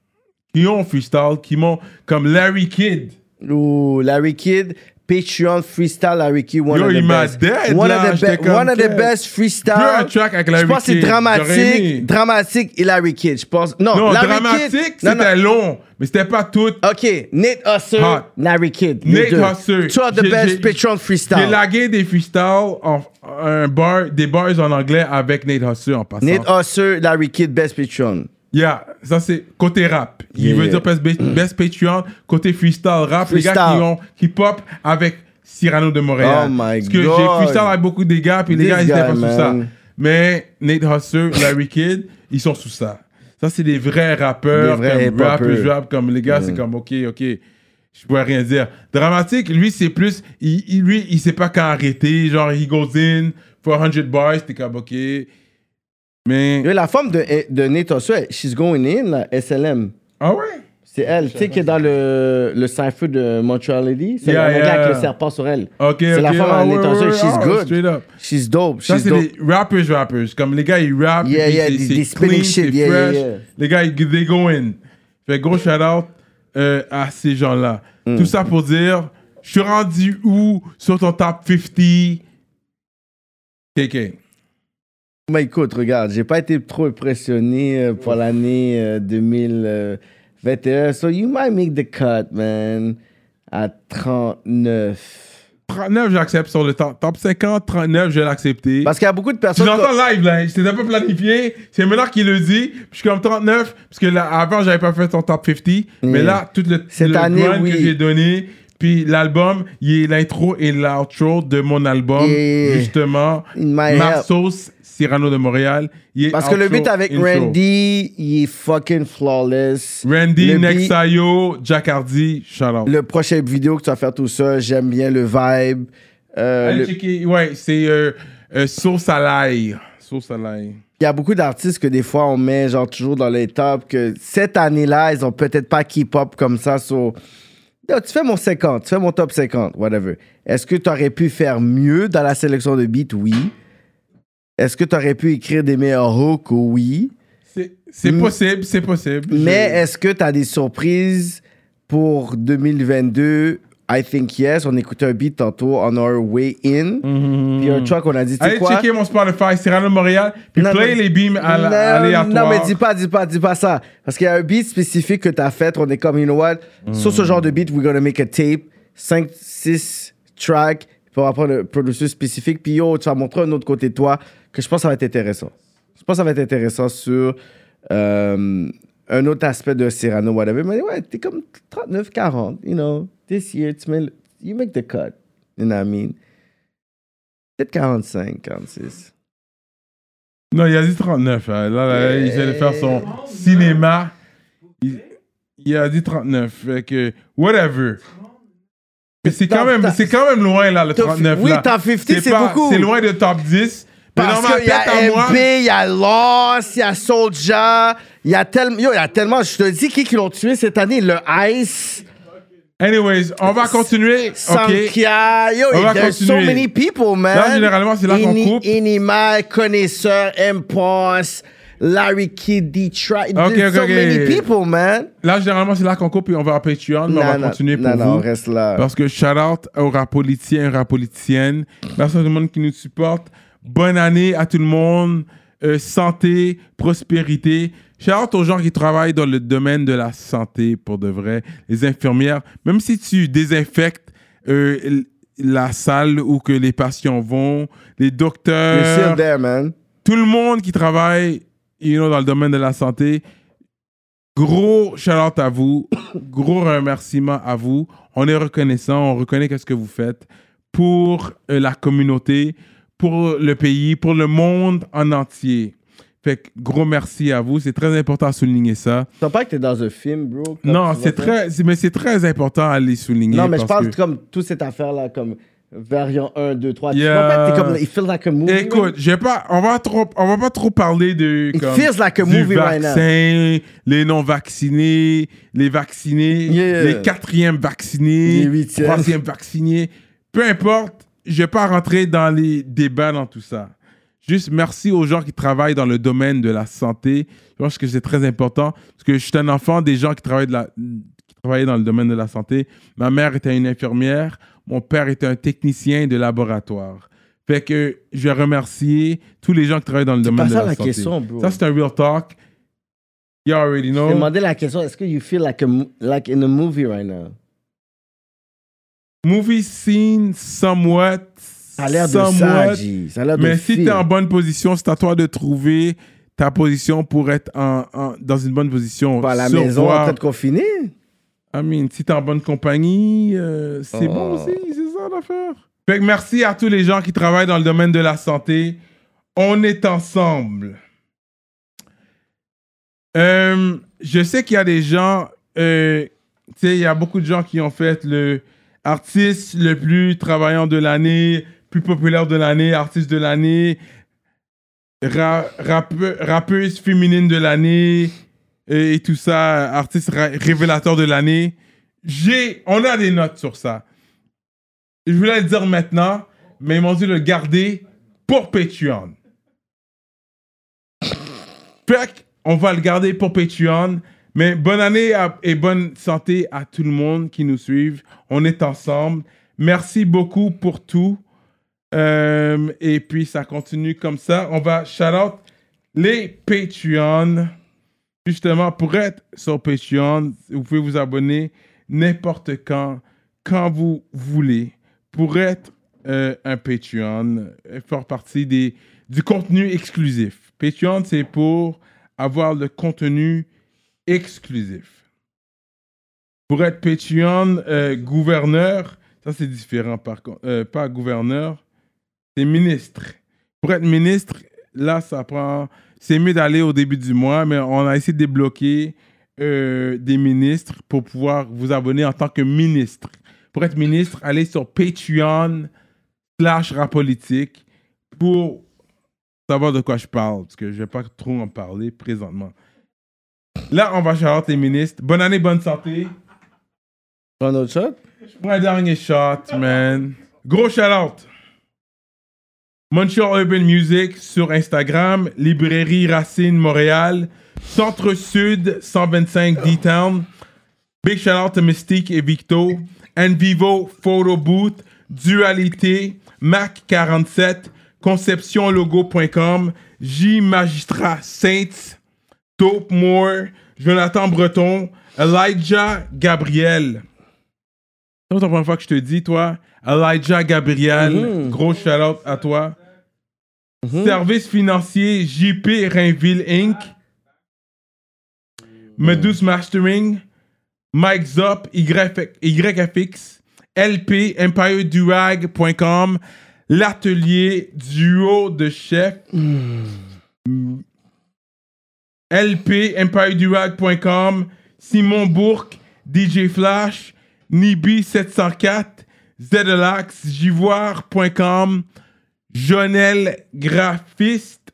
Qui ont freestyle, qui m'ont. Comme Larry Kidd. Ouh, Larry Kidd, Patreon freestyle Larry Kidd, one Yo, of the il m'a best. dead, one, là, of the be- one of the best freestyle. Je veux un track avec Larry Je pense que c'est dramatique, dramatique et Larry Kidd. Je pense. Non, Non, Larry dramatique, c'était long. Mais c'était pas tout. Ok, Nate Husser, Hot. Larry Kidd. Nate. Husser. Two of the J'ai- best j'ai- Patreon J'ai freestyle. lagué des freestyles, en, un bar, des bars en anglais avec Nate Husser en passant. Nate Husser, Larry Kidd, best Patreon. Yeah, ça c'est côté rap. Il Yeah, veut yeah. dire best, best Patreon, côté freestyle rap. Les gars Freestyle. qui ont qui pop avec Cyrano de Montréal. Oh my Parce que j'ai freestyle avec beaucoup des gars, puis les This gars ils étaient pas sous ça. man. Mais Nate Husser, Larry Kidd, ils sont sous ça. Ça c'est des vrais rappeurs, Des vrais comme rap, rap, comme les gars, c'est Mm. comme ok, ok. Je pourrais rien dire. Dramatique, lui, c'est plus. Il, il- lui, il sait pas quand arrêter. Genre, he goes in for 100 bars, t'es comme ok. Mais. La femme de, de Nate Husser, she's going in, là, SLM. Ah ouais? C'est elle, tu sais, qui est dans le, le cypher de Montreality. C'est Yeah, le gars yeah. avec le serpent sur elle. Ok, C'est la ok. femme ouais, Husser. ouais, She's ah, good. straight up. She's dope. Ça, She's c'est dope. des rappers, rappers. Comme les gars, ils rappent. Yeah, yeah, c'est- des- c'est des spinning clean, shit, c'est yeah, yeah, fresh. yeah. Les gars, ils they go in. Fait gros shout out euh, à ces gens-là. Mm. Tout ça pour dire, je suis rendu où sur ton top 50 KK? Bah écoute, regarde, j'ai pas été trop impressionné euh, pour l'année euh, 2021. So you might make the cut, man. À 39. 39, j'accepte sur le top, top 50, 39, je vais l'accepter. Parce qu'il y a beaucoup de personnes. l'entends live, là. C'était pas planifié. C'est maintenant qu'il le dit. Puis je suis comme 39, parce que là, avant, j'avais pas fait ton top 50. Mais là, tout le, Cette le année, oui. que j'ai donné, puis l'album, il est l'intro et l'outro de mon album, justement. sauce, Cyrano de Montréal. Il est Parce que le beat avec. Randy, il est fucking flawless. Randy, Nexayo, Jack Hardy, shout out. Le prochain vidéo que tu vas faire tout ça, j'aime bien le vibe. Euh, le- checker. Ouais, c'est euh, euh, sauce à l'ail. Sauce à l'ail. Il y a beaucoup d'artistes que des fois on met genre toujours dans les tops que cette année-là, ils ont peut-être pas keep up comme ça. So, Yo, tu fais mon 50, tu fais mon top 50, whatever. Est-ce que tu aurais pu faire mieux dans la sélection de beats? Oui. Est-ce que tu aurais pu écrire des meilleurs hooks? Oui. C'est Mm. possible, c'est possible. Mais Je- est-ce que tu as des surprises pour 2022? I think yes. On écoutait un beat tantôt on our way in. Puis un track, on a dit, Allez quoi? checker mon Spotify, Cyrano Montréal, puis Non, play les beams à Non, aléatoires. Non, mais dis pas, dis pas, dis pas ça. Parce qu'il y a un beat spécifique que tu as fait. On est comme, you know what? Sur ce genre de beat, we're gonna make a tape. 5, 6 tracks. Puis on va prendre un producer spécifique. Puis yo, tu vas montrer un autre côté de toi que je pense que ça va être intéressant. Je pense que ça va être intéressant sur euh, un autre aspect de Cyrano, whatever. Mais ouais, t'es comme 39, 40, you know. This year, tu mets you make the cut. You know what I mean? Peut-être 45, 46. Non, il a dit 39. hein. Là, là, il de faire son cinéma. Il, il a dit 39. Fait que, whatever. Mais c'est quand, même, quand même loin, là, le Top- 39. oui, là. top 50, c'est beaucoup. C'est loin de top 10. Parce qu'il y a MP, il y a Lost, il y a Soulja, il y a tellement. Yo, il y a tellement. Je te dis qui qui l'ont tué cette année? Le Ice. Anyways, on va continuer. Sankia. Yo, On va there's so continuer. many people, man. Là, généralement, c'est là qu'on coupe. Inimal, Connaisseur, Impulse, Larry Kidd, Detroit. Ok, There's ok, so many people, man. Là, généralement, c'est là qu'on coupe et on va à Patreon, mais on Non, va non, continuer pour non, vous. non, reste là. Parce que shout out aux rap politiciens et rap. Merci à tout le monde qui nous supporte. Bonne année à tout le monde. Euh, santé, prospérité. Shout out aux gens qui travaillent dans le domaine de la santé pour de vrai. Les infirmières. Même si tu désinfectes euh, la salle où que les patients vont, les You're docteurs. still there, man. Tout le monde qui travaille you know, dans le domaine de la santé, gros shout out à vous, gros remerciement à vous. On est reconnaissant, on reconnaît qu'est-ce que vous faites pour euh, la communauté, pour le pays, pour le monde en entier. Fait que gros merci à vous, c'est très important à souligner ça. Tu pas que t'es dans un film, bro? Non, tu c'est très, mais c'est très important à les souligner. Non, mais je parle que- comme toute cette affaire-là, comme Variant 1, 2, 3. Tu Yeah. t'es comme. It feels like a movie. Écoute, j'ai pas, on va trop, on va pas trop parler de It comme, feels like a du movie right now. vaccin, les non vaccinés, les vaccinés, Yeah. les quatrièmes vaccinés, Les huitièmes. troisièmes vaccinés. Peu importe, je vais pas rentrer dans les débats dans tout ça. Juste merci aux gens qui travaillent dans le domaine de la santé. Je pense que c'est très important parce que je suis un enfant des gens qui travaillent de la, qui travaillaient dans le domaine de la santé. Ma mère était une infirmière, mon père était un technicien de laboratoire. Fait que je vais remercier tous les gens qui travaillent dans le domaine pas de ça la, la santé. question, bro. Ça, c'est un real talk. You already Je know. demandé la question, est-ce que you feel like, a, like in a movie right now? Movie scene, somewhat. Ça a l'air de somewhat. ça, G. Ça a l'air de Mais si film. tu es en bonne position, c'est à toi de trouver ta position pour être en, en- dans une bonne position. Pas à la Sur maison voir- en train de confiner? I mean, si t'es en bonne compagnie, euh, c'est Oh. bon aussi, c'est ça l'affaire. Fait que merci à tous les gens qui travaillent dans le domaine de la santé. On est ensemble. Euh, je sais qu'il y a des gens, euh, tu sais, il y a beaucoup de gens qui ont fait le artiste le plus travaillant de l'année, plus populaire de l'année, artiste de l'année, ra- rappe- rappeuse féminine de l'année et, tout ça, artiste révélateur de l'année. J'ai, on a des notes sur ça. Je voulais le dire maintenant, mais ils m'ont dit de le garder pour Patreon. Fait on va le garder pour Patreon. Mais bonne année et bonne santé à tout le monde qui nous suivent. On est ensemble. Merci beaucoup pour tout. Euh, et puis, ça continue comme ça. On va shout out les Patreon. Justement, pour être sur Patreon, vous pouvez vous abonner n'importe quand, quand vous voulez, pour être euh, un Patreon, et faire partie des, du contenu exclusif. Patreon, c'est pour avoir le contenu exclusif. Pour être Patreon euh, gouverneur, ça c'est différent par contre. Euh, pas gouverneur, c'est ministre. Pour être ministre, là ça prend. C'est mieux d'aller au début du mois, mais on a essayé de débloquer euh, des ministres pour pouvoir vous abonner en tant que ministre. Pour être ministre, allez sur Patreon slash rapolitique pour savoir de quoi je parle, parce que je vais pas trop en parler présentement. Là, on va shout les ministres. Bonne année, bonne santé. Prends un autre shot? Je prends un dernier shot, man. Gros shout out. Montreal Urban Music sur Instagram, Librairie Racine Montréal, Centre Sud 125 D-Town. Big shout out to Mystique et Victo, Envivo Photo Booth, Dualité, Mac 47, conceptionlogo.com, J Magistrat Saints, Dope Moore, Jonathan Breton, Elijah Gabriel. C'est la première fois que je te dis, toi, Elijah Gabriel, Mhm. gros shout-out à toi. Service financier JP Rainville Inc. Medus Mastering, Mike Zop, YF YFX, LP, EmpireDurag.com, l'atelier duo de chef. LP, EmpireDurag.com, Simon Bourque, DJ Flash, Nibi704, Zedelax, Jivoire.com, Jonel Graphiste,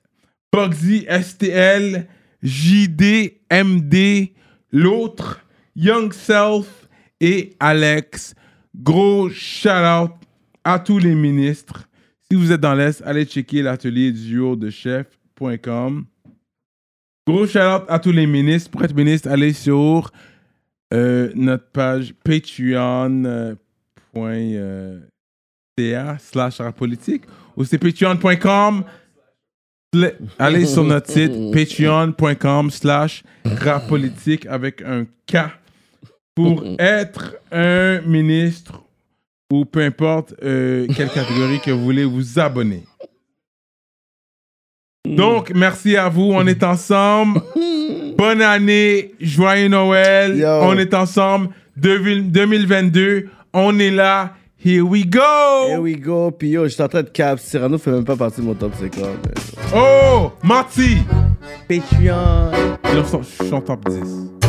Bugsy STL, JDMD, l'autre, Young Self et Alex. Gros shout-out à tous les ministres. Si vous êtes dans l'Est, allez checker l'atelier duo de chef.com. Gros shout-out à tous les ministres. Pour être ministre, allez sur euh, notre page patreon.ca slash rap politique ou c'est patreon.com Allez sur notre site patreon.com slash politique avec un K pour être un ministre ou peu importe euh, quelle catégorie que vous voulez vous abonner. Donc, merci à vous. On est ensemble. Bonne année. Joyeux Noël. On est ensemble. 2022. On est là. Here we go. Here we go. Puis yo, j'étais en train de cap. Cyrano fait même pas partie de mon top 50. mais- Oh, Marty. Patreon. Je suis en top 10.